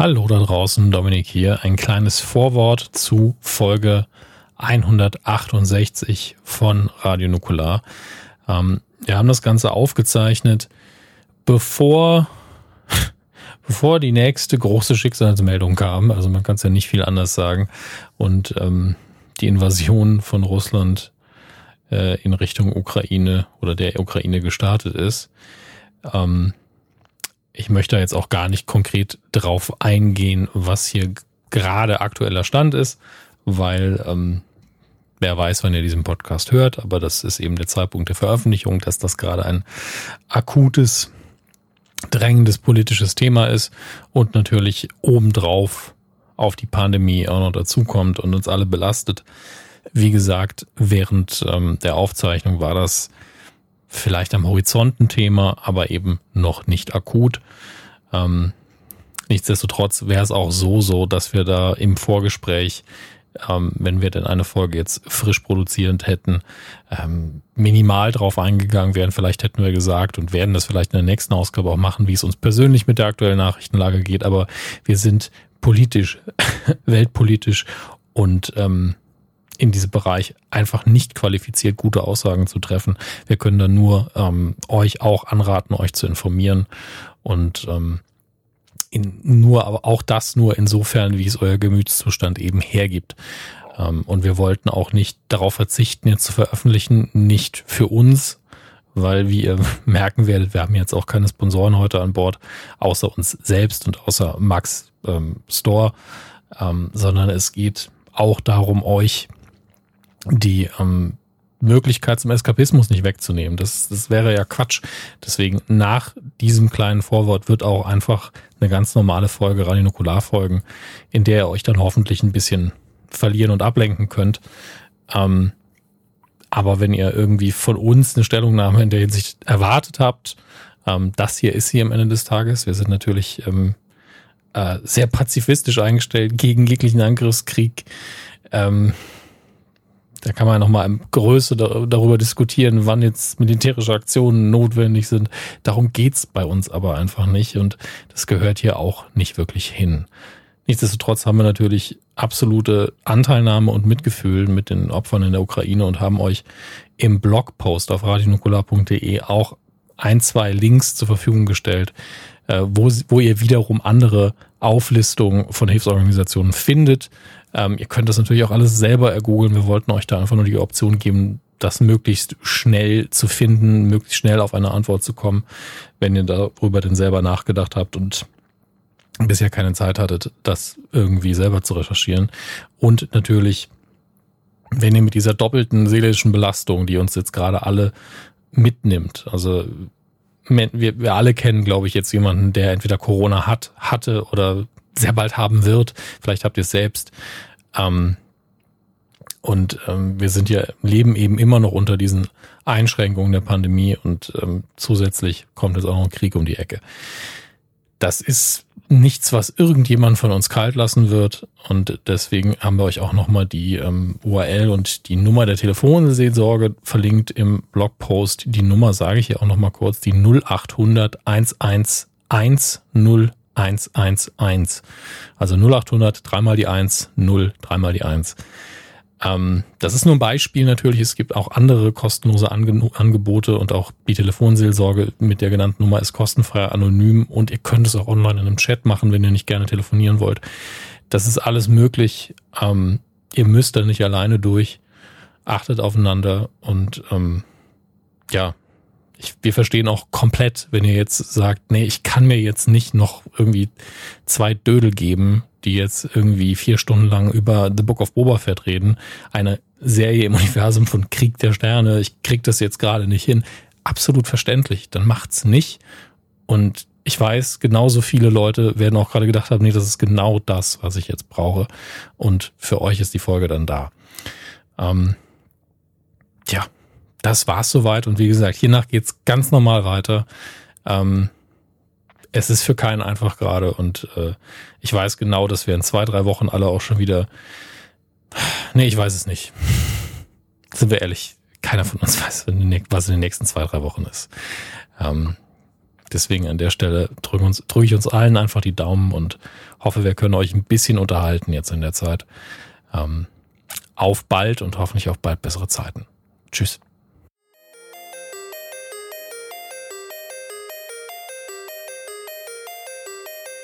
Hallo da draußen, Dominik hier. Ein kleines Vorwort zu Folge 168 von Radio Nukular. Ähm, wir haben das Ganze aufgezeichnet, bevor, bevor die nächste große Schicksalsmeldung kam. Also man kann es ja nicht viel anders sagen. Und ähm, die Invasion von Russland äh, in Richtung Ukraine oder der Ukraine gestartet ist. Ähm, ich möchte jetzt auch gar nicht konkret drauf eingehen, was hier gerade aktueller Stand ist, weil ähm, wer weiß, wann ihr diesen Podcast hört, aber das ist eben der Zeitpunkt der Veröffentlichung, dass das gerade ein akutes, drängendes politisches Thema ist und natürlich obendrauf auf die Pandemie auch noch dazukommt und uns alle belastet. Wie gesagt, während ähm, der Aufzeichnung war das vielleicht am Horizont ein Thema, aber eben noch nicht akut. Ähm, nichtsdestotrotz wäre es auch so so, dass wir da im Vorgespräch, ähm, wenn wir denn eine Folge jetzt frisch produzierend hätten, ähm, minimal drauf eingegangen wären. Vielleicht hätten wir gesagt und werden das vielleicht in der nächsten Ausgabe auch machen, wie es uns persönlich mit der aktuellen Nachrichtenlage geht. Aber wir sind politisch, weltpolitisch und ähm, in diesem Bereich einfach nicht qualifiziert, gute Aussagen zu treffen. Wir können dann nur ähm, euch auch anraten, euch zu informieren und ähm, in, nur, aber auch das nur insofern, wie es euer Gemütszustand eben hergibt. Ähm, und wir wollten auch nicht darauf verzichten, jetzt zu veröffentlichen, nicht für uns, weil wie ihr merken werdet, wir haben jetzt auch keine Sponsoren heute an Bord, außer uns selbst und außer Max ähm, Store, ähm, sondern es geht auch darum, euch die ähm, Möglichkeit zum Eskapismus nicht wegzunehmen. Das, das wäre ja Quatsch. Deswegen nach diesem kleinen Vorwort wird auch einfach eine ganz normale Folge Radionukular folgen, in der ihr euch dann hoffentlich ein bisschen verlieren und ablenken könnt. Ähm, aber wenn ihr irgendwie von uns eine Stellungnahme in der Hinsicht erwartet habt, ähm, das hier ist hier am Ende des Tages. Wir sind natürlich ähm, äh, sehr pazifistisch eingestellt gegen jeglichen Angriffskrieg. Ähm, da kann man ja nochmal im Größe darüber diskutieren, wann jetzt militärische Aktionen notwendig sind. Darum geht's bei uns aber einfach nicht und das gehört hier auch nicht wirklich hin. Nichtsdestotrotz haben wir natürlich absolute Anteilnahme und Mitgefühl mit den Opfern in der Ukraine und haben euch im Blogpost auf radionukular.de auch ein, zwei Links zur Verfügung gestellt, äh, wo, wo ihr wiederum andere Auflistungen von Hilfsorganisationen findet, ähm, ihr könnt das natürlich auch alles selber ergoogeln. Wir wollten euch da einfach nur die Option geben, das möglichst schnell zu finden, möglichst schnell auf eine Antwort zu kommen, wenn ihr darüber denn selber nachgedacht habt und bisher keine Zeit hattet, das irgendwie selber zu recherchieren. Und natürlich, wenn ihr mit dieser doppelten seelischen Belastung, die uns jetzt gerade alle mitnimmt, also wir, wir alle kennen, glaube ich, jetzt jemanden, der entweder Corona hat, hatte oder sehr bald haben wird. Vielleicht habt ihr es selbst. Ähm, und ähm, wir sind ja leben eben immer noch unter diesen Einschränkungen der Pandemie und ähm, zusätzlich kommt jetzt auch noch ein Krieg um die Ecke. Das ist nichts, was irgendjemand von uns kalt lassen wird. Und deswegen haben wir euch auch nochmal die ähm, URL und die Nummer der Telefonseelsorge verlinkt im Blogpost. Die Nummer sage ich hier auch nochmal kurz, die 0800 111 111. Also 0800, dreimal die 1, 0, dreimal die 1. Ähm, das ist nur ein Beispiel natürlich. Es gibt auch andere kostenlose Ange Angebote und auch die Telefonseelsorge mit der genannten Nummer ist kostenfrei anonym und ihr könnt es auch online in einem Chat machen, wenn ihr nicht gerne telefonieren wollt. Das ist alles möglich. Ähm, ihr müsst da nicht alleine durch. Achtet aufeinander und ähm, ja, ich, wir verstehen auch komplett, wenn ihr jetzt sagt, nee, ich kann mir jetzt nicht noch irgendwie zwei Dödel geben, die jetzt irgendwie vier Stunden lang über The Book of Boba Fett reden. Eine Serie im Universum von Krieg der Sterne. Ich krieg das jetzt gerade nicht hin. Absolut verständlich. Dann macht's nicht. Und ich weiß, genauso viele Leute werden auch gerade gedacht haben, nee, das ist genau das, was ich jetzt brauche. Und für euch ist die Folge dann da. Ähm, tja, das war's soweit. Und wie gesagt, hiernach geht's ganz normal weiter. Ähm, es ist für keinen einfach gerade. Und äh, ich weiß genau, dass wir in zwei, drei Wochen alle auch schon wieder. Nee, ich weiß es nicht. Sind wir ehrlich, keiner von uns weiß, was in den nächsten zwei, drei Wochen ist. Ähm, deswegen an der Stelle drücke uns, drücke ich uns allen einfach die Daumen und hoffe, wir können euch ein bisschen unterhalten jetzt in der Zeit. Ähm, auf bald und hoffentlich auf bald bessere Zeiten. Tschüss.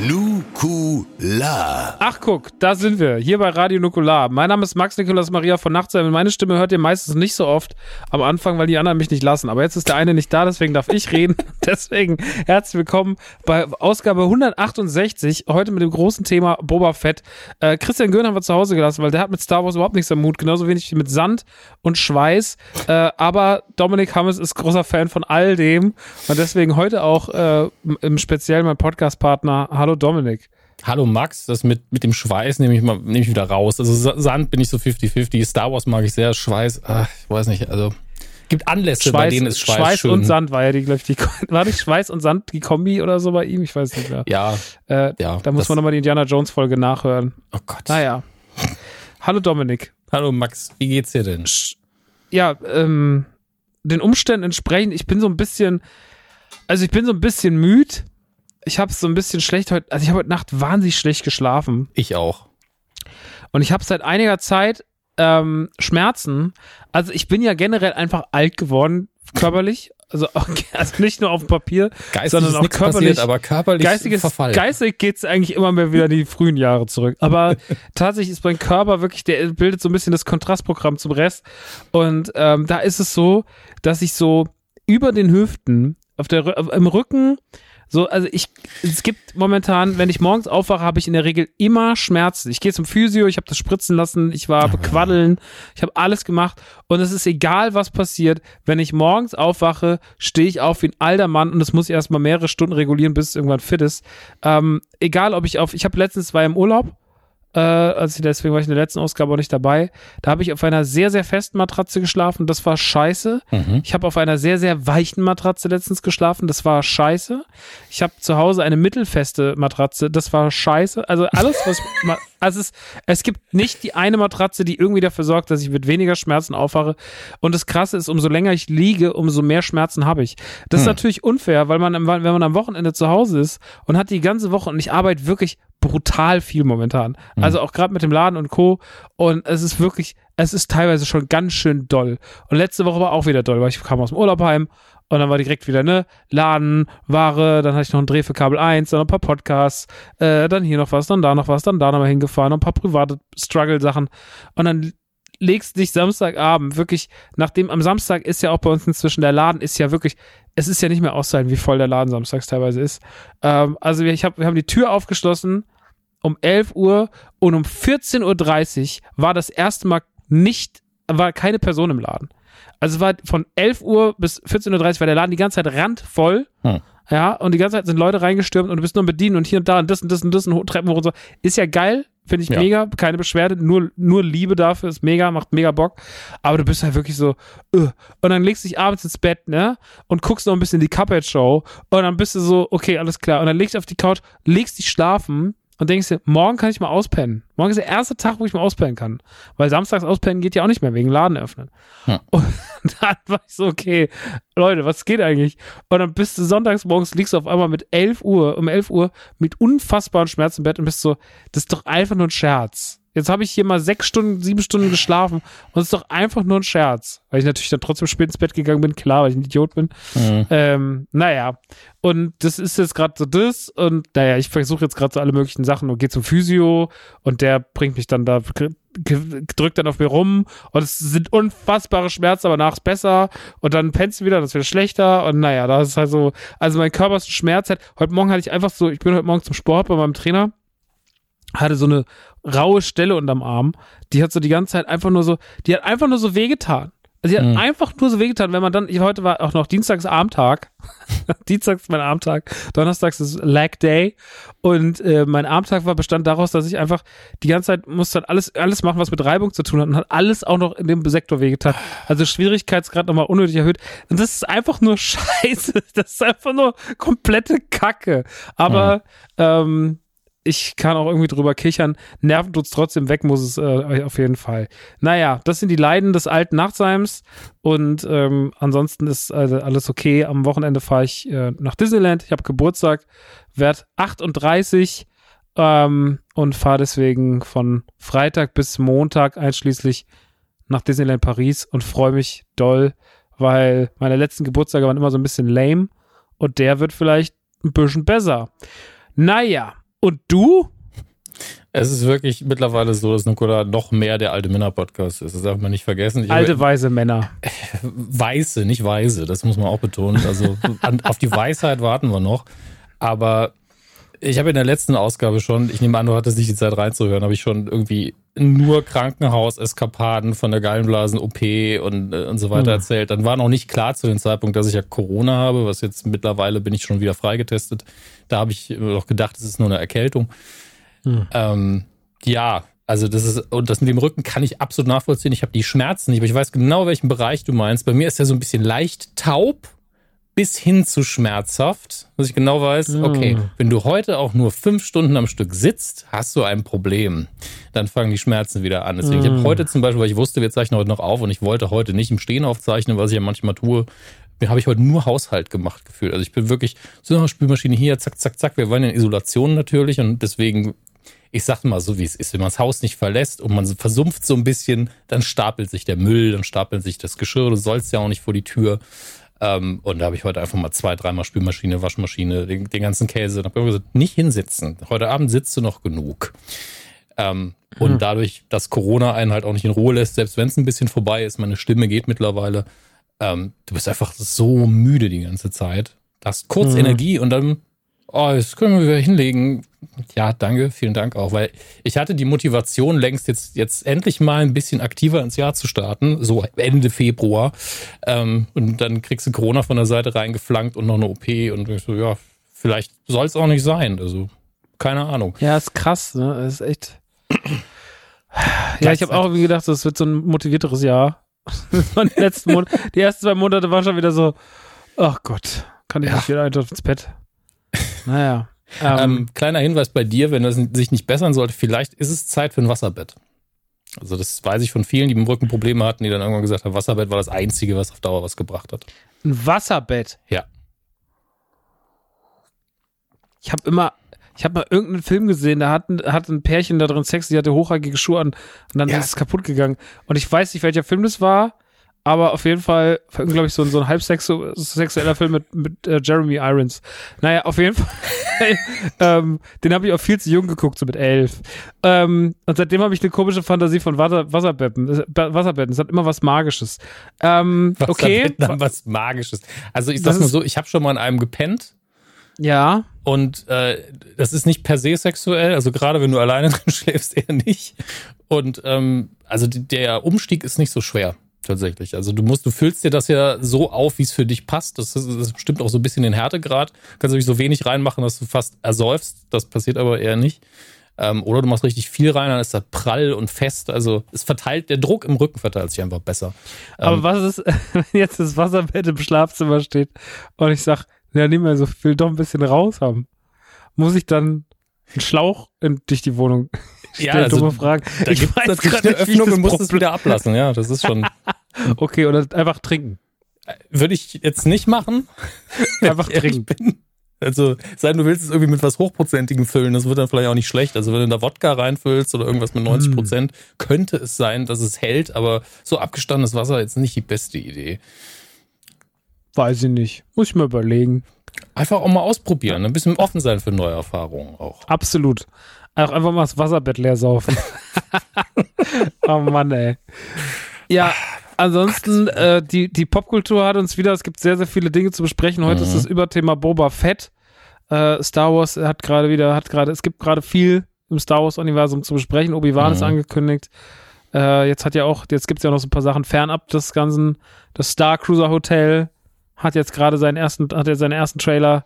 New Nukular. Ach guck, da sind wir, hier bei Radio Nukular. Mein Name ist Max Nikolaus Maria von Nachtsheim. Meine Stimme hört ihr meistens nicht so oft am Anfang, weil die anderen mich nicht lassen. Aber jetzt ist der eine nicht da, deswegen darf ich reden. deswegen herzlich willkommen bei Ausgabe 168. Heute mit dem großen Thema Boba Fett. Äh, Christian Göhn haben wir zu Hause gelassen, weil der hat mit Star Wars überhaupt nichts am Mut. Genauso wenig wie mit Sand und Schweiß. Äh, aber Dominik Hammes ist großer Fan von all dem. Und deswegen heute auch äh, im Speziellen mein Podcast-Partner. Hallo Dominik. Hallo Max, das mit, mit dem Schweiß nehme ich mal nehme ich wieder raus. Also Sand bin ich so 50-50. Star Wars mag ich sehr. Schweiß, ach, ich weiß nicht. Also gibt Anlässe, Schweiß, bei denen ist Schweiß, Schweiß schön. und Sand war ja die, glaube ich, die, war nicht Schweiß und Sand die Kombi oder so bei ihm? Ich weiß nicht mehr. Ja, Äh, ja. da muss man nochmal die Indiana Jones Folge nachhören. Oh Gott. Naja. Hallo Dominik. Hallo Max, wie geht's dir denn? Ja, ähm, den Umständen entsprechend, ich bin so ein bisschen, also ich bin so ein bisschen müde. Ich habe so ein bisschen schlecht heute, also ich habe heute Nacht wahnsinnig schlecht geschlafen. Ich auch. Und ich habe seit einiger Zeit ähm, Schmerzen. Also ich bin ja generell einfach alt geworden, körperlich. Also, okay, also nicht nur auf dem Papier, Geistig sondern ist auch körperlich. passiert, aber körperlich Geistiges, Verfall. geistig geht's eigentlich immer mehr wieder in die frühen Jahre zurück. Aber tatsächlich ist mein Körper wirklich, der bildet so ein bisschen das Kontrastprogramm zum Rest. Und ähm, da ist es so, dass ich so über den Hüften, auf der, im Rücken, so, also ich, es gibt momentan, wenn ich morgens aufwache, habe ich in der Regel immer Schmerzen. Ich gehe zum Physio, ich habe das spritzen lassen, ich war bequaddeln, ich habe alles gemacht und es ist egal, was passiert. Wenn ich morgens aufwache, stehe ich auf wie ein alter Mann und es muss erstmal mehrere Stunden regulieren, bis es irgendwann fit ist. Ähm, egal, ob ich auf, ich habe letztens war im Urlaub, äh, also deswegen war ich in der letzten Ausgabe auch nicht dabei. Da habe ich auf einer sehr, sehr festen Matratze geschlafen. Das war scheiße. Mhm. Ich habe auf einer sehr, sehr weichen Matratze letztens geschlafen. Das war scheiße. Ich habe zu Hause eine mittelfeste Matratze. Das war scheiße. Also alles, was. also es, es gibt nicht die eine Matratze, die irgendwie dafür sorgt, dass ich mit weniger Schmerzen aufwache. Und das Krasse ist, umso länger ich liege, umso mehr Schmerzen habe ich. Das ist natürlich unfair, weil man, wenn man am Wochenende zu Hause ist und hat die ganze Woche und ich arbeite wirklich brutal viel momentan. Also auch gerade mit dem Laden und Co. Und es ist wirklich, es ist teilweise schon ganz schön doll. Und letzte Woche war auch wieder doll, weil ich kam aus dem Urlaub heim und dann war direkt wieder, ne, Laden, Ware, dann hatte ich noch einen Dreh für Kabel 1, dann ein paar Podcasts, äh, dann hier noch was, dann da noch was, dann da nochmal hingefahren, noch ein paar private Struggle-Sachen. Und dann legst dich Samstagabend wirklich, nachdem am Samstag ist ja auch bei uns inzwischen der Laden ist ja wirklich, es ist ja nicht mehr auszuhalten, wie voll der Laden samstags teilweise ist. Ähm, also wir, ich hab, wir haben die Tür aufgeschlossen um 11 Uhr und um 14.30 Uhr war das erste Mal nicht, war keine Person im Laden. Also es war von 11 Uhr bis 14.30 Uhr war der Laden die ganze Zeit randvoll. Hm. Ja, und die ganze Zeit sind Leute reingestürmt und du bist nur bedienen und hier und da und das und das und das und Treppen hoch und so. Ist ja geil, finde ich Ja. mega, keine Beschwerde, nur, nur Liebe dafür, ist mega, macht mega Bock. Aber du bist halt wirklich so, uh. und dann legst du dich abends ins Bett, ne, und guckst noch ein bisschen die Cuphead Show und dann bist du so, okay, alles klar. Und dann legst du auf die Couch, legst dich schlafen und denkst dir, morgen kann ich mal auspennen. Morgen ist der erste Tag, wo ich mal auspennen kann. Weil samstags auspennen geht ja auch nicht mehr wegen Laden öffnen. Ja. Und dann war ich so, okay, Leute, was geht eigentlich? Und dann bist du sonntags morgens, liegst du auf einmal mit 11 Uhr, um 11 Uhr mit unfassbaren Schmerzen im Bett und bist so, das ist doch einfach nur ein Scherz. Jetzt habe ich hier mal sechs Stunden, sieben Stunden geschlafen und es ist doch einfach nur ein Scherz. Weil ich natürlich dann trotzdem spät ins Bett gegangen bin, klar, weil ich ein Idiot bin. Mhm. Ähm, naja, und das ist jetzt gerade so das und naja, ich versuche jetzt gerade so alle möglichen Sachen und gehe zum Physio und der bringt mich dann da, drückt dann auf mir rum und es sind unfassbare Schmerzen, aber nachher ist besser und dann pennst du wieder, das wird schlechter und naja, das ist halt so, also mein Körper ist Schmerz. Heute Morgen hatte ich einfach so, ich bin heute Morgen zum Sport bei meinem Trainer hatte so eine raue Stelle unterm Arm. Die hat so die ganze Zeit einfach nur so, die hat einfach nur so wehgetan. Also die hat mhm. einfach nur so wehgetan, wenn man dann, ich, heute war auch noch Dienstags Armtag. Dienstags ist mein Armtag, Donnerstags ist Leg Day. Und äh, mein Armtag war bestand daraus, dass ich einfach die ganze Zeit musste halt alles, alles machen, was mit Reibung zu tun hat und hat alles auch noch in dem Sektor wehgetan. Also Schwierigkeitsgrad nochmal unnötig erhöht. Und das ist einfach nur scheiße. Das ist einfach nur komplette Kacke. Aber mhm. ähm, ich kann auch irgendwie drüber kichern. Nerven trotzdem weg, muss es äh, auf jeden Fall. Naja, das sind die Leiden des alten Nachtseims und ähm, ansonsten ist also alles okay. Am Wochenende fahre ich äh, nach Disneyland. Ich habe Geburtstag, werd 38 ähm, und fahre deswegen von Freitag bis Montag einschließlich nach Disneyland Paris und freue mich doll, weil meine letzten Geburtstage waren immer so ein bisschen lame und der wird vielleicht ein bisschen besser. Naja, und du? Es ist wirklich mittlerweile so, dass Nikola noch mehr der alte Männer-Podcast ist. Das darf man nicht vergessen. Ich alte, weise Männer. Weiße, nicht weise, das muss man auch betonen. Also an, auf die Weisheit warten wir noch. Aber ich habe in der letzten Ausgabe schon, ich nehme an, du hattest nicht die Zeit reinzuhören, habe ich schon irgendwie nur Krankenhaus-Eskapaden von der Gallenblasen-OP und, äh, und so weiter hm. erzählt. Dann war noch nicht klar zu dem Zeitpunkt, dass ich ja Corona habe, was jetzt mittlerweile bin ich schon wieder freigetestet. Da habe ich noch gedacht, es ist nur eine Erkältung. Hm. Ähm, ja, also das ist, und das mit dem Rücken kann ich absolut nachvollziehen. Ich habe die Schmerzen nicht, aber ich weiß genau, welchen Bereich du meinst. Bei mir ist er so ein bisschen leicht taub bis hin zu schmerzhaft, dass ich genau weiß, okay, wenn du heute auch nur fünf Stunden am Stück sitzt, hast du ein Problem. Dann fangen die Schmerzen wieder an. Deswegen, ich habe heute zum Beispiel, weil ich wusste, wir zeichnen heute noch auf und ich wollte heute nicht im Stehen aufzeichnen, was ich ja manchmal tue, habe ich heute nur Haushalt gemacht gefühlt. Also ich bin wirklich so eine Spülmaschine hier, zack, zack, zack. Wir waren in Isolation natürlich und deswegen, ich sag mal so, wie es ist, wenn man das Haus nicht verlässt und man versumpft so ein bisschen, dann stapelt sich der Müll, dann stapelt sich das Geschirr, du sollst ja auch nicht vor die Tür. Ähm, und da habe ich heute einfach mal zwei, dreimal Spülmaschine, Waschmaschine, den, den ganzen Käse. Und habe gesagt, nicht hinsitzen. Heute Abend sitzt du noch genug. Ähm, mhm. Und dadurch, dass Corona einen halt auch nicht in Ruhe lässt, selbst wenn es ein bisschen vorbei ist, meine Stimme geht mittlerweile, ähm, du bist einfach so müde die ganze Zeit. Du hast kurz mhm. Energie und dann oh, das können wir wieder hinlegen. Ja, danke, vielen Dank auch, weil ich hatte die Motivation längst jetzt, jetzt endlich mal ein bisschen aktiver ins Jahr zu starten, so Ende Februar. Ähm, und dann kriegst du Corona von der Seite reingeflankt und noch eine OP und ich so, ja, vielleicht soll es auch nicht sein. Also, keine Ahnung. Ja, ist krass, ne? Ist echt. ja, ich habe auch irgendwie gedacht, das wird so ein motivierteres Jahr. die, letzten Monate, die ersten zwei Monate waren schon wieder so, ach oh Gott, kann ich ja. nicht wieder einfach ins Bett. Naja. Ähm, ähm, kleiner Hinweis bei dir, wenn das sich nicht bessern sollte, vielleicht ist es Zeit für ein Wasserbett. Also das weiß ich von vielen, die im Rücken Probleme hatten, die dann irgendwann gesagt haben, Wasserbett war das Einzige, was auf Dauer was gebracht hat. Ein Wasserbett? Ja. Ich habe immer, ich habe mal irgendeinen Film gesehen, da hat ein, hat ein Pärchen da drin Sex, die hatte hochhackige Schuhe an und dann ja. ist es kaputt gegangen. Und ich weiß nicht, welcher Film das war aber auf jeden Fall, glaube ich, so, so ein halbsexueller Film mit, mit äh, Jeremy Irons. Naja, auf jeden Fall. ähm, den habe ich auch viel zu jung geguckt, so mit elf. Ähm, und seitdem habe ich eine komische Fantasie von Wasser, Wasserbetten. Äh, Wasserbetten. Es hat immer was Magisches. Ähm, okay. Haben was Magisches. Also ich sag mal so, ich habe schon mal in einem gepennt. Ja. Und äh, das ist nicht per se sexuell, also gerade wenn du alleine drin schläfst, eher nicht. Und ähm, also der Umstieg ist nicht so schwer tatsächlich. Also du musst, du füllst dir das ja so auf, wie es für dich passt. Das, ist, das bestimmt auch so ein bisschen den Härtegrad. Kannst natürlich so wenig reinmachen, dass du fast ersäufst. Das passiert aber eher nicht. Ähm, oder du machst richtig viel rein, dann ist das prall und fest. Also es verteilt, der Druck im Rücken verteilt sich einfach besser. Aber ähm, was ist, wenn jetzt das Wasserbett im Schlafzimmer steht und ich sag, ja, nimm mal so, will doch ein bisschen raus haben. Muss ich dann einen Schlauch in, durch die Wohnung ja, also, dumme Fragen. Da ich weiß gerade eine Öffnung und musst es wieder ablassen. Ja, das ist schon. okay, oder einfach trinken. Würde ich jetzt nicht machen. Einfach trinken. Also, sei du willst es irgendwie mit was Hochprozentigem füllen, das wird dann vielleicht auch nicht schlecht. Also, wenn du da Wodka reinfüllst oder irgendwas mit 90 Prozent, mm. könnte es sein, dass es hält, aber so abgestandenes Wasser ist nicht die beste Idee. Weiß ich nicht. Muss ich mal überlegen. Einfach auch mal ausprobieren, ein bisschen offen sein für neue Erfahrungen auch. Absolut. Auch einfach mal das Wasserbett leer saufen. oh Mann, ey. Ja, ansonsten, äh, die, die Popkultur hat uns wieder, es gibt sehr, sehr viele Dinge zu besprechen. Heute mhm. ist das Überthema Boba Fett. Äh, Star Wars hat gerade wieder, hat gerade, es gibt gerade viel im Star Wars-Universum zu besprechen. Obi-Wan mhm. ist angekündigt. Äh, jetzt hat ja auch, jetzt gibt es ja noch so ein paar Sachen fernab des Ganzen. Das Star Cruiser Hotel hat jetzt gerade seinen ersten, hat er seinen ersten Trailer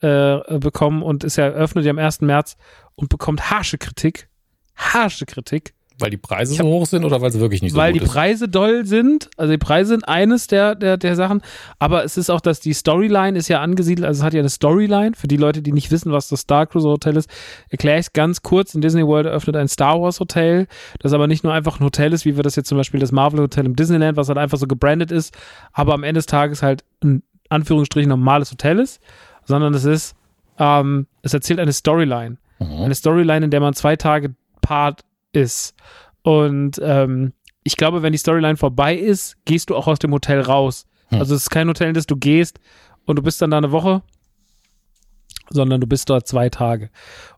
äh, bekommen und ist ja eröffnet ja am 1. März und bekommt harsche Kritik. Harsche Kritik. Weil die Preise hab, so hoch sind oder weil sie wirklich nicht so weil die Preise doll sind. Also die Preise sind eines der, der, der Sachen. Aber es ist auch, dass die Storyline ist ja angesiedelt. Also es hat ja eine Storyline. Für die Leute, die nicht wissen, was das Star Cruiser Hotel ist, erkläre ich es ganz kurz. In Disney World eröffnet ein Star Wars Hotel, das aber nicht nur einfach ein Hotel ist, wie wir das jetzt zum Beispiel das Marvel Hotel im Disneyland, was halt einfach so gebrandet ist, aber am Ende des Tages halt ein Anführungsstrichen normales Hotel ist, sondern es ist, ähm, es erzählt eine Storyline. Mhm. Eine Storyline, in der man zwei Tage Part ist. Und ähm, ich glaube, wenn die Storyline vorbei ist, gehst du auch aus dem Hotel raus. Hm. Also es ist kein Hotel, in das du gehst und du bist dann da eine Woche, sondern du bist dort zwei Tage.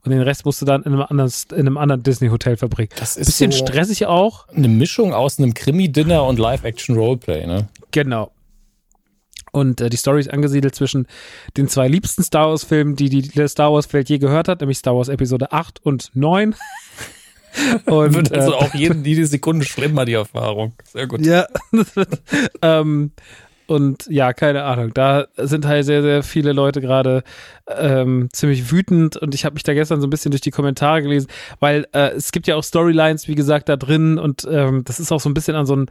Und den Rest musst du dann in einem anderen, in einem anderen Disney-Hotel verbringen. Das ist bisschen so stressig auch. Eine Mischung aus einem Krimi-Dinner und Live-Action-Roleplay, ne? Genau. Und äh, die Story ist angesiedelt zwischen den zwei liebsten Star Wars-Filmen, die die Star Wars-Welt je gehört hat, nämlich Star Wars Episode 8 und 9. Und, wird also äh, auch jeden, jede Sekunde schlimmer, die Erfahrung. Sehr gut. Ja. ähm, und ja, keine Ahnung. Da sind halt sehr, sehr viele Leute gerade ähm, ziemlich wütend und ich habe mich da gestern so ein bisschen durch die Kommentare gelesen, weil äh, es gibt ja auch Storylines, wie gesagt, da drin und ähm, das ist auch so ein bisschen an so ein,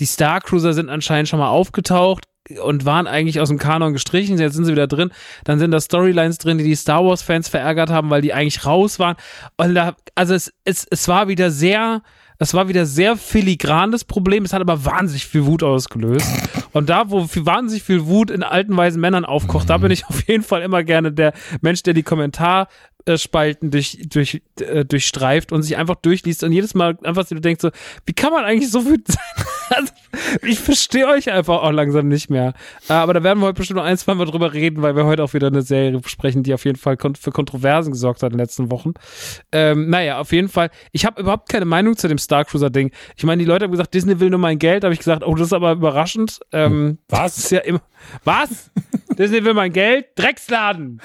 die Star Cruiser sind anscheinend schon mal aufgetaucht, und waren eigentlich aus dem Kanon gestrichen, jetzt sind sie wieder drin. Dann sind da Storylines drin, die die Star Wars Fans verärgert haben, weil die eigentlich raus waren. Und da, also es, es, es war wieder sehr, es war wieder sehr filigran das Problem. Es hat aber wahnsinnig viel Wut ausgelöst. Und da, wo viel, wahnsinnig viel Wut in alten weisen Männern aufkocht, da bin ich auf jeden Fall immer gerne der Mensch, der die Kommentar Spalten durch, durch, äh, durchstreift und sich einfach durchliest und jedes Mal einfach so denkst so, wie kann man eigentlich so wütend sein? also, ich verstehe euch einfach auch langsam nicht mehr. Äh, aber da werden wir heute bestimmt noch ein, zwei Mal drüber reden, weil wir heute auch wieder eine Serie besprechen, die auf jeden Fall für Kontroversen gesorgt hat in den letzten Wochen. Ähm, naja, auf jeden Fall. Ich habe überhaupt keine Meinung zu dem Star Cruiser Ding. Ich meine, die Leute haben gesagt, Disney will nur mein Geld. Da habe ich gesagt, oh, das ist aber überraschend. Ähm, was? Ist ja immer, was? Disney will mein Geld? Drecksladen!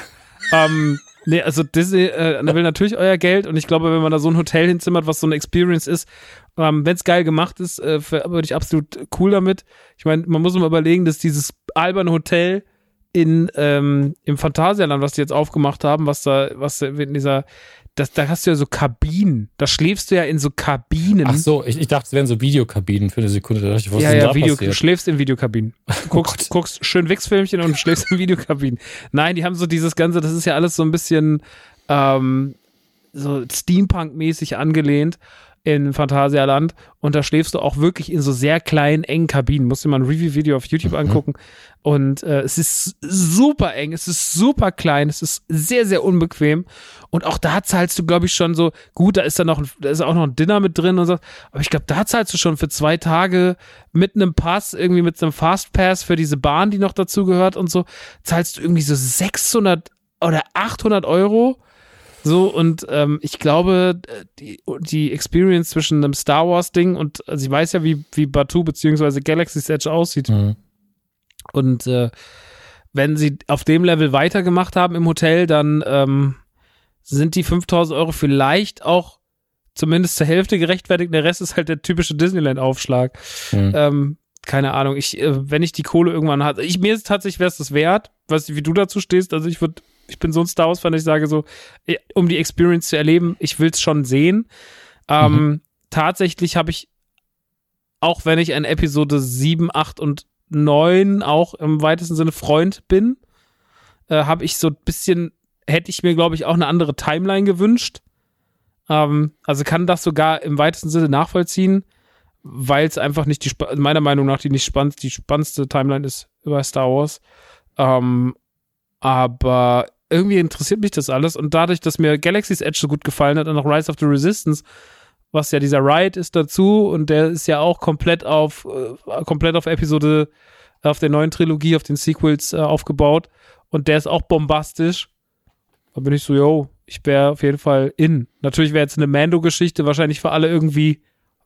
ähm, Nee, also Disney äh, will natürlich euer Geld und ich glaube, wenn man da so ein Hotel hinzimmert, was so eine Experience ist, ähm, wenn es geil gemacht ist, äh, würde ich absolut cool damit. Ich meine, man muss mal überlegen, dass dieses alberne Hotel in ähm, im Phantasialand, was die jetzt aufgemacht haben, was da, was in dieser das, da hast du ja so Kabinen. Da schläfst du ja in so Kabinen. Ach so, ich, ich dachte, es wären so Videokabinen für eine Sekunde. Da dachte ich, was ja, ist ja, da Video, passiert? du schläfst in Videokabinen. Du oh guckst, oh guckst schön Wichsfilmchen und schläfst in Videokabinen. Nein, die haben so dieses Ganze, das ist ja alles so ein bisschen ähm, so Steampunk-mäßig angelehnt in Phantasialand und da schläfst du auch wirklich in so sehr kleinen, engen Kabinen. Musst du mal ein Review-Video auf YouTube mhm. angucken. Und äh, es ist super eng, es ist super klein, es ist sehr, sehr unbequem. Und auch da zahlst du, glaube ich, schon so, gut, da ist da noch, da ist auch noch ein Dinner mit drin und so. Aber ich glaube, da zahlst du schon für zwei Tage mit einem Pass, irgendwie mit einem Fastpass für diese Bahn, die noch dazu gehört und so, zahlst du irgendwie so 600 oder 800 Euro so, und ähm, ich glaube, die, die Experience zwischen einem Star Wars-Ding und also ich weiß ja, wie, wie Batu bzw. Galaxy's Edge aussieht. Mhm. Und äh, wenn sie auf dem Level weitergemacht haben im Hotel, dann ähm, sind die 5000 Euro vielleicht auch zumindest zur Hälfte gerechtfertigt. Der Rest ist halt der typische Disneyland-Aufschlag. Mhm. Ähm, keine Ahnung, ich, äh, wenn ich die Kohle irgendwann hatte, ich, mir ist tatsächlich, wäre es das wert, weiß wie du dazu stehst, also ich würde ich bin so ein Star Wars-Fan, ich sage so, um die Experience zu erleben, ich will es schon sehen. Ähm, mhm. Tatsächlich habe ich, auch wenn ich ein Episode 7, 8 und 9 auch im weitesten Sinne Freund bin, äh, habe ich so ein bisschen, hätte ich mir, glaube ich, auch eine andere Timeline gewünscht. Ähm, also kann das sogar im weitesten Sinne nachvollziehen, weil es einfach nicht die, meiner Meinung nach die nicht spannend, die spannendste Timeline ist über Star Wars. Ähm, aber irgendwie interessiert mich das alles. Und dadurch, dass mir Galaxy's Edge so gut gefallen hat und auch Rise of the Resistance, was ja dieser Ride ist dazu und der ist ja auch komplett auf, äh, komplett auf Episode, auf der neuen Trilogie, auf den Sequels äh, aufgebaut und der ist auch bombastisch. Da bin ich so, yo, ich wäre auf jeden Fall in. Natürlich wäre jetzt eine Mando-Geschichte wahrscheinlich für alle irgendwie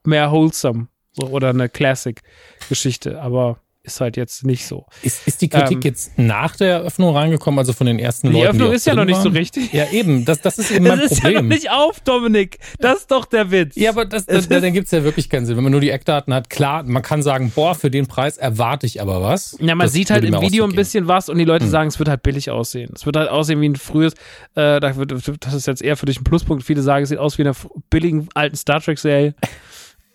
mehr wholesome so, oder eine Classic-Geschichte, aber ist halt jetzt nicht so. Ist, ist die Kritik Ähm, jetzt nach der Eröffnung reingekommen, also von den ersten Die Leuten? Öffnung auch ist ja noch nicht so richtig. Ja, eben, das, das ist eben mein Es ist ja noch nicht auf, Dominik. Das ist doch der Witz. Ja, aber das, Es das, dann gibt's ja wirklich keinen Sinn. Wenn man nur die Eckdaten hat, klar, man kann sagen, boah, für den Preis erwarte ich aber was. Ja, man Das sieht halt im Video ein bisschen was und die Leute sagen, es wird halt billig aussehen. Es wird halt aussehen wie ein frühes, äh, das ist jetzt eher für dich ein Pluspunkt. Viele sagen, es sieht aus wie eine billigen alten Star Trek-Serie.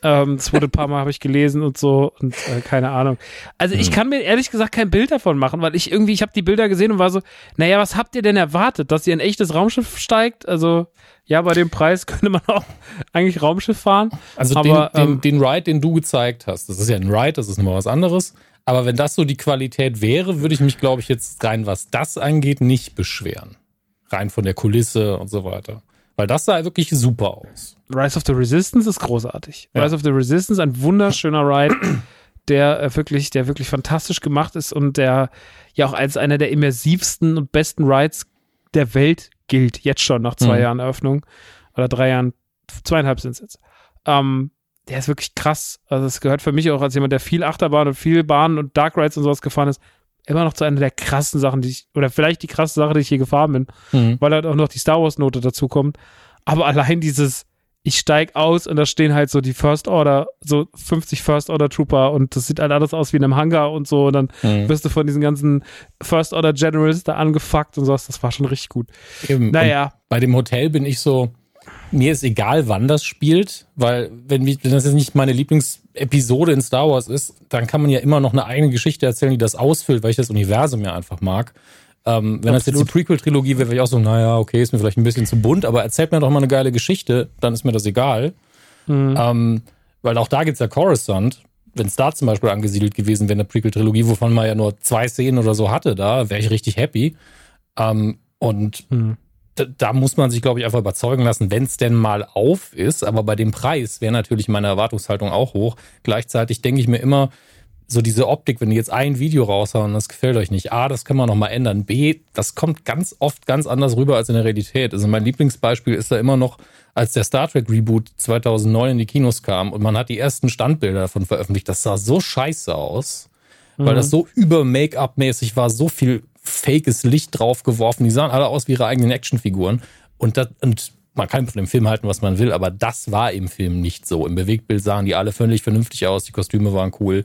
Ähm, das wurde ein paar Mal, habe ich gelesen und so und äh, keine Ahnung. Also ich kann mir ehrlich gesagt kein Bild davon machen, weil ich irgendwie, ich habe die Bilder gesehen und war so, naja, was habt ihr denn erwartet? Dass ihr ein echtes Raumschiff steigt? Also ja, bei dem Preis könnte man auch eigentlich Raumschiff fahren. Also aber, den, ähm, den, den Ride, den du gezeigt hast, das ist ja ein Ride, das ist nochmal was anderes. Aber wenn das so die Qualität wäre, würde ich mich, glaube ich, jetzt rein, was das angeht, nicht beschweren. Rein von der Kulisse und so weiter. Weil das sah wirklich super aus. Rise of the Resistance ist großartig. Ja. Rise of the Resistance, ein wunderschöner Ride, der äh, wirklich, der wirklich fantastisch gemacht ist und der ja auch als einer der immersivsten und besten Rides der Welt gilt, jetzt schon nach zwei Mhm. Jahren Eröffnung oder drei Jahren, zweieinhalb sind es jetzt. Ähm, der ist wirklich krass. Also es gehört für mich auch als jemand, der viel Achterbahn und viel Bahnen und Dark Rides und sowas gefahren ist, immer noch zu einer der krassen Sachen, die ich, oder vielleicht die krasse Sache, die ich hier gefahren bin Mhm. weil halt auch noch die Star Wars Note dazu kommt. Aber allein dieses, ich steig aus und da stehen halt so die First Order, so 50 First Order Trooper und das sieht halt alles aus wie in einem Hangar und so. Und dann Mhm. wirst du von diesen ganzen First Order Generals da angefuckt und sowas. Das war schon richtig gut. Eben. Naja, Und bei dem Hotel bin ich so, mir ist egal, wann das spielt, weil wenn, wenn das jetzt nicht meine Lieblingsepisode in Star Wars ist, dann kann man ja immer noch eine eigene Geschichte erzählen, die das ausfüllt, weil ich das Universum ja einfach mag. Ähm, wenn das jetzt die Prequel-Trilogie wäre, wäre ich auch so, naja, okay, ist mir vielleicht ein bisschen zu bunt, aber erzählt mir doch mal eine geile Geschichte, dann ist mir das egal. Ähm, weil auch da gibt's ja Coruscant. Wenn es da zum Beispiel angesiedelt gewesen wäre, eine Prequel-Trilogie, wovon man ja nur zwei Szenen oder so hatte, da wäre ich richtig happy. Ähm, und da, da muss man sich, glaube ich, einfach überzeugen lassen, wenn es denn mal auf ist. Aber bei dem Preis wäre natürlich meine Erwartungshaltung auch hoch. Gleichzeitig denke ich mir immer, so diese Optik, wenn die jetzt ein Video raushauen und das gefällt euch nicht. A, das kann man noch mal ändern. B, das kommt ganz oft ganz anders rüber als in der Realität. Also mein Lieblingsbeispiel ist da immer noch, als der Star Trek Reboot 2009 in die Kinos kam und man hat die ersten Standbilder davon veröffentlicht. Das sah so scheiße aus, weil das so über Make-up-mäßig war, so viel fakes Licht drauf geworfen. Die sahen alle aus wie ihre eigenen Actionfiguren. Und, das, und man kann von dem Film halten, was man will, aber das war im Film nicht so. Im Bewegtbild sahen die alle völlig vernünftig aus, die Kostüme waren cool.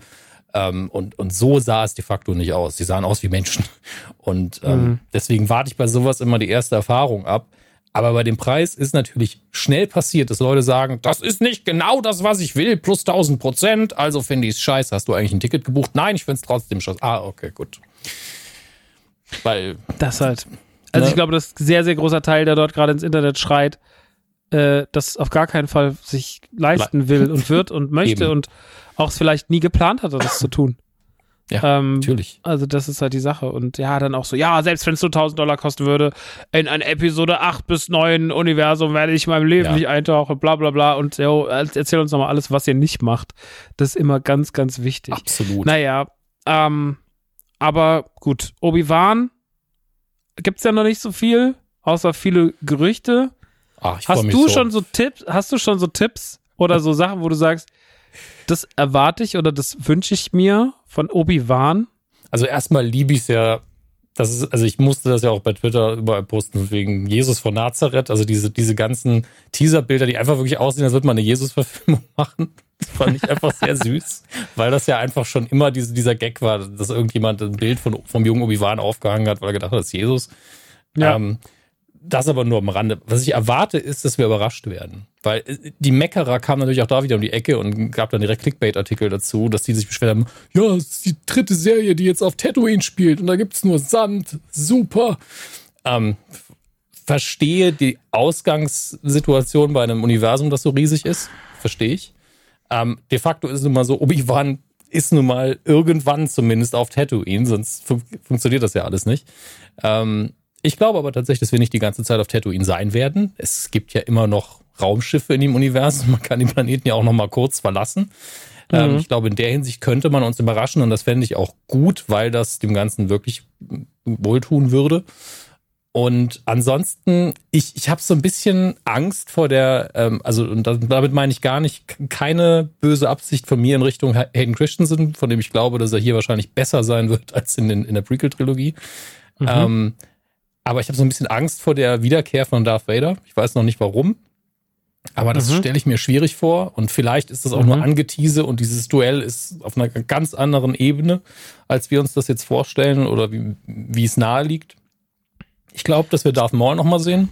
Ähm, und, und so sah es de facto nicht aus. Die sahen aus wie Menschen. Und ähm, deswegen warte ich bei sowas immer die erste Erfahrung ab. Aber bei dem Preis ist natürlich schnell passiert, dass Leute sagen, das ist nicht genau das, was ich will, plus 1000 Prozent, also finde ich es scheiße. Hast du eigentlich ein Ticket gebucht? Nein, ich finde es trotzdem scheiße. Ah, okay, gut. Weil, das halt. Also Ne? ich glaube, das ist ein sehr, sehr großer Teil, der dort gerade ins Internet schreit, äh, das auf gar keinen Fall sich leisten will und wird und möchte und auch es vielleicht nie geplant hatte, das zu tun. ja, Ähm, natürlich. Also das ist halt die Sache. Und ja, dann auch so, ja, selbst wenn es nur 1000 Dollar kosten würde, in ein Episode 8 bis 9 Universum werde ich in meinem Leben Ja. nicht eintauchen, bla bla bla. Und jo, erzähl uns nochmal alles, was ihr nicht macht. Das ist immer ganz, ganz wichtig. Absolut. Naja, ähm, aber gut, Obi-Wan gibt's ja noch nicht so viel, außer viele Gerüchte. Ach, ich freu Hast du so. schon so Tipps, hast du schon so Tipps oder so Sachen, wo du sagst, das erwarte ich oder das wünsche ich mir von Obi-Wan? Also erstmal liebe ich es ja, das ist, also ich musste das ja auch bei Twitter überall posten, wegen Jesus von Nazareth, also diese, diese ganzen Teaserbilder, die einfach wirklich aussehen, als würde man eine Jesus-Verfilmung machen. Das fand ich einfach sehr süß, weil das ja einfach schon immer diese, dieser Gag war, dass irgendjemand ein Bild von, vom jungen Obi-Wan aufgehangen hat, weil er gedacht hat, das ist Jesus. Ja. Ähm, das aber nur am Rande. Was ich erwarte, ist, dass wir überrascht werden. Weil äh, die Meckerer kamen natürlich auch da wieder um die Ecke und gab dann direkt Clickbait-Artikel dazu, dass die sich beschwert haben, ja, es ist die dritte Serie, die jetzt auf Tatooine spielt und da gibt's nur Sand. Super. Ähm, verstehe die Ausgangssituation bei einem Universum, das so riesig ist. Verstehe ich. Ähm, de facto ist es nun mal so, Obi-Wan ist nun mal irgendwann zumindest auf Tatooine, sonst fun funktioniert das ja alles nicht. Ähm, Ich glaube aber tatsächlich, dass wir nicht die ganze Zeit auf Tatooine sein werden. Es gibt ja immer noch Raumschiffe in dem Universum. Man kann den Planeten ja auch noch mal kurz verlassen. Ähm, Mhm. ich glaube, in der Hinsicht könnte man uns überraschen und das fände ich auch gut, weil das dem Ganzen wirklich wohltun würde. Und ansonsten, ich, ich habe so ein bisschen Angst vor der, ähm, also und damit meine ich gar nicht keine böse Absicht von mir in Richtung Ha- Hayden Christensen, von dem ich glaube, dass er hier wahrscheinlich besser sein wird als in, den, in der Prequel-Trilogie. Mhm. Ähm, aber ich habe so ein bisschen Angst vor der Wiederkehr von Darth Vader. Ich weiß noch nicht warum. Aber das Mhm. stelle ich mir schwierig vor. Und vielleicht ist das auch Mhm. nur Angetease und dieses Duell ist auf einer ganz anderen Ebene, als wir uns das jetzt vorstellen oder wie, wie es nahe liegt. Ich glaube, dass wir Darth Maul noch mal sehen.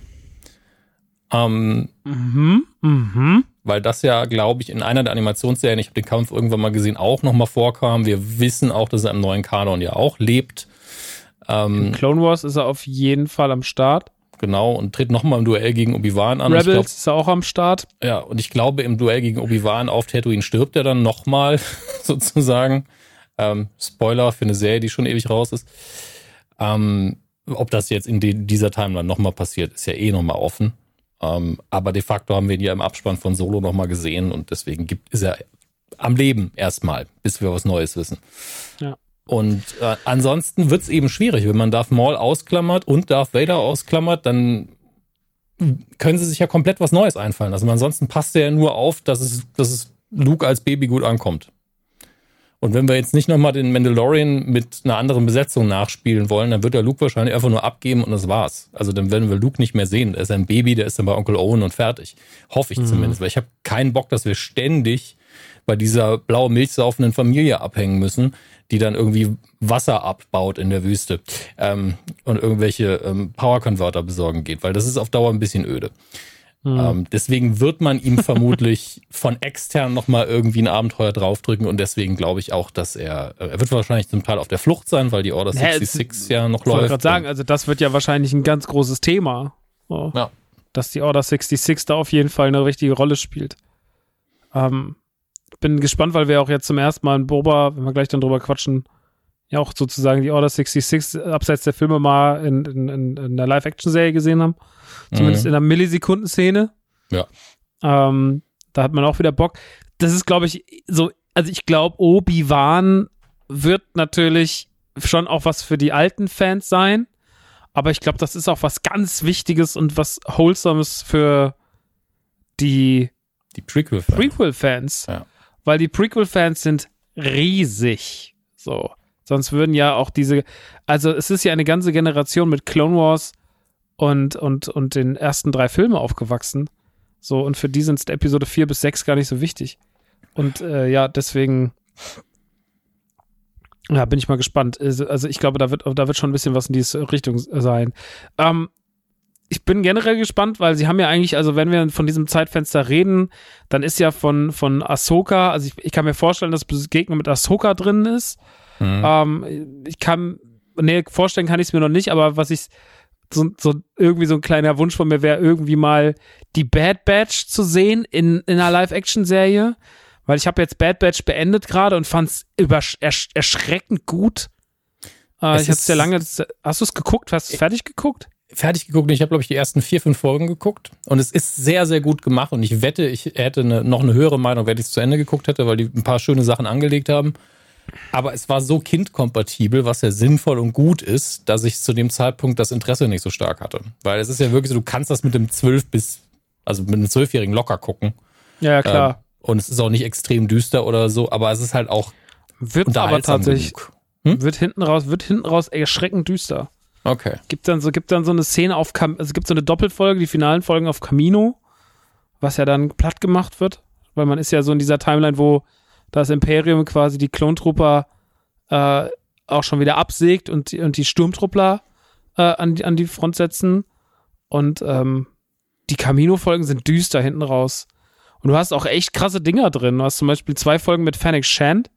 Ähm, Mhm. Mhm. weil das ja, glaube ich, in einer der Animationsserien, ich habe den Kampf irgendwann mal gesehen, auch noch mal vorkam. Wir wissen auch, dass er im neuen Kanon ja auch lebt. Ähm, Clone Wars ist er auf jeden Fall am Start. genau, und tritt noch mal im Duell gegen Obi-Wan an. Rebels glaub, ist er auch am Start. Ja, und ich glaube, im Duell gegen Obi-Wan auf Tatooine stirbt er dann nochmal, sozusagen. Ähm, Spoiler für eine Serie, die schon ewig raus ist. Ähm, ob das jetzt in die, dieser Timeline nochmal passiert, ist ja eh nochmal offen. Ähm, aber de facto haben wir ihn ja im Abspann von Solo nochmal gesehen und deswegen gibt, ist er am Leben erstmal, bis wir was Neues wissen. Und äh, ansonsten wird's eben schwierig, wenn man Darth Maul ausklammert und Darth Vader ausklammert, dann können sie sich ja komplett was Neues einfallen lassen. Ansonsten passt er ja nur auf, dass es, dass es Luke als Baby gut ankommt. Und wenn wir jetzt nicht nochmal den Mandalorian mit einer anderen Besetzung nachspielen wollen, dann wird der Luke wahrscheinlich einfach nur abgeben und das war's. Also dann werden wir Luke nicht mehr sehen. Er ist ein Baby, der ist dann bei Onkel Owen und fertig. Hoffe ich zumindest, weil ich habe keinen Bock, dass wir ständig bei dieser blaue Milch saufenden Familie abhängen müssen, die dann irgendwie Wasser abbaut in der Wüste ähm, und irgendwelche ähm, Power-Converter besorgen geht, weil das ist auf Dauer ein bisschen öde. Ähm, deswegen wird man ihm vermutlich von extern nochmal irgendwie ein Abenteuer draufdrücken und deswegen glaube ich auch, dass er, äh, er wird wahrscheinlich zum Teil auf der Flucht sein, weil die Order Hä, 66 ja noch Ich wollte läuft. gerade sagen, also das wird ja wahrscheinlich ein ganz großes Thema. So, Ja. Dass die Order 66 da auf jeden Fall eine richtige Rolle spielt. Ähm, bin gespannt, weil wir auch jetzt zum ersten Mal in Boba, wenn wir gleich dann drüber quatschen, ja auch sozusagen die Order 66 abseits der Filme mal in, in, in, in der Live-Action-Serie gesehen haben. Zumindest Mhm. in der Millisekundenszene. Ja. Ähm, da hat man auch wieder Bock. Das ist, glaube ich, so, also ich glaube, Obi-Wan wird natürlich schon auch was für die alten Fans sein. Aber ich glaube, das ist auch was ganz Wichtiges und was Wholesomes für die Die prequel Prequel-Fans. Ja. Weil die Prequel-Fans sind riesig. So. Sonst würden ja auch diese, also es ist ja eine ganze Generation mit Clone Wars und, und, und den ersten drei Filmen aufgewachsen. So, und für die sind Episode 4 bis 6 gar nicht so wichtig. Und äh, ja, deswegen ja, bin ich mal gespannt. Also also ich glaube, da wird, da wird schon ein bisschen was in diese Richtung sein. Ähm, ich bin generell gespannt, weil sie haben ja eigentlich, also wenn wir von diesem Zeitfenster reden, dann ist ja von, von Ahsoka, also ich, ich kann mir vorstellen, dass Begegnung mit Ahsoka drin ist. Mhm. Ähm, ich kann, nee, vorstellen kann ich es mir noch nicht, aber was ich, so, so irgendwie so ein kleiner Wunsch von mir wäre, irgendwie mal die Bad Batch zu sehen in, in einer Live-Action-Serie. Weil ich habe jetzt Bad Batch beendet gerade und fand es ersch erschreckend gut. Äh, ich hatte es ja lange. Hast du es geguckt? Hast du es fertig geguckt? Fertig geguckt und ich habe, glaube ich, die ersten vier, fünf Folgen geguckt. Und es ist sehr, sehr gut gemacht. Und ich wette, ich hätte eine, noch eine höhere Meinung, wenn ich es zu Ende geguckt hätte, weil die ein paar schöne Sachen angelegt haben. Aber es war so kindkompatibel, was ja sinnvoll und gut ist, dass ich zu dem Zeitpunkt das Interesse nicht so stark hatte. Weil es ist ja wirklich so, du kannst das mit dem zwölf bis, also mit einem zwölfjährigen locker gucken. Ja, klar. Ähm, und es ist auch nicht extrem düster oder so, aber es ist halt auch wird aber tatsächlich. Hm? wird hinten raus, wird hinten raus erschreckend düster. Okay. Gibt dann so, gibt dann so eine Szene auf, Cam also gibt so eine Doppelfolge, die finalen Folgen auf Camino, was ja dann platt gemacht wird, weil man ist ja so in dieser Timeline, wo das Imperium quasi die Klontrupper äh, auch schon wieder absägt und, die- und die Sturmtruppler äh, an, die, an die Front setzen. Und ähm, die Camino-Folgen sind düster hinten raus. Und du hast auch echt krasse Dinger drin. Du hast zum Beispiel zwei Folgen mit Fennec Shand.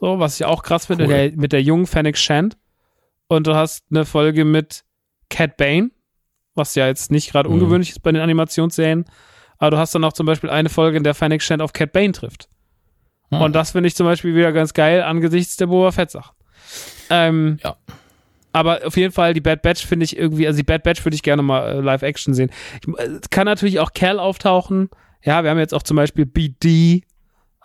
So, was ich auch krass finde, Cool. der, mit der jungen Fennec Shand. Und du hast eine Folge mit Cat Bane, was ja jetzt nicht gerade Mhm. ungewöhnlich ist bei den Animationsserien. Aber du hast dann auch zum Beispiel eine Folge, in der Fennec Shand auf Cat Bane trifft. Hm. Und das finde ich zum Beispiel wieder ganz geil angesichts der Boba Fett Sachen. Ähm, Ja. aber auf jeden Fall die Bad Batch finde ich irgendwie, also die Bad Batch würde ich gerne mal äh, live Action sehen. Ich, äh, kann natürlich auch Cal auftauchen. Ja, wir haben jetzt auch zum Beispiel BD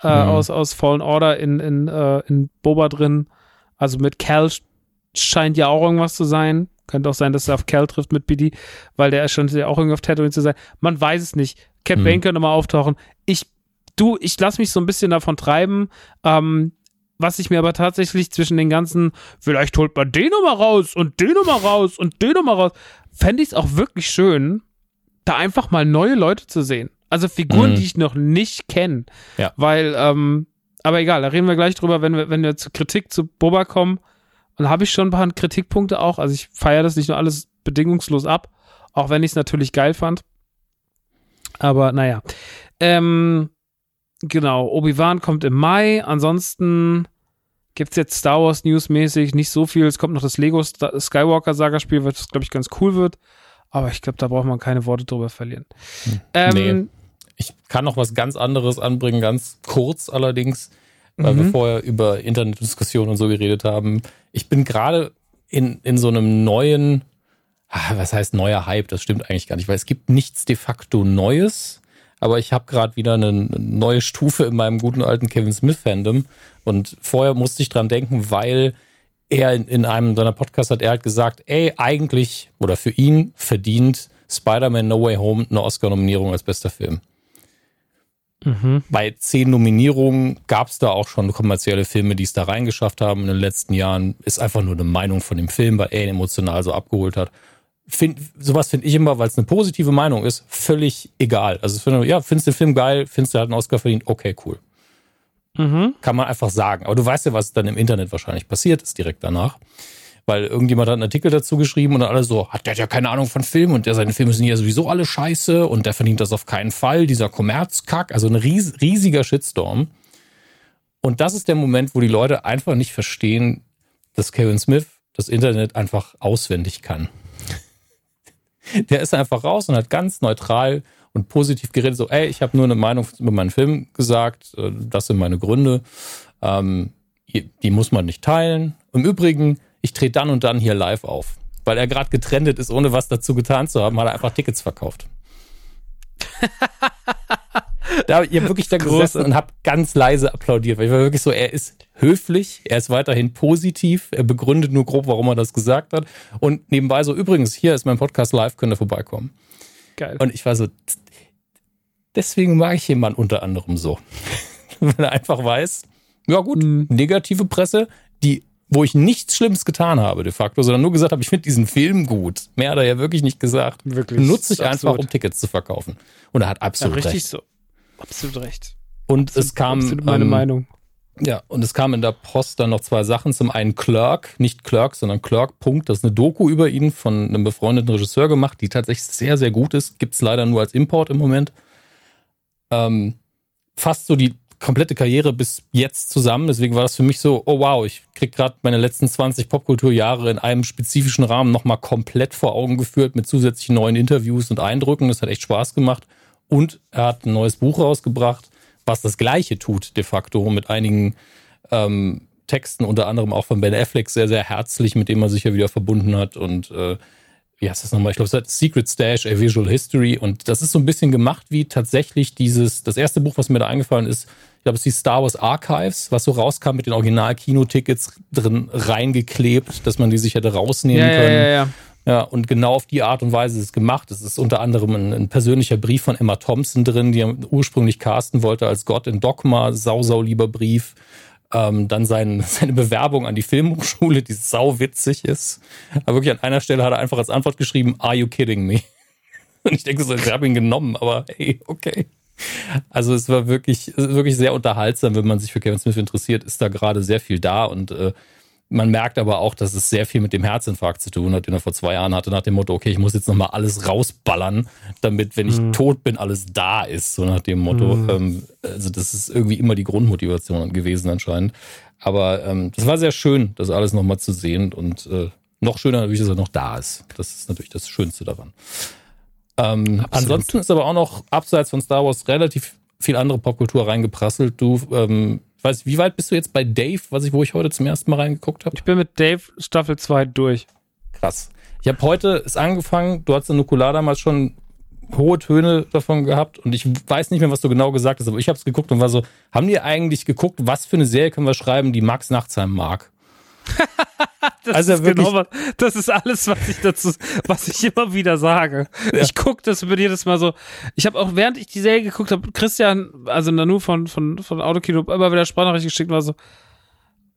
äh, mhm. aus, aus Fallen Order in, in, äh, in Boba drin. Also mit Cal scheint ja auch irgendwas zu sein. Könnte auch sein, dass er auf Cal trifft mit BD, weil der scheint ja auch irgendwie auf Tatooine zu sein. Man weiß es nicht. Cat mhm. Bane könnte mal auftauchen. Ich, du, ich lasse mich so ein bisschen davon treiben. Ähm, was ich mir aber tatsächlich zwischen den ganzen, vielleicht holt man den nochmal raus und den nochmal raus und den nochmal raus, fände ich es auch wirklich schön, da einfach mal neue Leute zu sehen. Also Figuren, mhm. die ich noch nicht kenne. Ja. Weil, ähm, aber egal, da reden wir gleich drüber, wenn wir, wenn wir zur Kritik zu Boba kommen. Und habe ich schon ein paar Kritikpunkte auch. Also ich feiere das nicht nur alles bedingungslos ab, auch wenn ich es natürlich geil fand. Aber naja. Ähm, genau, Obi-Wan kommt im Mai. Ansonsten gibt es jetzt Star Wars News-mäßig nicht so viel. Es kommt noch das Lego Skywalker-Saga-Spiel, was, glaube ich, ganz cool wird. Aber ich glaube, da braucht man keine Worte drüber verlieren. Hm. Ähm, nee. Ich kann noch was ganz anderes anbringen, ganz kurz allerdings, weil mhm. wir vorher über Internetdiskussionen und so geredet haben. Ich bin gerade in, in so einem neuen, ah, was heißt neuer Hype? Das stimmt eigentlich gar nicht, weil es gibt nichts de facto Neues aber ich habe gerade wieder eine neue Stufe in meinem guten alten Kevin Smith-Fandom. Und vorher musste ich dran denken, weil er in, in einem seiner Podcasts hat er halt gesagt, ey, eigentlich oder für ihn verdient Spider-Man No Way Home eine Oscar-Nominierung als bester Film. Mhm. Bei zehn Nominierungen gab es da auch schon kommerzielle Filme, die es da reingeschafft haben in den letzten Jahren. Ist einfach nur eine Meinung von dem Film, weil er ihn emotional so abgeholt hat find, sowas finde ich immer, weil es eine positive Meinung ist, völlig egal. Also find, ja, findest du den Film geil, findest du, hat einen Oscar verdient, okay, cool. Mhm. Kann man einfach sagen. Aber du weißt ja, was dann im Internet wahrscheinlich passiert ist direkt danach. Weil irgendjemand hat einen Artikel dazu geschrieben und dann alle so, hat der ja keine Ahnung von Filmen und der seine Filme sind ja sowieso alle scheiße und der verdient das auf keinen Fall, dieser Kommerzkack, also ein ries riesiger Shitstorm. Und das ist der Moment, wo die Leute einfach nicht verstehen, dass Kevin Smith das Internet einfach auswendig kann. Der ist einfach raus und hat ganz neutral und positiv geredet, so, ey, ich habe nur eine Meinung über meinen Film gesagt, äh, das sind meine Gründe, ähm, die muss man nicht teilen. Im Übrigen, ich trete dann und dann hier live auf. Weil er gerade getrendet ist, ohne was dazu getan zu haben, hat er einfach Tickets verkauft. da habe ich wirklich da gesessen und habe ganz leise applaudiert, weil ich war wirklich so, er ist höflich, er ist weiterhin positiv, er begründet nur grob, warum er das gesagt hat. Und nebenbei so, übrigens, hier ist mein Podcast live, könnt ihr vorbeikommen. Geil. Und ich war so, deswegen mag ich jemanden unter anderem so. Wenn er einfach weiß, ja gut, mhm. negative Presse, die wo ich nichts Schlimmes getan habe, de facto, sondern nur gesagt habe, ich finde diesen Film gut. Mehr hat er ja wirklich nicht gesagt. Wirklich. Nutze ich einfach, um Tickets zu verkaufen. Und er hat absolut ja, richtig recht. so. Absolut recht. Und absolut, es kam. Absolut meine ähm, Meinung. Ja, und es kam in der Post dann noch zwei Sachen. Zum einen Clerk, nicht Clerk, sondern Clerk. Punkt. Das ist eine Doku über ihn von einem befreundeten Regisseur gemacht, die tatsächlich sehr, sehr gut ist. Gibt's leider nur als Import im Moment. Ähm, fast so die komplette Karriere bis jetzt zusammen. Deswegen war das für mich so, oh wow, ich krieg gerade meine letzten 20 Popkulturjahre in einem spezifischen Rahmen nochmal komplett vor Augen geführt mit zusätzlichen neuen Interviews und Eindrücken. Das hat echt Spaß gemacht. Und er hat ein neues Buch rausgebracht, was das Gleiche tut, de facto, mit einigen ähm, Texten, unter anderem auch von Ben Affleck, sehr, sehr herzlich, mit dem er sich ja wieder verbunden hat. Und äh, wie heißt das nochmal? Ich glaube, es hat Secret Stash, A Visual History. Und das ist so ein bisschen gemacht wie tatsächlich dieses, das erste Buch, was mir da eingefallen ist, ich glaube, es ist die Star Wars Archives, was so rauskam mit den Original-Kinotickets drin reingeklebt, dass man die sich hätte rausnehmen ja, können. Ja, ja, ja. Und genau auf die Art und Weise ist es gemacht. Es ist unter anderem ein, ein, persönlicher Brief von Emma Thompson drin, die er ursprünglich casten wollte als Gott in Dogma, sau, sau lieber Brief. Ähm, dann sein, seine Bewerbung an die Filmhochschule, die sau witzig ist. Aber wirklich an einer Stelle hat er einfach als Antwort geschrieben, are you kidding me? Und ich denke so, ich habe ihn genommen, aber hey, okay. Also es war wirklich, wirklich sehr unterhaltsam, wenn man sich für Kevin Smith interessiert, ist da gerade sehr viel da und äh, man merkt aber auch, dass es sehr viel mit dem Herzinfarkt zu tun hat, den er vor zwei Jahren hatte, nach dem Motto, okay, ich muss jetzt nochmal alles rausballern, damit, wenn ich mhm. tot bin, alles da ist, so nach dem Motto. Mhm. Ähm, also das ist irgendwie immer die Grundmotivation gewesen anscheinend. Aber ähm, das war sehr schön, das alles nochmal zu sehen und äh, noch schöner natürlich, dass er noch da ist. Das ist natürlich das Schönste daran. Ähm, ansonsten ist aber auch noch abseits von Star Wars relativ viel andere Popkultur reingeprasselt. Du ähm, weiß, wie weit bist du jetzt bei Dave, was ich, wo ich heute zum ersten Mal reingeguckt habe? Ich bin mit Dave Staffel 2 durch. krass. Ich habe heute es angefangen, du hast in Nukular damals schon hohe Töne davon gehabt und ich weiß nicht mehr, was du genau gesagt hast, aber ich habe es geguckt und war so, haben die eigentlich geguckt, was für eine Serie können wir schreiben, die Max Nachtsheim mag? Das also ist genau was, das ist alles, was ich dazu, was ich immer wieder sage. Ja. Ich gucke das über jedes Mal so. Ich habe auch, während ich die Serie geguckt habe, Christian, also Nanu von, von, von Autokino, immer wieder Sprachnachricht geschickt war so,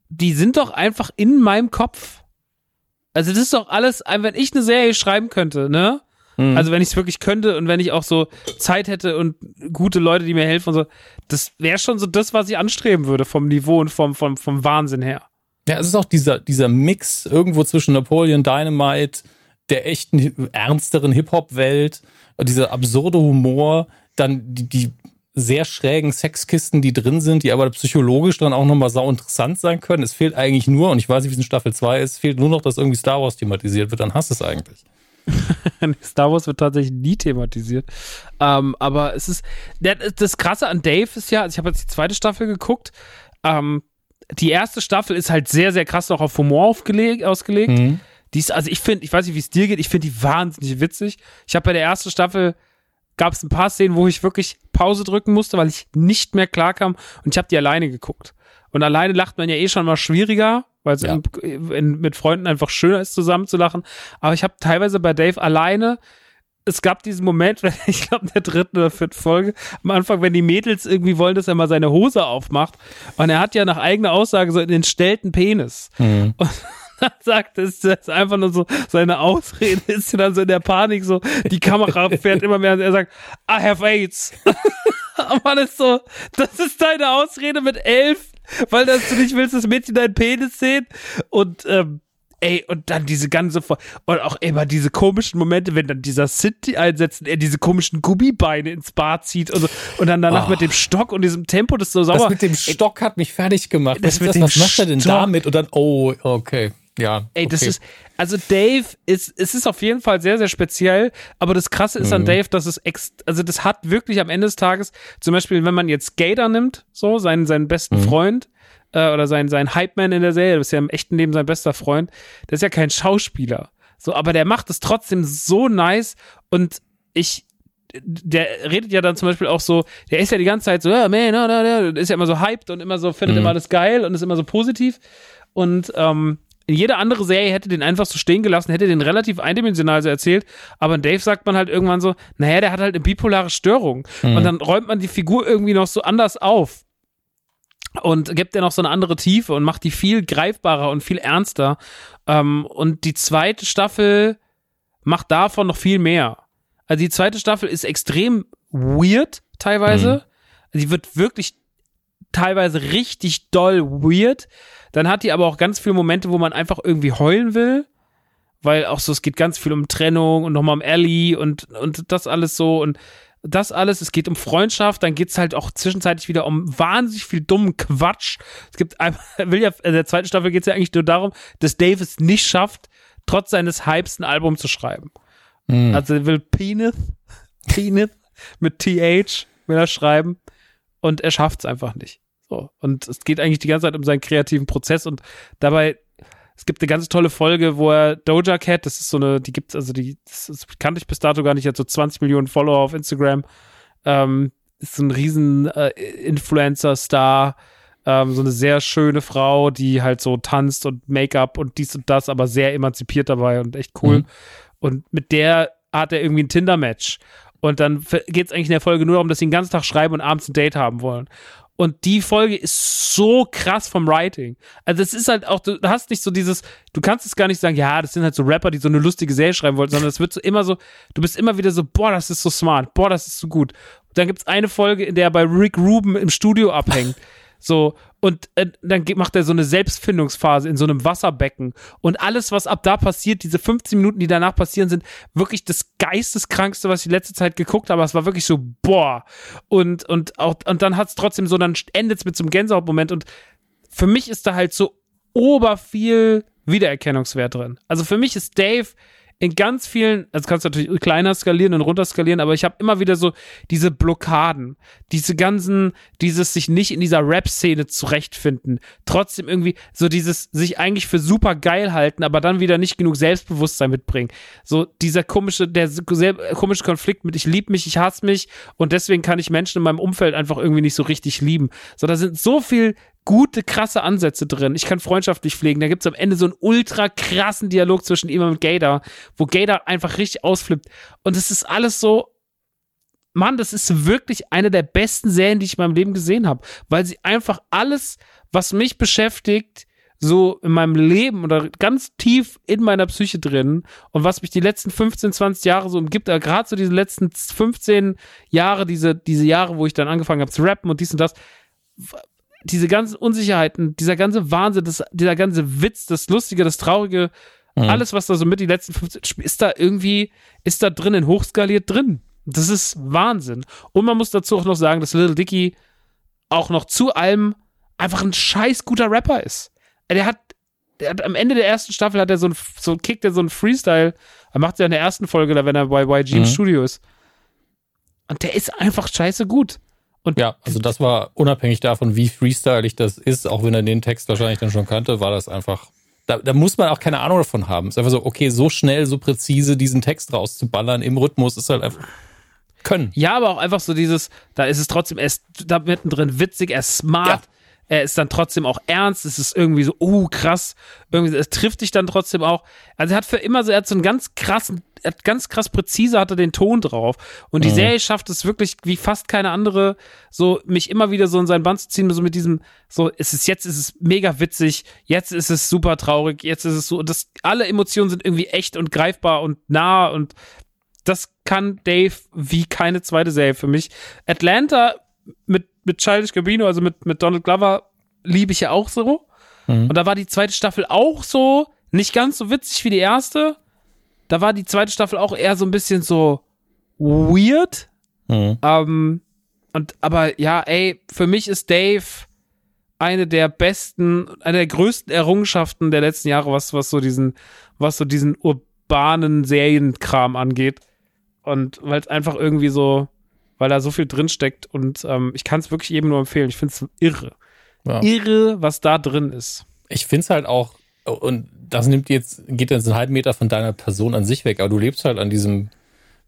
die sind doch einfach in meinem Kopf. Also das ist doch alles, wenn ich eine Serie schreiben könnte, ne? Mhm. Also wenn ich es wirklich könnte und wenn ich auch so Zeit hätte und gute Leute, die mir helfen und so, das wäre schon so das, was ich anstreben würde vom Niveau und vom, vom, vom Wahnsinn her. Ja, es ist auch dieser, dieser Mix irgendwo zwischen Napoleon Dynamite, der echten, ernsteren Hip-Hop-Welt, dieser absurde Humor, dann die, die sehr schrägen Sexkisten, die drin sind, die aber psychologisch dann auch nochmal sau interessant sein können. Es fehlt eigentlich nur, und ich weiß nicht, wie es in Staffel 2 ist, fehlt nur noch, dass irgendwie Star Wars thematisiert wird, dann hast du es eigentlich. Star Wars wird tatsächlich nie thematisiert. Ähm, aber es ist, das Krasse an Dave ist ja, also ich habe jetzt die zweite Staffel geguckt, ähm, die erste Staffel ist halt sehr, sehr krass noch auf Humor aufgelegt, ausgelegt. Mhm. Die ist, also ich finde, ich weiß nicht, wie es dir geht, ich finde die wahnsinnig witzig. Ich habe bei der ersten Staffel gab es ein paar Szenen, wo ich wirklich Pause drücken musste, weil ich nicht mehr klarkam und ich habe die alleine geguckt. Und alleine lacht man ja eh schon mal schwieriger, weil es ja. mit Freunden einfach schöner ist, zusammen zu lachen. Aber ich habe teilweise bei Dave alleine es gab diesen Moment, ich glaube, in der dritten oder vierten Folge, am Anfang, wenn die Mädels irgendwie wollen, dass er mal seine Hose aufmacht. Und er hat ja nach eigener Aussage so einen entstellten Penis. Mhm. Und dann sagt es, das ist einfach nur so, seine Ausrede ist dann so in der Panik so, die Kamera fährt immer mehr und er sagt, I have AIDS. Und man ist so, das ist deine Ausrede mit elf, weil das du nicht willst, dass Mädchen deinen Penis sehen. Und ähm, Ey, und dann diese ganze, und auch immer diese komischen Momente, wenn dann dieser City einsetzt und er diese komischen Gummibeine ins Bad zieht und, so, und dann danach oh. mit dem Stock und diesem Tempo, das so sauer. Das mit dem Stock hat mich fertig gemacht. Das was, das, was macht er denn damit? Und dann, oh, okay. Ja. Ey, das ist, also Dave ist, es ist auf jeden Fall sehr, sehr speziell, aber das krasse ist mhm. an Dave, dass es ex, also das hat wirklich am Ende des Tages, zum Beispiel, wenn man jetzt Gator nimmt, so, seinen, seinen besten mhm. Freund, äh, oder sein, sein Hype-Man in der Serie, das ist ja im echten Leben sein bester Freund, der ist ja kein Schauspieler. So, aber der macht es trotzdem so nice und ich, der redet ja dann zum Beispiel auch so, der ist ja die ganze Zeit so, ja, man, no, no, no, ist ja immer so hyped und immer so, findet mhm. immer alles geil und ist immer so positiv. Und ähm, jede andere Serie hätte den einfach so stehen gelassen, hätte den relativ eindimensional so erzählt, aber in Dave sagt man halt irgendwann so, naja, der hat halt eine bipolare Störung. Mhm. Und dann räumt man die Figur irgendwie noch so anders auf und gibt ihr noch so eine andere Tiefe und macht die viel greifbarer und viel ernster. Ähm, und die zweite Staffel macht davon noch viel mehr. Also die zweite Staffel ist extrem weird teilweise. Mhm. Sie wird wirklich teilweise richtig doll weird. Dann hat die aber auch ganz viele Momente, wo man einfach irgendwie heulen will. Weil auch so, es geht ganz viel um Trennung und nochmal um Ellie und, und das alles so. Und das alles, es geht um Freundschaft, dann geht es halt auch zwischenzeitlich wieder um wahnsinnig viel dummen Quatsch. Es gibt einmal, will ja, in der zweiten Staffel geht es ja eigentlich nur darum, dass Dave es nicht schafft, trotz seines Hypes ein Album zu schreiben. Mhm. Also er will Penis, Penis mit TH will er schreiben und er schafft es einfach nicht. So. Und es geht eigentlich die ganze Zeit um seinen kreativen Prozess und dabei es gibt eine ganz tolle Folge, wo er Doja Cat, das ist so eine, die gibt's, also die, das, das kannte ich bis dato gar nicht, hat so 20 Millionen Follower auf Instagram. Ähm, ist so ein riesen äh, Influencer-Star, ähm, so eine sehr schöne Frau, die halt so tanzt und Make-up und dies und das, aber sehr emanzipiert dabei und echt cool. Mhm. Und mit der hat er irgendwie ein Tinder-Match. Und dann geht es eigentlich in der Folge nur darum, dass sie den ganzen Tag schreiben und abends ein Date haben wollen. Und die Folge ist so krass vom Writing. Also es ist halt auch, du hast nicht so dieses, du kannst es gar nicht sagen, ja, das sind halt so Rapper, die so eine lustige Serie schreiben wollten, sondern es wird so immer so, du bist immer wieder so, boah, das ist so smart, boah, das ist so gut. Und dann gibt's eine Folge, in der er bei Rick Rubin im Studio abhängt. So, und äh, dann macht er so eine Selbstfindungsphase in so einem Wasserbecken. Und alles, was ab da passiert, diese 15 Minuten, die danach passieren, sind wirklich das geisteskrankste, was ich die letzte Zeit geguckt habe. Es war wirklich so, boah. Und, und auch, und dann hat es trotzdem so, dann endet es mit so einem Gänsehautmoment. Und für mich ist da halt so oberviel Wiedererkennungswert drin. Also für mich ist Dave in ganz vielen, also kannst du natürlich kleiner skalieren und runter skalieren, aber ich habe immer wieder so diese Blockaden, diese ganzen, dieses sich nicht in dieser Rap-Szene zurechtfinden, trotzdem irgendwie so dieses sich eigentlich für super geil halten, aber dann wieder nicht genug Selbstbewusstsein mitbringen. So dieser komische, der sehr, komische Konflikt mit ich liebe mich, ich hasse mich und deswegen kann ich Menschen in meinem Umfeld einfach irgendwie nicht so richtig lieben. So, da sind so viel gute, krasse Ansätze drin. Ich kann freundschaftlich pflegen. Da gibt's am Ende so einen ultra krassen Dialog zwischen ihm und Gator, wo Gator einfach richtig ausflippt. Und es ist alles so, Mann, das ist wirklich eine der besten Serien, die ich in meinem Leben gesehen habe, weil sie einfach alles, was mich beschäftigt, so in meinem Leben oder ganz tief in meiner Psyche drin und was mich die letzten 15, 20 Jahre so umgibt, gerade so diese letzten 15 Jahre, diese, diese Jahre, wo ich dann angefangen habe zu rappen und dies und das, diese ganzen Unsicherheiten, dieser ganze Wahnsinn, das, dieser ganze Witz, das Lustige, das Traurige, mhm. alles, was da so mit die letzten 15, ist da irgendwie, ist da drin in hochskaliert drin. Das ist Wahnsinn. Und man muss dazu auch noch sagen, dass Little Dicky auch noch zu allem einfach ein scheiß guter Rapper ist. Der hat, der hat am Ende der ersten Staffel hat er so ein, so ein Kick, der so ein Freestyle, er macht ja in der ersten Folge, da wenn er bei YG mhm. im Studio ist. Und der ist einfach scheiße gut. Und ja, also das war unabhängig davon, wie freestylig das ist, auch wenn er den Text wahrscheinlich dann schon kannte, war das einfach. Da, da muss man auch keine Ahnung davon haben. Es ist einfach so, okay, so schnell, so präzise diesen Text rauszuballern im Rhythmus ist halt einfach können. Ja, aber auch einfach so dieses, da ist es trotzdem, er ist da mittendrin witzig, er ist smart, ja er ist dann trotzdem auch ernst, es ist irgendwie so, oh krass, irgendwie, es trifft dich dann trotzdem auch. Also er hat für immer so, er hat so einen ganz krassen, er hat ganz krass präzise hat er den Ton drauf. Und die mhm. Serie schafft es wirklich wie fast keine andere, so mich immer wieder so in seinen Band zu ziehen, so mit diesem, so, es ist jetzt ist es mega witzig, jetzt ist es super traurig, jetzt ist es so, das, alle Emotionen sind irgendwie echt und greifbar und nah und das kann Dave wie keine zweite Serie für mich. Atlanta mit mit Childish Gambino, also mit, mit Donald Glover, liebe ich ja auch so. Mhm. Und da war die zweite Staffel auch so, nicht ganz so witzig wie die erste. Da war die zweite Staffel auch eher so ein bisschen so weird. Mhm. Ähm, und, aber ja, ey, für mich ist Dave eine der besten, eine der größten Errungenschaften der letzten Jahre, was, was so diesen, was so diesen urbanen Serienkram angeht. Und weil es einfach irgendwie so, weil da so viel drin steckt und ähm, ich kann es wirklich jedem nur empfehlen. Ich finde es irre. Ja. Irre, was da drin ist. Ich finde es halt auch, und das nimmt jetzt, geht jetzt einen halben Meter von deiner Person an sich weg, aber du lebst halt an diesem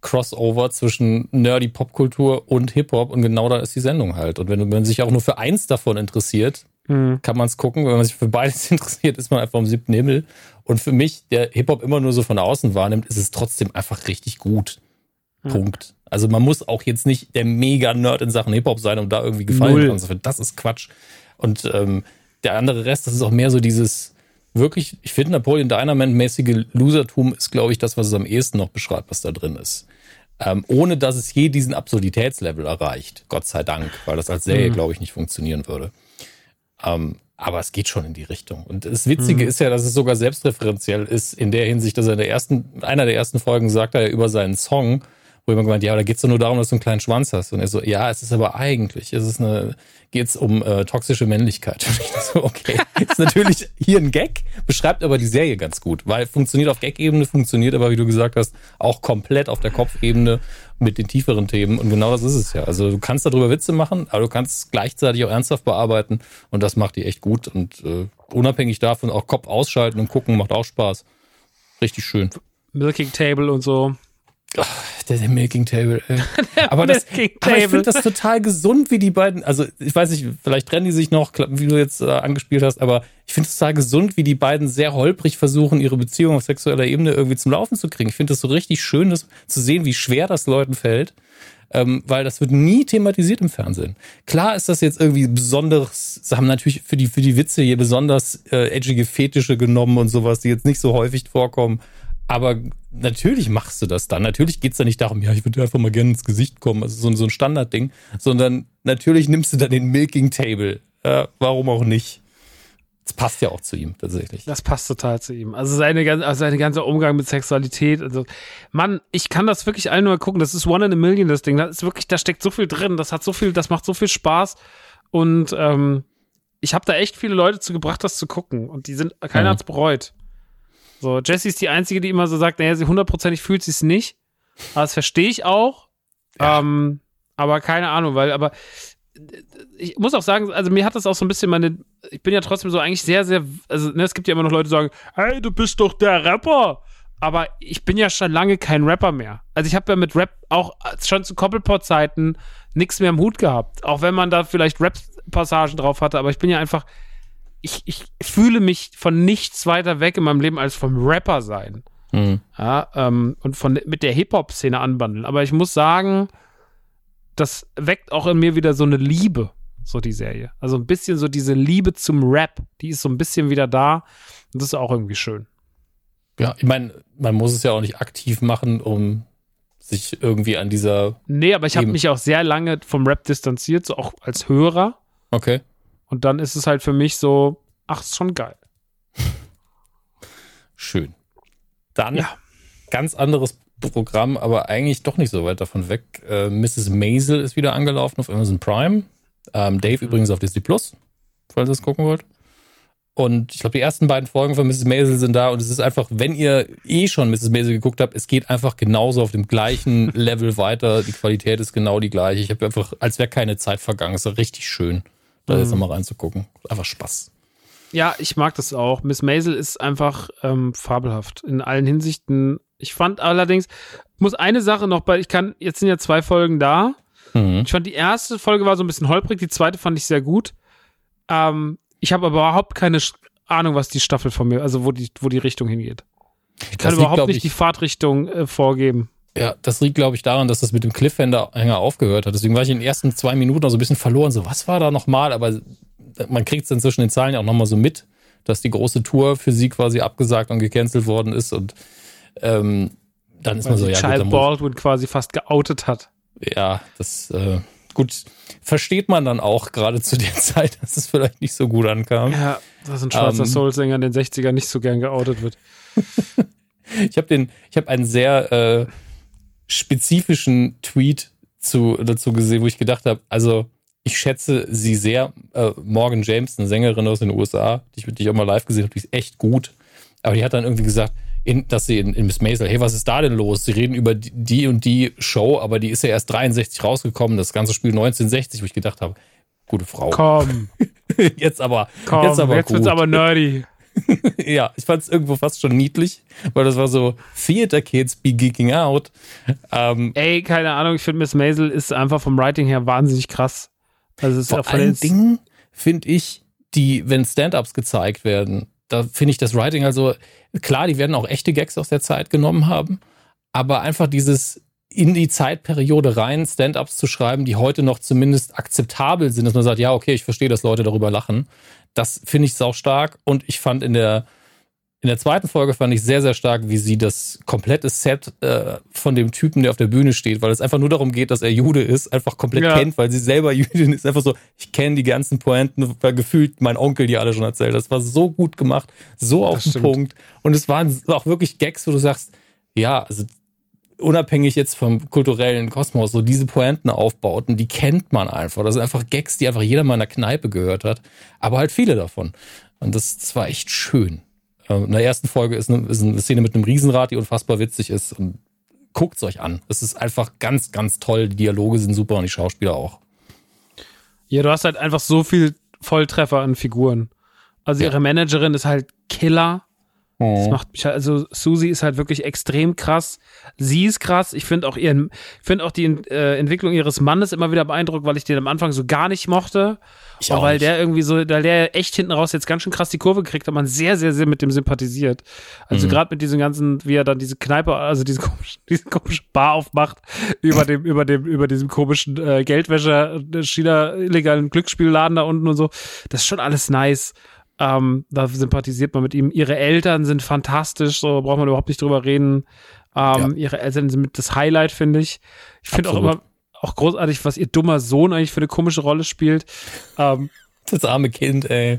Crossover zwischen nerdy Popkultur und Hip-Hop und genau da ist die Sendung halt. Und wenn, man sich auch nur für eins davon interessiert, mhm. kann man es gucken. Wenn man sich für beides interessiert, ist man einfach am siebten Himmel. Und für mich, der Hip-Hop immer nur so von außen wahrnimmt, ist es trotzdem einfach richtig gut. Punkt. Also man muss auch jetzt nicht der Mega-Nerd in Sachen Hip-Hop sein, um da irgendwie gefallen zu finden. Das ist Quatsch. Und ähm, der andere Rest, das ist auch mehr so dieses wirklich, ich finde Napoleon Dynamite-mäßige Losertum ist, glaube ich, das, was es am ehesten noch beschreibt, was da drin ist. Ähm, ohne dass es je diesen Absurditätslevel erreicht. Gott sei Dank, weil das als Serie, mhm. glaube ich, nicht funktionieren würde. Ähm, aber es geht schon in die Richtung. Und das Witzige mhm. ist ja, dass es sogar selbstreferenziell ist, in der Hinsicht, dass er in der ersten, einer der ersten Folgen sagt er ja über seinen Song, wo jemand gemeint, ja, da geht's doch nur darum, dass du einen kleinen Schwanz hast. Und er so, ja, es ist aber eigentlich, es ist eine, geht's um äh, toxische Männlichkeit. Und ich so, okay, ist natürlich hier ein Gag, beschreibt aber die Serie ganz gut, weil funktioniert auf Gag-Ebene, funktioniert aber, wie du gesagt hast, auch komplett auf der Kopfebene mit den tieferen Themen. Und genau das ist es ja. Also du kannst darüber Witze machen, aber du kannst gleichzeitig auch ernsthaft bearbeiten und das macht die echt gut. Und äh, unabhängig davon auch Kopf ausschalten und gucken macht auch Spaß. Richtig schön. Milking Table und so. Oh, der, der Milking Table, ey. aber, das, aber ich finde das total gesund, wie die beiden, also ich weiß nicht, vielleicht trennen die sich noch, wie du jetzt äh, angespielt hast, aber ich finde es total gesund, wie die beiden sehr holprig versuchen, ihre Beziehung auf sexueller Ebene irgendwie zum Laufen zu kriegen. Ich finde das so richtig schön, das zu sehen, wie schwer das Leuten fällt. Ähm, weil das wird nie thematisiert im Fernsehen. Klar ist das jetzt irgendwie besonderes, sie haben natürlich für die, für die Witze hier besonders äh, edgige Fetische genommen und sowas, die jetzt nicht so häufig vorkommen. Aber natürlich machst du das dann. Natürlich geht's da nicht darum, ja, ich würde einfach mal gerne ins Gesicht kommen, also so, so ein Standardding, sondern natürlich nimmst du dann den Milking Table. Äh, warum auch nicht? Das passt ja auch zu ihm tatsächlich. Das passt total zu ihm. Also seine, also seine ganze Umgang mit Sexualität. Also, Mann, ich kann das wirklich allen nur gucken. Das ist One in a Million, das Ding. Das ist wirklich, da steckt so viel drin. Das hat so viel, das macht so viel Spaß. Und ähm, ich habe da echt viele Leute zu gebracht, das zu gucken. Und die sind, keiner mhm. hat's bereut. So, Jessie ist die Einzige, die immer so sagt, naja, sie hundertprozentig fühlt sie es nicht. Aber das verstehe ich auch. Ja. Ähm, aber keine Ahnung, weil, aber ich muss auch sagen, also mir hat das auch so ein bisschen meine, ich bin ja trotzdem so eigentlich sehr, sehr, also ne, es gibt ja immer noch Leute, die sagen, hey, du bist doch der Rapper. Aber ich bin ja schon lange kein Rapper mehr. Also ich habe ja mit Rap auch schon zu Koppelport-Zeiten nichts mehr im Hut gehabt. Auch wenn man da vielleicht Rap-Passagen drauf hatte, aber ich bin ja einfach, ich, ich fühle mich von nichts weiter weg in meinem Leben als vom Rapper sein. Mhm. Ja, ähm, und von, mit der Hip-Hop-Szene anbandeln. Aber ich muss sagen, das weckt auch in mir wieder so eine Liebe, so die Serie. Also ein bisschen so diese Liebe zum Rap, die ist so ein bisschen wieder da. Und das ist auch irgendwie schön. Ja, ich meine, man muss es ja auch nicht aktiv machen, um sich irgendwie an dieser. Nee, aber ich habe mich auch sehr lange vom Rap distanziert, so auch als Hörer. Okay. Und dann ist es halt für mich so, ach, ist schon geil. Schön. Dann Ja. ganz anderes Programm, aber eigentlich doch nicht so weit davon weg. Äh, Mrs. Maisel ist wieder angelaufen auf Amazon Prime. Ähm, Dave übrigens auf Disney Plus, falls ihr es gucken wollt. Und ich glaube, die ersten beiden Folgen von Mrs. Maisel sind da und es ist einfach, wenn ihr eh schon Mrs. Maisel geguckt habt, es geht einfach genauso auf dem gleichen Level weiter. Die Qualität ist genau die gleiche. Ich habe einfach, als wäre keine Zeit vergangen. Es ist richtig schön, da jetzt nochmal reinzugucken. Einfach Spaß. Ja, ich mag das auch. Miss Maisel ist einfach ähm, fabelhaft in allen Hinsichten. Ich fand allerdings, muss eine Sache noch bei, ich kann, jetzt sind ja zwei Folgen da. Mhm. Ich fand die erste Folge war so ein bisschen holprig, die zweite fand ich sehr gut. Ähm, ich habe aber überhaupt keine Ahnung, was die Staffel von mir, also wo die, wo die Richtung hingeht. Ich kann Das liegt, überhaupt glaub nicht ich- die Fahrtrichtung äh, vorgeben. Ja, das liegt, glaube ich, daran, dass das mit dem Cliffhanger aufgehört hat. Deswegen war ich in den ersten zwei Minuten noch so ein bisschen verloren. So, was war da nochmal? Aber man kriegt es dann zwischen den Zahlen ja auch nochmal so mit, dass die große Tour für sie quasi abgesagt und gecancelt worden ist. Und ähm, dann ist Weil man so, ja, gut, Child muss, Baldwin quasi fast geoutet hat. ja, das äh, gut versteht man dann auch gerade zu der Zeit, dass es vielleicht nicht so gut ankam. Ja, dass ein schwarzer Ähm. Soul-Sänger in den 60ern nicht so gern geoutet wird. Ich habe den, ich habe einen sehr äh, spezifischen Tweet zu, dazu gesehen, wo ich gedacht habe, also ich schätze sie sehr. Äh, Morgan James, eine Sängerin aus den USA, die ich, die ich auch mal live gesehen habe, die ist echt gut. Aber die hat dann irgendwie gesagt, in, dass sie in, in Miss Maisel, hey, was ist da denn los? Sie reden über die, die und die Show, aber die ist ja erst 63 rausgekommen, das ganze Spiel 1960, wo ich gedacht habe, gute Frau. Komm, Jetzt aber, komm, jetzt aber jetzt gut. wird's aber nerdy. Ja, ich fand es irgendwo fast schon niedlich, weil das war so Theater Kids be geeking out. Ähm, Ey, keine Ahnung, ich finde Miss Maisel ist einfach vom Writing her wahnsinnig krass. Also es ist vor allen Dingen finde ich, die, wenn Stand-ups gezeigt werden, da finde ich das Writing also, klar, die werden auch echte Gags aus der Zeit genommen haben, aber einfach dieses in die Zeitperiode rein Stand-ups zu schreiben, die heute noch zumindest akzeptabel sind, dass man sagt, ja, okay, ich verstehe, dass Leute darüber lachen. Das finde ich sau stark und ich fand in der in der zweiten Folge fand ich sehr, sehr stark, wie sie das komplette Set äh, von dem Typen, der auf der Bühne steht, weil es einfach nur darum geht, dass er Jude ist, einfach komplett Ja. kennt, weil sie selber Jüdin ist. Einfach so, ich kenne die ganzen Pointen, weil gefühlt mein Onkel die alle schon erzählt. Das war so gut gemacht, so auf den stimmt. Punkt. Und es waren auch wirklich Gags, wo du sagst, ja, also unabhängig jetzt vom kulturellen Kosmos, so diese Pointenaufbauten, die kennt man einfach. Das sind einfach Gags, die einfach jeder mal in der Kneipe gehört hat, aber halt viele davon. Und das, das war echt schön. Ähm, In der ersten Folge ist eine, ist eine Szene mit einem Riesenrad, die unfassbar witzig ist. Und guckt's euch an. Es ist einfach ganz, ganz toll. Die Dialoge sind super und die Schauspieler auch. Ja, du hast halt einfach so viel Volltreffer an Figuren. Also Ja. ihre Managerin ist halt Killer. Das Mhm. macht mich halt, also Susie ist halt wirklich extrem krass. Sie ist krass. Ich finde auch ihren, finde auch die äh, Entwicklung ihres Mannes immer wieder beeindruckend, weil ich den am Anfang so gar nicht mochte. Ich Aber auch weil nicht. der irgendwie so, weil der echt hinten raus jetzt ganz schön krass die Kurve gekriegt hat, man sehr, sehr, sehr mit dem sympathisiert. Also Mhm. gerade mit diesem ganzen, wie er dann diese Kneipe, also diese komische, diese komische Bar aufmacht, über dem, über dem, über diesem komischen äh, Geldwäscher, äh, China illegalen Glücksspielladen da unten und so. Das ist schon alles nice. Ähm, da sympathisiert man mit ihm. Ihre Eltern sind fantastisch, so braucht man überhaupt nicht drüber reden. Ähm, Ihre Eltern sind mit das Highlight, finde ich. Ich finde auch immer auch großartig, was ihr dummer Sohn eigentlich für eine komische Rolle spielt. Ähm, Das arme Kind, ey.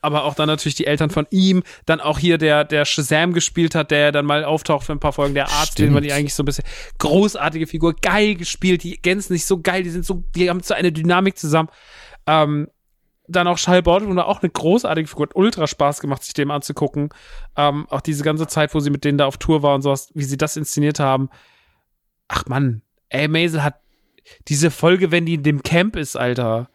aber auch dann natürlich die Eltern von ihm, dann auch hier der, der Shazam gespielt hat, der dann mal auftaucht für ein paar Folgen, der Arzt, den man die Stimmt. eigentlich so ein bisschen großartige Figur, geil gespielt, die ergänzen sich so geil, die sind so, die haben so eine Dynamik zusammen. Ähm, dann auch Shia Baldwin war auch eine großartige Figur, hat ultra Spaß gemacht, sich dem anzugucken. Ähm, auch diese ganze Zeit, wo sie mit denen da auf Tour war und sowas, wie sie das inszeniert haben. Ach Mann, ey, Maisel hat diese Folge, wenn die in dem Camp ist, Alter.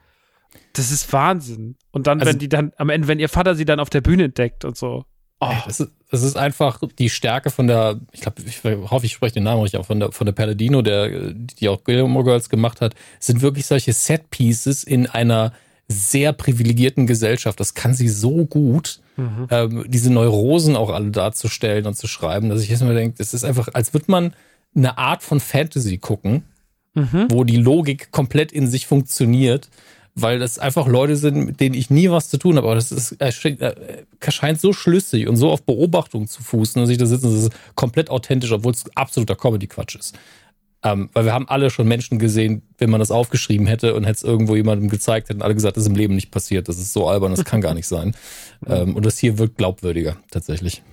Das ist Wahnsinn. Und dann, also, wenn die dann, am Ende, wenn ihr Vater sie dann auf der Bühne entdeckt und so. Oh. Das, ist, das ist einfach die Stärke von der, ich glaube, ich hoffe, ich spreche den Namen richtig auch, von der, von der Paladino, der, die auch Gilmore Girls gemacht hat, sind wirklich solche Set-Pieces in einer sehr privilegierten Gesellschaft. Das kann sie so gut, mhm. ähm, diese Neurosen auch alle darzustellen und zu schreiben, dass ich jetzt mal denke, das ist einfach, als würde man eine Art von Fantasy gucken, mhm. wo die Logik komplett in sich funktioniert weil das einfach Leute sind, mit denen ich nie was zu tun habe. Aber das ist, er scheint so schlüssig und so auf Beobachtung zu fußen, dass ich da sitze, das ist komplett authentisch, obwohl es absoluter Comedy-Quatsch ist. Ähm, weil wir haben alle schon Menschen gesehen, wenn man das aufgeschrieben hätte und hätte es irgendwo jemandem gezeigt, hätten alle gesagt, das ist im Leben nicht passiert. Das ist so albern, das kann gar nicht sein. Ähm, und das hier wirkt glaubwürdiger, tatsächlich.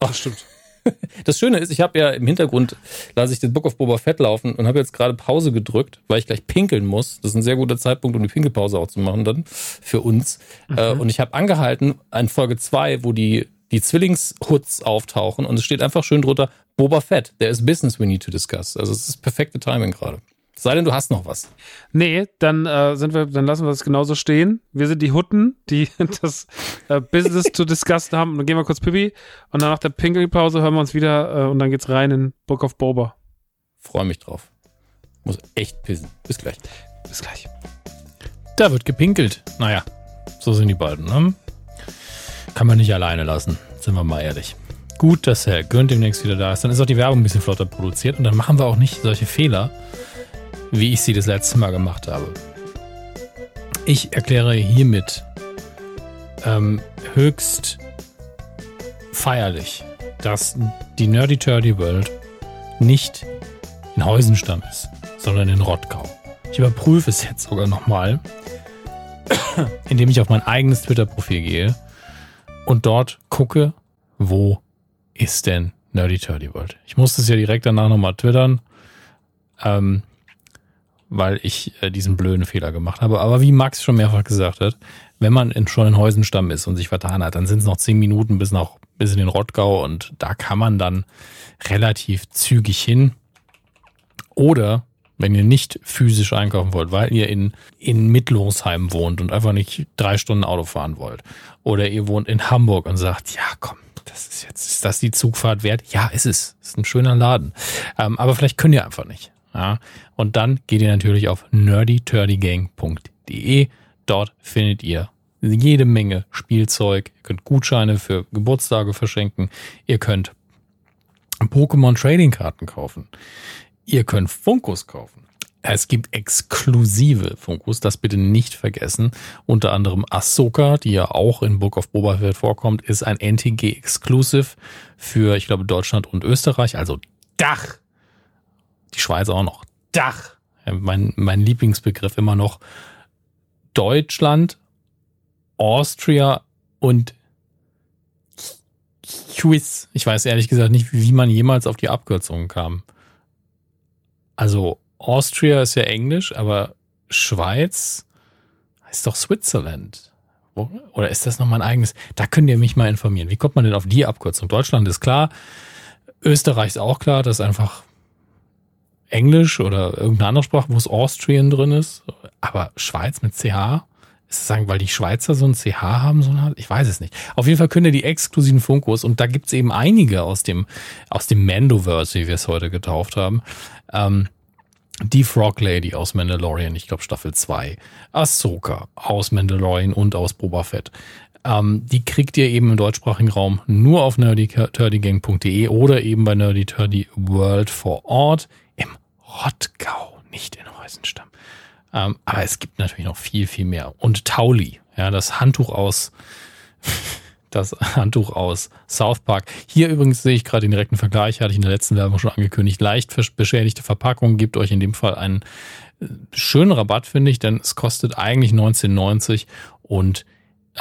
Ach, stimmt. Das Schöne ist, ich habe ja im Hintergrund, lasse ich den Book of Boba Fett laufen und habe jetzt gerade Pause gedrückt, weil ich gleich pinkeln muss. Das ist ein sehr guter Zeitpunkt, um die Pinkelpause auch zu machen dann für uns. Mhm. Äh, und ich habe angehalten an Folge 2, wo die die Zwillingshoods auftauchen und es steht einfach schön drunter Boba Fett, there is business we need to discuss. Also es ist perfekte Timing gerade. Sei denn, du hast noch was. Nee, dann äh, sind wir, dann lassen wir das genauso stehen. Wir sind die Hutten, die das äh, Business to discuss haben. Dann gehen wir kurz Pipi und dann nach der Pinkelpause hören wir uns wieder äh, und dann geht's rein in Book of Boba. Freue mich drauf. Muss echt pissen. Bis gleich. Bis gleich. Da wird gepinkelt. Naja, so sind die beiden, ne? Kann man nicht alleine lassen, sind wir mal ehrlich. Gut, dass Herr Gönn demnächst wieder da ist. Dann ist auch die Werbung ein bisschen flotter produziert und dann machen wir auch nicht solche Fehler wie ich sie das letzte Mal gemacht habe. Ich erkläre hiermit ähm, höchst feierlich, dass die Nerdy Turdy World nicht in Heusenstamm ist, sondern in Rottgau. Ich überprüfe es jetzt sogar nochmal, indem ich auf mein eigenes Twitter-Profil gehe und dort gucke, wo ist denn Nerdy Turdy World. Ich musste es ja direkt danach nochmal twittern. Ähm, weil ich äh, diesen blöden Fehler gemacht habe. Aber wie Max schon mehrfach gesagt hat, wenn man in, schon in Heusenstamm ist und sich vertan hat, dann sind es noch zehn Minuten bis nach bis in den Rottgau und da kann man dann relativ zügig hin. Oder wenn ihr nicht physisch einkaufen wollt, weil ihr in, in Mittlungsheim wohnt und einfach nicht drei Stunden Auto fahren wollt. Oder ihr wohnt in Hamburg und sagt, ja komm, das ist jetzt, ist das die Zugfahrt wert? Ja, ist es. Ist ein schöner Laden. Ähm, aber vielleicht könnt ihr einfach nicht. Ja, und dann geht ihr natürlich auf nerdyturdygang.de. Dort findet ihr jede Menge Spielzeug. Ihr könnt Gutscheine für Geburtstage verschenken. Ihr könnt Pokémon Trading Karten kaufen. Ihr könnt Funkos kaufen. Es gibt exklusive Funkos, das bitte nicht vergessen. Unter anderem Ahsoka, die ja auch in Book of Boba Fett vorkommt, ist ein NTG Exclusive für, ich glaube, Deutschland und Österreich, also Dach die Schweiz auch noch. Dach. Mein, mein Lieblingsbegriff immer noch Deutschland, Austria und Swiss. Ich weiß ehrlich gesagt nicht, wie man jemals auf die Abkürzungen kam. Also Austria ist ja Englisch, aber Schweiz heißt doch Switzerland. Oder ist das noch mein eigenes? Da könnt ihr mich mal informieren. Wie kommt man denn auf die Abkürzung? Deutschland ist klar. Österreich ist auch klar. Das ist einfach Englisch oder irgendeine andere Sprache, wo es Austrian drin ist. Aber Schweiz mit CH? Ist es sagen, weil die Schweizer so ein CH haben, so eine, ich weiß es nicht. Auf jeden Fall können die exklusiven Funkos und da gibt's eben einige aus dem, aus dem Mandoverse, wie wir es heute getauft haben. Ähm, die Frog Lady aus Mandalorian, ich glaube Staffel 2. Ahsoka aus Mandalorian und aus Boba Fett. Ähm, die kriegt ihr eben im deutschsprachigen Raum nur auf nerdyturdygang.de oder eben bei Nerdy Turdy World vor Ort im Rottgau, nicht in Heusenstamm. Ähm, aber es gibt natürlich noch viel, viel mehr. Und Tauli, ja, das Handtuch aus, das Handtuch aus South Park. Hier übrigens sehe ich gerade den direkten Vergleich, hatte ich in der letzten Werbung schon angekündigt. Leicht beschädigte Verpackung gibt euch in dem Fall einen äh, schönen Rabatt, finde ich, denn es kostet eigentlich 19,90 und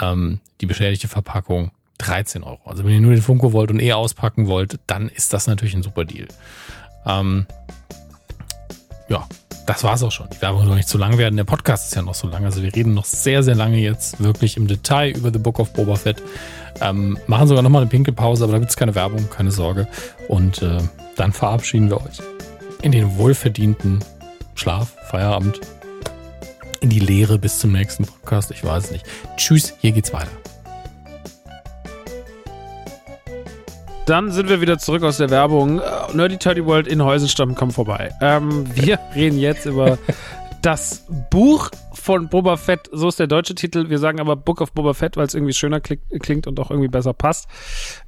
ähm, die beschädigte Verpackung 13 Euro. Also wenn ihr nur den Funko wollt und eh auspacken wollt, dann ist das natürlich ein super Deal. Ähm, ja, das war's auch schon. Die Werbung soll nicht zu lang werden. Der Podcast ist ja noch so lang. Also wir reden noch sehr, sehr lange jetzt wirklich im Detail über The Book of Boba Fett. Ähm, machen sogar nochmal eine Pinkelpause, aber da gibt es keine Werbung, keine Sorge. Und äh, dann verabschieden wir euch in den wohlverdienten Schlaf, Feierabend, in die Lehre bis zum nächsten Podcast. Ich weiß nicht. Tschüss, hier geht's weiter. Dann sind wir wieder zurück aus der Werbung. Nerdy Turdy World in Häusenstamm, komm vorbei. Ähm, wir reden jetzt über das Buch von Boba Fett. So ist der deutsche Titel. Wir sagen aber Book of Boba Fett, weil es irgendwie schöner klingt und auch irgendwie besser passt.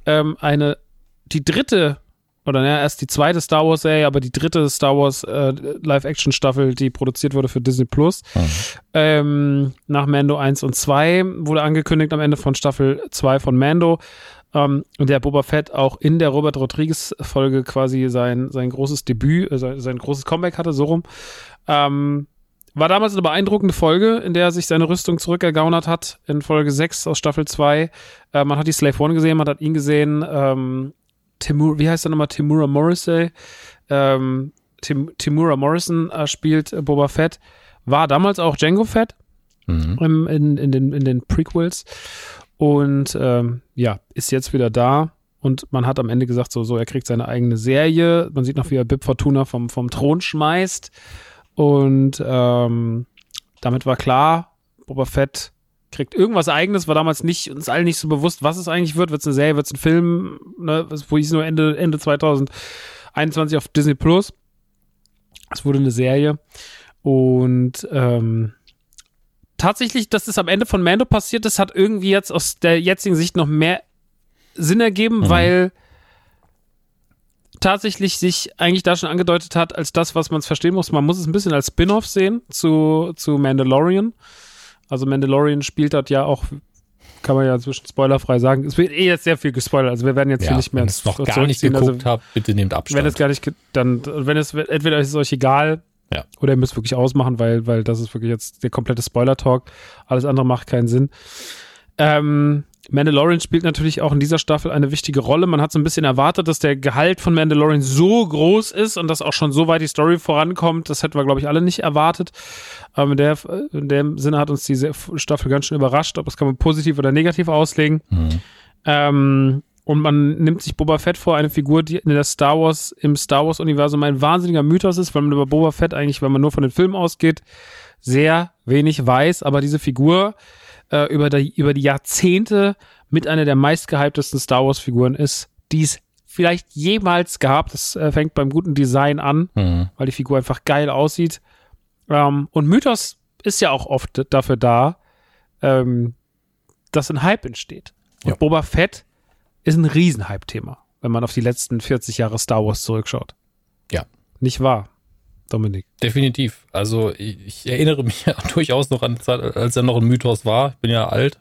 Ähm, eine, die dritte oder naja, erst die zweite Star Wars Serie, aber die dritte Star Wars äh, Live-Action-Staffel, die produziert wurde für Disney Plus. Mhm. Ähm, nach Mando 1 und 2 wurde angekündigt am Ende von Staffel 2 von Mando. Ähm, und der Boba Fett auch in der Robert Rodriguez-Folge quasi sein, sein großes Debüt, äh, sein, sein, großes Comeback hatte, so rum. Ähm, war damals eine beeindruckende Folge, in der er sich seine Rüstung zurückergaunert hat, in Folge 6 aus Staffel 2. Äh, man hat die Slave One gesehen, man hat ihn gesehen, ähm, Timur, wie heißt er nochmal? Timura Morrissey. Ähm, Tim, Timura Morrison äh, spielt äh, Boba Fett. War damals auch Django Fett mhm. im, in, in, den, in den Prequels. Und ähm, ja, ist jetzt wieder da. Und man hat am Ende gesagt, so, so, er kriegt seine eigene Serie. Man sieht noch, wie er Bib Fortuna vom, vom Thron schmeißt. Und ähm, damit war klar, Boba Fett kriegt irgendwas eigenes, war damals nicht, uns allen nicht so bewusst, was es eigentlich wird. Wird es eine Serie, wird es ein Film, ne, wo hieß nur Ende, Ende 2021 auf Disney Plus. Es wurde eine Serie. Und ähm, tatsächlich, dass es am Ende von Mando passiert ist, hat irgendwie jetzt aus der jetzigen Sicht noch mehr Sinn ergeben, mhm. weil tatsächlich sich eigentlich da schon angedeutet hat, als das, was man es verstehen muss. Man muss es ein bisschen als Spin-off sehen zu, zu Mandalorian. Also Mandalorian spielt dort ja auch, kann man ja zwischen spoilerfrei sagen. Es wird eh jetzt sehr viel gespoilert. Also wir werden jetzt ja, hier nicht mehr. Wenn es noch gar nicht geguckt also, habt, bitte nehmt Abstand. Wenn es gar nicht, dann, wenn es, entweder ist es euch egal, ja. Oder ihr müsst wirklich ausmachen, weil, weil das ist wirklich jetzt der komplette Spoiler-Talk. Alles andere macht keinen Sinn. Ähm, Mandalorian spielt natürlich auch in dieser Staffel eine wichtige Rolle. Man hat so ein bisschen erwartet, dass der Gehalt von Mandalorian so groß ist und dass auch schon so weit die Story vorankommt. Das hätten wir, glaube ich, alle nicht erwartet. Aber in, der, in dem Sinne hat uns diese Staffel ganz schön überrascht. Ob das kann man positiv oder negativ auslegen. Mhm. Ähm, und man nimmt sich Boba Fett vor, eine Figur, die in der Star Wars, im Star Wars-Universum ein wahnsinniger Mythos ist, weil man über Boba Fett eigentlich, wenn man nur von den Filmen ausgeht, sehr wenig weiß. Aber diese Figur äh, über, die, über die Jahrzehnte mit einer der meistgehyptesten Star Wars-Figuren ist, die es vielleicht jemals gab. Das äh, fängt beim guten Design an, mhm. weil die Figur einfach geil aussieht. Ähm, und Mythos ist ja auch oft dafür da, ähm, dass ein Hype entsteht. Und ja. Boba Fett ist ein Riesenhype-Thema, wenn man auf die letzten 40 Jahre Star Wars zurückschaut. Ja. Nicht wahr? Dominik. Definitiv. Also ich, ich erinnere mich ja durchaus noch an die Zeit, als er noch ein Mythos war. Ich bin ja alt.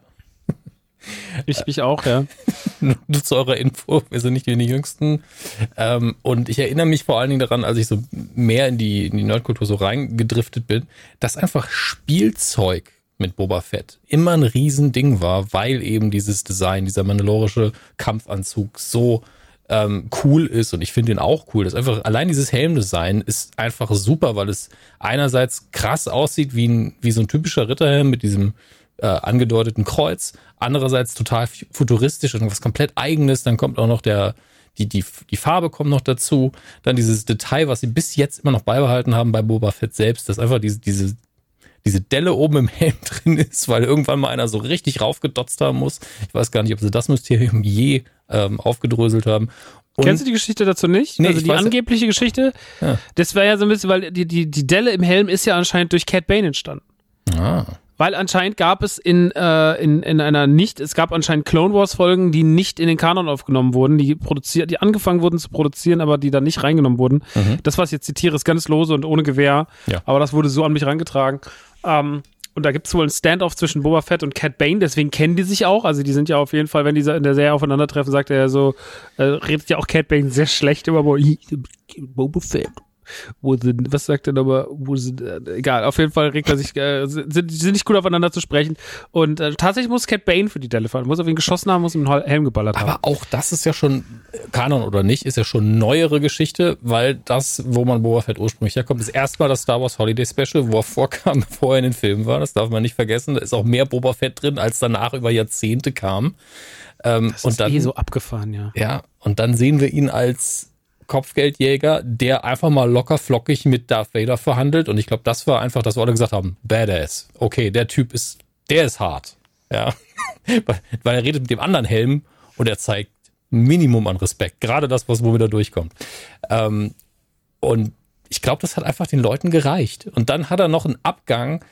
Ich mich auch, ja. Nur zu eurer Info, wir sind nicht die Jüngsten. Ähm, und ich erinnere mich vor allen Dingen daran, als ich so mehr in die, in die Nerdkultur so reingedriftet bin, dass einfach Spielzeug mit Boba Fett immer ein Riesending war, weil eben dieses Design, dieser mandalorische Kampfanzug so ähm, cool ist und ich finde ihn auch cool. Das einfach, allein dieses Helmdesign ist einfach super, weil es einerseits krass aussieht wie, ein, wie so ein typischer Ritterhelm mit diesem äh, angedeuteten Kreuz, andererseits total futuristisch und was komplett eigenes. Dann kommt auch noch der, die, die, die Farbe kommt noch dazu. Dann dieses Detail, was sie bis jetzt immer noch beibehalten haben bei Boba Fett selbst, dass einfach diese, diese, diese Delle oben im Helm drin ist, weil irgendwann mal einer so richtig raufgedotzt haben muss. Ich weiß gar nicht, ob sie das Mysterium je ähm, aufgedröselt haben. Und Kennst du die Geschichte dazu nicht? Nee, also die angebliche Geschichte? Ja. Das war ja so ein bisschen, weil die, die, die Delle im Helm ist ja anscheinend durch Cat Bane entstanden. Ah. Weil anscheinend gab es in, äh, in, in einer nicht, es gab anscheinend Clone Wars Folgen, die nicht in den Kanon aufgenommen wurden, die produziert, die angefangen wurden zu produzieren, aber die dann nicht reingenommen wurden. Mhm. Das, was ich jetzt zitiere, ist ganz lose und ohne Gewehr. Ja. Aber das wurde so an mich rangetragen. Ähm, und da gibt es wohl einen Standoff zwischen Boba Fett und Cat Bane, deswegen kennen die sich auch. Also die sind ja auf jeden Fall, wenn die in der Serie aufeinandertreffen, sagt er so, äh, redet ja auch Cat Bane sehr schlecht über Boba Fett. Wo sind, was sagt er nochmal, wo sind, äh, egal, auf jeden Fall regt er sich, äh, sind, sind nicht gut aufeinander zu sprechen. Und äh, tatsächlich muss Cat Bane für die Delle fahren, muss auf ihn geschossen haben, muss ihm einen Helm geballert haben. Aber auch das ist ja schon, Kanon oder nicht, ist ja schon neuere Geschichte, weil das, wo man Boba Fett ursprünglich herkommt, ist erstmal das Star Wars Holiday Special, wo er vorkam, bevor er in den Filmen war. Das darf man nicht vergessen. Da ist auch mehr Boba Fett drin, als danach über Jahrzehnte kam. Ähm, das ist und dann, eh so abgefahren, ja. Ja, und dann sehen wir ihn als Kopfgeldjäger, der einfach mal locker flockig mit Darth Vader verhandelt. Und ich glaube, das war einfach, dass wir alle gesagt haben, Badass. Okay, der Typ ist, der ist hart. Ja. weil, er redet mit dem anderen Helm und er zeigt Minimum an Respekt. Gerade das, was womit er durchkommt. Ähm, und ich glaube, das hat einfach den Leuten gereicht. Und dann hat er noch einen Abgang,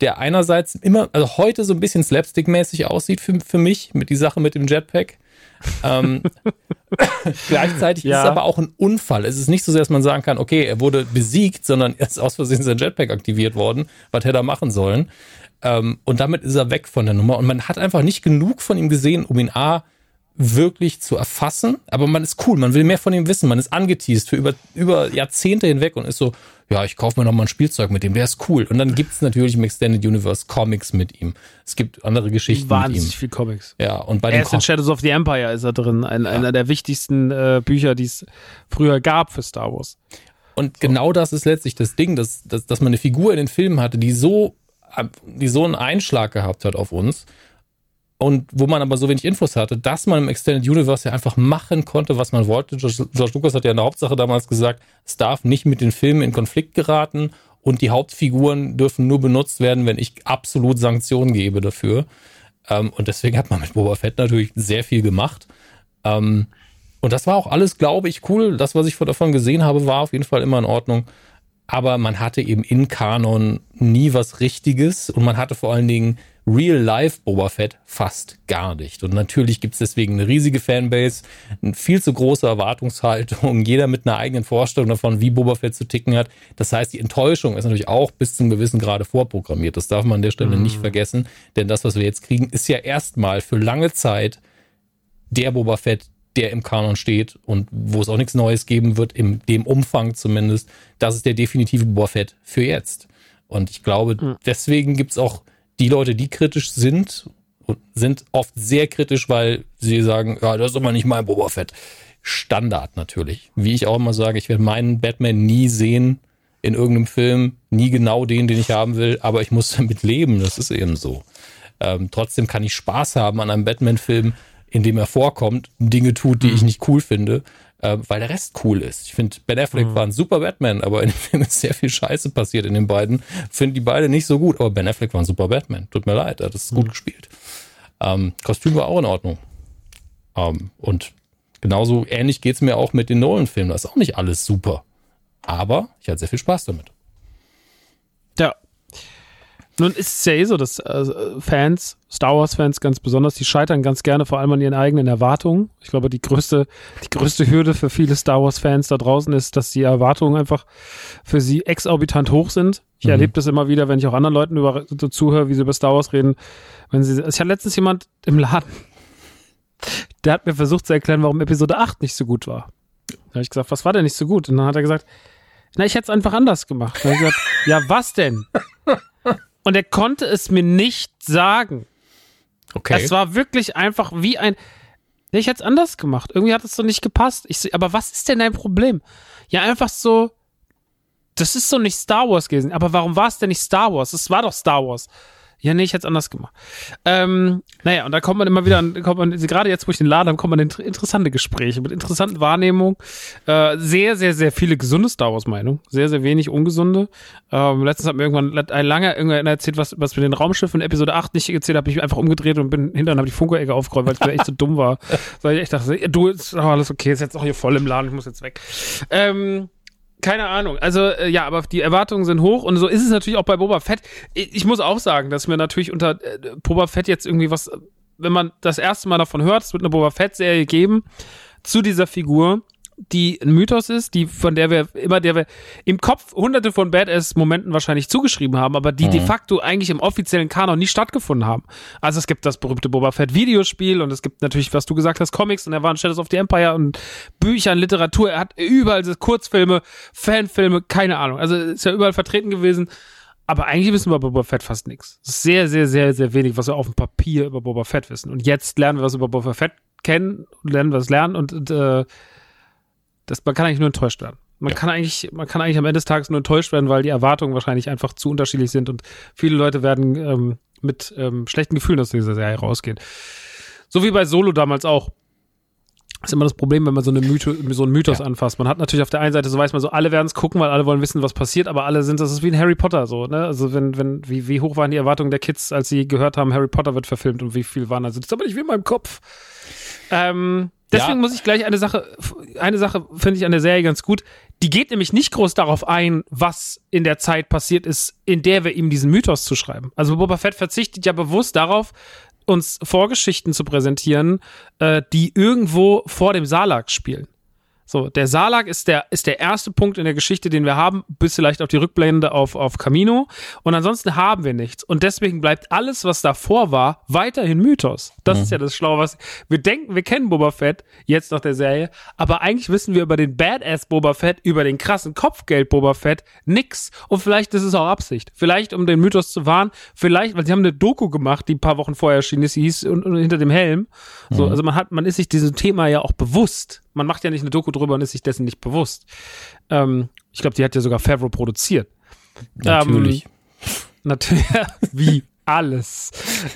der einerseits immer, also heute so ein bisschen slapstick-mäßig aussieht für, für mich, mit die Sache mit dem Jetpack. ähm, gleichzeitig ja. ist es aber auch ein Unfall. Es ist nicht so sehr, dass man sagen kann, okay, er wurde besiegt, sondern er ist aus Versehen sein Jetpack aktiviert worden. Was hätte er machen sollen? Ähm, und damit ist er weg von der Nummer. Und man hat einfach nicht genug von ihm gesehen, um ihn A wirklich zu erfassen. Aber man ist cool, man will mehr von ihm wissen. Man ist angeteased für über, über Jahrzehnte hinweg und ist so, ja, ich kaufe mir noch mal ein Spielzeug mit dem, der ist cool. Und dann gibt es natürlich im Extended Universe Comics mit ihm. Es gibt andere Geschichten Wahnsinnig mit ihm. viel Comics. Ja, und bei er ist in Shadows of the Empire ist er drin, ein, ja. einer der wichtigsten äh, Bücher, die es früher gab für Star Wars. Und so. genau das ist letztlich das Ding, dass, dass, dass man eine Figur in den Filmen hatte, die so, die so einen Einschlag gehabt hat auf uns und wo man aber so wenig Infos hatte, dass man im Extended Universe ja einfach machen konnte, was man wollte. George, Lucas hat ja in der Hauptsache damals gesagt, es darf nicht mit den Filmen in Konflikt geraten und die Hauptfiguren dürfen nur benutzt werden, wenn ich absolut Sanktionen gebe dafür. Ähm, und deswegen hat man mit Boba Fett natürlich sehr viel gemacht. Ähm, und das war auch alles, glaube ich, cool. Das, was ich davon gesehen habe, war auf jeden Fall immer in Ordnung. Aber man hatte eben in Kanon nie was Richtiges und man hatte vor allen Dingen Real-Life Boba Fett fast gar nicht. Und natürlich gibt es deswegen eine riesige Fanbase, eine viel zu große Erwartungshaltung, jeder mit einer eigenen Vorstellung davon, wie Boba Fett zu ticken hat. Das heißt, die Enttäuschung ist natürlich auch bis zum gewissen Grade vorprogrammiert. Das darf man an der Stelle mhm. nicht vergessen, denn das, was wir jetzt kriegen, ist ja erstmal für lange Zeit der Boba Fett, der im Kanon steht und wo es auch nichts Neues geben wird, in dem Umfang zumindest. Das ist der definitive Boba Fett für jetzt. Und ich glaube, mhm. deswegen gibt es auch die Leute, die kritisch sind, sind oft sehr kritisch, weil sie sagen, ja, das ist aber nicht mein Boba Fett. Standard natürlich. Wie ich auch immer sage, ich werde meinen Batman nie sehen in irgendeinem Film, nie genau den, den ich haben will, aber ich muss damit leben, das ist eben so. Ähm, trotzdem kann ich Spaß haben an einem Batman-Film, in dem er vorkommt, Dinge tut, die mhm. ich nicht cool finde äh, weil der Rest cool ist. Ich finde, Ben Affleck mhm. war ein super Batman, aber in dem Film ist sehr viel Scheiße passiert in den beiden. Finde die beide nicht so gut, aber Ben Affleck war ein super Batman. Tut mir leid, hat es mhm. gut gespielt. Ähm, Kostüm war auch in Ordnung. Ähm, und genauso ähnlich geht's mir auch mit den Nolan-Filmen. Da ist auch nicht alles super. Aber ich hatte sehr viel Spaß damit. Ja, nun ist es ja eh so, dass äh, Fans, Star Wars-Fans ganz besonders, die scheitern ganz gerne vor allem an ihren eigenen Erwartungen. Ich glaube, die größte, die größte Hürde für viele Star Wars-Fans da draußen ist, dass die Erwartungen einfach für sie exorbitant hoch sind. Ich mhm. erlebe das immer wieder, wenn ich auch anderen Leuten über, so zuhöre, wie sie über Star Wars reden. Wenn sie, ich hatte letztens jemand im Laden, der hat mir versucht zu erklären, warum Episode 8 nicht so gut war. Da habe ich gesagt, was war denn nicht so gut? Und dann hat er gesagt, na, ich hätte es einfach anders gemacht. Dann habe ich gesagt, ja, was denn? Und er konnte es mir nicht sagen. Okay. Es war wirklich einfach wie ein. Ich hätte es anders gemacht. Irgendwie hat es so nicht gepasst. Ich so, aber was ist denn dein Problem? Ja, einfach so. Das ist so nicht Star Wars gewesen. Aber warum war es denn nicht Star Wars? Es war doch Star Wars. Ja, nee, ich hätte es anders gemacht. Ähm, naja, und da kommt man immer wieder, an, kommt man, gerade jetzt, wo ich den Laden habe, kommt man in interessante Gespräche mit interessanten Wahrnehmungen. Äh, sehr, sehr, sehr viele gesunde Star Wars-Meinungen. Sehr, sehr wenig ungesunde. Ähm, letztens hat mir irgendwann ein langer irgendwann erzählt, was, was mit den Raumschiffen in Episode 8 nicht erzählt habe, ich mich einfach umgedreht und bin hinterher habe die Funko-Ecke aufgeräumt, weil mir echt so dumm war. Weil ich echt dachte, du, ist alles okay, ist jetzt auch hier voll im Laden, ich muss jetzt weg. Ähm, keine Ahnung. Also äh, ja, aber die Erwartungen sind hoch und so ist es natürlich auch bei Boba Fett. Ich, ich muss auch sagen, dass mir natürlich unter äh, Boba Fett jetzt irgendwie was, wenn man das erste Mal davon hört, es wird eine Boba Fett-Serie geben zu dieser Figur, die ein Mythos ist, die von der wir immer, der wir im Kopf hunderte von Badass-Momenten wahrscheinlich zugeschrieben haben, aber die Mhm. de facto eigentlich im offiziellen Kanon nie stattgefunden haben. Also es gibt das berühmte Boba Fett Videospiel und es gibt natürlich, was du gesagt hast, Comics und er war in Shadows of the Empire und Bücher, Literatur, er hat überall Kurzfilme, Fanfilme, keine Ahnung. Also ist ja überall vertreten gewesen. Aber eigentlich wissen wir über Boba Fett fast nichts. Sehr, sehr, sehr, sehr wenig, was wir auf dem Papier über Boba Fett wissen. Und jetzt lernen wir was über Boba Fett kennen, lernen wir es lernen und, und äh, das, man kann eigentlich nur enttäuscht werden. Man Ja. kann eigentlich, man kann eigentlich am Ende des Tages nur enttäuscht werden, weil die Erwartungen wahrscheinlich einfach zu unterschiedlich sind und viele Leute werden ähm, mit ähm, schlechten Gefühlen aus dieser Serie rausgehen. So wie bei Solo damals auch. Das ist immer das Problem, wenn man so, eine Mytho, so einen Mythos Ja. anfasst. Man hat natürlich auf der einen Seite, so weiß man so, alle werden es gucken, weil alle wollen wissen, was passiert, aber alle sind, das ist wie ein Harry Potter so, ne? Also wenn, wenn, wie, wie hoch waren die Erwartungen der Kids, als sie gehört haben, Harry Potter wird verfilmt und wie viel waren also, das ist aber nicht wie in meinem Kopf. Ähm, deswegen Ja. muss ich gleich eine Sache, eine Sache finde ich an der Serie ganz gut. Die geht nämlich nicht groß darauf ein, was in der Zeit passiert ist, in der wir ihm diesen Mythos zuschreiben. Also Boba Fett verzichtet ja bewusst darauf, uns Vorgeschichten zu präsentieren, äh, die irgendwo vor dem Salak spielen. So, der Salak ist der, ist der erste Punkt in der Geschichte, den wir haben, bis vielleicht auf die Rückblende auf, auf Camino. Und ansonsten haben wir nichts. Und deswegen bleibt alles, was davor war, weiterhin Mythos. Das ist ja das Schlaue, was wir denken, wir kennen Boba Fett, jetzt nach der Serie, aber eigentlich wissen wir über den Badass Boba Fett, über den krassen Kopfgeld Boba Fett nix. Und vielleicht ist es auch Absicht. Vielleicht, um den Mythos zu wahren, vielleicht, weil sie haben eine Doku gemacht, die ein paar Wochen vorher erschienen ist, die hieß und, und hinter dem Helm. So, also man hat, man ist sich diesem Thema ja auch bewusst. Man macht ja nicht eine Doku drüber und ist sich dessen nicht bewusst. Ähm, ich glaube, die hat ja sogar Favreau produziert. Natürlich. Natürlich, wie alles.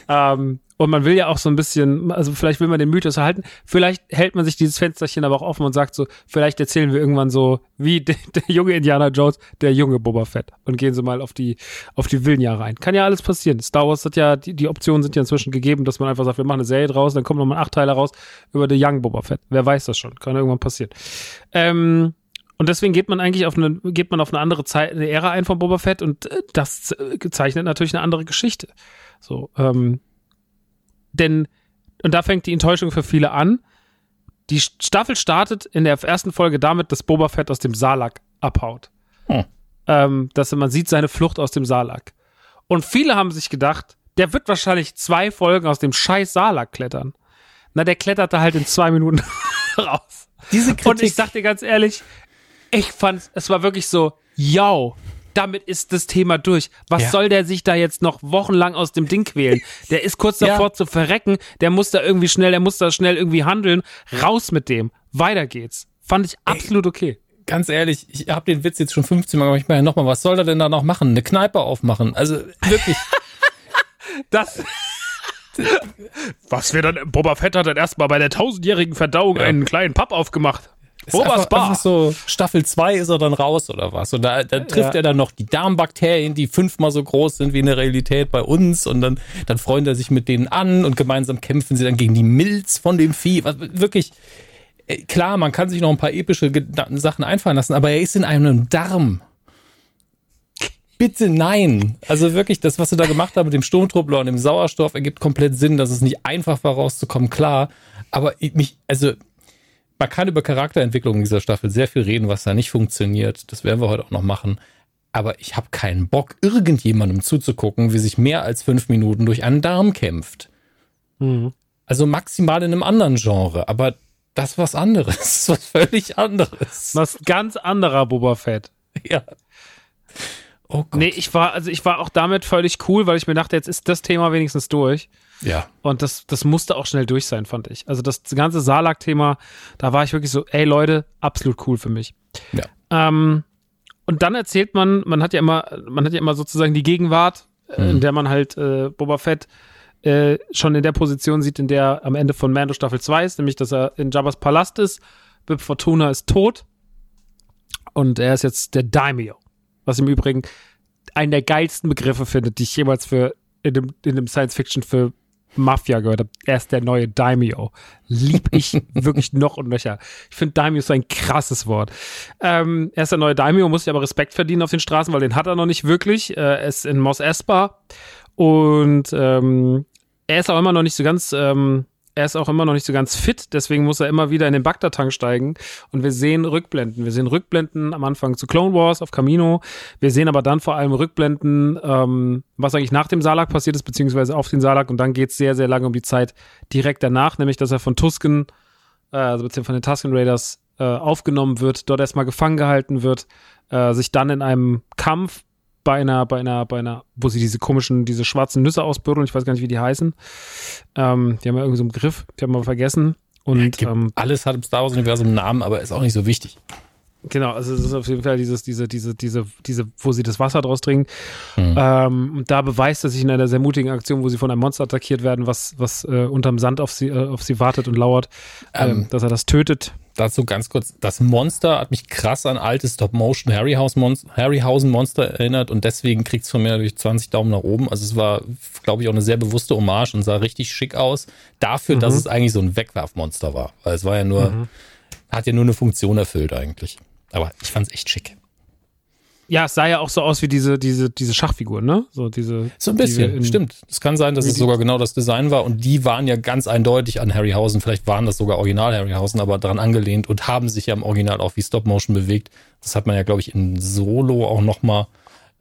ähm, und man will ja auch so ein bisschen, also vielleicht will man den Mythos erhalten, vielleicht hält man sich dieses Fensterchen aber auch offen und sagt so, vielleicht erzählen wir irgendwann so, wie der, der junge Indiana Jones, der junge Boba Fett und gehen sie mal auf die, auf die wilden Jahre ein. Kann ja alles passieren. Star Wars hat ja, die, die Optionen sind ja inzwischen gegeben, dass man einfach sagt, wir machen eine Serie draus, dann kommen nochmal acht Teile raus über den Young Boba Fett. Wer weiß das schon? Kann irgendwann passieren. Ähm, und deswegen geht man eigentlich auf eine, geht man auf eine andere Zeit, eine Ära ein von Boba Fett und äh, das äh, zeichnet natürlich eine andere Geschichte. So, ähm, denn, und da fängt die Enttäuschung für viele an. Die Staffel startet in der ersten Folge damit, dass Boba Fett aus dem Salak abhaut. Hm. Ähm, dass man sieht seine Flucht aus dem Salak. Und viele haben sich gedacht, der wird wahrscheinlich zwei Folgen aus dem scheiß Salak klettern. Na, der kletterte halt in zwei Minuten raus. Diese Und ich sag dir ganz ehrlich, ich fand, es war wirklich so, yo, damit ist das Thema durch. Was Ja. soll der sich da jetzt noch wochenlang aus dem Ding quälen? Der ist kurz Ja. davor zu verrecken, der muss da irgendwie schnell, der muss da schnell irgendwie handeln. Raus mit dem. Weiter geht's. Fand ich absolut okay. ganz ehrlich, ich habe den Witz jetzt schon 15 Mal gemacht. Ich meine, nochmal, was soll er denn da noch machen? Eine Kneipe aufmachen? Also wirklich. Das. Was wir dann, Boba Fett hat dann erstmal bei der tausendjährigen Verdauung einen kleinen Pub aufgemacht. Bobas Bar. so, Staffel 2 ist er dann raus oder was? Und da, da trifft Ja. er dann noch die Darmbakterien, die fünfmal so groß sind wie in der Realität bei uns. Und dann, dann freundet er sich mit denen an und gemeinsam kämpfen sie dann gegen die Milz von dem Vieh. Was, wirklich, äh, klar, man kann sich noch ein paar epische Sachen einfallen lassen, aber er ist in einem Darm. Bitte nein. Also wirklich, das, was sie da gemacht haben mit dem Sturmtruppler und dem Sauerstoff, ergibt komplett Sinn, dass es nicht einfach war, rauszukommen, klar. Aber ich, mich, also, man kann über Charakterentwicklung in dieser Staffel sehr viel reden, was da nicht funktioniert. Das werden wir heute auch noch machen. Aber ich habe keinen Bock, irgendjemandem zuzugucken, wie sich mehr als fünf Minuten durch einen Darm kämpft. Mhm. Also maximal in einem anderen Genre. Aber das ist was anderes. Was völlig anderes. Was ganz anderer Boba Fett. Ja. Oh Gott. Nee, ich war, also ich war auch damit völlig cool, weil ich mir dachte, jetzt ist das Thema wenigstens durch. Ja. Und das, das musste auch schnell durch sein, fand ich. Also das ganze Salak-Thema, da war ich wirklich so, ey Leute, absolut cool für mich. Ja. Ähm, und dann erzählt man, man hat ja immer, man hat ja immer sozusagen die Gegenwart, äh, in der man halt äh, Boba Fett äh, schon in der Position sieht, in der er am Ende von Mando Staffel 2 ist, nämlich dass er in Jabba's Palast ist. Bib Fortuna ist tot. Und er ist jetzt der Daimyo. Was im Übrigen einen der geilsten Begriffe findet, die ich jemals für in dem, in dem Science-Fiction für Mafia gehört habe. Er ist der neue Daimyo. Lieb ich wirklich noch und nöcher. Ich finde Daimyo so ein krasses Wort. Ähm, er ist der neue Daimyo, muss sich aber Respekt verdienen auf den Straßen, weil den hat er noch nicht wirklich. Äh, er ist in Mos Espa und ähm, er ist auch immer noch nicht so ganz ähm, er ist auch immer noch nicht so ganz fit, deswegen muss er immer wieder in den Bagdad-Tank steigen. Und wir sehen Rückblenden. Wir sehen Rückblenden am Anfang zu Clone Wars auf Camino. Wir sehen aber dann vor allem Rückblenden, ähm, was eigentlich nach dem Salak passiert ist, beziehungsweise auf den Salak. Und dann geht es sehr, sehr lange um die Zeit direkt danach, nämlich dass er von Tusken, äh, also beziehungsweise von den Tusken Raiders, äh, aufgenommen wird, dort erstmal gefangen gehalten wird, äh, sich dann in einem Kampf bei einer, bei einer, bei einer, wo sie diese komischen, diese schwarzen Nüsse ausbürdeln, ich weiß gar nicht, wie die heißen. Ähm, die haben ja irgendwie so einen Begriff, die haben wir vergessen. Und ähm, alles hat im Star Wars-Universum einen Namen, aber ist auch nicht so wichtig. Genau, also es ist auf jeden Fall dieses, diese, diese, diese, diese, wo sie das Wasser draus trinken. Mhm. Ähm, und da beweist er sich in einer sehr mutigen Aktion, wo sie von einem Monster attackiert werden, was, was äh, unterm Sand auf sie, äh, auf sie wartet und lauert, ähm, Ähm, dass er das tötet. Dazu ganz kurz, das Monster hat mich krass an altes Stop-Motion Harryhausen Harryhausen Monster erinnert und deswegen kriegt es von mir natürlich 20 Daumen nach oben. Also es war, glaube ich, auch eine sehr bewusste Hommage und sah richtig schick aus. Dafür, dass es eigentlich so ein Wegwerfmonster war. Weil es war ja nur, hat ja nur eine Funktion erfüllt eigentlich. Aber ich fand es echt schick. Ja, es sah ja auch so aus wie diese, diese, diese Schachfiguren, ne? So diese. So ein bisschen, in- stimmt. Es kann sein, dass es sogar genau das Design war und die waren ja ganz eindeutig an Harryhausen. Vielleicht waren das sogar Original Harryhausen, aber daran angelehnt und haben sich ja im Original auch wie Stop-Motion bewegt. Das hat man ja, glaube ich, in Solo auch nochmal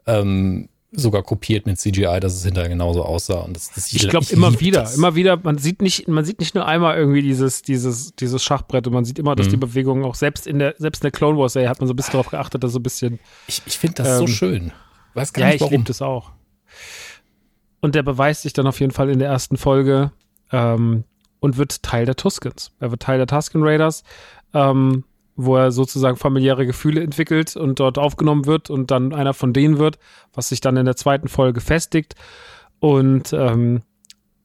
ähm, sogar kopiert mit CGI, dass es hinterher genauso aussah. Und das, das Ich glaube immer wieder, das. immer wieder, man sieht nicht, man sieht nicht nur einmal irgendwie dieses, dieses, dieses Schachbrett und man sieht immer, dass Mhm. die Bewegungen auch selbst in der, selbst in der Clone Wars Serie hat man so ein bisschen darauf geachtet, dass so ein bisschen, Ich, ich finde das so Ähm, schön. Weiß gar ja, nicht ich warum. liebe das auch. Und der beweist sich dann auf jeden Fall in der ersten Folge ähm, und wird Teil der Tuskens. Er wird Teil der Tusken Raiders, ähm, wo er sozusagen familiäre Gefühle entwickelt und dort aufgenommen wird und dann einer von denen wird, was sich dann in der zweiten Folge festigt. Und ähm,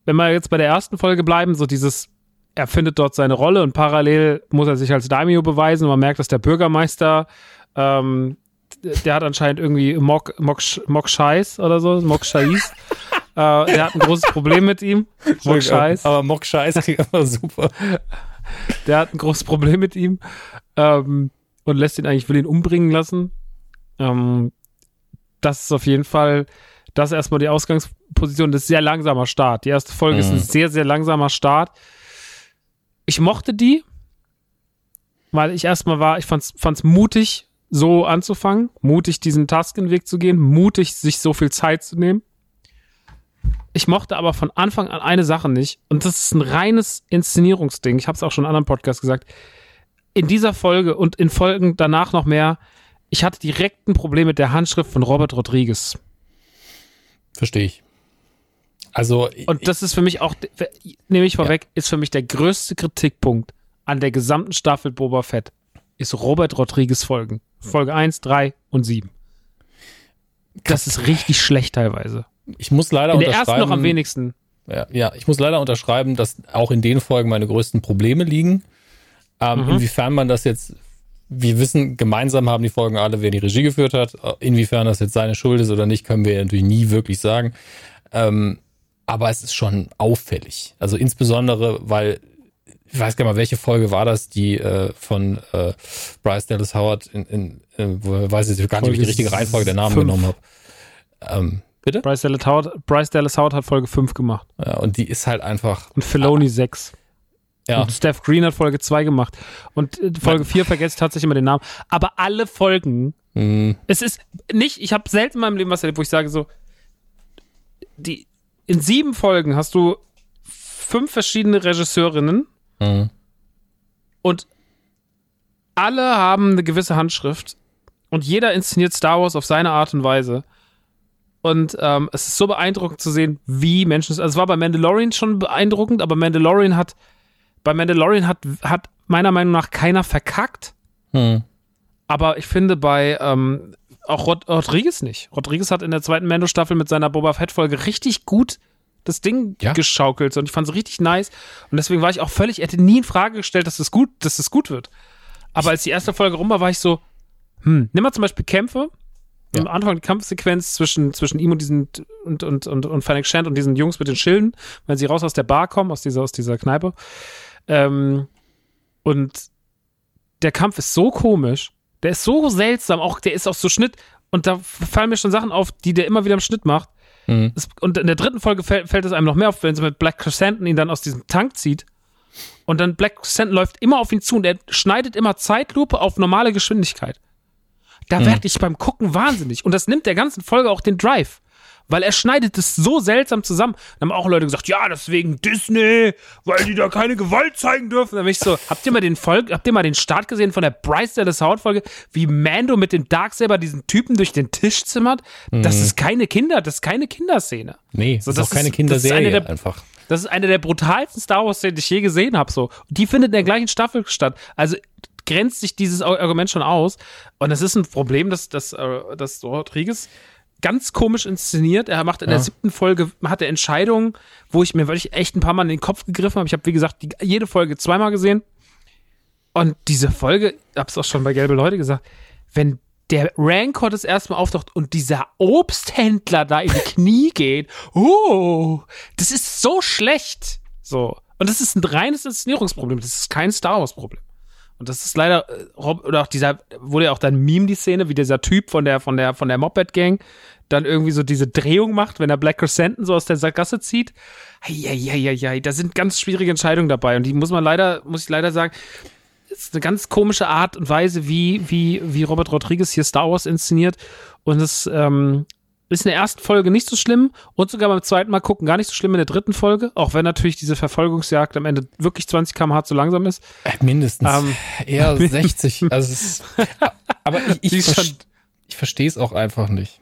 wenn wir jetzt bei der ersten Folge bleiben, so dieses, er findet dort seine Rolle und parallel muss er sich als Daimyo beweisen und man merkt, dass der Bürgermeister, ähm, der hat anscheinend irgendwie Mock, Mock, Mock Scheiß oder so, Mock Scheiß. äh, der hat ein großes Problem mit ihm. Mock Scheiß. Aber Mock Scheiß klingt immer super. Der hat ein großes Problem mit ihm ähm, und lässt ihn eigentlich, will ihn umbringen lassen. Ähm, das ist auf jeden Fall, das ist erstmal die Ausgangsposition, das ist sehr langsamer Start. Die erste Folge ist ein Mhm. sehr, sehr langsamer Start. Ich mochte die, weil ich erstmal war, ich fand's, fand's mutig, so anzufangen, mutig diesen Taskenweg zu gehen, mutig sich so viel Zeit zu nehmen. Ich mochte aber von Anfang an eine Sache nicht und das ist ein reines Inszenierungsding. Ich habe es auch schon in anderen Podcasts gesagt. In dieser Folge und in Folgen danach noch mehr, ich hatte direkt ein Problem mit der Handschrift von Robert Rodriguez. Verstehe ich. Also, Und das ist für mich auch, nehme ich vorweg, ist für mich der größte Kritikpunkt an der gesamten Staffel Boba Fett, ist Robert Rodriguez Folgen. Folge 1, 3 und 7. Das ist richtig schlecht teilweise. Ich muss leider In der unterschreiben. ersten noch am wenigsten. Ja, ja, ich muss leider unterschreiben, dass auch in den Folgen meine größten Probleme liegen. Ähm, Mhm. Inwiefern man das jetzt, wir wissen, gemeinsam haben die Folgen alle, wer die Regie geführt hat. Inwiefern das jetzt seine Schuld ist oder nicht, können wir natürlich nie wirklich sagen. Ähm, aber es ist schon auffällig. Also insbesondere, weil ich weiß gar nicht mal, welche Folge war das, die äh, von äh, Bryce Dallas Howard in, in äh, wo ich weiß jetzt gar nicht, wie ich die richtige Reihenfolge der Namen fünf. genommen habe. Ähm, bitte? Bryce Dallas Howard, Bryce Dallas Howard hat Folge 5 gemacht Ja, und die ist halt einfach. und Filoni 6. Ja, Und Steph Green hat Folge 2 gemacht. Und äh, Folge 4 vergesst tatsächlich immer den Namen. Aber alle Folgen, mh, es ist nicht, ich habe selten in meinem Leben was erlebt, wo ich sage so, die, in sieben Folgen hast du fünf verschiedene Regisseurinnen mh. und alle haben eine gewisse Handschrift und jeder inszeniert Star Wars auf seine Art und Weise. Und ähm, es ist so beeindruckend zu sehen, wie Menschen es. Also es war bei Mandalorian schon beeindruckend, aber Mandalorian hat bei Mandalorian hat, hat meiner Meinung nach keiner verkackt. Hm. Aber ich finde bei ähm, auch Rod Rodriguez nicht. Rodriguez hat in der zweiten Mando-Staffel mit seiner Boba Fett-Folge richtig gut das Ding Ja. geschaukelt und ich fand es richtig nice. Und deswegen war ich auch völlig, hätte nie in Frage gestellt, dass es gut, dass es gut wird. Aber als die erste Folge rum war, war ich so, hm, nimm mal zum Beispiel Kämpfe. Am Anfang die Kampfsequenz zwischen, zwischen ihm und diesen und, und, und, und Fennec Shand und diesen Jungs mit den Schilden, wenn sie raus aus der Bar kommen, aus dieser, aus dieser Kneipe. Ähm, und der Kampf ist so komisch, der ist so seltsam, auch der ist auch so Schnitt. Und da fallen mir schon Sachen auf, die der immer wieder im Schnitt macht. Mhm. Es, und in der dritten Folge fällt, fällt es einem noch mehr auf, wenn sie mit Black Chrysanthemum ihn dann aus diesem Tank zieht Und dann Black Sand läuft immer auf ihn zu und er schneidet immer Zeitlupe auf normale Geschwindigkeit. Da werde ich beim Gucken wahnsinnig. Und das nimmt der ganzen Folge auch den Drive. Weil er schneidet es so seltsam zusammen. Dann haben auch Leute gesagt, ja, deswegen Disney, weil die da keine Gewalt zeigen dürfen. Dann bin ich so, habt ihr mal den Folg, habt ihr mal den Start gesehen von der Bryce Dallas Howard Folge, wie Mando mit dem Darksaber diesen Typen durch den Tisch zimmert? Das ist keine Kinder, das ist keine Kinderszene. Nee, So, das ist auch keine ist- das ist Kinderserie eine der- einfach. Das ist eine der brutalsten Star Wars-Szenen, die ich je gesehen habe. So. Und die findet in der gleichen Staffel statt. Also grenzt sich dieses Ar- Argument schon aus. Und das ist ein Problem, dass, dass, äh, dass Rodriguez ganz komisch inszeniert. Er macht in der Ja. siebten Folge hat er Entscheidungen, wo ich mir wirklich echt ein paar Mal in den Kopf gegriffen habe. Ich habe, wie gesagt, die, jede Folge zweimal gesehen. Und diese Folge, ich habe es auch schon bei Gelbe Leute gesagt, wenn der Rancor das erste Mal auftaucht und dieser Obsthändler da in die Knie geht, oh, das ist so schlecht. So. Und das ist ein reines Inszenierungsproblem. Das ist kein Star Wars-Problem. Und das ist leider, äh, oder auch dieser, wurde ja auch dann Meme, die Szene, wie dieser Typ von der, von der, von der Moped-Gang dann irgendwie so diese Drehung macht, wenn er Black Crescenten so aus der Sackgasse zieht. Eieieiei, da sind ganz schwierige Entscheidungen dabei. Und die muss man leider, muss ich leider sagen, ist eine ganz komische Art und Weise, wie, wie, wie Robert Rodriguez hier Star Wars inszeniert. Und es ähm, ist in der ersten Folge nicht so schlimm und sogar beim zweiten Mal gucken gar nicht so schlimm in der dritten Folge, auch wenn natürlich diese Verfolgungsjagd am Ende wirklich 20 km/h zu langsam ist. Äh, mindestens. Ähm, Eher 60. Also ist, aber ich, ich, ver ich verstehe es auch einfach nicht.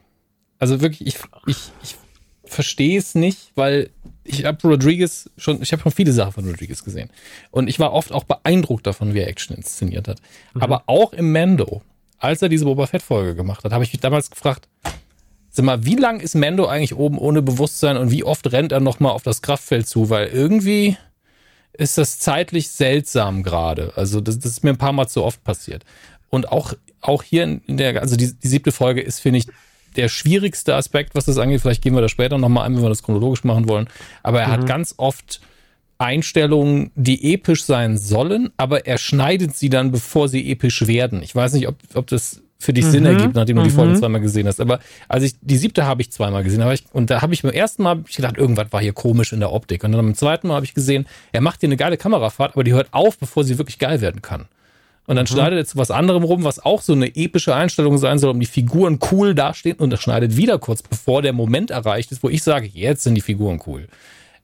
Also wirklich, ich, ich, ich verstehe es nicht, weil ich habe Rodriguez schon, ich habe schon viele Sachen von Rodriguez gesehen. Und ich war oft auch beeindruckt davon, wie er Action inszeniert hat. Aber auch im Mando, als er diese Boba Fett-Folge gemacht hat, habe ich mich damals gefragt, sag mal, wie lang ist Mando eigentlich oben ohne Bewusstsein und wie oft rennt er nochmal auf das Kraftfeld zu? Weil irgendwie ist das zeitlich seltsam gerade. Also das, das ist mir ein paar Mal zu oft passiert. Und auch, auch hier in der, also die, die siebte Folge ist, finde ich, der schwierigste Aspekt, was das angeht. Vielleicht gehen wir da später nochmal ein, wenn wir das chronologisch machen wollen. Aber er hat ganz oft Einstellungen, die episch sein sollen, aber er schneidet sie dann, bevor sie episch werden. Ich weiß nicht, ob, ob das für dich Sinn ergibt, nachdem du die Folge zweimal gesehen hast. Aber als ich die siebte habe ich zweimal gesehen, aber ich, und da habe ich beim ersten Mal ich gedacht, irgendwas war hier komisch in der Optik. Und dann beim zweiten Mal habe ich gesehen, er macht hier eine geile Kamerafahrt, aber die hört auf, bevor sie wirklich geil werden kann. Und dann schneidet er zu was anderem rum, was auch so eine epische Einstellung sein soll, um die Figuren cool dastehen. Und er schneidet wieder kurz, bevor der Moment erreicht ist, wo ich sage, jetzt sind die Figuren cool.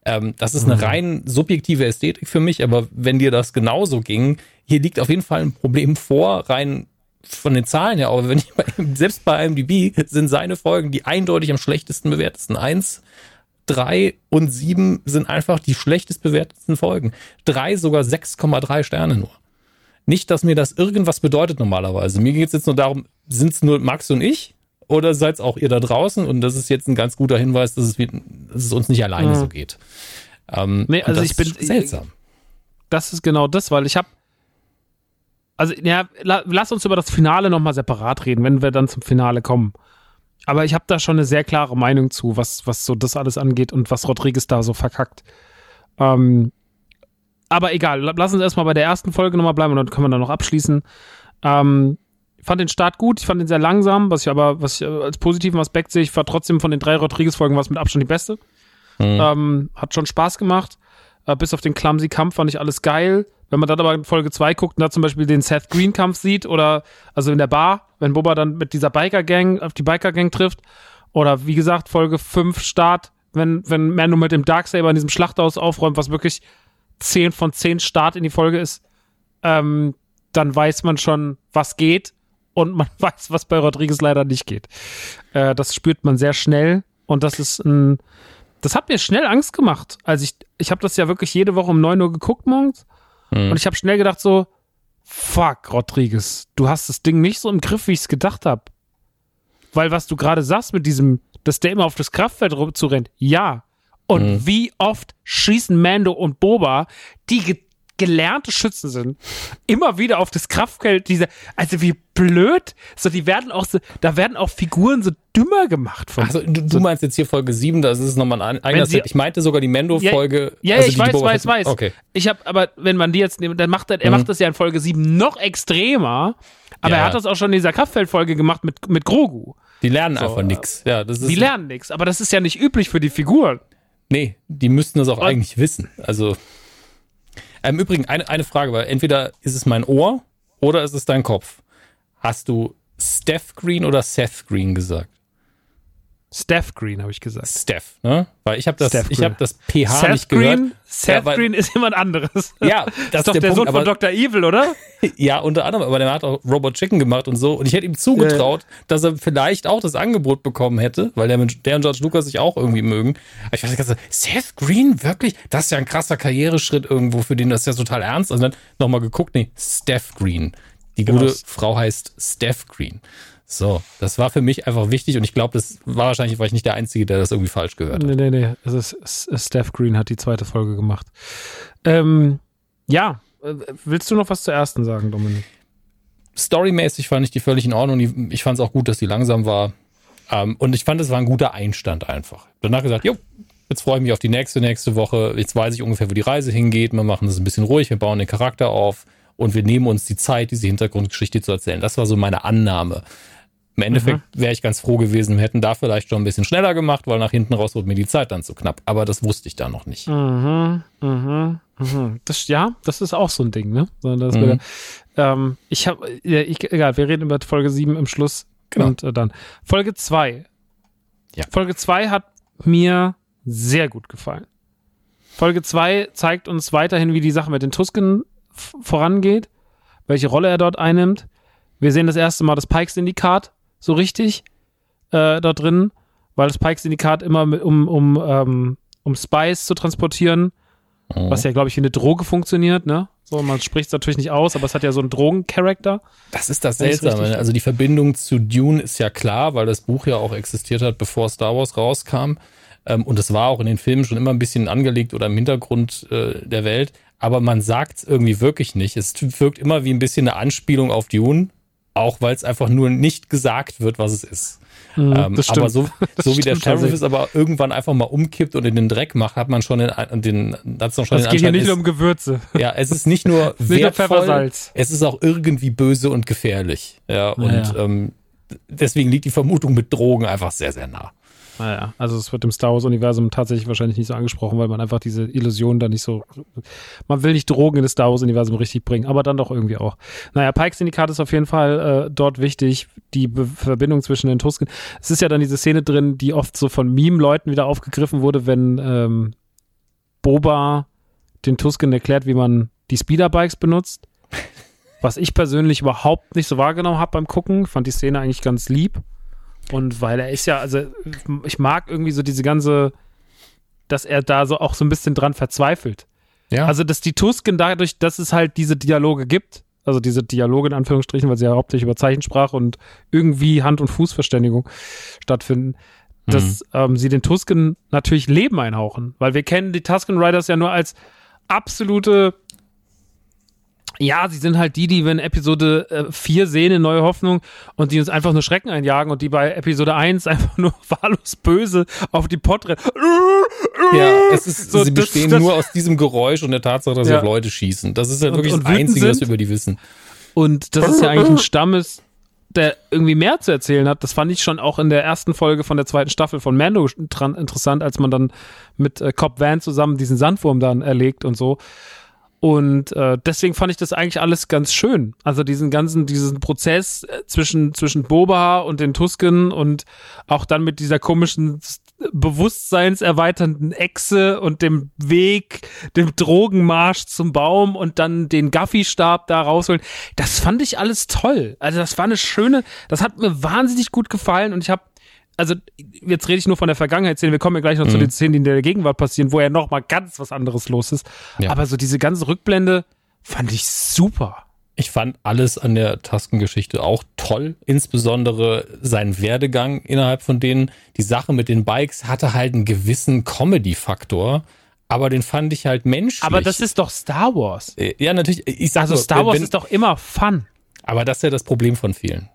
Ähm, das ist eine rein subjektive Ästhetik für mich, aber wenn dir das genauso ging, hier liegt auf jeden Fall ein Problem vor, rein von den Zahlen her, aber wenn ich bei, selbst bei IMDb sind seine Folgen die eindeutig am schlechtesten bewertesten. Eins, drei und sieben sind einfach die schlechtest bewertetsten Folgen. Drei sogar 6,3 Sterne nur. Nicht, dass mir das irgendwas bedeutet normalerweise. Mir geht es jetzt nur darum, sind es nur Max und ich oder seid es auch ihr da draußen? Und das ist jetzt ein ganz guter Hinweis, dass es, dass es uns nicht alleine Mhm. so geht. Ähm, Nee, also ich bin- seltsam. das ist genau das, weil ich habe also ja, la, lass uns über das Finale nochmal separat reden, wenn wir dann zum Finale kommen. Aber ich habe da schon eine sehr klare Meinung zu, was, was so das alles angeht und was Rodriguez da so verkackt. Ähm, aber egal, la- lass uns erstmal bei der ersten Folge nochmal bleiben und dann können wir dann noch abschließen. Ähm, ich fand den Start gut, ich fand ihn sehr langsam, was ich aber, was ich als positiven Aspekt sehe, ich war trotzdem von den drei Rodriguez-Folgen was mit Abstand die beste. Ähm, hat schon Spaß gemacht. Äh, bis auf den clumsy Kampf fand ich alles geil. Wenn man dann aber in Folge 2 guckt und da zum Beispiel den Seth Green Kampf sieht oder also in der Bar, wenn Boba dann mit dieser Biker Gang auf die Biker Gang trifft oder wie gesagt Folge 5 Start, wenn wenn Mando mit dem Darksaber in diesem Schlachthaus aufräumt, was wirklich 10 von 10 Start in die Folge ist, ähm, dann weiß man schon, was geht und man weiß, was bei Rodriguez leider nicht geht. Äh, das spürt man sehr schnell und das ist ein das hat mir schnell Angst gemacht. Also ich, ich habe das ja wirklich jede Woche um 9 Uhr geguckt morgens. Und ich habe schnell gedacht so, fuck, Rodriguez, du hast das Ding nicht so im Griff, wie ich es gedacht habe. Weil was du gerade sagst mit diesem, dass der immer auf das Kraftfeld rumzurennt, ja. Und wie oft schießen Mando und Boba, die gelernte Schützen sind, immer wieder auf das Kraftfeld dieser, also wie blöd, so die werden auch so, da werden auch Figuren so dümmer gemacht von Also du, du meinst jetzt hier Folge 7, das ist nochmal ein eigener Set. Ich meinte sogar die Mendo-Folge. Ja, ja, also ich weiß, Boba weiß, weiß. Okay. Ich habe, aber wenn man die jetzt nimmt, dann macht er, er macht das ja in Folge 7 noch extremer. Aber Ja, er hat das auch schon in dieser Kraftfeldfolge gemacht mit, mit Grogu. Die lernen einfach nix. Ja, das ist. Die lernen nichts, aber das ist ja nicht üblich für die Figuren. Nee, die müssten das auch eigentlich wissen. Also. Im Übrigen, eine, eine Frage, weil entweder ist es mein Ohr oder ist es dein Kopf. Hast du Steph Green oder Seth Green gesagt? Steph Green, habe ich gesagt. Steph, ne? Weil ich habe das, Steph ich habe das PH Seth nicht gehört. Green, Seth Ja, weil- Green ist jemand anderes. Ja, das ist doch der, Sohn Punkt, von aber- Dr. Evil, oder? Ja, unter anderem, aber der hat auch Robot Chicken gemacht und so. Und ich hätte ihm zugetraut, dass er vielleicht auch das Angebot bekommen hätte, weil der, mit- der und George Lucas sich auch irgendwie mögen. Aber ich weiß nicht, Seth Green, wirklich? Das ist ja ein krasser Karriereschritt irgendwo für den, das ist ja total ernst. Und dann nochmal geguckt, nee, Steph Green. Die gute Genau. Frau heißt Steph Green. So, das war für mich einfach wichtig und ich glaube, das war wahrscheinlich, war ich nicht der Einzige, der das irgendwie falsch gehört hat. Nee, nee, nee. Es ist, Steph Green hat die zweite Folge gemacht. Ähm, ja, äh, willst du noch was zur ersten sagen, Dominik? storymäßig fand ich die völlig in Ordnung. Ich fand es auch gut, dass die langsam war. Ähm, und ich fand, es war ein guter Einstand einfach. Danach gesagt, jo, jetzt freue ich mich auf die nächste, nächste Woche. Jetzt weiß ich ungefähr, wo die Reise hingeht. Wir machen das ein bisschen ruhig, wir bauen den Charakter auf und wir nehmen uns die Zeit, diese Hintergrundgeschichte zu erzählen. Das war so meine Annahme. Im Endeffekt wäre ich ganz froh gewesen, wir hätten da vielleicht schon ein bisschen schneller gemacht, weil nach hinten raus wurde mir die Zeit dann zu knapp. Aber das wusste ich da noch nicht. Mhm, mhm, mhm. Das, ja, das ist auch so ein Ding, ne? So, das Mhm. ähm, ich habe, egal, wir reden über Folge 7 im Schluss Genau. und äh, dann. Folge 2. Ja. Folge 2 hat mir sehr gut gefallen. Folge 2 zeigt uns weiterhin, wie die Sache mit den Tusken vorangeht, welche Rolle er dort einnimmt. Wir sehen das erste Mal das Pike-Syndikat so richtig äh, da drin, weil das Pike-Syndikat immer mit, um, um, ähm, um Spice zu transportieren, Mhm. was ja, glaube ich, wie eine Droge funktioniert, ne? So, man spricht es natürlich nicht aus, aber es hat ja so einen Drogencharakter. Das ist das Seltsame. richtig- Also die Verbindung zu Dune ist ja klar, weil das Buch ja auch existiert hat, bevor Star Wars rauskam. Ähm, und es war auch in den Filmen schon immer ein bisschen angelegt oder im Hintergrund äh, der Welt. Aber man sagt es irgendwie wirklich nicht. Es wirkt immer wie ein bisschen eine Anspielung auf Dune, auch weil es einfach nur nicht gesagt wird, was es ist. Ähm, Mhm, das stimmt. aber so, Das so wie der Sheriff es aber irgendwann einfach mal umkippt und in den Dreck macht, hat man schon den, den hat's noch schon Es geht hier nicht nur um Gewürze. ja, es ist nicht nur wertvoll, es ist auch irgendwie böse und gefährlich. Ja, und Naja. ähm, deswegen liegt die Vermutung mit Drogen einfach sehr, sehr nah. Naja, also es wird im Star Wars-Universum tatsächlich wahrscheinlich nicht so angesprochen, weil man einfach diese Illusion da nicht so. Man will nicht Drogen in das Star Wars-Universum richtig bringen, aber dann doch irgendwie auch. Naja, Pike-Syndikat ist auf jeden Fall äh, dort wichtig, die Be Verbindung zwischen den Tusken. Es ist ja dann diese Szene drin, die oft so von Meme-Leuten wieder aufgegriffen wurde, wenn ähm, Boba den Tusken erklärt, wie man die Speederbikes benutzt. Was ich persönlich überhaupt nicht so wahrgenommen habe beim Gucken, fand die Szene eigentlich ganz lieb. Und weil er ist ja, also ich mag irgendwie so diese ganze, dass er da so auch so ein bisschen dran verzweifelt. Ja, Also, dass die Tusken dadurch, dass es halt diese Dialoge gibt, also diese Dialoge in Anführungsstrichen, weil sie ja hauptsächlich über Zeichensprache und irgendwie Hand- und Fußverständigung stattfinden, dass ähm, sie den Tusken natürlich Leben einhauchen. Weil wir kennen die Tusken Riders ja nur als absolute ja, sie sind halt die, die wir in Episode äh, 4 sehen in Neue Hoffnung und die uns einfach nur Schrecken einjagen und die bei Episode 1 einfach nur wahllos böse auf die Pott rennen. ja es ist, So, sie das- bestehen das- nur aus diesem Geräusch und der Tatsache, dass sie Ja. auf Leute schießen. Das ist ja Und- wirklich und das Einzige, was wir über die wissen. Und das ist ja eigentlich ein Stamm ist, der irgendwie mehr zu erzählen hat. Das fand ich schon auch in der ersten Folge von der zweiten Staffel von Mando interessant, als man dann mit äh, Cobb Van zusammen diesen Sandwurm dann erlegt und so. Und äh, deswegen fand ich das eigentlich alles ganz schön. Also diesen ganzen, diesen Prozess äh, zwischen, zwischen Boba und den Tusken und auch dann mit dieser komischen bewusstseinserweiternden Echse und dem Weg, dem Drogenmarsch zum Baum und dann den Gaffy-Stab da rausholen. Das fand ich alles toll. Also das war eine schöne, das hat mir wahnsinnig gut gefallen und ich habe also jetzt rede ich nur von der Vergangenheitsszene, wir kommen ja gleich noch zu den Szenen, die in der Gegenwart passieren, wo ja noch mal ganz was anderes los ist. Ja. Aber so diese ganze Rückblende fand ich super. Ich fand alles an der Taskengeschichte auch toll, insbesondere sein Werdegang innerhalb von denen. Die Sache mit den Bikes hatte halt einen gewissen Comedy-Faktor, aber den fand ich halt menschlich. Aber das ist doch Star Wars. Äh, ja natürlich. Ich sag Also nur, Star Wars wenn, ist doch immer Fun. Aber das ist ja das Problem von vielen.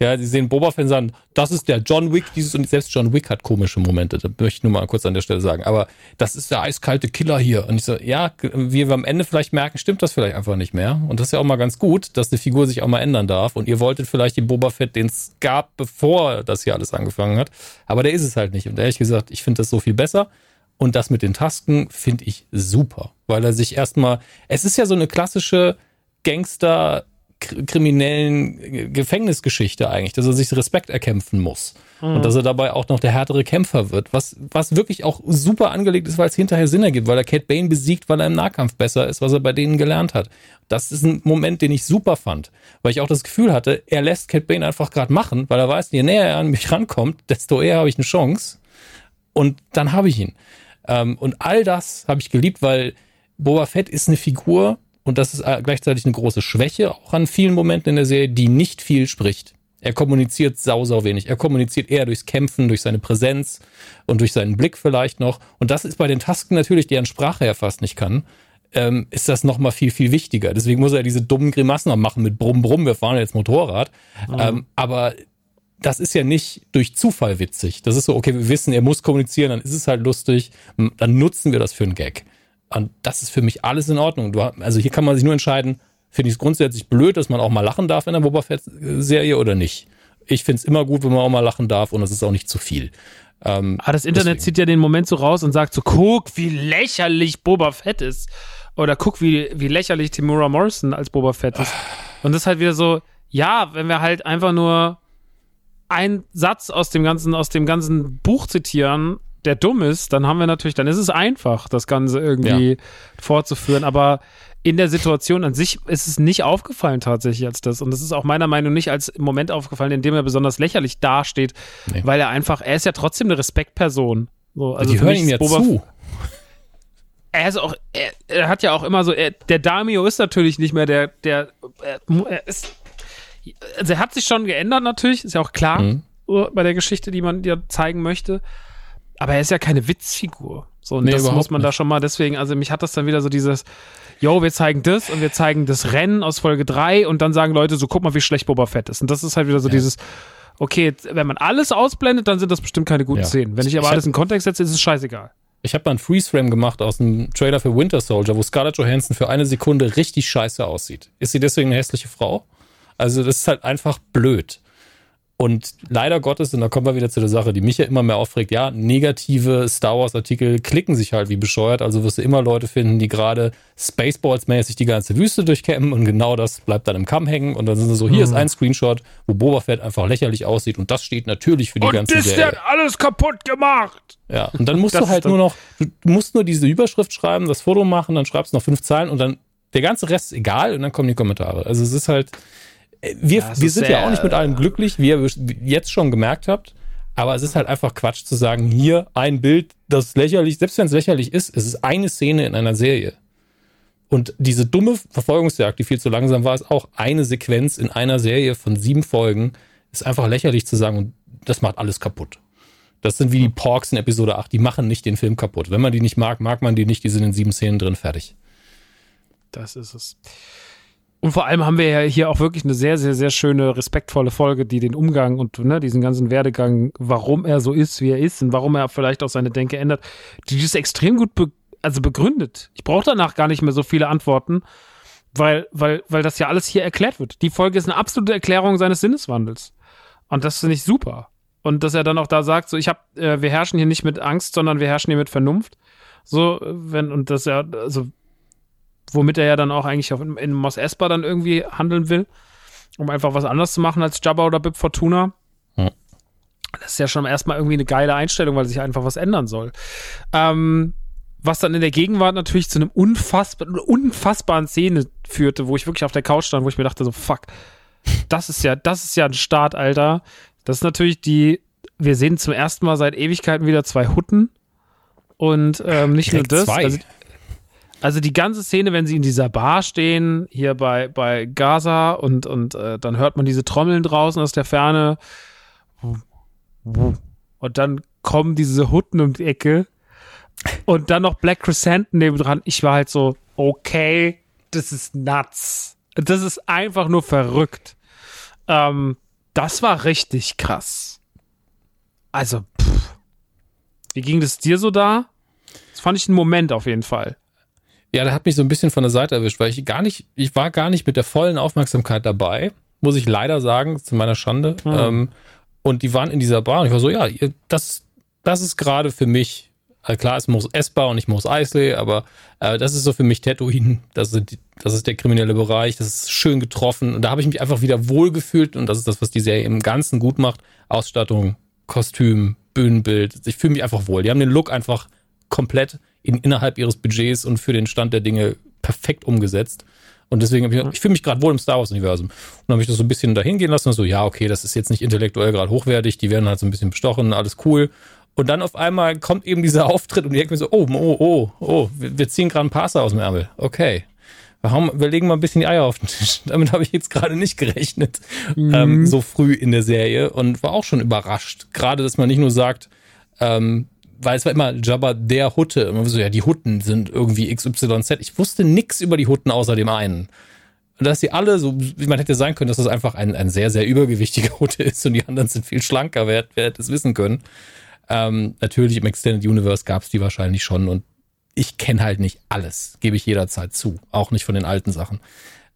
Ja, sie sehen Boba Fett und sagen, das ist der John Wick, dieses und selbst John Wick hat komische Momente, das möchte ich nur mal kurz an der Stelle sagen. Aber das ist der eiskalte Killer hier. Und ich so, ja, wie wir am Ende vielleicht merken, stimmt das vielleicht einfach nicht mehr. Und das ist ja auch mal ganz gut, dass eine Figur sich auch mal ändern darf. Und ihr wolltet vielleicht den Boba Fett, den es gab, bevor das hier alles angefangen hat. Aber der ist es halt nicht. Und ehrlich gesagt, ich finde das so viel besser. Und das mit den Tasken finde ich super, weil er sich erstmal, es ist ja so eine klassische Gangster, kriminellen Gefängnisgeschichte eigentlich, dass er sich Respekt erkämpfen muss. Mhm. Und dass er dabei auch noch der härtere Kämpfer wird, was, was wirklich auch super angelegt ist, weil es hinterher Sinn ergibt, weil er Cat Bane besiegt, weil er im Nahkampf besser ist, was er bei denen gelernt hat. Das ist ein Moment, den ich super fand, weil ich auch das Gefühl hatte, er lässt Cat Bane einfach gerade machen, weil er weiß, je näher er an mich rankommt, desto eher habe ich eine Chance. Und dann habe ich ihn. Ähm, und all das habe ich geliebt, weil Boba Fett ist eine Figur, und das ist äh, gleichzeitig eine große Schwäche auch an vielen Momenten in der Serie, die nicht viel spricht. Er kommuniziert sau, sau wenig. Er kommuniziert eher durchs Kämpfen, durch seine Präsenz und durch seinen Blick vielleicht noch. Und das ist bei den Tasken natürlich, deren Sprache er fast nicht kann, ähm, ist das nochmal viel, viel wichtiger. Deswegen muss er diese dummen Grimassen noch machen mit Brumm, Brumm, wir fahren jetzt Motorrad. Mhm. Ähm, aber das ist ja nicht durch Zufall witzig. Das ist so, okay, wir wissen, er muss kommunizieren, dann ist es halt lustig, dann nutzen wir das für einen Gag. Und das ist für mich alles in Ordnung. Du, also hier kann man sich nur entscheiden, finde ich es grundsätzlich blöd, dass man auch mal lachen darf in der Boba Fett-Serie oder nicht. Ich finde es immer gut, wenn man auch mal lachen darf und es ist auch nicht zu viel. Ähm, ah, das Internet deswegen. zieht ja den Moment so raus und sagt so, guck, wie lächerlich Boba Fett ist. Oder guck, wie, wie lächerlich Timura Morrison als Boba Fett ist. Und das ist halt wieder so, ja, wenn wir halt einfach nur einen Satz aus dem ganzen, aus dem ganzen Buch zitieren der dumm ist, dann haben wir natürlich, dann ist es einfach, das Ganze irgendwie ja. fortzuführen. Aber in der Situation an sich ist es nicht aufgefallen tatsächlich als das. Und das ist auch meiner Meinung nach nicht als Moment aufgefallen, in dem er besonders lächerlich dasteht, nee. weil er einfach, er ist ja trotzdem eine Respektperson. So, also die hören ihm ja Boba zu. Er ist auch, er, er, hat ja auch immer so, er, der Damio ist natürlich nicht mehr der, der, er, er ist, also er hat sich schon geändert natürlich, ist ja auch klar mhm. bei der Geschichte, die man dir zeigen möchte aber er ist ja keine Witzfigur. So, und nee, das muss man nicht. da schon mal, deswegen, also mich hat das dann wieder so dieses, yo, wir zeigen das und wir zeigen das Rennen aus Folge 3 und dann sagen Leute so, guck mal, wie schlecht Boba Fett ist. Und das ist halt wieder so ja. dieses, okay, wenn man alles ausblendet, dann sind das bestimmt keine guten ja. Szenen. Wenn ich aber ich alles in Kontext setze, ist es scheißegal. Ich habe mal einen Freeze-Frame gemacht aus einem Trailer für Winter Soldier, wo Scarlett Johansson für eine Sekunde richtig scheiße aussieht. Ist sie deswegen eine hässliche Frau? Also das ist halt einfach blöd. Und leider Gottes, und da kommen wir wieder zu der Sache, die mich ja immer mehr aufregt, ja, negative Star Wars-Artikel klicken sich halt wie bescheuert. Also wirst du immer Leute finden, die gerade Spaceballs-mäßig die ganze Wüste durchkämmen und genau das bleibt dann im Kamm hängen. Und dann sind sie so, hier mhm. ist ein Screenshot, wo Boba Fett einfach lächerlich aussieht und das steht natürlich für die und ganze das Serie. Und hat alles kaputt gemacht. Ja, und dann musst du halt nur noch, du musst nur diese Überschrift schreiben, das Foto machen, dann schreibst du noch fünf Zeilen und dann der ganze Rest ist egal und dann kommen die Kommentare. Also es ist halt, wir, ja, wir sind ja auch nicht mit allem glücklich, wie ihr jetzt schon gemerkt habt. Aber es ist halt einfach Quatsch zu sagen, hier ein Bild, das lächerlich, selbst wenn es lächerlich ist, es ist eine Szene in einer Serie. Und diese dumme Verfolgungsjagd, die viel zu langsam war, ist auch eine Sequenz in einer Serie von sieben Folgen. Ist einfach lächerlich zu sagen und das macht alles kaputt. Das sind wie die Porks in Episode 8, die machen nicht den Film kaputt. Wenn man die nicht mag, mag man die nicht, die sind in sieben Szenen drin, fertig. Das ist es. Und vor allem haben wir ja hier auch wirklich eine sehr, sehr, sehr schöne, respektvolle Folge, die den Umgang und ne, diesen ganzen Werdegang, warum er so ist, wie er ist und warum er vielleicht auch seine Denke ändert, die ist extrem gut be also begründet. Ich brauche danach gar nicht mehr so viele Antworten, weil, weil, weil das ja alles hier erklärt wird. Die Folge ist eine absolute Erklärung seines Sinneswandels. Und das finde ich super. Und dass er dann auch da sagt, so ich habe, äh, wir herrschen hier nicht mit Angst, sondern wir herrschen hier mit Vernunft. So, wenn, und dass er, also womit er ja dann auch eigentlich auf, in Mos Espa dann irgendwie handeln will, um einfach was anderes zu machen als Jabba oder Bib Fortuna. Hm. Das ist ja schon erstmal irgendwie eine geile Einstellung, weil sich einfach was ändern soll. Ähm, was dann in der Gegenwart natürlich zu einem unfassbar, unfassbaren Szene führte, wo ich wirklich auf der Couch stand, wo ich mir dachte so, fuck, das ist ja, das ist ja ein Start, Alter. Das ist natürlich die, wir sehen zum ersten Mal seit Ewigkeiten wieder zwei Hutten. Und ähm, nicht Direkt nur das. Zwei. Also, also die ganze Szene, wenn sie in dieser Bar stehen, hier bei, bei Gaza und, und äh, dann hört man diese Trommeln draußen aus der Ferne. Und dann kommen diese Hutten um die Ecke. Und dann noch Black Crescent nebendran. Ich war halt so, okay, das ist nuts. Das ist einfach nur verrückt. Ähm, das war richtig krass. Also, pff. wie ging das dir so da? Das fand ich ein Moment auf jeden Fall. Ja, der hat mich so ein bisschen von der Seite erwischt, weil ich gar nicht, ich war gar nicht mit der vollen Aufmerksamkeit dabei, muss ich leider sagen, zu meiner Schande. Mhm. Ähm, und die waren in dieser Bar und ich war so, ja, das, das ist gerade für mich Also klar, es muss essbar und nicht muss Eisley, aber äh, das ist so für mich Tatooine. Das, die, das ist der kriminelle Bereich. Das ist schön getroffen. Und da habe ich mich einfach wieder wohlgefühlt. Und das ist das, was die Serie im Ganzen gut macht. Ausstattung, Kostüm, Bühnenbild. Ich fühle mich einfach wohl. Die haben den Look einfach komplett in, innerhalb ihres Budgets und für den Stand der Dinge perfekt umgesetzt. Und deswegen habe ich, ich fühle mich gerade wohl im Star Wars-Universum. Und dann habe ich das so ein bisschen dahin gehen lassen und so, ja, okay, das ist jetzt nicht intellektuell gerade hochwertig, die werden halt so ein bisschen bestochen, alles cool. Und dann auf einmal kommt eben dieser Auftritt und die denken mir so, oh, oh, oh, oh, wir, wir ziehen gerade einen Passer aus dem Ärmel. Okay. Warum, wir legen mal ein bisschen die Eier auf den Tisch. Damit habe ich jetzt gerade nicht gerechnet, mhm. ähm, so früh in der Serie und war auch schon überrascht. Gerade, dass man nicht nur sagt, ähm, weil es war immer Jabba der Hutte. Man so, ja, die Hutten sind irgendwie XYZ. Ich wusste nix über die Hutten außer dem einen. Und dass sie alle so, wie man hätte sein können, dass das einfach ein, ein sehr, sehr übergewichtiger Hutte ist und die anderen sind viel schlanker, wer, wer hätte es wissen können. Ähm, natürlich im Extended Universe gab es die wahrscheinlich schon und ich kenne halt nicht alles, gebe ich jederzeit zu, auch nicht von den alten Sachen.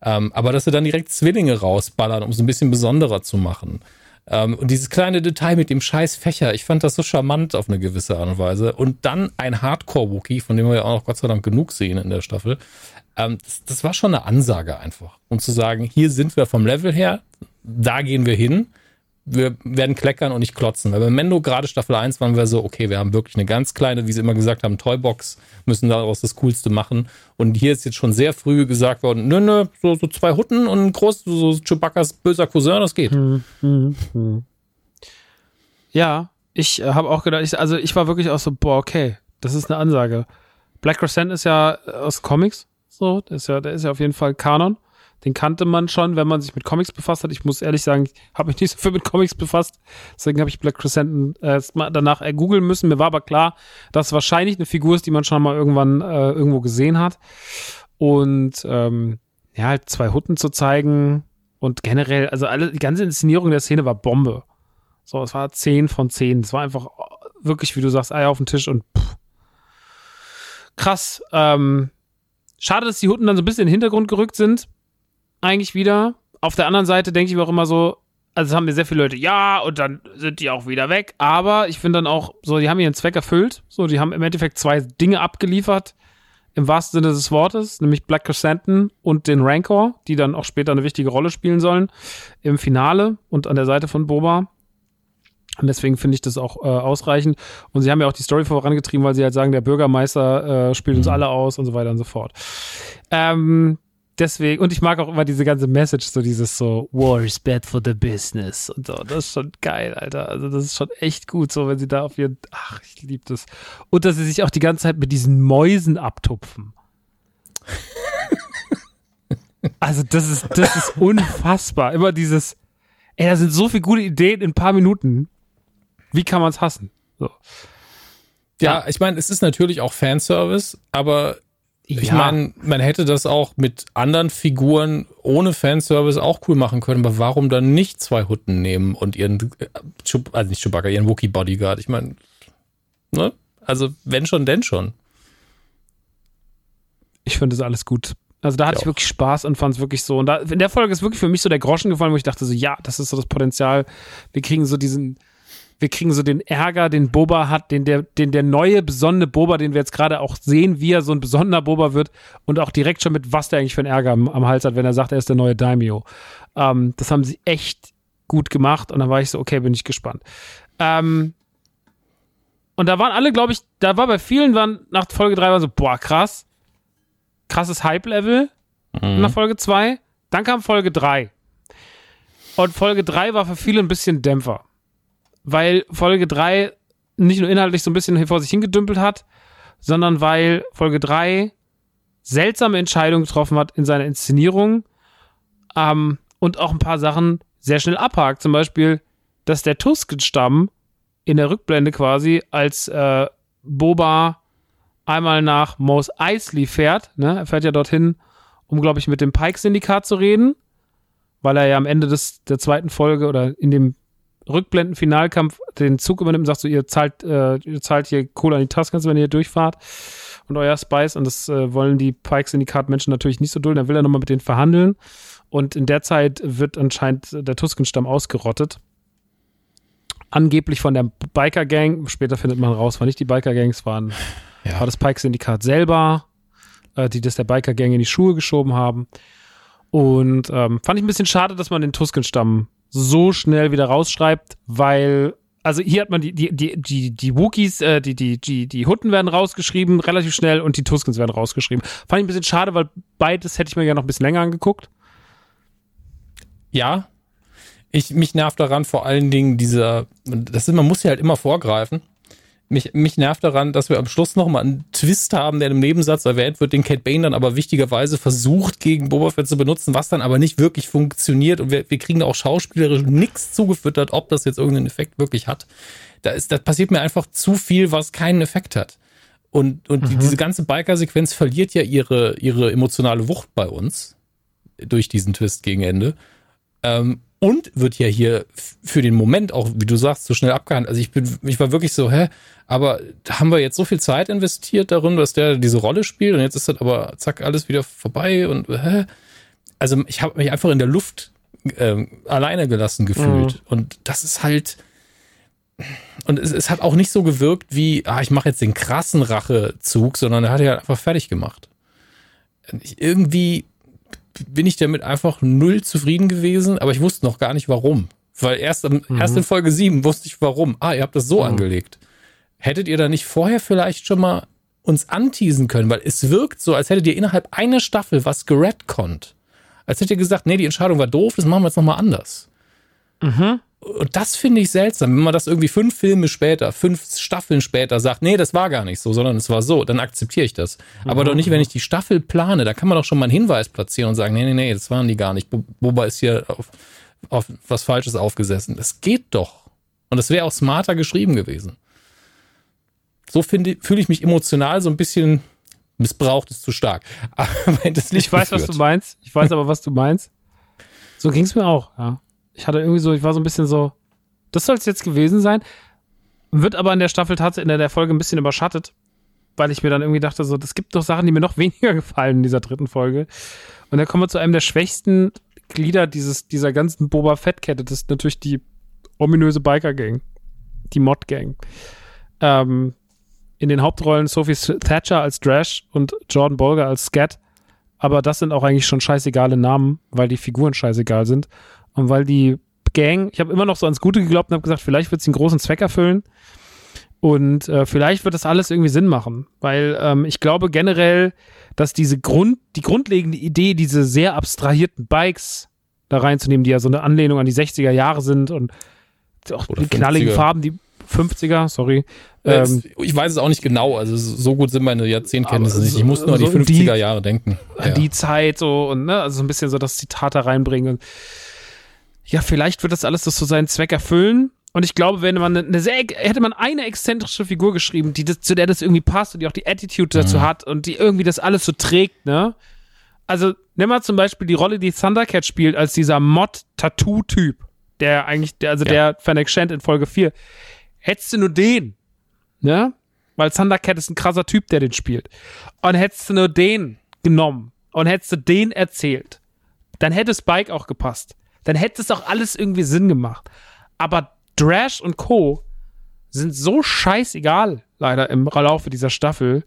Ähm, aber dass sie dann direkt Zwillinge rausballern, um es ein bisschen besonderer zu machen. Ähm, und dieses kleine Detail mit dem scheiß Fächer, ich fand das so charmant auf eine gewisse Art und Weise. Und dann ein Hardcore-Wookie, von dem wir ja auch noch Gott sei Dank genug sehen in der Staffel. Ähm, das, das war schon eine Ansage einfach. Um zu sagen, hier sind wir vom Level her, da gehen wir hin wir werden kleckern und nicht klotzen. Weil bei Mendo gerade Staffel 1 waren wir so, okay, wir haben wirklich eine ganz kleine, wie sie immer gesagt haben, Toybox, müssen daraus das Coolste machen. Und hier ist jetzt schon sehr früh gesagt worden, nö, nö, so, so zwei Hutten und ein groß, so Chewbacca's böser Cousin, das geht. Hm, hm, hm. Ja, ich äh, habe auch gedacht, ich, also ich war wirklich auch so, boah, okay, das ist eine Ansage. Black Crescent ist ja aus Comics, so, der ist ja, der ist ja auf jeden Fall Kanon. Den kannte man schon, wenn man sich mit Comics befasst hat. Ich muss ehrlich sagen, ich habe mich nicht so viel mit Comics befasst. Deswegen habe ich Black Crescent äh, danach äh, googeln müssen. Mir war aber klar, dass wahrscheinlich eine Figur ist, die man schon mal irgendwann äh, irgendwo gesehen hat. Und ähm, ja, halt zwei Hutten zu zeigen und generell, also alle, die ganze Inszenierung der Szene war Bombe. So, es war 10 von 10. Es war einfach wirklich, wie du sagst, Eier auf den Tisch und pff. krass. Ähm, schade, dass die Hutten dann so ein bisschen in den Hintergrund gerückt sind eigentlich wieder. Auf der anderen Seite denke ich mir auch immer so, also haben mir sehr viele Leute, ja, und dann sind die auch wieder weg. Aber ich finde dann auch, so, die haben ihren Zweck erfüllt. So, die haben im Endeffekt zwei Dinge abgeliefert, im wahrsten Sinne des Wortes, nämlich Black Crescenten und den Rancor, die dann auch später eine wichtige Rolle spielen sollen im Finale und an der Seite von Boba. Und deswegen finde ich das auch äh, ausreichend. Und sie haben ja auch die Story vorangetrieben, weil sie halt sagen, der Bürgermeister äh, spielt uns alle aus und so weiter und so fort. Ähm, deswegen, und ich mag auch immer diese ganze Message, so dieses so, War is bad for the business und so. Das ist schon geil, Alter. Also, das ist schon echt gut, so, wenn sie da auf ihren, ach, ich liebe das. Und dass sie sich auch die ganze Zeit mit diesen Mäusen abtupfen. also, das ist, das ist unfassbar. Immer dieses, ey, da sind so viele gute Ideen in ein paar Minuten. Wie kann man es hassen? So. Ja, ja, ich meine, es ist natürlich auch Fanservice, aber ich ja. meine, man hätte das auch mit anderen Figuren ohne Fanservice auch cool machen können, aber warum dann nicht zwei Hutten nehmen und ihren, äh, also nicht Chewbacca, ihren Wookie Bodyguard? Ich meine, ne? Also, wenn schon, denn schon. Ich finde das alles gut. Also da hatte ich, ich wirklich Spaß und fand es wirklich so. Und da, in der Folge ist wirklich für mich so der Groschen gefallen, wo ich dachte so, ja, das ist so das Potenzial. Wir kriegen so diesen, wir kriegen so den Ärger, den Boba hat, den der, den der neue besondere Boba, den wir jetzt gerade auch sehen, wie er so ein besonderer Boba wird und auch direkt schon mit, was der eigentlich für einen Ärger am, am Hals hat, wenn er sagt, er ist der neue Daimyo. Ähm, das haben sie echt gut gemacht und dann war ich so, okay, bin ich gespannt. Ähm, und da waren alle, glaube ich, da war bei vielen, waren nach Folge 3 waren so, boah, krass, krasses Hype-Level mhm. nach Folge 2. Dann kam Folge 3. Und Folge 3 war für viele ein bisschen Dämpfer weil Folge 3 nicht nur inhaltlich so ein bisschen vor sich hingedümpelt hat, sondern weil Folge 3 seltsame Entscheidungen getroffen hat in seiner Inszenierung ähm, und auch ein paar Sachen sehr schnell abhakt. Zum Beispiel, dass der Tusken-Stamm in der Rückblende quasi als äh, Boba einmal nach Mos Eisley fährt. Ne? Er fährt ja dorthin, um, glaube ich, mit dem Pike-Syndikat zu reden, weil er ja am Ende des, der zweiten Folge oder in dem Rückblenden-Finalkampf den Zug übernimmt und sagt so, ihr zahlt, äh, ihr zahlt hier Kohle an die Taskens, wenn ihr durchfahrt und euer Spice und das äh, wollen die Pike-Syndikat-Menschen natürlich nicht so dulden. Dann will er nochmal mit denen verhandeln und in der Zeit wird anscheinend der Tuskenstamm ausgerottet. angeblich von der Biker Gang. Später findet man raus, war nicht die Biker Gangs, waren Ja. war das Pike Syndikat selber, äh, die das der Biker Gang in die Schuhe geschoben haben. Und ähm, fand ich ein bisschen schade, dass man den Tusken-Stamm so schnell wieder rausschreibt, weil also hier hat man die die die die die Wookiees, äh, die die die die Hutten werden rausgeschrieben relativ schnell und die Tuskens werden rausgeschrieben. Fand ich ein bisschen schade, weil beides hätte ich mir ja noch ein bisschen länger angeguckt. Ja. Ich, mich nervt daran vor allen Dingen dieser, das ist, man muss ja halt immer vorgreifen. Mich, mich nervt daran, dass wir am Schluss nochmal einen Twist haben, der im Nebensatz erwähnt wird, den Cat Bane dann aber wichtigerweise versucht, gegen Boba Fett zu benutzen, was dann aber nicht wirklich funktioniert. Und wir, wir kriegen da auch schauspielerisch nichts zugefüttert, ob das jetzt irgendeinen Effekt wirklich hat. Da ist, da passiert mir einfach zu viel, was keinen Effekt hat. Und, und die, diese ganze Biker-Sequenz verliert ja ihre, ihre emotionale Wucht bei uns durch diesen Twist gegen Ende. Ähm, und wird ja hier für den Moment auch, wie du sagst, so schnell abgehandelt. Also ich bin, ich war wirklich so, hä, aber haben wir jetzt so viel Zeit investiert darin, dass der diese Rolle spielt und jetzt ist das aber zack alles wieder vorbei und hä? Also ich habe mich einfach in der Luft ähm, alleine gelassen gefühlt und das ist halt und es, es hat auch nicht so gewirkt wie, ah, ich mache jetzt den krassen Rachezug, sondern er hat ja einfach fertig gemacht. Ich, irgendwie bin ich damit einfach null zufrieden gewesen, aber ich wusste noch gar nicht warum. Weil erst, am, erst in Folge 7 wusste ich warum. Ah, ihr habt das so angelegt. Hättet ihr da nicht vorher vielleicht schon mal uns anteasen können? Weil es wirkt so, als hättet ihr innerhalb einer Staffel was geredconnt. Als hättet ihr gesagt, nee, die Entscheidung war doof, das machen wir jetzt nochmal anders. Und das finde ich seltsam, wenn man das irgendwie fünf Filme später, fünf Staffeln später sagt, nee, das war gar nicht so, sondern es war so, dann akzeptiere ich das. Aber doch nicht, wenn ich die Staffel plane, da kann man doch schon mal einen Hinweis platzieren und sagen, nee, nee, nee, das waren die gar nicht. Bo- Boba ist hier auf, auf was Falsches aufgesessen. Das geht doch. Und das wäre auch smarter geschrieben gewesen. So fühle ich mich emotional so ein bisschen missbraucht ist zu stark. Aber das Ich weiß, was du meinst. Ich weiß aber, was du meinst. So ging es mir auch, ja. Ich hatte irgendwie so, ich war so ein bisschen so, das soll es jetzt gewesen sein. Wird aber in der Staffel tatsächlich in der Folge ein bisschen überschattet, weil ich mir dann irgendwie dachte, so, das gibt doch Sachen, die mir noch weniger gefallen in dieser dritten Folge. Und dann kommen wir zu einem der schwächsten Glieder dieses, dieser ganzen Boba Fett-Kette. Das ist natürlich die ominöse Biker-Gang. Die Mod-Gang. Ähm, in den Hauptrollen Sophie Thatcher als Drash und Jordan Bolger als Scat. Aber das sind auch eigentlich schon scheißegale Namen, weil die Figuren scheißegal sind. Und weil die Gang, ich habe immer noch so ans Gute geglaubt und habe gesagt, vielleicht wird sie einen großen Zweck erfüllen. Und äh, vielleicht wird das alles irgendwie Sinn machen. Weil ähm, ich glaube generell, dass diese Grund, die grundlegende Idee, diese sehr abstrahierten Bikes da reinzunehmen, die ja so eine Anlehnung an die 60er Jahre sind und auch Oder die knalligen 50er. Farben, die 50er, sorry. Ähm, ich weiß es auch nicht genau, also so gut sind meine Jahrzehntkenntnisse nicht. Ich so- muss nur an die so in 50er die- Jahre denken. an die Zeit so und ne, also so ein bisschen so das Zitat da reinbringen. Und ja, vielleicht wird das alles das so seinen Zweck erfüllen. Und ich glaube, wenn man eine sehr, hätte man eine exzentrische Figur geschrieben, die das, zu der das irgendwie passt und die auch die Attitude dazu hat und die irgendwie das alles so trägt, ne? Also, nimm mal zum Beispiel die Rolle, die Thundercat spielt, als dieser Mod-Tattoo-Typ, der eigentlich, der, also Ja. der Fennec Shand in Folge 4. Hättest du nur den, ne? Weil Thundercat ist ein krasser Typ, der den spielt. Und hättest du nur den genommen und hättest du den erzählt, dann hätte Spike auch gepasst. Dann hätte es auch alles irgendwie Sinn gemacht. Aber Drash und Co. sind so scheißegal, leider im Laufe dieser Staffel,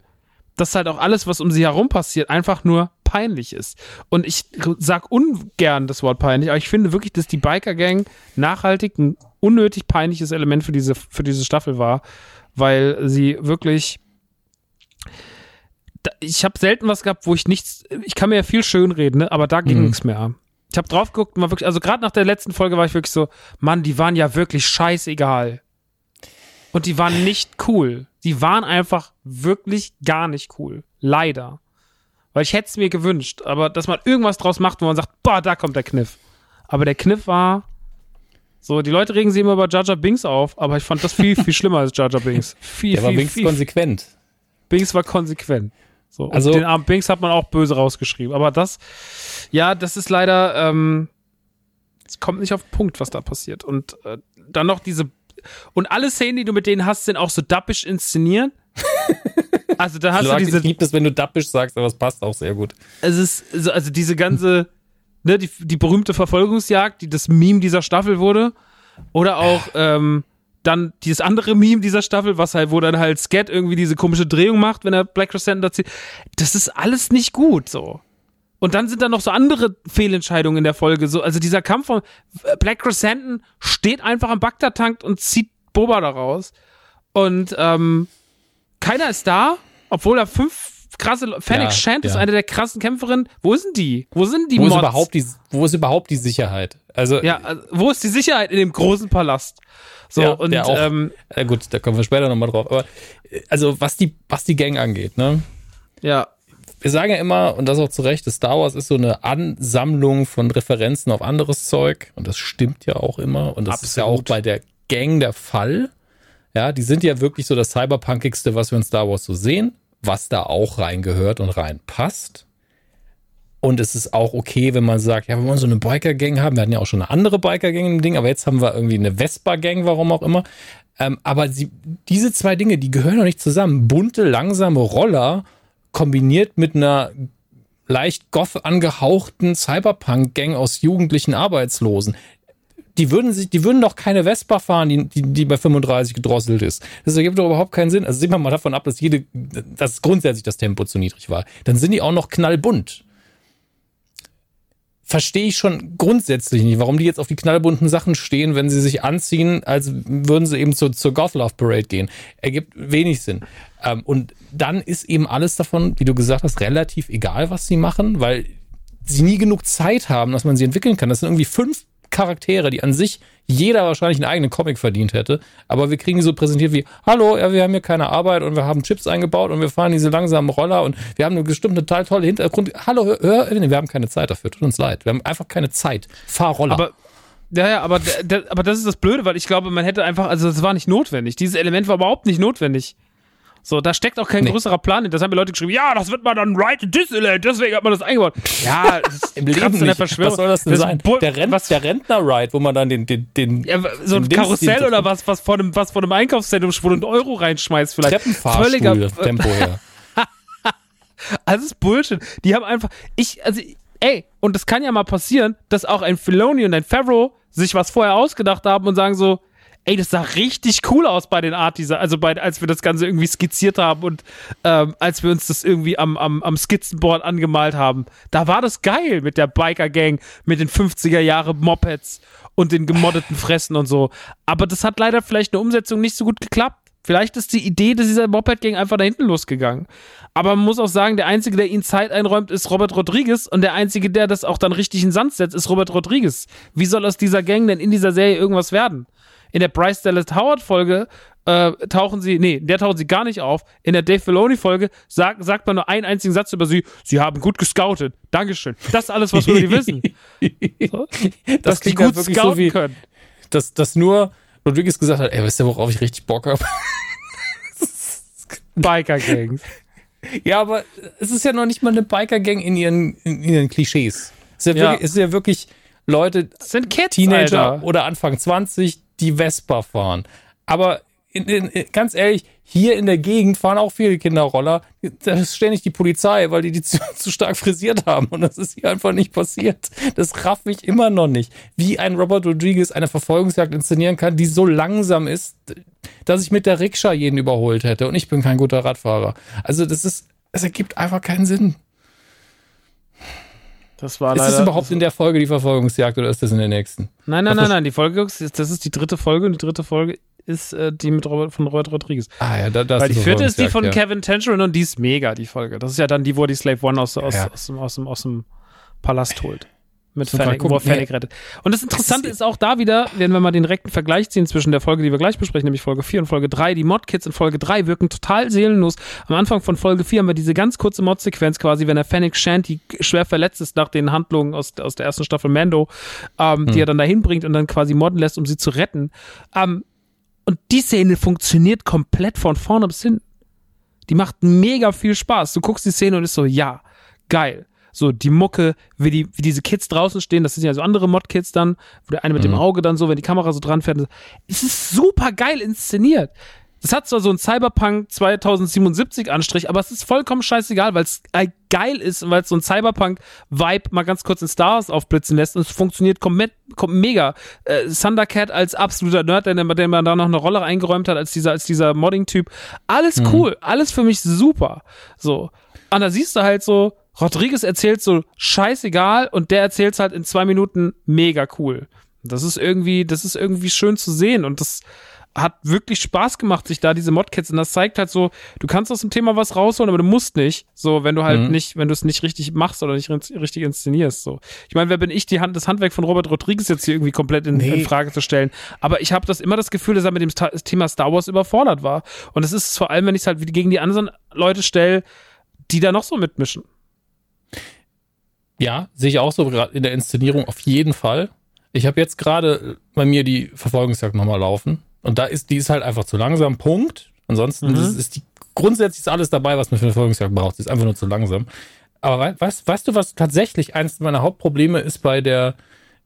dass halt auch alles, was um sie herum passiert, einfach nur peinlich ist. Und ich sag ungern das Wort peinlich, aber ich finde wirklich, dass die Biker Gang nachhaltig ein unnötig peinliches Element für diese, für diese Staffel war, weil sie wirklich ich habe selten was gehabt, wo ich nichts, ich kann mir ja viel schön reden, ne? aber da ging Mhm. nichts mehr. Ich habe drauf geguckt war wirklich, also gerade nach der letzten Folge war ich wirklich so, Mann, die waren ja wirklich scheißegal. Und die waren nicht cool. Die waren einfach wirklich gar nicht cool. Leider. Weil ich hätte es mir gewünscht, aber dass man irgendwas draus macht, wo man sagt, boah, da kommt der Kniff. Aber der Kniff war, so, die Leute regen sich immer über Jar Binks auf, aber ich fand das viel, viel schlimmer als Jar Binks. Viel, Der war viel, wenigstens viel, konsequent. Binks war konsequent. So, Also- den armen Binks hat man auch böse rausgeschrieben. Aber das, ja, das ist leider, ähm, es kommt nicht auf den Punkt, was da passiert. Und äh, dann noch diese und alle Szenen, die du mit denen hast, sind auch so dappisch inszeniert. also da hast du diese, ich liebe das, wenn du dappisch sagst, aber es passt auch sehr gut. es ist so, also diese ganze, ne, die, die berühmte Verfolgungsjagd, die das Meme dieser Staffel wurde, oder auch ähm, dann dieses andere Meme dieser Staffel, was halt, wo dann halt Scat irgendwie diese komische Drehung macht, wenn er Black Crescent da zieht. Das ist alles nicht gut, so. Und dann sind da noch so andere Fehlentscheidungen in der Folge. So, also dieser Kampf von Black Crescent steht einfach am Bagdad-Tank und zieht Boba da raus. Und ähm, keiner ist da, obwohl da fünf krasse Fennec Ja, Shand ist ja. eine der krassen Kämpferinnen. Wo sind die? Wo sind die Wo ist, Mods? überhaupt die, wo ist überhaupt die Sicherheit? Also, ja, also, wo ist die Sicherheit in dem großen Palast? So, Ja, und auch- ähm, äh, gut, da kommen wir später nochmal drauf. Aber also, was die, was die Gang angeht, ne? ja, wir sagen ja immer, und das auch zu Recht, Star Wars ist so eine Ansammlung von Referenzen auf anderes Zeug. Und das stimmt ja auch immer. Und das ist ja auch Absolut. bei der Gang der Fall. Ja, die sind ja wirklich so das Cyberpunkigste, was wir in Star Wars so sehen, was da auch reingehört und reinpasst. Und es ist auch okay, wenn man sagt, ja, wir wollen so eine Biker-Gang haben. Wir hatten ja auch schon eine andere Biker-Gang im Ding, aber jetzt haben wir irgendwie eine Vespa-Gang, warum auch immer. Ähm, aber sie, diese zwei Dinge, die gehören doch nicht zusammen. Bunte, langsame Roller kombiniert mit einer leicht goth angehauchten Cyberpunk-Gang aus jugendlichen Arbeitslosen. Die würden sich, die würden doch keine Vespa fahren, die, die, die bei 35 gedrosselt ist. Das ergibt doch überhaupt keinen Sinn. Also sehen wir mal davon ab, dass jede, dass grundsätzlich das Tempo zu niedrig war. Dann sind die auch noch knallbunt. Verstehe ich schon grundsätzlich nicht, warum die jetzt auf die knallbunten Sachen stehen, wenn sie sich anziehen, als würden sie eben zur, zur Goth Love Parade gehen. Ergibt wenig Sinn. Ähm, und dann ist eben alles davon, wie du gesagt hast, relativ egal, was sie machen, weil sie nie genug Zeit haben, dass man sie entwickeln kann. Das sind irgendwie fünf Charaktere, die an sich jeder wahrscheinlich einen eigenen Comic verdient hätte. Aber wir kriegen die so präsentiert wie, hallo, ja, wir haben hier keine Arbeit und wir haben Chips eingebaut und wir fahren diese langsamen Roller und wir haben eine bestimmt total tolle Hintergrund. Hallo, hör, hör, wir haben keine Zeit dafür, tut uns leid. Wir haben einfach keine Zeit. Fahr Roller. aber ja, ja, aber, aber das ist das Blöde, weil ich glaube, man hätte einfach, also das war nicht notwendig. Dieses Element war überhaupt nicht notwendig. So, da steckt auch kein Nee. größerer Plan hin. Das haben mir Leute geschrieben, ja, das wird man dann right in element, deswegen hat man das eingebaut. Ja, das ist Im Leben an der. Verschwörung. Was soll das denn ist sein? Der, Rent, was, der Rentner-Ride, wo man dann den, den, den ja, so ein Karussell oder was, was vor einem, was vor einem Einkaufszentrum wo du einen Euro reinschmeißt vielleicht. Treppenfahrstuhl Tempo her. Also das ist Bullshit. Die haben einfach, ich, also, ey, und das kann ja mal passieren, dass auch ein Filoni und ein Favreau sich was vorher ausgedacht haben und sagen so, ey, das sah richtig cool aus bei den Art dieser, also bei, als wir das Ganze irgendwie skizziert haben und ähm, als wir uns das irgendwie am, am, am Skizzenboard angemalt haben. Da war das geil mit der Biker-Gang, mit den 50er Jahre Mopeds und den gemoddeten Fressen und so. Aber das hat leider vielleicht eine Umsetzung nicht so gut geklappt. Vielleicht ist die Idee dieser Moped-Gang einfach da hinten losgegangen. Aber man muss auch sagen, der Einzige, der ihnen Zeit einräumt, ist Robert Rodriguez und der Einzige, der das auch dann richtig in Sand setzt, ist Robert Rodriguez. Wie soll aus dieser Gang denn in dieser Serie irgendwas werden? In der Bryce Dallas Howard Folge äh, tauchen sie, nee, der tauchen sie gar nicht auf. In der Dave Filoni Folge sagt, sagt man nur einen einzigen Satz über sie. Sie haben gut gescoutet. Dankeschön. Das ist alles, was wir über die wissen. So? Das Dass die gut scouten so wie, können. dass, dass nur Rodriguez gesagt hat, ey, weißt du, worauf ich richtig Bock habe? Biker-Gangs. ja, aber es ist ja noch nicht mal eine Biker-Gang in ihren, in ihren Klischees. Es ist ja, Ja. Wirklich, es ist ja wirklich Leute, Das sind Kids, Teenager Alter. oder Anfang 20, die Vespa fahren. Aber in, in, ganz ehrlich, hier in der Gegend fahren auch viele Kinderroller. Da ist ständig die Polizei, weil die die zu, zu stark frisiert haben. Und das ist hier einfach nicht passiert. Das raff ich immer noch nicht. Wie ein Robert Rodriguez eine Verfolgungsjagd inszenieren kann, die so langsam ist, dass ich mit der Rikscha jeden überholt hätte. Und ich bin kein guter Radfahrer. Also das ist, es ergibt einfach keinen Sinn. Das war Ist das überhaupt in der Folge die Verfolgungsjagd oder ist das in der nächsten? Nein, nein, nein, nein. Die Folge, ist- das ist die dritte Folge und die dritte Folge ist äh, die mit Robert, von Robert Rodriguez. Ah ja, da, da Weil die vierte ist die von ja. Kevin Tangerine und die ist mega, die Folge. Das ist ja dann die, wo er die Slave One aus, aus, Ja. aus, dem, aus, dem, aus dem Palast holt. Mit mal Fennec, wo er. Fennec rettet. Und das Interessante ist- ist auch da wieder, wenn wir mal den direkten Vergleich ziehen zwischen der Folge, die wir gleich besprechen, nämlich Folge 4 und Folge 3. Die Mod-Kids in Folge 3 wirken total seelenlos. Am Anfang von Folge 4 haben wir diese ganz kurze Mod-Sequenz quasi, wenn der Fennec Shanty schwer verletzt ist nach den Handlungen aus, aus der ersten Staffel Mando, ähm, die er dann dahin bringt und dann quasi modden lässt, um sie zu retten. Ähm, und die Szene funktioniert komplett von vorne bis hinten. Die macht mega viel Spaß. Du guckst die Szene und ist so, ja, geil. So, die Mucke, wie, die, wie diese Kids draußen stehen, das sind ja so andere Mod-Kids dann, wo der eine mit dem Auge dann so, wenn die Kamera so dran fährt. Es ist super geil inszeniert. es hat zwar so einen Cyberpunk 2077 Anstrich, aber es ist vollkommen scheißegal, weil es geil ist und weil es so ein Cyberpunk-Vibe mal ganz kurz in Stars aufblitzen lässt und es funktioniert komplett, kom mega. Äh, Thundercat als absoluter Nerd, der, der man da noch eine Rolle eingeräumt hat, als dieser, als dieser Modding-Typ. Alles mhm. cool, alles für mich super. So. Und da siehst du halt so, Rodriguez erzählt so scheißegal und der erzählt es halt in zwei Minuten mega cool. Das ist irgendwie, das ist irgendwie schön zu sehen und das, hat wirklich Spaß gemacht, sich da diese Modkits und das zeigt halt so, du kannst aus dem Thema was rausholen, aber du musst nicht. So, wenn du halt mhm. nicht, wenn du es nicht richtig machst oder nicht richtig inszenierst. So, ich meine, wer bin ich, die Hand, das Handwerk von Robert Rodriguez jetzt hier irgendwie komplett in, nee. in Frage zu stellen? Aber ich habe das immer das Gefühl, dass er mit dem Thema Star Wars überfordert war. Und es ist vor allem, wenn ich es halt gegen die anderen Leute stelle, die da noch so mitmischen. Ja, sehe ich auch so gerade in der Inszenierung auf jeden Fall. Ich habe jetzt gerade bei mir die Verfolgungsjagd nochmal laufen und da ist, die ist halt einfach zu langsam. Punkt. Ansonsten mhm. ist, ist, die grundsätzlich ist alles dabei, was man für eine Verfolgungsjagd braucht. Sie ist einfach nur zu langsam. Aber weißt, weißt du, was tatsächlich eines meiner Hauptprobleme ist bei der,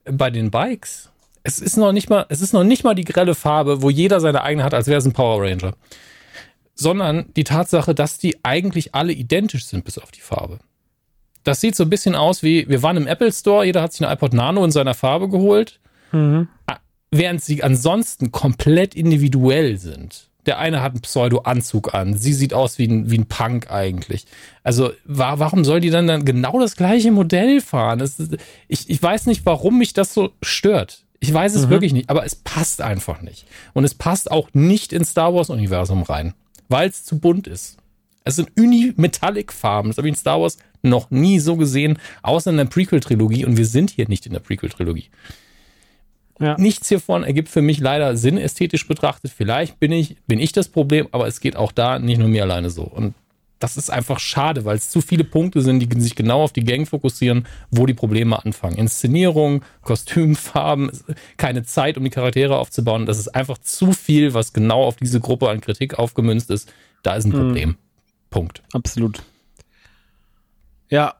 bei den Bikes? Es ist noch nicht mal, es ist noch nicht mal die grelle Farbe, wo jeder seine eigene hat, als wäre es ein Power Ranger. Sondern die Tatsache, dass die eigentlich alle identisch sind, bis auf die Farbe. Das sieht so ein bisschen aus wie, wir waren im Apple Store, jeder hat sich eine iPod Nano in seiner Farbe geholt. Mhm während sie ansonsten komplett individuell sind. Der eine hat einen Pseudo-Anzug an. Sie sieht aus wie ein, wie ein Punk eigentlich. Also, war, warum soll die dann, dann genau das gleiche Modell fahren? Das, ich, ich weiß nicht, warum mich das so stört. Ich weiß es mhm. wirklich nicht, aber es passt einfach nicht. Und es passt auch nicht ins Star Wars-Universum rein, weil es zu bunt ist. Es sind Uni-Metallic-Farben. Das habe ich in Star Wars noch nie so gesehen, außer in der Prequel-Trilogie. Und wir sind hier nicht in der Prequel-Trilogie. Ja. Nichts hiervon ergibt für mich leider Sinn ästhetisch betrachtet. Vielleicht bin ich, bin ich das Problem, aber es geht auch da nicht nur mir alleine so. Und das ist einfach schade, weil es zu viele Punkte sind, die sich genau auf die Gang fokussieren, wo die Probleme anfangen. Inszenierung, Kostümfarben, keine Zeit, um die Charaktere aufzubauen. Das ist einfach zu viel, was genau auf diese Gruppe an Kritik aufgemünzt ist. Da ist ein mhm. Punkt. Absolut. Ja,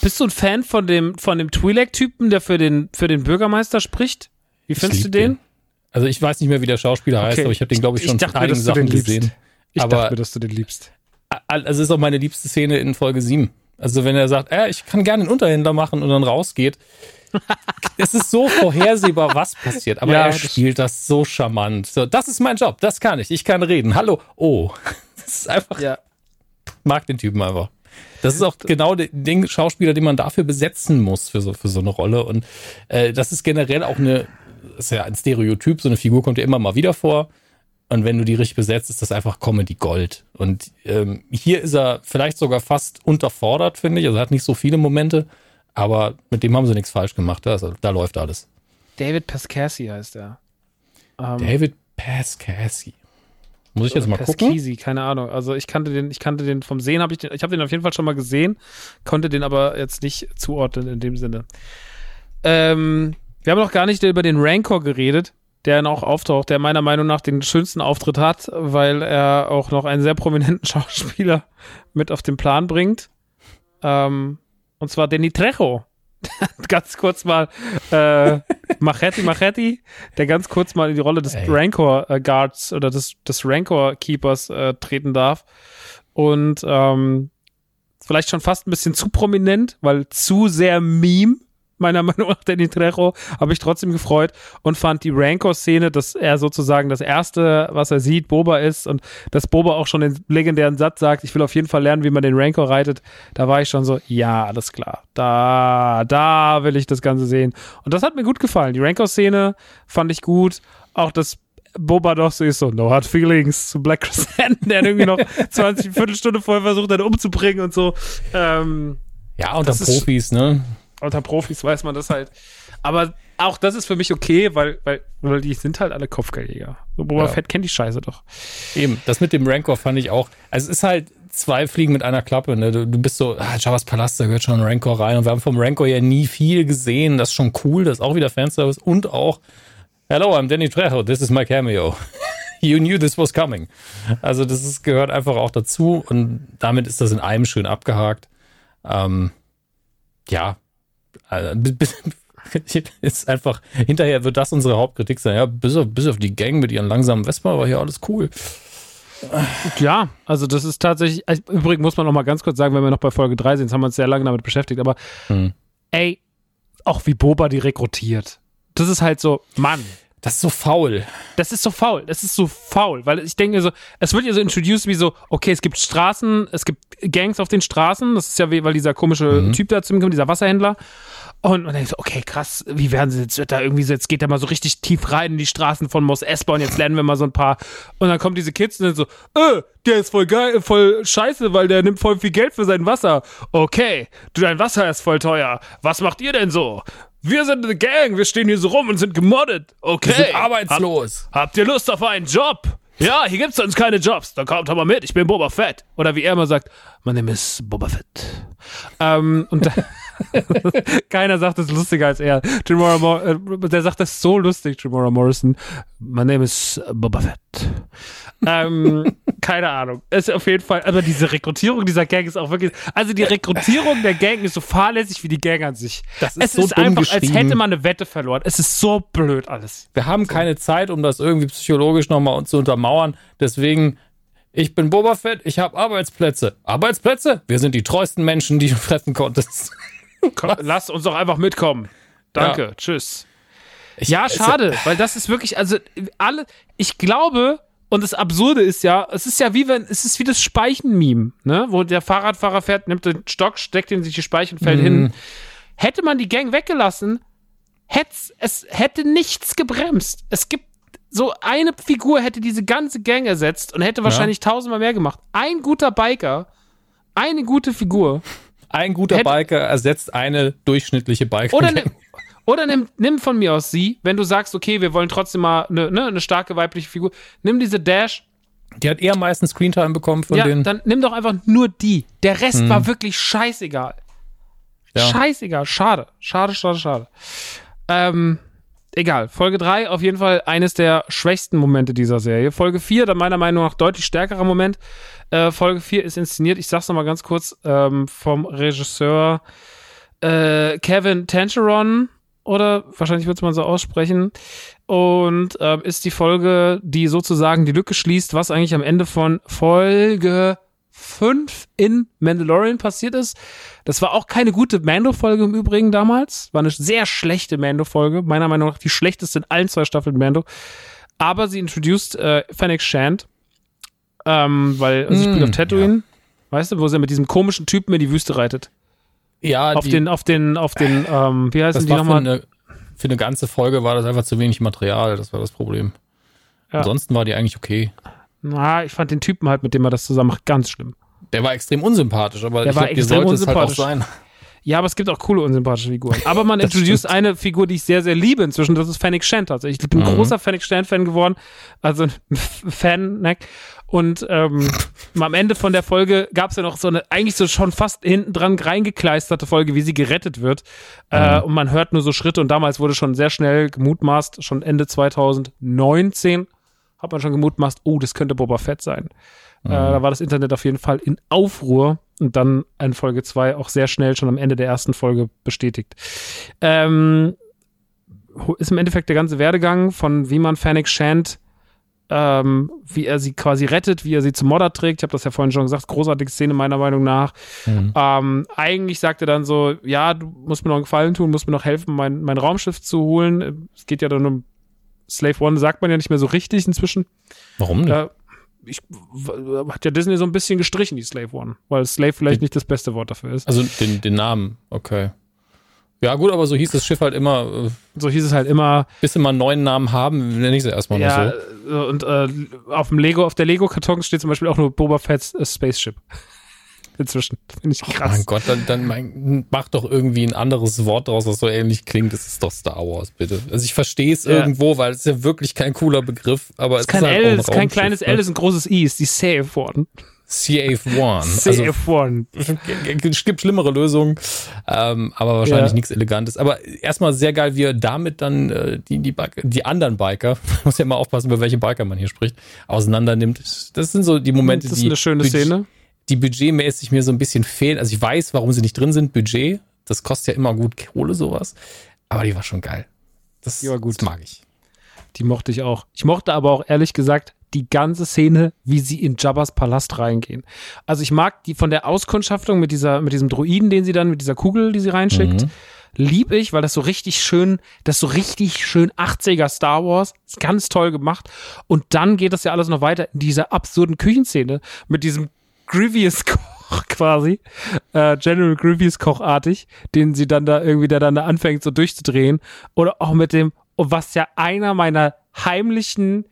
bist du ein Fan von dem, von dem Twi'lek-Typen, der für den, für den Bürgermeister spricht? Wie findest du den? den? Also ich weiß nicht mehr, wie der Schauspieler okay. heißt, aber ich habe den, glaube ich, schon ich einigen Sachen gesehen. Ich aber, dachte mir, dass du den liebst. Also es ist auch meine liebste Szene in Folge 7. Also wenn er sagt, äh, ich kann gerne einen Unterhändler machen und dann rausgeht. es ist so vorhersehbar, was passiert, aber ja, er spielt das so charmant. So, das ist mein Job, das kann ich. Ich kann reden. Hallo. Oh. Das ist einfach. Ja. Mag den Typen einfach. Das ist auch genau der Ding, Schauspieler, den man dafür besetzen muss für so, für so eine Rolle. Und äh, das ist generell auch eine, ist ja ein Stereotyp, so eine Figur kommt ja immer mal wieder vor. Und wenn du die richtig besetzt, ist das einfach Comedy Gold. Und ähm, hier ist er vielleicht sogar fast unterfordert, finde ich. Also er hat nicht so viele Momente, aber mit dem haben sie nichts falsch gemacht. Also da läuft alles. David Pascassi heißt er. Um, David Pascassi. Muss ich jetzt mal gucken? Easy, keine Ahnung. Also ich kannte den, ich kannte den vom Sehen, habe ich den, ich habe den auf jeden Fall schon mal gesehen, konnte den aber jetzt nicht zuordnen in dem Sinne. Ähm, wir haben noch gar nicht über den Rancor geredet, der noch auftaucht, der meiner Meinung nach den schönsten Auftritt hat, weil er auch noch einen sehr prominenten Schauspieler mit auf den Plan bringt. Ähm, und zwar Danny Trejo. ganz kurz mal äh, Machetti Machetti, der ganz kurz mal in die Rolle des Ey. Rancor äh, Guards oder des, des Rancor Keepers äh, treten darf. Und ähm, vielleicht schon fast ein bisschen zu prominent, weil zu sehr Meme meiner Meinung nach, Danny Trejo, habe ich trotzdem gefreut und fand die Rancor-Szene, dass er sozusagen das erste, was er sieht, Boba ist und dass Boba auch schon den legendären Satz sagt, ich will auf jeden Fall lernen, wie man den Rancor reitet. Da war ich schon so, ja, alles klar. Da, da will ich das Ganze sehen. Und das hat mir gut gefallen. Die Rancor-Szene fand ich gut. Auch das Boba doch so ist so, no hard feelings zu Black Chrysanthemum, der irgendwie noch 20, Viertelstunde vorher versucht hat umzubringen und so. Ähm, ja, unter Profis, ne? Unter Profis weiß man das halt. Aber auch das ist für mich okay, weil, weil, weil die sind halt alle Kopfgeldjäger. So Boba ja. Fett kennt die Scheiße doch. Eben, das mit dem Rancor fand ich auch. Also es ist halt zwei Fliegen mit einer Klappe. Ne? Du, du bist so, ah, Javas Palast, da gehört schon ein Rancor rein. Und wir haben vom Rancor ja nie viel gesehen. Das ist schon cool. Das ist auch wieder Fanservice. Und auch, hello, I'm Danny Trejo. This is my cameo. you knew this was coming. Also das ist, gehört einfach auch dazu. Und damit ist das in einem schön abgehakt. Ähm, ja, also, ist einfach, hinterher wird das unsere Hauptkritik sein. Ja, bis auf, bis auf die Gang mit ihren langsamen Vespa war hier alles cool. Ja, also das ist tatsächlich, also übrigens muss man noch mal ganz kurz sagen, wenn wir noch bei Folge 3 sind, jetzt haben wir uns sehr lange damit beschäftigt, aber hm. ey, auch wie Boba die rekrutiert. Das ist halt so, Mann. Das ist so faul. Das ist so faul. Das ist so faul, weil ich denke so, es wird ja so introduced wie so, okay, es gibt Straßen, es gibt Gangs auf den Straßen. Das ist ja weil dieser komische mhm. Typ da zu mir kommt, dieser Wasserhändler. Und, dann ich so, okay, krass, wie werden sie jetzt, da irgendwie so, jetzt geht er mal so richtig tief rein in die Straßen von Mos Espa und jetzt lernen wir mal so ein paar. Und dann kommen diese Kids und dann so, äh, der ist voll geil, voll scheiße, weil der nimmt voll viel Geld für sein Wasser. Okay, du, dein Wasser ist voll teuer. Was macht ihr denn so? Wir sind eine Gang, wir stehen hier so rum und sind gemoddet. Okay. Wir sind arbeitslos. Hab, habt ihr Lust auf einen Job? Ja, hier gibt's sonst keine Jobs. Dann kommt aber mit, ich bin Boba Fett. Oder wie er immer sagt, mein Name ist Boba Fett. Ähm, und da, keiner sagt es lustiger als er. Jimora Mor äh, der sagt das so lustig, Jimora Morrison. My name is Boba Fett. ähm, keine Ahnung. Ist auf jeden Fall, aber diese Rekrutierung dieser Gang ist auch wirklich, also die Rekrutierung der Gang ist so fahrlässig wie die Gang an sich. Das ist es so ist einfach, als hätte man eine Wette verloren. Es ist so blöd alles. Wir haben keine Zeit, um das irgendwie psychologisch nochmal zu untermauern. Deswegen ich bin Boba Fett, ich habe Arbeitsplätze. Arbeitsplätze? Wir sind die treuesten Menschen, die du treffen konntest. Komm, lass uns doch einfach mitkommen. Danke, ja. tschüss. Ich, ja, schade, weil das ist wirklich, also alle, ich glaube, und das Absurde ist ja, es ist ja wie wenn, es ist wie das Speichen-Meme, ne? Wo der Fahrradfahrer fährt, nimmt den Stock, steckt ihn sich die Speichen, fällt mhm. hin. Hätte man die Gang weggelassen, hätte es hätte nichts gebremst. Es gibt so eine Figur hätte diese ganze Gang ersetzt und hätte wahrscheinlich ja. tausendmal mehr gemacht. Ein guter Biker, eine gute Figur. Ein guter hätte, Biker ersetzt eine durchschnittliche Biker. Oder, nimm, oder nimm, nimm von mir aus sie, wenn du sagst, okay, wir wollen trotzdem mal eine, ne, eine starke weibliche Figur. Nimm diese Dash. Die hat eher meistens Screentime bekommen von ja, denen. Dann nimm doch einfach nur die. Der Rest hm. war wirklich scheißegal. Ja. Scheißegal. Schade. Schade, schade, schade. Ähm, egal. Folge 3 auf jeden Fall eines der schwächsten Momente dieser Serie. Folge 4, dann meiner Meinung nach deutlich stärkerer Moment. Äh, Folge 4 ist inszeniert, ich sag's nochmal ganz kurz, ähm, vom Regisseur äh, Kevin Tancheron oder wahrscheinlich wird es man so aussprechen. Und äh, ist die Folge, die sozusagen die Lücke schließt, was eigentlich am Ende von Folge 5 in Mandalorian passiert ist. Das war auch keine gute Mando-Folge im Übrigen damals. War eine sehr schlechte Mando-Folge. Meiner Meinung nach die schlechteste in allen zwei Staffeln Mando. Aber sie introduced äh, Fennec Shand. Ähm, weil also sie mm, spielt auf Tatooine. Ja. Weißt du, wo sie mit diesem komischen Typen in die Wüste reitet. Ja, auf die, den, auf den, auf den, ähm, wie heißen die nochmal? Für eine, für eine ganze Folge war das einfach zu wenig Material. Das war das Problem. Ja. Ansonsten war die eigentlich okay. Na, ich fand den Typen halt, mit dem er das zusammen macht, ganz schlimm. Der war extrem unsympathisch, aber der ich glaube, dir sollte es halt auch sein. Ja, aber es gibt auch coole unsympathische Figuren. Aber man introduced eine Figur, die ich sehr, sehr liebe inzwischen. Das ist Fennec Shand. Also ich bin mhm. großer Fennec Shand-Fan geworden. Also ein Fan, ne? Und ähm, am Ende von der Folge gab es ja noch so eine, eigentlich so schon fast hinten dran reingekleisterte Folge, wie sie gerettet wird. Äh, mhm. Äh, und man hört nur so Schritte. Und damals wurde schon sehr schnell gemutmaßt, schon Ende 2019 hat man schon gemutmaßt, oh, das könnte Boba Fett sein. Äh, mhm. Äh, da war das Internet auf jeden Fall in Aufruhr und dann in Folge 2 auch sehr schnell schon am Ende der ersten Folge bestätigt. Ähm, ist im Endeffekt der ganze Werdegang von wie man Fennec Shand ähm, wie er sie quasi rettet, wie er sie zum Modder trägt. Ich habe das ja vorhin schon gesagt, großartige Szene meiner Meinung nach. Mhm. Ähm, eigentlich sagt er dann so, ja, du musst mir noch einen Gefallen tun, musst mir noch helfen, mein, mein Raumschiff zu holen. Es geht ja dann um Slave One sagt man ja nicht mehr so richtig inzwischen. Warum nicht? Äh, ich, hat ja Disney so ein bisschen gestrichen, die Slave One, weil Slave vielleicht den, nicht das beste Wort dafür ist. Also den, den Namen, okay. Ja, gut, aber so hieß das Schiff halt immer. Äh, so hieß es halt immer. Bis sie mal einen neuen Namen haben, nenne ich sie erstmal ja, so. Äh, und äh, auf dem Lego, auf der Lego-Karton steht zum Beispiel auch nur Boba Fett's äh, Spaceship inzwischen. Finde ich krass. Oh mein Gott, dann, dann mein, mach doch irgendwie ein anderes Wort draus, was so ähnlich klingt. Das ist doch Star Wars, bitte. Also ich verstehe es ja. irgendwo, weil es ist ja wirklich kein cooler Begriff, aber es ist, kein ist halt L, ist kein kleines L, ne? ist ein großes I, ist die Safe One. Safe One. Safe also, One. Es gibt schlimmere Lösungen, ähm, aber wahrscheinlich ja. nichts Elegantes. Aber erstmal sehr geil, wie er damit dann äh, die, die, Biker, die anderen Biker, muss ja immer aufpassen, über welche Biker man hier spricht, auseinander nimmt. Das sind so die Momente, die. Das ist eine schöne Szene die budgetmäßig mir so ein bisschen fehlen. Also ich weiß, warum sie nicht drin sind. Budget, das kostet ja immer gut Kohle, sowas. Aber die war schon geil. Das, Die war gut. das mag ich. Die mochte ich auch. Ich mochte aber auch ehrlich gesagt die ganze Szene, wie sie in Jabba's Palast reingehen. Also ich mag die von der Auskundschaftung mit dieser, mit diesem Druiden, den sie dann, mit dieser Kugel, die sie reinschickt, Mhm. lieb ich, weil das so richtig schön, das so richtig schön 80er Star Wars, ist ganz toll gemacht. Und dann geht das ja alles noch weiter in dieser absurden Küchenszene mit diesem Grievous Koch quasi, äh, General Grievous Kochartig, den sie dann da irgendwie, der dann da anfängt so durchzudrehen. Oder auch mit dem, und was ja einer meiner heimlichen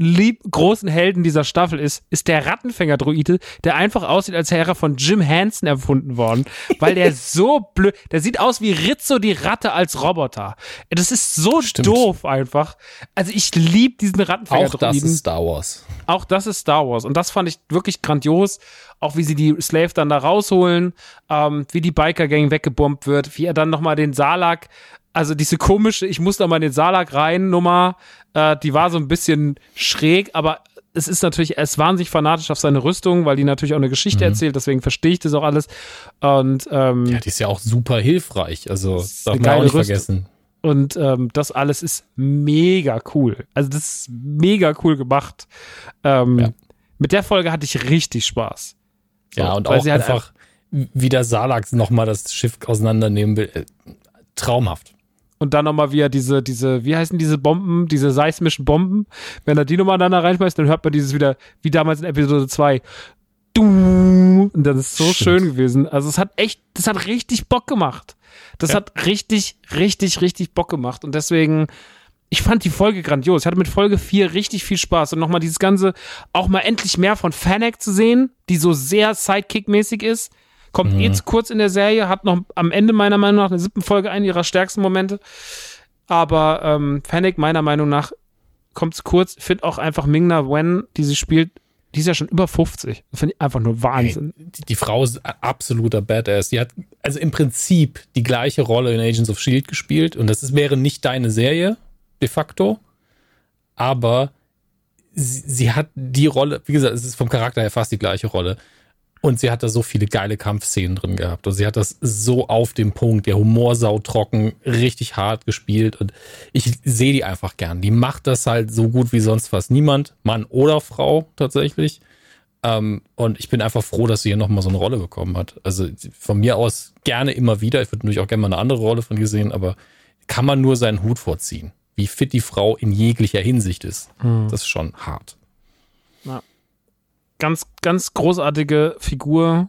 lieb großen Helden dieser Staffel ist, ist der Rattenfänger-Druide, der einfach aussieht, als wäre er von Jim Henson erfunden worden, weil der so blöd, der sieht aus wie Rizzo die Ratte als Roboter. Das ist so Stimmt. doof einfach. Also ich lieb diesen Auch das Rattenfänger-Druiden. ist Star Wars. Auch das ist Star Wars. Und das fand ich wirklich grandios. Auch wie sie die Slave dann da rausholen, ähm, wie die Biker-Gang weggebombt wird, wie er dann nochmal den Salak, also diese komische, ich muss da mal in den Salak rein Nummer, äh, die war so ein bisschen schräg, aber es ist natürlich, er ist wahnsinnig fanatisch auf seine Rüstung, weil die natürlich auch eine Geschichte erzählt, deswegen verstehe ich das auch alles. Und ähm, Ja, die ist ja auch super hilfreich. Also, darf man auch nicht Rüstung. vergessen. Und ähm, das alles ist mega cool. Also das ist mega cool gemacht. Ähm, Ja. Mit der Folge hatte ich richtig Spaß. So, Ja, und auch sie halt einfach, wie der Salak nochmal das Schiff auseinandernehmen will. Äh, Traumhaft. Und dann nochmal wieder diese, diese, wie heißen diese Bomben, diese seismischen Bomben. Wenn er die nochmal dann da reinschmeißt, dann hört man dieses wieder, wie damals in Episode 2. Du Und das ist so Stimmt. schön gewesen. Also es hat echt, das hat richtig Bock gemacht. Das Ja. hat richtig, richtig, richtig Bock gemacht. Und deswegen, ich fand die Folge grandios. Ich hatte mit Folge 4 richtig viel Spaß. Und nochmal dieses Ganze, auch mal endlich mehr von Fennec zu sehen, die so sehr Sidekick-mäßig ist. Kommt eh zu kurz in der Serie, hat noch am Ende meiner Meinung nach in der siebten Folge einen ihrer stärksten Momente. Aber ähm, Fennec meiner Meinung nach kommt zu kurz. Ich finde auch einfach Ming-Na Wen, die sie spielt, die ist ja schon über 50. Das finde ich einfach nur Wahnsinn. Die, die Frau ist ein absoluter Badass. Die hat also im Prinzip die gleiche Rolle in Agents of Shield gespielt und das ist, wäre nicht deine Serie, de facto. Aber sie, sie hat die Rolle, wie gesagt, es ist vom Charakter her fast die gleiche Rolle. Und sie hat da so viele geile Kampfszenen drin gehabt. Und sie hat das so auf dem Punkt, der Humor sautrocken, richtig hart gespielt. Und ich sehe die einfach gern. Die macht das halt so gut wie sonst fast niemand. Mann oder Frau tatsächlich. Ähm, und ich bin einfach froh, dass sie hier nochmal so eine Rolle bekommen hat. Also von mir aus gerne immer wieder. Ich würde natürlich auch gerne mal eine andere Rolle von ihr sehen, aber kann man nur seinen Hut vorziehen. Wie fit die Frau in jeglicher Hinsicht ist. Das ist schon hart. Ganz, ganz großartige Figur.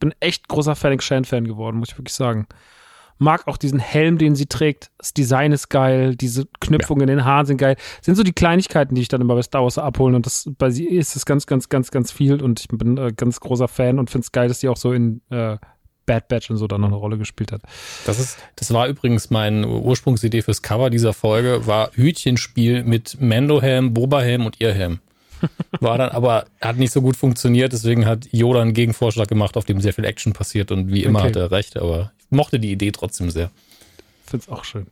Bin echt großer Fennec Shand-Fan geworden, muss ich wirklich sagen. Mag auch diesen Helm, den sie trägt. Das Design ist geil. Diese Knüpfungen in den Haaren sind geil. Sind so die Kleinigkeiten, die ich dann immer bei Star Wars abholen. Und das bei sie ist es ganz, ganz, ganz, ganz viel. Und ich bin äh, ganz großer Fan und finde es geil, dass sie auch so in äh, Bad Batch und so dann noch eine Rolle gespielt hat. Das ist, das war übrigens meine Ursprungsidee fürs Cover dieser Folge, war Hütchenspiel mit Mando-Helm, Boba-Helm und ihr Helm. War dann aber, hat nicht so gut funktioniert, deswegen hat Yoda einen Gegenvorschlag gemacht, auf dem sehr viel Action passiert und wie immer Okay. hat er recht, aber ich mochte die Idee trotzdem sehr. Find's auch schön.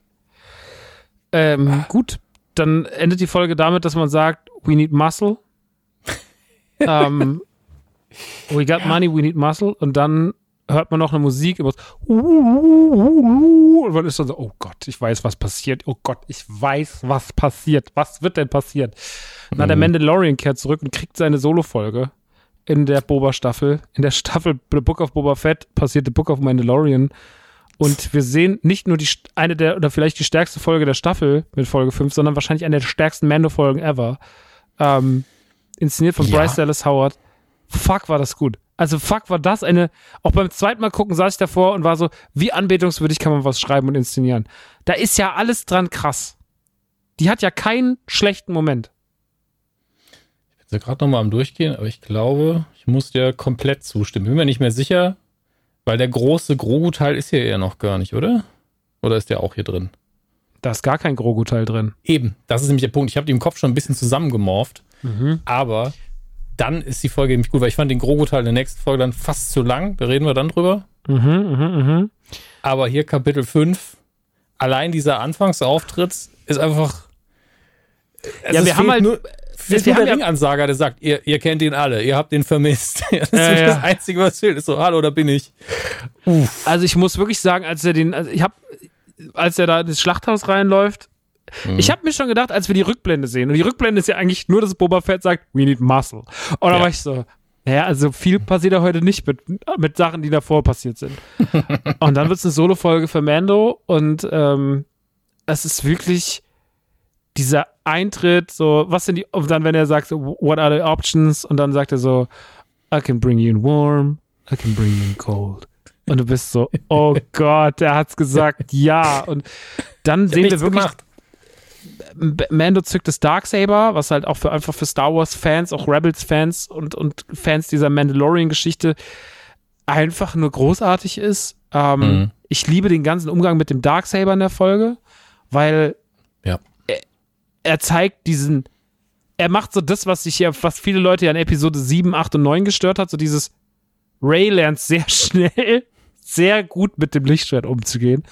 Ähm, gut, dann endet die Folge damit, dass man sagt, we need muscle. ähm, we got money, we need muscle. Und dann hört man noch eine Musik über das und man ist dann so, oh Gott, ich weiß, was passiert. Oh Gott, ich weiß, was passiert. Was wird denn passiert? Na, der Mandalorian kehrt zurück und kriegt seine Solo-Folge in der Boba-Staffel. In der Staffel The Book of Boba Fett passiert The Book of Mandalorian. Und wir sehen nicht nur die eine der oder vielleicht die stärkste Folge der Staffel mit Folge 5, sondern wahrscheinlich eine der stärksten Mando-Folgen ever. Ähm, inszeniert von Ja. Bryce Dallas Howard. Fuck, war das gut. Also fuck, war das eine. Auch beim zweiten Mal gucken saß ich davor und war so, wie anbetungswürdig kann man was schreiben und inszenieren. Da ist ja alles dran krass. Die hat ja keinen schlechten Moment. Ich bin gerade nochmal am Durchgehen, aber ich glaube, ich muss dir komplett zustimmen. Bin mir nicht mehr sicher, weil der große Grogu-Teil ist hier ja noch gar nicht, oder? Oder ist der auch hier drin? Da ist gar kein Grogu-Teil drin. Eben, das ist nämlich der Punkt. Ich habe die im Kopf schon ein bisschen zusammengemorpht, aber dann ist die Folge nämlich gut, weil ich fand den Grogu-Teil in der nächsten Folge dann fast zu lang. Da reden wir dann drüber. Mhm, mhm, mhm. Aber hier Kapitel 5, allein dieser Anfangsauftritt ist einfach. Ja, es wir haben fehlt halt- Nur, es wir ist nur der ja- Ringansager, der sagt, ihr, ihr kennt ihn alle, ihr habt ihn vermisst. das ist Ja, ja. das Einzige, was fehlt. Ist so, hallo, da bin ich. Also ich muss wirklich sagen, als er den, also ich habe als er da ins Schlachthaus reinläuft, Mhm. ich habe mir schon gedacht, als wir die Rückblende sehen, und die Rückblende ist ja eigentlich nur, dass Boba Fett sagt, we need muscle. Und da Ja. war ich so, naja, also viel passiert ja heute nicht mit, mit Sachen, die davor passiert sind. und dann wird es eine Solo-Folge für Mando und ähm, es ist wirklich dieser Eintritt, so, was sind die, und dann, wenn er sagt, what are the options? Und dann sagt er so, I can bring you in warm, I can bring you in cold. Und du bist so, oh Gott, der hat's gesagt, ja. Und dann sehen wir wirklich, gemacht. Mando zückt das Darksaber, was halt auch für einfach für Star Wars Fans, auch Rebels Fans und, und Fans dieser Mandalorian Geschichte einfach nur großartig ist. Ähm, Mhm. Ich liebe den ganzen Umgang mit dem Darksaber in der Folge, weil Ja. er, er zeigt diesen, er macht so das, was sich ja, was viele Leute ja in Episode 7, 8 und 9 gestört hat, so dieses Ray lernt sehr schnell, sehr gut mit dem Lichtschwert umzugehen.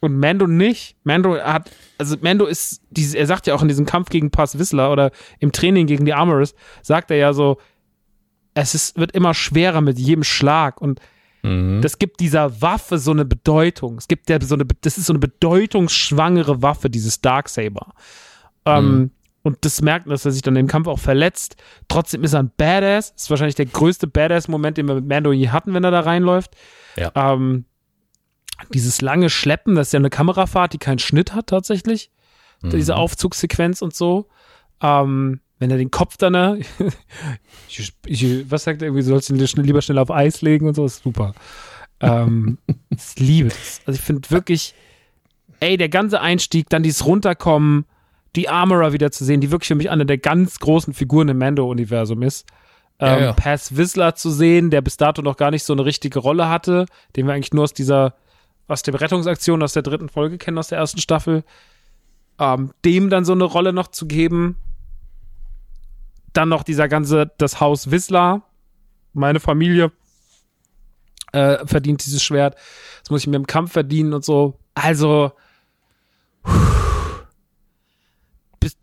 Und Mando nicht. Mando hat, also Mando ist, er sagt ja auch in diesem Kampf gegen Paz Whistler oder im Training gegen die Armorers, sagt er ja so, es ist, wird immer schwerer mit jedem Schlag und Mhm. das gibt dieser Waffe so eine Bedeutung. Es gibt ja so eine, das ist so eine bedeutungsschwangere Waffe, dieses Darksaber. Ähm, und das merkt man, dass er sich dann im Kampf auch verletzt. Trotzdem ist er ein Badass. Das ist wahrscheinlich der größte Badass-Moment, den wir mit Mando je hatten, wenn er da reinläuft. Ja. Ähm, dieses lange Schleppen, das ist ja eine Kamerafahrt, die keinen Schnitt hat tatsächlich. Diese Aufzugssequenz und so. Ähm, wenn er den Kopf dann, äh, ich, ich, was sagt er irgendwie, sollst du ihn lieber schnell auf Eis legen und so, ist super. Ähm, ich liebe das. Also ich finde wirklich, ey, der ganze Einstieg, dann dieses Runterkommen, die Armorer wieder zu sehen, die wirklich für mich eine der ganz großen Figuren im Mando-Universum ist. Ja, Ähm, ja. Paz Whistler zu sehen, der bis dato noch gar nicht so eine richtige Rolle hatte, den wir eigentlich nur aus dieser, aus der Rettungsaktion aus der dritten Folge kennen, aus der ersten Staffel. Ähm, dem dann so eine Rolle noch zu geben. Dann noch dieser ganze, das Haus Whistler, meine Familie äh, verdient dieses Schwert. Das muss ich mir im Kampf verdienen und so. Also,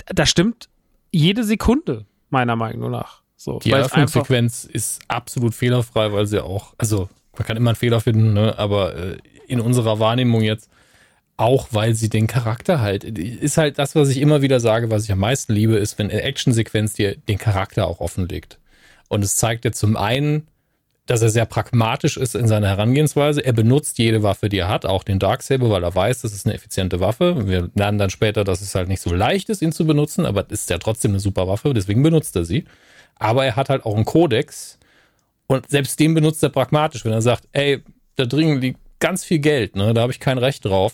da stimmt jede Sekunde, meiner Meinung nach. So, Die Eröffnungssequenz ist absolut fehlerfrei, weil sie auch, also man kann immer einen Fehler finden, ne? aber äh, in unserer Wahrnehmung jetzt auch, weil sie den Charakter halt, ist halt das, was ich immer wieder sage, was ich am meisten liebe, ist, wenn eine Actionsequenz dir den Charakter auch offenlegt. Und es zeigt dir zum einen, dass er sehr pragmatisch ist in seiner Herangehensweise. Er benutzt jede Waffe, die er hat, auch den Darksaber, weil er weiß, das ist eine effiziente Waffe. Wir lernen dann später, dass es halt nicht so leicht ist, ihn zu benutzen, aber es ist ja trotzdem eine super Waffe, deswegen benutzt er sie. Aber er hat halt auch einen Kodex und selbst den benutzt er pragmatisch, wenn er sagt, ey, da drin liegt ganz viel Geld, ne, da habe ich kein Recht drauf,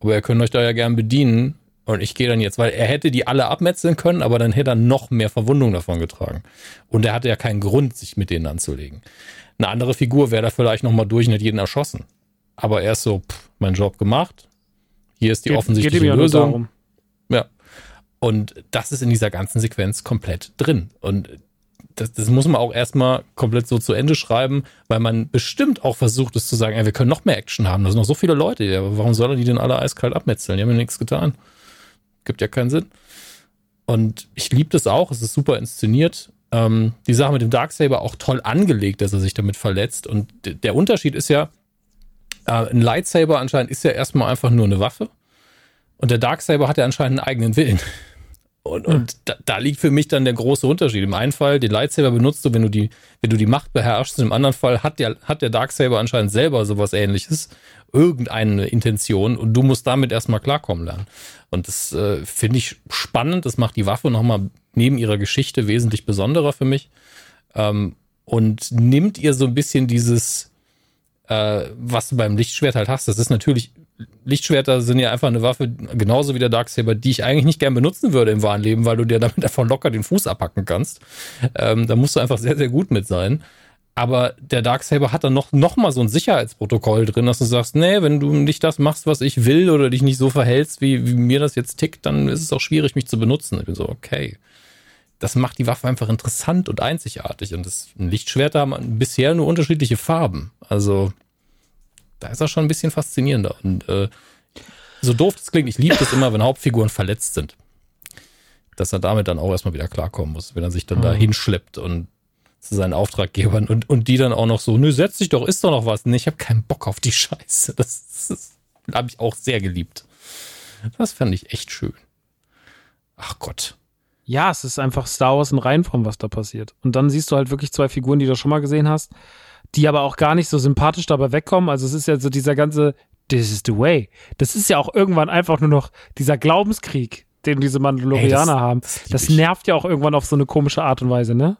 aber ihr könnt euch da ja gern bedienen und ich gehe dann jetzt, weil er hätte die alle abmetzeln können, aber dann hätte er noch mehr Verwundung davon getragen. Und er hatte ja keinen Grund, sich mit denen anzulegen. Eine andere Figur wäre da vielleicht nochmal durch und hätte jeden erschossen. Aber er ist so, pff, mein Job gemacht. Hier ist die geht, offensichtliche geht Lösung. Ja. Und das ist in dieser ganzen Sequenz komplett drin. Und das, das muss man auch erstmal komplett so zu Ende schreiben, weil man bestimmt auch versucht, es zu sagen, ey, wir können noch mehr Action haben. Da sind noch so viele Leute hier. Warum soll er die denn alle eiskalt abmetzeln? Die haben ja nichts getan. Gibt ja keinen Sinn. Und ich liebe das auch. Es ist super inszeniert. Ähm, die Sache mit dem Darksaber auch toll angelegt, dass er sich damit verletzt. Und der Unterschied ist ja, äh, ein Lightsaber anscheinend ist ja erstmal einfach nur eine Waffe. Und der Darksaber hat ja anscheinend einen eigenen Willen. Und, und da, da liegt für mich dann der große Unterschied. Im einen Fall, den Lightsaber benutzt du, wenn du die, wenn du die Macht beherrschst. Im anderen Fall hat der, hat der Darksaber anscheinend selber sowas ähnliches, irgendeine Intention und du musst damit erstmal klarkommen lernen. Und das äh, finde ich spannend. Das macht die Waffe nochmal neben ihrer Geschichte wesentlich besonderer für mich. Ähm, und nimmt ihr so ein bisschen dieses, äh, was du beim Lichtschwert halt hast. Das ist natürlich, Lichtschwerter sind ja einfach eine Waffe, genauso wie der Darksaber, die ich eigentlich nicht gern benutzen würde im wahren Leben, weil du dir damit einfach locker den Fuß abhacken kannst. Ähm, da musst du einfach sehr, sehr gut mit sein. Aber der Darksaber hat dann noch, noch mal so ein Sicherheitsprotokoll drin, dass du sagst, nee, wenn du nicht das machst, was ich will oder dich nicht so verhältst, wie, wie mir das jetzt tickt, dann ist es auch schwierig, mich zu benutzen. Ich bin so, okay. Das macht die Waffe einfach interessant und einzigartig. Und das Lichtschwerter haben bisher nur unterschiedliche Farben. Also, da ist er schon ein bisschen faszinierender. Und äh, so doof das klingt, ich liebe das immer, wenn Hauptfiguren verletzt sind. Dass er damit dann auch erstmal wieder klarkommen muss, wenn er sich dann da hinschleppt und zu seinen Auftraggebern und, und die dann auch noch so, nö, setz dich doch, ist doch noch was. Nee, ich habe keinen Bock auf die Scheiße. Das, das habe ich auch sehr geliebt. Das fand ich echt schön. Ach Gott. Ja, es ist einfach Star Wars in Reihenform, was da passiert. Und dann siehst du halt wirklich zwei Figuren, die du schon mal gesehen hast, die aber auch gar nicht so sympathisch dabei wegkommen. Also es ist ja so dieser ganze This is the way. Das ist ja auch irgendwann einfach nur noch dieser Glaubenskrieg, den diese Mandalorianer Ey, das, haben. Das, das nervt ja auch irgendwann auf so eine komische Art und Weise, ne?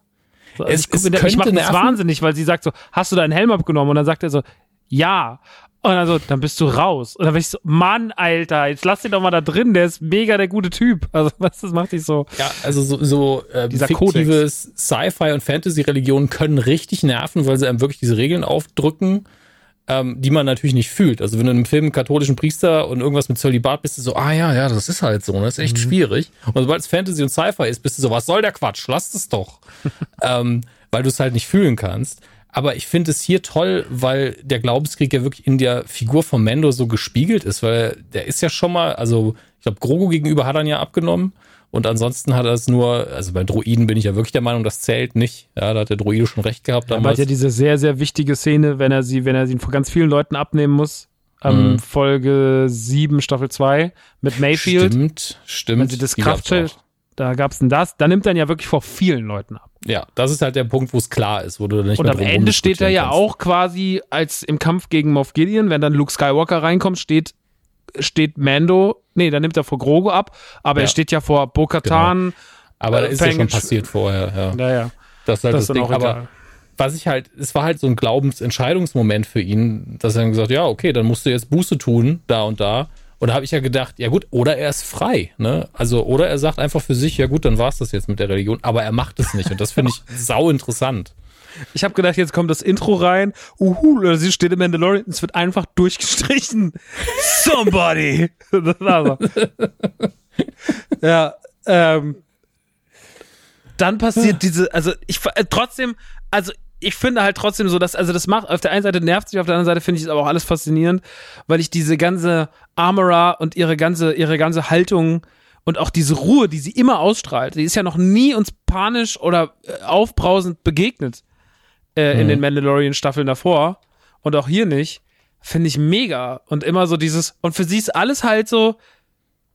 Also es, ich, ich mache das wahnsinnig, weil sie sagt so, hast du deinen Helm abgenommen? Und dann sagt er so, ja. Und dann so, dann bist du raus. Und dann bin ich so, Mann, Alter, jetzt lass den doch mal da drin, der ist mega der gute Typ. Also, was, das macht dich so. Ja, also so, so äh, Dieser fiktive Sci-Fi und Fantasy-Religionen können richtig nerven, weil sie einem wirklich diese Regeln aufdrücken ähm, die man natürlich nicht fühlt. Also wenn du in einem Film einen katholischen Priester und irgendwas mit Zölibat bist, du so, ah ja, ja, das ist halt so, das ist echt mhm. schwierig. Und sobald es Fantasy und Sci-Fi ist, bist du so, was soll der Quatsch? Lass es doch. ähm, weil du es halt nicht fühlen kannst. Aber ich finde es hier toll, weil der Glaubenskrieg ja wirklich in der Figur von Mendo so gespiegelt ist, weil der ist ja schon mal, also ich glaube, Grogu gegenüber hat er ja abgenommen. Und ansonsten hat er es nur, also bei Droiden bin ich ja wirklich der Meinung, das zählt nicht. Ja, da hat der Droide schon recht gehabt damals. Er hat ja diese sehr, sehr wichtige Szene, wenn er sie, wenn er sie von ganz vielen Leuten abnehmen muss. Ähm, mhm. Folge 7, Staffel 2 mit Mayfield. Stimmt, stimmt. Wenn sie das Kraftschild, da gab's denn das, da nimmt er ja wirklich vor vielen Leuten ab. Ja, das ist halt der Punkt, wo es klar ist, wo du nicht Und am Ende steht er ja kannst. auch quasi als im Kampf gegen Moff Gideon, wenn dann Luke Skywalker reinkommt, steht steht Mando, nee, dann nimmt er vor Grogu ab, aber ja. er steht ja vor Bo-Katan. Genau. Aber äh, da ist ja schon passiert vorher, ja. Naja. Das ist halt das, das Ding. Aber was ich halt, es war halt so ein Glaubensentscheidungsmoment für ihn, dass er dann gesagt, ja, okay, dann musst du jetzt Buße tun, da und da. Und da habe ich ja gedacht, ja gut, oder er ist frei, ne? Also, oder er sagt einfach für sich, ja gut, dann war es das jetzt mit der Religion, aber er macht es nicht. Und das finde ich sau interessant. Ich habe gedacht, jetzt kommt das Intro rein. Uhu, sie steht im Mandalorian, es wird einfach durchgestrichen. Somebody. Ja, ähm, dann passiert diese, also ich äh, trotzdem, also ich finde halt trotzdem so, dass, also das macht, auf der einen Seite nervt sich, auf der anderen Seite finde ich es aber auch alles faszinierend, weil ich diese ganze Armora und ihre ganze, ihre ganze Haltung und auch diese Ruhe, die sie immer ausstrahlt, die ist ja noch nie uns panisch oder äh, aufbrausend begegnet äh, mhm. in den Mandalorian-Staffeln davor und auch hier nicht, finde ich mega. Und immer so dieses, und für sie ist alles halt so,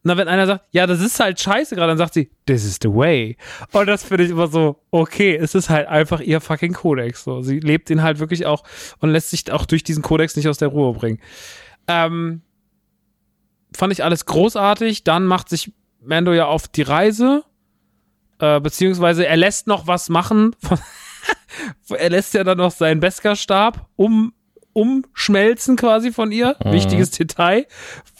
na, wenn einer sagt, ja, das ist halt scheiße gerade, dann sagt sie, this is the way. Und das finde ich immer so, okay, es ist halt einfach ihr fucking Kodex. So. Sie lebt ihn halt wirklich auch und lässt sich auch durch diesen Kodex nicht aus der Ruhe bringen. Ähm, fand ich alles großartig. Dann macht sich Mando ja auf die Reise, äh, beziehungsweise er lässt noch was machen. Er lässt ja dann noch seinen Beskar-Stab um, umschmelzen quasi von ihr. Mhm. Wichtiges Detail.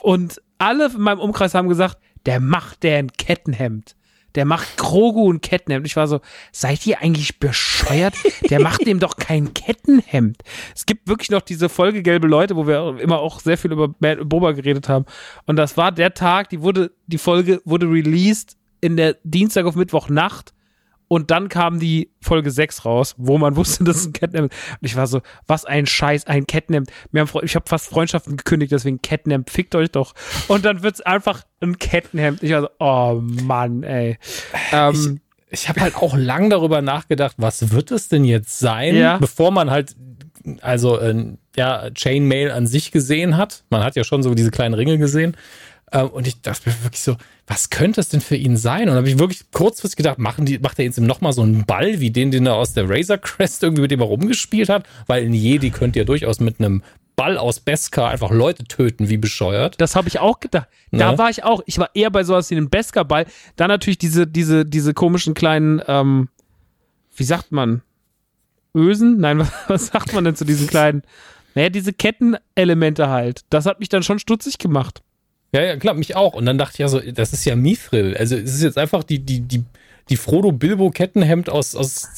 Und alle in meinem Umkreis haben gesagt, der macht der ein Kettenhemd. Der macht Krogu ein Kettenhemd. Ich war so, seid ihr eigentlich bescheuert? Der macht dem doch kein Kettenhemd. Es gibt wirklich noch diese Folge Gelbe Leute, wo wir immer auch sehr viel über Boba geredet haben. Und das war der Tag, die wurde, die Folge wurde released in der Dienstag auf Mittwoch Nacht. Und dann kam die Folge 6 raus, wo man wusste, dass es ein Catnap ist. Und ich war so, was ein Scheiß, ein Catnap. ich habe fast Freundschaften gekündigt, deswegen Catnap, fickt euch doch. Und dann wird's einfach ein Catnap. Ich war so, oh Mann, ey. Ähm, ich ich habe halt auch lang darüber nachgedacht, was wird es denn jetzt sein, ja. bevor man halt also äh, ja Chainmail an sich gesehen hat. Man hat ja schon so diese kleinen Ringe gesehen. Äh, und ich dachte mir wirklich so, was könnte es denn für ihn sein? Und habe ich wirklich kurzfristig gedacht, machen die, macht er jetzt nochmal so einen Ball wie den, den er aus der Razor Crest irgendwie mit dem er rumgespielt hat? Weil ein Jedi könnte ja durchaus mit einem Ball aus Beskar einfach Leute töten, wie bescheuert. Das habe ich auch gedacht. Da ne? war ich auch. Ich war eher bei sowas wie einem Beskar-Ball. Dann natürlich diese, diese, diese komischen kleinen, ähm, wie sagt man? Ösen? Nein, was, was sagt man denn zu diesen kleinen? Naja, diese Kettenelemente halt. Das hat mich dann schon stutzig gemacht. Ja, ja, klar, mich auch. Und dann dachte ich ja so, das ist ja Mithril. Also es ist jetzt einfach die, die, die, die Frodo-Bilbo-Kettenhemd aus, aus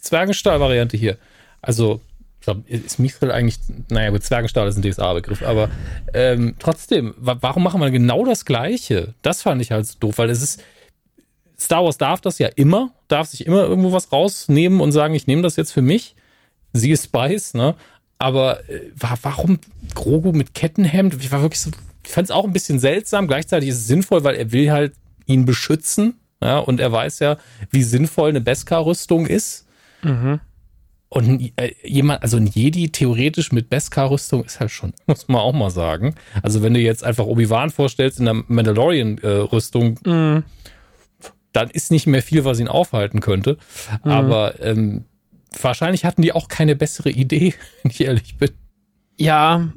Zwergenstahl-Variante hier. Also, ich glaube, ist Mithril eigentlich, naja gut, Zwergenstahl ist ein DSA-Begriff, aber ähm, trotzdem, warum machen wir genau das Gleiche? Das fand ich halt so doof, weil es ist, Star Wars darf das ja immer, darf sich immer irgendwo was rausnehmen und sagen, ich nehme das jetzt für mich. Sie ist Spice, ne? Aber äh, warum Grogu mit Kettenhemd? Ich war wirklich so, ich fand es auch ein bisschen seltsam. Gleichzeitig ist es sinnvoll, weil er will halt ihn beschützen. Ja, und er weiß ja, wie sinnvoll eine Beskar-Rüstung ist. Mhm. Und äh, jemand, also ein Jedi theoretisch mit Beskar-Rüstung ist halt schon, muss man auch mal sagen. Also wenn du jetzt einfach Obi-Wan vorstellst in der Mandalorian-Rüstung, Mhm. dann ist nicht mehr viel, was ihn aufhalten könnte. Mhm. Aber ähm, wahrscheinlich hatten die auch keine bessere Idee, wenn ich ehrlich bin. Ja,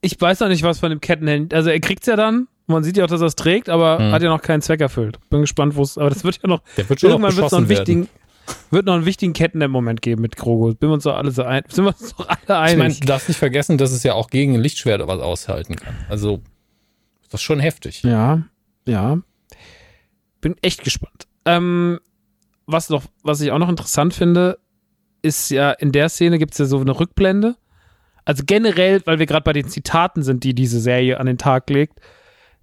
ich weiß noch nicht, was von dem Kettenhemd. Also er kriegt's ja dann. Man sieht ja auch, dass er es trägt, aber Mhm. hat ja noch keinen Zweck erfüllt. Bin gespannt, wo es. Aber das wird ja noch. Der wird schon noch irgendwann wird es noch einen werden. wichtigen, wird noch einen wichtigen Kettenhemd-Moment geben mit Grogu. Bin uns doch alle so ein, sind wir uns doch alle Ich einig. meine, du darfst nicht vergessen, dass es ja auch gegen ein Lichtschwert was aushalten kann. Also, das ist schon heftig. Ja, ja. Bin echt gespannt. Ähm, was noch, was ich auch noch interessant finde, ist ja, in der Szene gibt es ja so eine Rückblende. Also generell, weil wir gerade bei den Zitaten sind, die diese Serie an den Tag legt,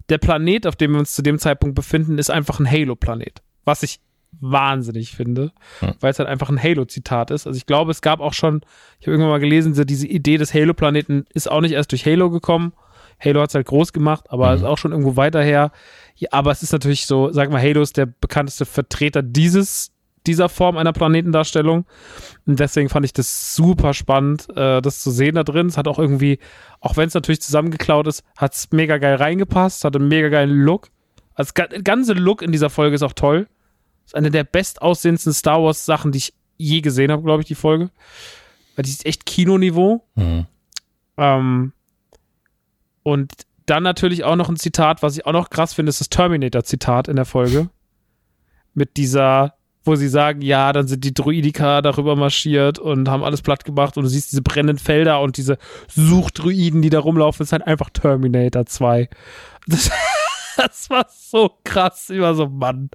der Planet, auf dem wir uns zu dem Zeitpunkt befinden, ist einfach ein Halo-Planet. Was ich wahnsinnig finde, Hm. weil es halt einfach ein Halo-Zitat ist. Also ich glaube, es gab auch schon, ich habe irgendwann mal gelesen, so diese Idee des Halo-Planeten ist auch nicht erst durch Halo gekommen. Halo hat es halt groß gemacht, aber Mhm. ist auch schon irgendwo weiter her. Ja, aber es ist natürlich so, sag mal, Halo ist der bekannteste Vertreter dieses, dieser Form einer Planetendarstellung. Und deswegen fand ich das super spannend, äh, das zu sehen da drin. Es hat auch irgendwie, auch wenn es natürlich zusammengeklaut ist, hat es mega geil reingepasst, hat einen mega geilen Look. Also, der ganze Look in dieser Folge ist auch toll. Ist eine der bestaussehendsten Star Wars Sachen, die ich je gesehen habe, glaube ich, die Folge. Weil die ist echt Kinoniveau. Mhm. Ähm, und dann natürlich auch noch ein Zitat, was ich auch noch krass finde, ist das Terminator-Zitat in der Folge. Mit dieser, wo sie sagen, ja, dann sind die Druidika darüber marschiert und haben alles platt gemacht und du siehst diese brennenden Felder und diese Suchdruiden, die da rumlaufen, ist halt einfach Terminator 2. Das, das war so krass. Ich war so, Mann,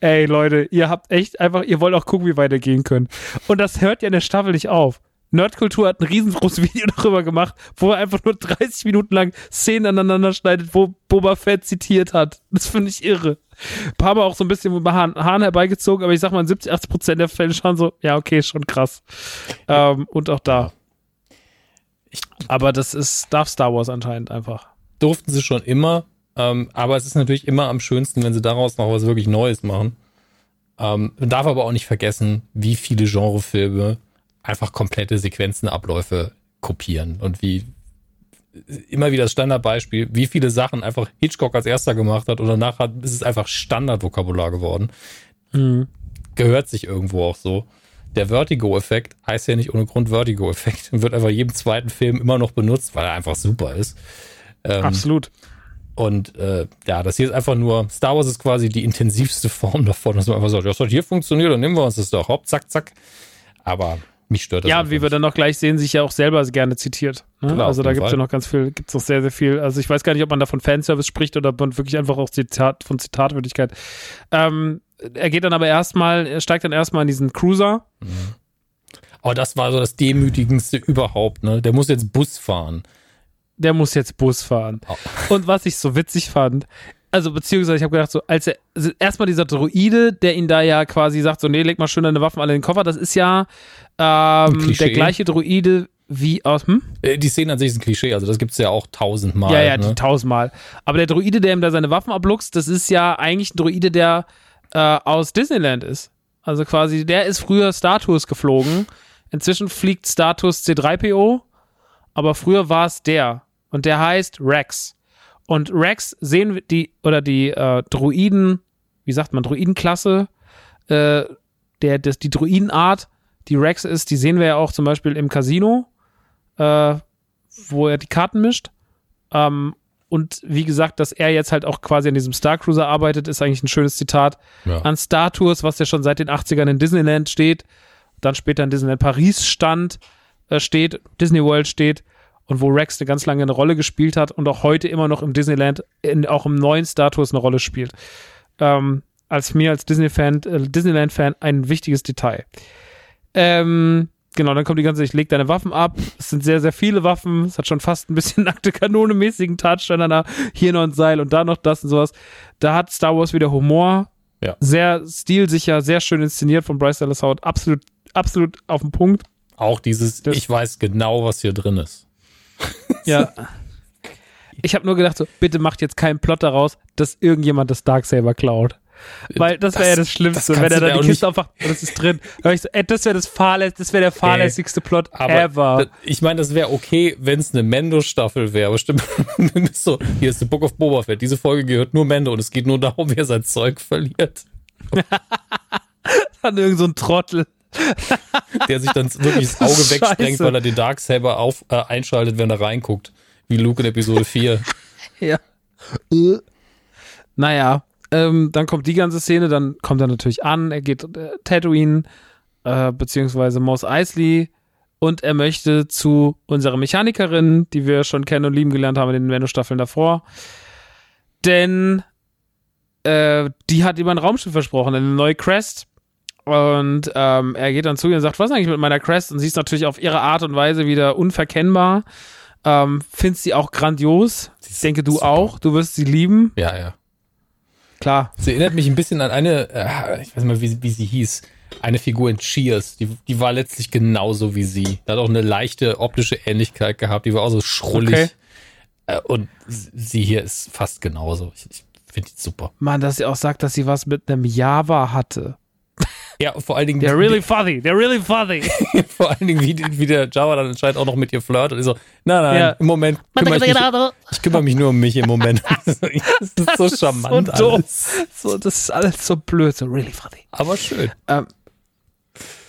ey Leute, ihr habt echt einfach, ihr wollt auch gucken, wie weiter gehen können. Und das hört ja in der Staffel nicht auf. Nerdkultur hat ein riesengroßes Video darüber gemacht, wo er einfach nur 30 Minuten lang Szenen aneinander schneidet, wo Boba Fett zitiert hat. Das finde ich irre. Ein paar Mal auch so ein bisschen über Hahn, Hahn herbeigezogen, aber ich sag mal, in 70, 80 Prozent der Fälle schon so, ja, okay, schon krass. Ähm, und auch da. Aber das ist, darf Star Wars anscheinend einfach. Durften sie schon immer, ähm, aber es ist natürlich immer am schönsten, wenn sie daraus noch was wirklich Neues machen. Ähm, man darf aber auch nicht vergessen, wie viele Genrefilme einfach komplette Sequenzenabläufe kopieren und wie immer wieder das Standardbeispiel, wie viele Sachen einfach Hitchcock als erster gemacht hat und danach hat, ist es einfach Standardvokabular geworden. Gehört sich irgendwo auch so. Der Vertigo-Effekt heißt ja nicht ohne Grund Vertigo-Effekt und wird einfach jedem zweiten Film immer noch benutzt, weil er einfach super ist. Ähm, Absolut. und äh, ja, das hier ist einfach nur, Star Wars ist quasi die intensivste Form davon, dass man einfach sagt, ja, das hat hier funktioniert, dann nehmen wir uns das doch. Hopp, zack, zack. Aber mich stört das. Ja, wie wir dann noch gleich sehen, sich ja auch selber gerne zitiert. Ne? Klar, also da gibt es ja noch ganz viel, gibt es noch sehr, sehr viel. Also ich weiß gar nicht, ob man da von Fanservice spricht oder ob man wirklich einfach auch Zitat, von Zitatwürdigkeit. Ähm, er geht dann aber erstmal, er steigt dann erstmal in diesen Cruiser. Oh, das war so das Demütigendste überhaupt, ne? Der muss jetzt Bus fahren. Der muss jetzt Bus fahren. Oh. Und was ich so witzig fand, also beziehungsweise ich habe gedacht, so, als er, also erstmal dieser Droide, der ihn da ja quasi sagt, so, nee, leg mal schön deine Waffen alle in den Koffer, das ist ja ähm, der gleiche Droide wie aus, hm? Äh, Die Szene an sich ist ein Klischee, also das gibt's ja auch tausendmal. Ja, ja, ne? die tausendmal. Aber der Droide, der ihm da seine Waffen abluchst, das ist ja eigentlich ein Droide, der äh, aus Disneyland ist. Also quasi, der ist früher Star Tours geflogen. Inzwischen fliegt Star Tours C3PO, aber früher war es der. Und der heißt Rex. Und Rex sehen wir die, oder die äh, Droiden, wie sagt man, Droidenklasse, äh, der, das, die Droidenart, die Rex ist, die sehen wir ja auch zum Beispiel im Casino, äh, wo er die Karten mischt. Ähm, und wie gesagt, dass er jetzt halt auch quasi an diesem Star Cruiser arbeitet, ist eigentlich ein schönes Zitat Ja. an Star Tours, was ja schon seit den 80ern in Disneyland steht, dann später in Disneyland Paris stand, äh, steht, Disney World steht und wo Rex eine ganz lange eine Rolle gespielt hat und auch heute immer noch im Disneyland, in, auch im neuen Star Tours eine Rolle spielt. Ähm, als mir als Disney-Fan, äh, Disneyland-Fan ein wichtiges Detail. Ähm, genau, dann kommt die ganze, ich leg deine Waffen ab. Es sind sehr, sehr viele Waffen. Es hat schon fast ein bisschen nackte Kanone-mäßigen Touch. Da hier noch ein Seil und da noch das und sowas. Da hat Star Wars wieder Humor. Ja. Sehr stilsicher, sehr schön inszeniert von Bryce Dallas Howard. Absolut, absolut auf den Punkt. Auch dieses, Das- ich weiß genau, was hier drin ist. Ja. Ich habe nur gedacht, so, bitte macht jetzt keinen Plot daraus, dass irgendjemand das Darksaber klaut. Weil das wäre ja das Schlimmste, das wenn er dann die Kiste einfach, das ist drin. Ich so, ey, das wäre das fahrläss, das wäre der fahrlässigste Plot Aber ever. ich meine, das wäre okay, wenn es eine Mendo-Staffel wäre. Aber stimmt, ist so, hier ist The Book of Boba Fett. Diese Folge gehört nur Mendo und es geht nur darum, wie er sein Zeug verliert. Dann irgend so ein Trottel. Der sich dann wirklich das Auge Scheiße. wegsprengt, weil er den Darksaber auf, äh, einschaltet, wenn er reinguckt. Wie Luke in Episode 4. Ja. Naja, ähm, dann kommt die ganze Szene, dann kommt er natürlich an, er geht äh, Tatooine, äh, beziehungsweise Mos Eisley und er möchte zu unserer Mechanikerin, die wir schon kennen und lieben gelernt haben in den Mendo-Staffeln davor. Denn äh, die hat ihm ein Raumschiff versprochen, eine neue Crest. Und ähm, er geht dann zu ihr und sagt, was ist eigentlich mit meiner Crest? Und sie ist natürlich auf ihre Art und Weise wieder unverkennbar. Ähm, findest sie auch grandios. Sie Ich denke, du super. auch. Du wirst sie lieben. Ja, ja. Klar. Sie erinnert mich ein bisschen an eine, äh, ich weiß nicht mal, wie, wie sie hieß, eine Figur in Cheers. Die, die war letztlich genauso wie sie. Die hat auch eine leichte optische Ähnlichkeit gehabt. Die war auch so schrullig. Okay. Äh, und sie hier ist fast genauso. Ich, ich finde die super. Mann, dass sie auch sagt, dass sie was mit einem Java hatte. Ja, vor allen Dingen, They're really funny. They're really funny. vor allen Dingen wie, wie der Java dann anscheinend auch noch mit ihr flirtet. Und ich so, nein, nein, Ja. im Moment kümmere ich mich, ich kümmere mich nur um mich im Moment. das ist so charmant so dumm. alles. So, das ist alles so blöd. So really funny. Aber schön.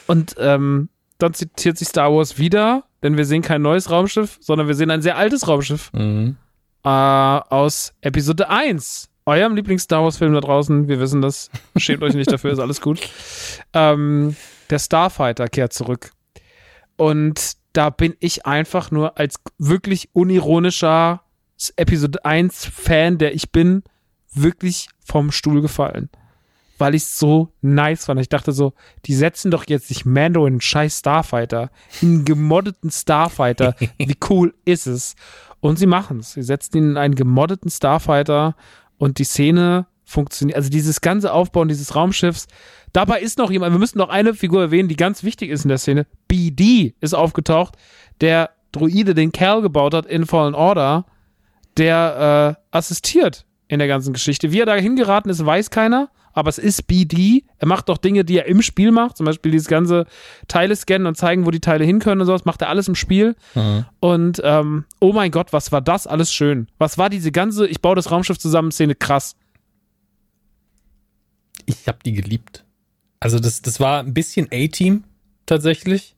Und ähm, dann zitiert sich Star Wars wieder, denn wir sehen kein neues Raumschiff, sondern wir sehen ein sehr altes Raumschiff Mhm. äh, aus Episode 1. Eurem Lieblings-Star Wars-Film da draußen. Wir wissen das. Schämt euch nicht dafür, ist alles gut. Ähm, der Starfighter kehrt zurück. Und da bin ich einfach nur als wirklich unironischer Episode 1-Fan, der ich bin, wirklich vom Stuhl gefallen. Weil ich es so nice fand. Ich dachte so, die setzen doch jetzt nicht Mando in einen scheiß Starfighter, in einen gemoddeten Starfighter. Wie cool ist es? Und sie machen es. Sie setzen ihn in einen gemoddeten Starfighter und die Szene funktioniert. Also dieses ganze Aufbauen dieses Raumschiffs. Dabei ist noch jemand, wir müssen noch eine Figur erwähnen, die ganz wichtig ist in der Szene. BD ist aufgetaucht, der Droide, den Cal gebaut hat in Fallen Order, der äh, assistiert in der ganzen Geschichte. Wie er da hingeraten ist, weiß keiner. Aber es ist BD. Er macht doch Dinge, die er im Spiel macht. Zum Beispiel dieses ganze Teile scannen und zeigen, wo die Teile hin können und sowas. Macht er alles im Spiel. Und ähm, oh mein Gott, was war das alles schön. Was war diese ganze, ich baue das Raumschiff zusammen Szene krass. Ich habe die geliebt. Also das, das war ein bisschen A-Team tatsächlich,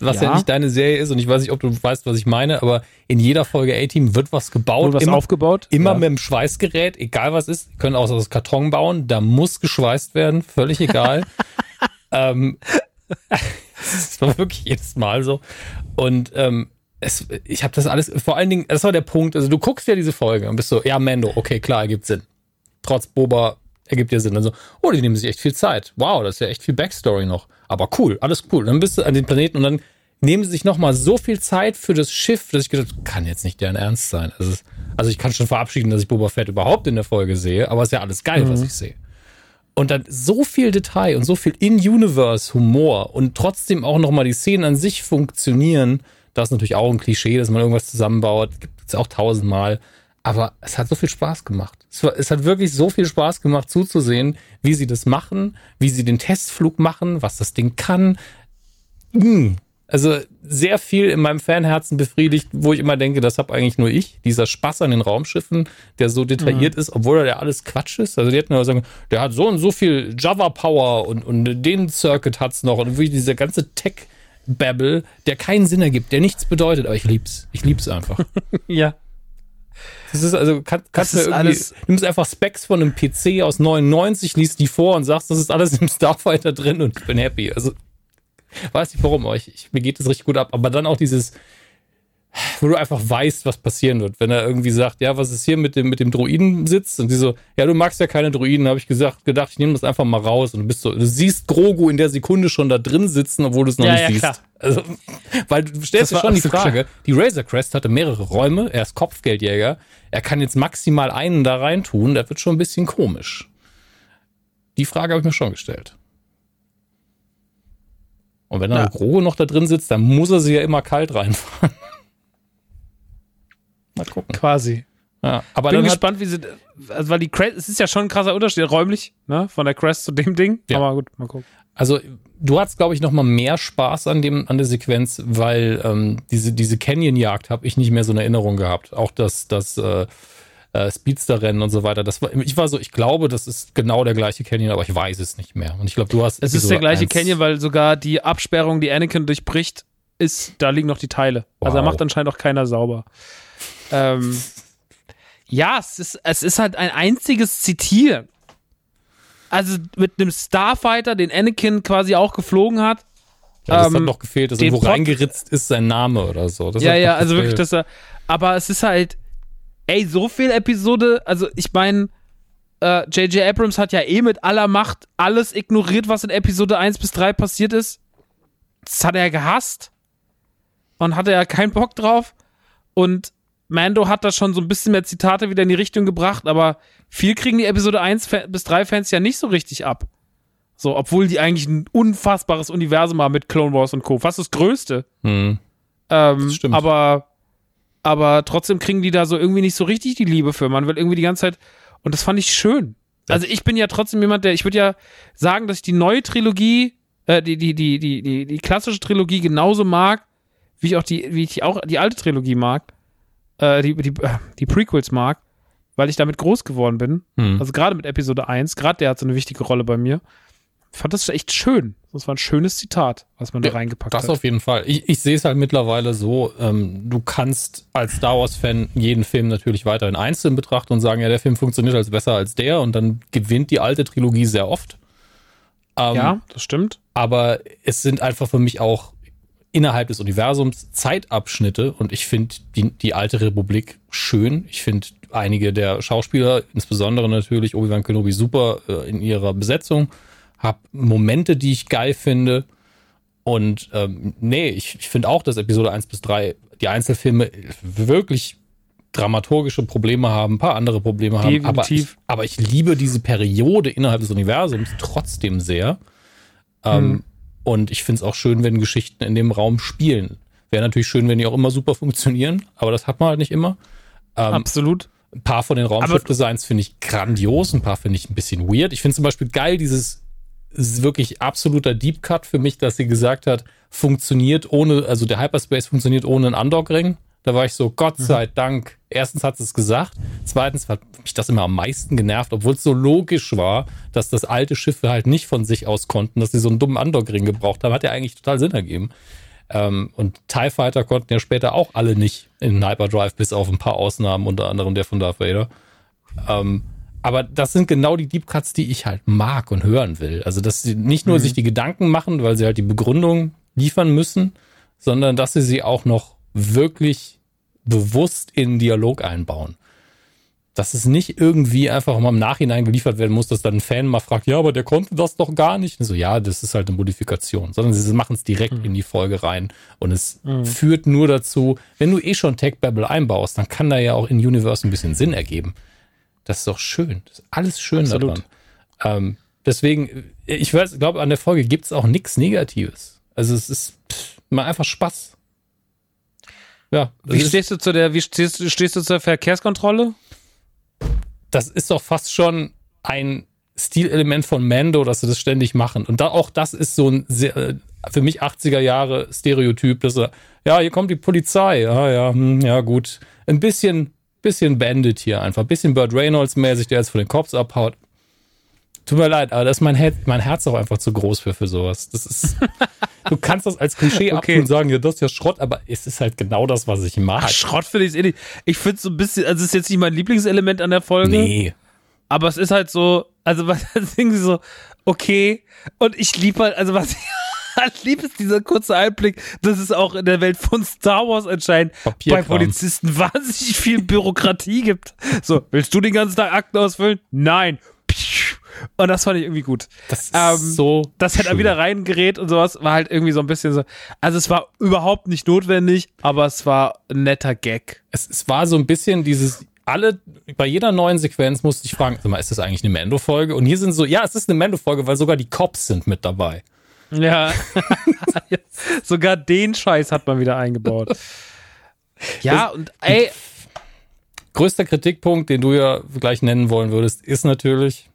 was ja. Ja. nicht deine Serie ist und ich weiß nicht, ob du weißt, was ich meine, aber in jeder Folge A-Team wird was gebaut, Wurde was immer, aufgebaut? immer Ja. mit dem Schweißgerät, egal was ist, können auch aus Karton bauen, da muss geschweißt werden, völlig egal. ähm, das war wirklich jedes Mal so und ähm, es, ich habe das alles, vor allen Dingen, das war der Punkt, also du guckst ja diese Folge und bist so, ja, Mando, okay, klar, ergibt Sinn. Trotz Boba ergibt ja Sinn. Also, oh, die nehmen sich echt viel Zeit. Wow, das ist ja echt viel Backstory noch. Aber cool, alles cool. Dann bist du an den Planeten und dann nehmen sie sich nochmal so viel Zeit für das Schiff, dass ich gedacht, kann jetzt nicht deren Ernst sein. Also, also ich kann schon verabschieden, dass ich Boba Fett überhaupt in der Folge sehe, aber es ist ja alles geil, was ich sehe. Und dann so viel Detail und so viel In-Universe-Humor und trotzdem auch nochmal die Szenen an sich funktionieren. Das ist natürlich auch ein Klischee, dass man irgendwas zusammenbaut. Gibt es auch tausendmal. Aber es hat so viel Spaß gemacht. Es, es hat wirklich so viel Spaß gemacht zuzusehen, wie sie das machen, wie sie den Testflug machen, was das Ding kann. Mm. Also sehr viel in meinem Fanherzen befriedigt, wo ich immer denke, das habe eigentlich nur ich. Dieser Spaß an den Raumschiffen, der so detailliert ist, obwohl er ja alles Quatsch ist. Also die hätten ja sagen, der hat so und so viel Java-Power und, und den Circuit hat's noch und wie dieser ganze Tech-Babble, der keinen Sinn ergibt, der nichts bedeutet, aber ich lieb's. Ich lieb's einfach. Ja. Das ist also, kann, kannst du irgendwie, alles- nimmst einfach Specs von einem PC aus 99, liest die vor und sagst, das ist alles im Starfighter drin und ich bin happy. Also, weiß nicht warum, aber ich, ich, mir geht das richtig gut ab. Aber dann auch dieses, wo du einfach weißt, was passieren wird. Wenn er irgendwie sagt, ja, was ist hier mit dem, mit dem Droiden sitzt? Und die so, ja, du magst ja keine Droiden, habe ich gesagt, gedacht, ich nehme das einfach mal raus. Und du bist so, du siehst Grogu in der Sekunde schon da drin sitzen, obwohl du es noch Ja, nicht ja, siehst. klar. Also, weil du stellst dir schon die Frage, die Razor Crest hatte mehrere Räume, er ist Kopfgeldjäger, er kann jetzt maximal einen da rein tun, das wird schon ein bisschen komisch. Die Frage habe ich mir schon gestellt. Und wenn dann Ja. Grogu noch da drin sitzt, dann muss er sie ja immer kalt reinfahren. Mal gucken. Quasi. Ja, aber Bin gespannt, wie sie, also weil die Crest, es ist ja schon ein krasser Unterschied räumlich, ne, von der Crest zu dem Ding. Ja. Aber gut, mal gucken. Also du hattest, glaube ich, noch mal mehr Spaß an dem an der Sequenz, weil ähm, diese diese Canyon-Jagd habe ich nicht mehr so in Erinnerung gehabt. Auch das das äh, äh, Speedster-Rennen und so weiter. Das war, ich war so, ich glaube, das ist genau der gleiche Canyon, aber ich weiß es nicht mehr. Und ich glaube, du hast Es ist der gleiche 1 Canyon, weil sogar die Absperrung, die Anakin durchbricht, ist, da liegen noch die Teile. Also da Wow. macht anscheinend auch keiner sauber. Ähm, ja, es ist, es ist halt ein einziges Zitieren. Also mit einem Starfighter, den Anakin quasi auch geflogen hat. Ja, das ähm, hat noch gefehlt, dass irgendwo Plot- reingeritzt ist sein Name oder so. Das ja, ja, also wirklich, dass er. Aber es ist halt, ey, so viel Episode, also ich meine, äh, J.J. Abrams hat ja eh mit aller Macht alles ignoriert, was in Episode 1 bis 3 passiert ist. Das hat er gehasst. Und hatte ja keinen Bock drauf. Und Mando hat da schon so ein bisschen mehr Zitate wieder in die Richtung gebracht, aber viel kriegen die Episode 1 Fa- bis 3 Fans ja nicht so richtig ab. So, obwohl die eigentlich ein unfassbares Universum haben mit Clone Wars und Co. Fast das größte. Hm. Ähm, Das stimmt. Aber, aber trotzdem kriegen die da so irgendwie nicht so richtig die Liebe für. Man will irgendwie die ganze Zeit. Und das fand ich schön. Also ich bin ja trotzdem jemand, der, ich würde ja sagen, dass ich die neue Trilogie, äh, die, die, die, die, die, die klassische Trilogie genauso mag, wie ich auch die, wie ich auch die alte Trilogie mag, äh, die, die, äh, die Prequels mag, weil ich damit groß geworden bin. Hm. Also gerade mit Episode 1, gerade der hat so eine wichtige Rolle bei mir. Ich fand das echt schön. Das war ein schönes Zitat, was man da Ja, reingepackt Das hat. auf jeden Fall. Ich, ich sehe es halt mittlerweile so, ähm, du kannst als Star Wars-Fan jeden Film natürlich weiterhin einzeln betrachten und sagen, ja, der Film funktioniert als besser als der und dann gewinnt die alte Trilogie sehr oft. Ähm, ja, das stimmt. aber es sind einfach für mich auch innerhalb des Universums Zeitabschnitte und ich finde die, die alte Republik schön. Ich finde einige der Schauspieler, insbesondere natürlich Obi-Wan Kenobi, super äh, in ihrer Besetzung. Hab Momente, die ich geil finde. Und ähm, nee, ich, ich finde auch, dass Episode 1 bis 3 die Einzelfilme wirklich dramaturgische Probleme haben, ein paar andere Probleme haben. Aber ich, aber ich liebe diese Periode innerhalb des Universums trotzdem sehr. Ähm, Und ich finde es auch schön, wenn Geschichten in dem Raum spielen. Wäre natürlich schön, wenn die auch immer super funktionieren, aber das hat man halt nicht immer. Ähm, Absolut. Ein paar von den Raumschiff-Designs finde ich grandios, ein paar finde ich ein bisschen weird. Ich finde zum Beispiel geil, dieses ist wirklich absoluter Deep Cut für mich, dass sie gesagt hat, funktioniert ohne, also der Hyperspace funktioniert ohne einen Undock-Ring. Da war ich so, Gott sei Dank. Erstens hat sie es gesagt. Zweitens hat mich das immer am meisten genervt, obwohl es so logisch war, dass das alte Schiffe halt nicht von sich aus konnten, dass sie so einen dummen Undock-Ring gebraucht haben. Hat ja eigentlich total Sinn ergeben. Ähm, und TIE Fighter konnten ja später auch alle nicht in Hyperdrive, bis auf ein paar Ausnahmen, unter anderem der von Darth Vader. Ähm, aber das sind genau die Deep Cuts, die ich halt mag und hören will. Also, dass sie nicht nur sich die Gedanken machen, weil sie halt die Begründung liefern müssen, sondern dass sie sie auch noch wirklich bewusst in Dialog einbauen. Dass es nicht irgendwie einfach mal im Nachhinein geliefert werden muss, dass dann ein Fan mal fragt, ja, aber der konnte das doch gar nicht. Und so, ja, das ist halt eine Modifikation. Sondern sie machen es direkt in die Folge rein. Und es führt nur dazu, wenn du eh schon Tech Babble einbaust, dann kann da ja auch in Universe ein bisschen Sinn ergeben. Das ist doch schön. Das ist alles schön Absolut. daran. Ähm, deswegen, ich glaube, an der Folge gibt es auch nichts Negatives. Also es ist pff, mal einfach Spaß. Ja, Wie stehst du zu der, wie stehst, stehst du zur Verkehrskontrolle? Das ist doch fast schon ein Stilelement von Mando, dass sie das ständig machen. Und da auch das ist so ein sehr, äh, für mich 80er Jahre Stereotyp, dass er, ja, hier kommt die Polizei. Ja, ja, hm, ja, gut. Ein bisschen, bisschen Bandit hier einfach. Ein bisschen Burt Reynolds mäßig, der jetzt von den Cops abhaut. Tut mir leid, aber das ist mein, mein Herz auch einfach zu groß für, für sowas. Das ist, du kannst das als Klischee Okay. und sagen, ja, das ist ja Schrott, aber es ist halt genau das, was ich mag. Ach, Schrott finde ich eh nicht. Ich finde es so ein bisschen, also es ist jetzt nicht mein Lieblingselement an der Folge, Nee. aber es ist halt so, also was irgendwie so, okay. Und ich liebe halt, also was ich halt liebe, ist dieser kurze Einblick, dass es auch in der Welt von Star Wars anscheinend bei. Polizisten wahnsinnig viel Bürokratie gibt. So, willst du den ganzen Tag Akten ausfüllen? Nein. Und das fand ich irgendwie gut. Das ist Ähm, so. dass er da schön. wieder reingerät und sowas, war halt irgendwie so ein bisschen so. Also es war überhaupt nicht notwendig, aber es war ein netter Gag. es, es war so ein bisschen dieses, alle, bei jeder neuen Sequenz musste ich fragen, mal, ist das eigentlich eine Mando-Folge? Und hier sind so, ja, es ist eine Mando-Folge, weil sogar die Cops sind mit dabei. Ja. Sogar den Scheiß hat man wieder eingebaut. Ja, und ey, größter Kritikpunkt, den du ja gleich nennen wollen würdest, ist natürlich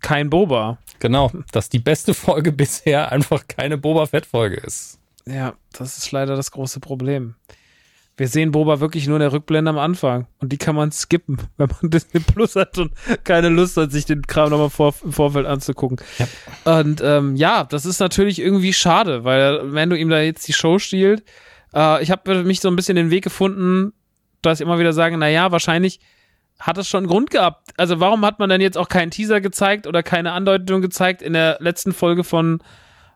Kein Boba. genau, dass die beste Folge bisher einfach keine Boba Fett Folge ist. Ja, das ist leider das große Problem. Wir sehen Boba wirklich nur in der Rückblende am Anfang. Und die kann man skippen, wenn man Disney Plus hat und keine Lust hat, sich den Kram nochmal vor, im Vorfeld anzugucken. Und ähm, ja, das ist natürlich irgendwie schade, weil wenn du ihm da jetzt die Show stiehlt, äh, ich habe mich so ein bisschen den Weg gefunden, dass ich immer wieder sagen, na ja, wahrscheinlich hat es schon einen Grund gehabt. Also warum hat man dann jetzt auch keinen Teaser gezeigt oder keine Andeutung gezeigt in der letzten Folge von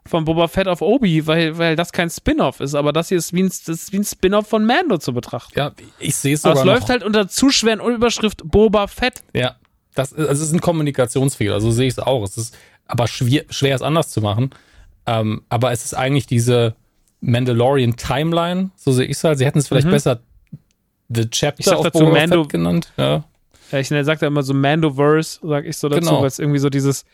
von Boba Fett auf Obi, weil, weil das kein Spin-off ist, aber das hier ist wie ein, das ist wie ein Spin-off von Mando zu betrachten. Ja, ich sehe es aber sogar es läuft halt unter zu schweren Überschrift Boba Fett. Ja, das also es ist ein Kommunikationsfehler, so sehe ich es auch. Es ist aber schwer, schwer es anders zu machen. Ähm, aber es ist eigentlich diese Mandalorian Timeline, so sehe ich es halt. Sie hätten es vielleicht besser The Mhm. Ich Chapter sag dazu Mando- genannt. Ja. Ja, ich sag da immer so Mandoverse, sag ich so dazu, Genau. weil es irgendwie so dieses,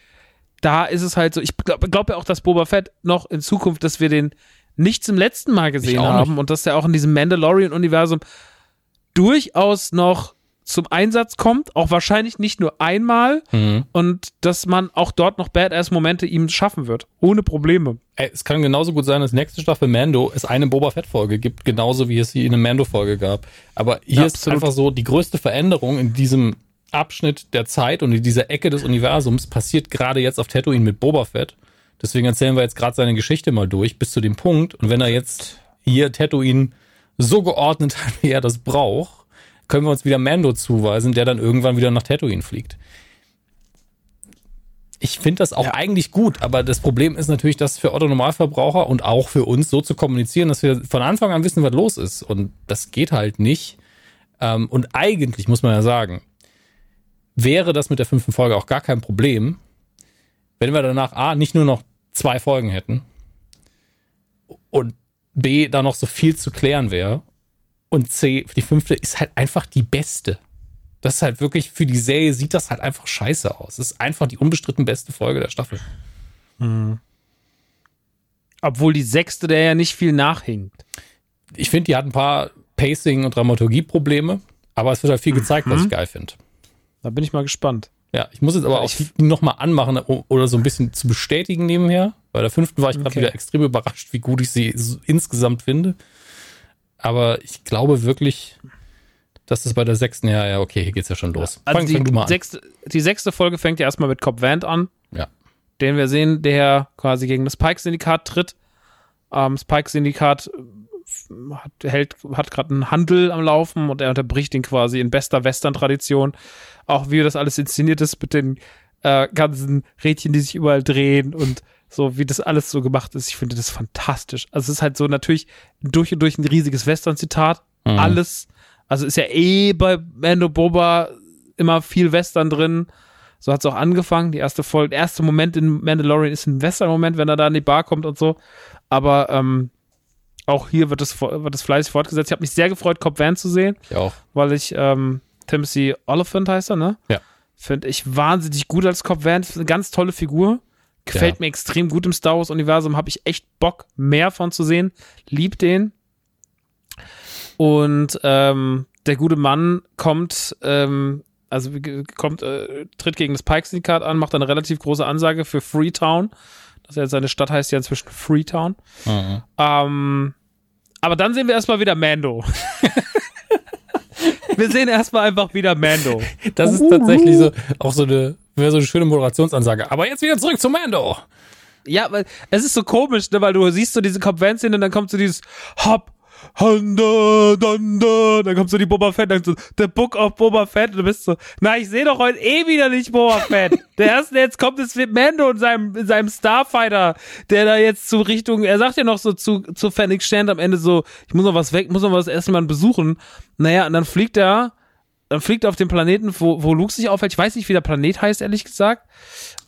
da ist es halt so, ich glaube glaub ja auch, dass Boba Fett noch in Zukunft, dass wir den nicht zum letzten Mal gesehen haben nicht. und dass der auch in diesem Mandalorian-Universum durchaus noch zum Einsatz kommt, auch wahrscheinlich nicht nur einmal Mhm. und dass man auch dort noch Badass-Momente ihm schaffen wird, ohne Probleme. Ey, es kann genauso gut sein, dass nächste Staffel Mando es eine Boba Fett Folge gibt, genauso wie es sie in einer Mando Folge gab. Aber hier Ja, ist einfach so die größte Veränderung in diesem Abschnitt der Zeit und in dieser Ecke des Universums passiert gerade jetzt auf Tatooine mit Boba Fett. Deswegen erzählen wir jetzt gerade seine Geschichte mal durch bis zu dem Punkt. Und wenn er jetzt hier Tatooine so geordnet hat, wie er das braucht, können wir uns wieder Mando zuweisen, der dann irgendwann wieder nach Tatooine fliegt. Ich finde das auch Ja. eigentlich gut, aber das Problem ist natürlich, das für Otto Normalverbraucher und auch für uns so zu kommunizieren, dass wir von Anfang an wissen, was los ist. Und das geht halt nicht. Ähm, und eigentlich muss man ja sagen, wäre das mit der fünften Folge auch gar kein Problem, wenn wir danach A, nicht nur noch zwei Folgen hätten und B, da noch so viel zu klären wäre und C, die fünfte ist halt einfach die beste. Das ist halt wirklich, für die Serie sieht das halt einfach scheiße aus. Es ist einfach die unbestritten beste Folge der Staffel. Obwohl die sechste, der ja nicht viel nachhinkt. Ich finde, die hat ein paar Pacing- und Dramaturgie-Probleme, aber es wird halt viel gezeigt, was ich geil finde. Da bin ich mal gespannt. Ja, ich muss jetzt aber auch nochmal anmachen oder so ein bisschen zu bestätigen nebenher. Bei der fünften war ich gerade Okay. wieder extrem überrascht, wie gut ich sie insgesamt finde. Aber ich glaube wirklich, dass es bei der sechsten, ja, ja, okay, hier geht's ja schon los. Also fang, die, fang du mal an. Sechste, die sechste Folge fängt ja erstmal mit Cobb Vanth an. Ja. den wir sehen, der quasi gegen das Pike-Syndikat tritt. Ähm, das Pike-Syndikat äh, hat, hält, hat gerade einen Handel am Laufen und er unterbricht ihn quasi in bester Western-Tradition. Auch wie das alles inszeniert ist mit den äh, ganzen Rädchen, die sich überall drehen und so, wie das alles so gemacht ist. Ich finde das fantastisch. Also es ist halt so natürlich durch und durch ein riesiges Western-Zitat. Mhm. Alles. Also ist ja eh bei Mando Boba immer viel Western drin. So hat es auch angefangen. Die erste Folge, der erste Moment in Mandalorian ist ein Western-Moment, wenn er da in die Bar kommt und so. Aber ähm, auch hier wird es, wird es fleißig fortgesetzt. Ich habe mich sehr gefreut, Cobb Van zu sehen, Ich auch. weil ich ähm, Timothy Oliphant heißt er, ne? Ja. Finde ich wahnsinnig gut als Cobb Van. Eine ganz tolle Figur. Gefällt Ja. mir extrem gut im Star Wars-Universum. Habe ich echt Bock, mehr von zu sehen. Lieb den. Und ähm, der gute Mann kommt, ähm, also kommt, äh, tritt gegen das Pike-Syndikat an, macht eine relativ große Ansage für Freetown. Das heißt, seine Stadt heißt ja inzwischen Freetown. Mhm. Ähm, aber dann sehen wir erstmal wieder Mando. wir sehen erstmal einfach wieder Mando. Das ist tatsächlich so, auch so eine, wäre so eine schöne Moderationsansage. Aber jetzt wieder zurück zu Mando. Ja, weil es ist so komisch, ne, weil du siehst so diese Convention und dann kommt so dieses Hop, Handa, Danda, dann kommt so die Boba Fett, dann so The Book of Boba Fett und du bist so, na, ich sehe doch heute eh wieder nicht Boba Fett. Der erste, der jetzt kommt, ist mit Mando und seinem, seinem Starfighter, der da jetzt zu Richtung, er sagt ja noch so zu, zu Fennec Stand am Ende so, ich muss noch was weg, muss noch was erstmal besuchen. Naja, und dann fliegt er, dann fliegt er auf den Planeten, wo, wo Luke sich aufhält. Ich weiß nicht, wie der Planet heißt, ehrlich gesagt.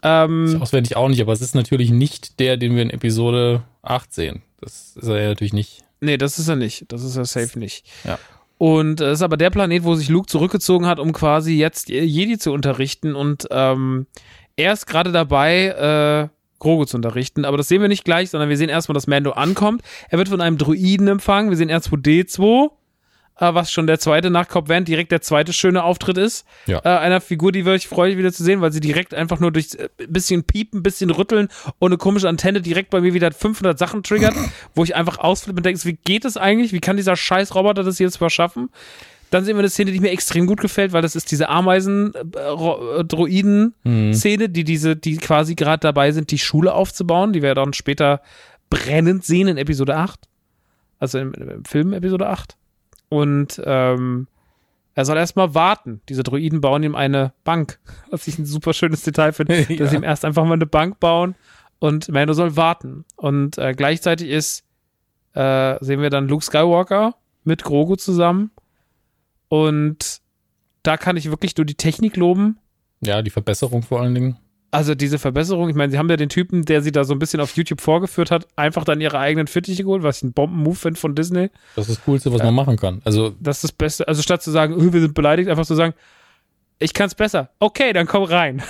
Ähm, Auswendig auch nicht, aber es ist natürlich nicht der, den wir in Episode 8 sehen. Das ist er ja natürlich nicht. Nee, das ist er nicht. Das ist er safe nicht. Ja. Und es ist aber der Planet, wo sich Luke zurückgezogen hat, um quasi jetzt Jedi zu unterrichten. Und ähm, er ist gerade dabei, äh, Grogu zu unterrichten. Aber das sehen wir nicht gleich, sondern wir sehen erstmal, dass Mando ankommt. Er wird von einem Druiden empfangen. Wir sehen R2D2. Äh, was schon der zweite nach Cobb Van direkt der zweite schöne Auftritt ist. Ja. Äh, einer Figur, die wirklich freue ich wieder zu sehen, weil sie direkt einfach nur durch äh, bisschen piepen, bisschen rütteln und eine komische Antenne direkt bei mir wieder 500 Sachen triggert, wo ich einfach ausflippe und denke, wie geht das eigentlich? Wie kann dieser scheiß Roboter das jetzt mal schaffen? Dann sehen wir eine Szene, die mir extrem gut gefällt, weil das ist diese Ameisen-Droiden-Szene, die diese, die quasi gerade dabei sind, die Schule aufzubauen, die wir dann später brennend sehen in Episode 8. Also im, im Film Episode 8. Und ähm, er soll erstmal warten. Diese Droiden bauen ihm eine Bank. Was ich ein super schönes Detail finde, Ja. dass sie ihm erst einfach mal eine Bank bauen und Mando soll warten. Und äh, gleichzeitig ist, äh, sehen wir dann Luke Skywalker mit Grogu zusammen. Und da kann ich wirklich nur die Technik loben. Ja, die Verbesserung vor allen Dingen. Also diese Verbesserung, ich meine, sie haben ja den Typen, der sie da so ein bisschen auf YouTube vorgeführt hat, einfach dann ihre eigenen Fittiche geholt, was ich ein Bomben-Move finde von Disney. Das ist das Coolste, was man machen kann. Also, Das ist das Beste. Also statt zu sagen, "Oh, wir sind beleidigt, einfach zu sagen, ich kann's besser. Okay, dann komm rein.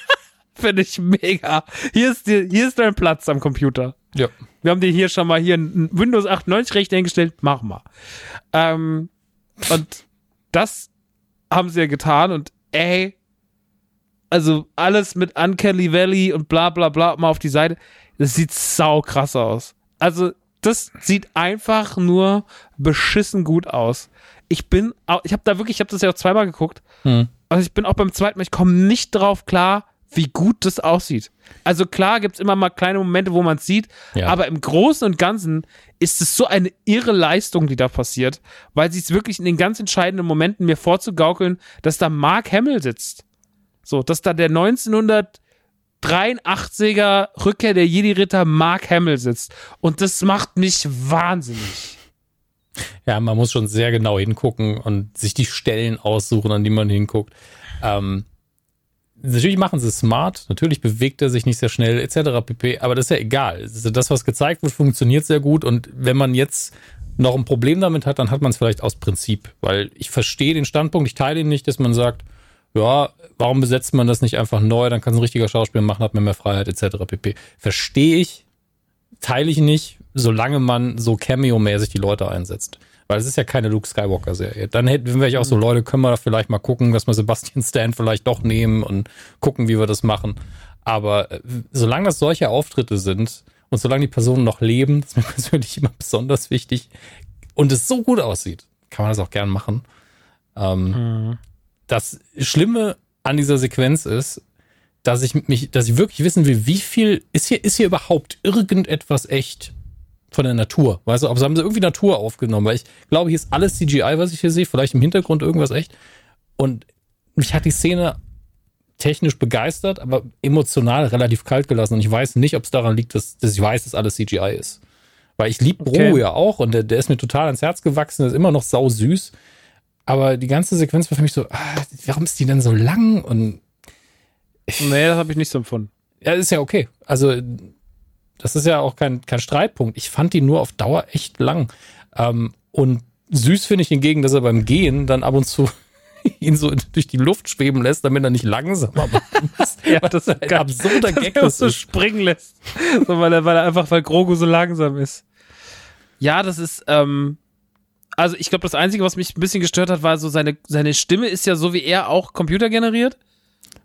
Finde ich mega. Hier ist, dir, hier ist dein Platz am Computer. ja. Wir haben dir hier schon mal hier ein Windows 98 Recht eingestellt. Mach mal. Ähm, und das haben sie ja getan und ey, also alles mit Uncanny Valley und bla bla bla mal auf die Seite. Das sieht sau krass aus. Also das sieht einfach nur beschissen gut aus. Ich bin, ich habe da wirklich, ich habe das ja auch zweimal geguckt. Hm. Also ich bin auch beim zweiten Mal, ich komme nicht drauf klar, wie gut das aussieht. Also klar gibt's immer mal kleine Momente, wo man es sieht, Ja. aber im Großen und Ganzen ist es so eine irre Leistung, die da passiert, weil sie es wirklich in den ganz entscheidenden Momenten mir vorzugaukeln, dass da Mark Hamill sitzt. So, dass da der 1983er Rückkehr der Jedi-Ritter Mark Hamill sitzt. Und das macht mich wahnsinnig. Ja, man muss schon sehr genau hingucken und sich die Stellen aussuchen, an die man hinguckt. Ähm, natürlich machen sie es smart, natürlich bewegt er sich nicht sehr schnell, etc. pp. Aber das ist ja egal. Also das, was gezeigt wird, funktioniert sehr gut. Und wenn man jetzt noch ein Problem damit hat, dann hat man es vielleicht aus Prinzip. Weil ich verstehe den Standpunkt, ich teile ihn nicht, dass man sagt, ja, warum besetzt man das nicht einfach neu? Dann kann es ein richtiger Schauspieler machen, hat man mehr Freiheit, etc. pp. Verstehe ich, teile ich nicht, solange man so Cameo-mäßig die Leute einsetzt. Weil es ist ja keine Luke Skywalker-Serie. Dann hätten wäre ich auch so, Leute, können wir da vielleicht mal gucken, dass wir Sebastian Stan vielleicht doch nehmen und gucken, wie wir das machen. Aber äh, solange das solche Auftritte sind und solange die Personen noch leben, das ist mir persönlich immer besonders wichtig und es so gut aussieht, kann man das auch gern machen. Ähm, Das Schlimme an dieser Sequenz ist, dass ich mich, dass ich wirklich wissen will, wie viel ist hier, ist hier überhaupt irgendetwas echt von der Natur? Weißt du, aber haben sie irgendwie Natur aufgenommen? Weil ich glaube, hier ist alles CGI, was ich hier sehe, vielleicht im Hintergrund irgendwas echt. Und mich hat die Szene technisch begeistert, aber emotional relativ kalt gelassen. Und ich weiß nicht, ob es daran liegt, dass, dass ich weiß, dass alles CGI ist. Weil ich liebe Okay. Bro ja auch und der, der ist mir total ans Herz gewachsen, der ist immer noch sau süß. Aber die ganze Sequenz war für mich so, ah, warum ist die denn so lang? Und Nee, das habe ich nicht so empfunden. ja, ist ja okay. Also, das ist ja auch kein, kein Streitpunkt. Ich fand die nur auf Dauer echt lang. Ähm, und süß finde ich hingegen, dass er beim Gehen dann ab und zu ihn so durch die Luft schweben lässt, damit er nicht langsamer machen muss. Ja, Was das ist ein absurder dass Gag er das uns so springen lässt. So, weil, er, weil er einfach, weil Grogu so langsam ist. Ja, das ist, ähm, also ich glaube, das Einzige, was mich ein bisschen gestört hat, war so seine, seine Stimme ist ja so wie er auch computergeneriert.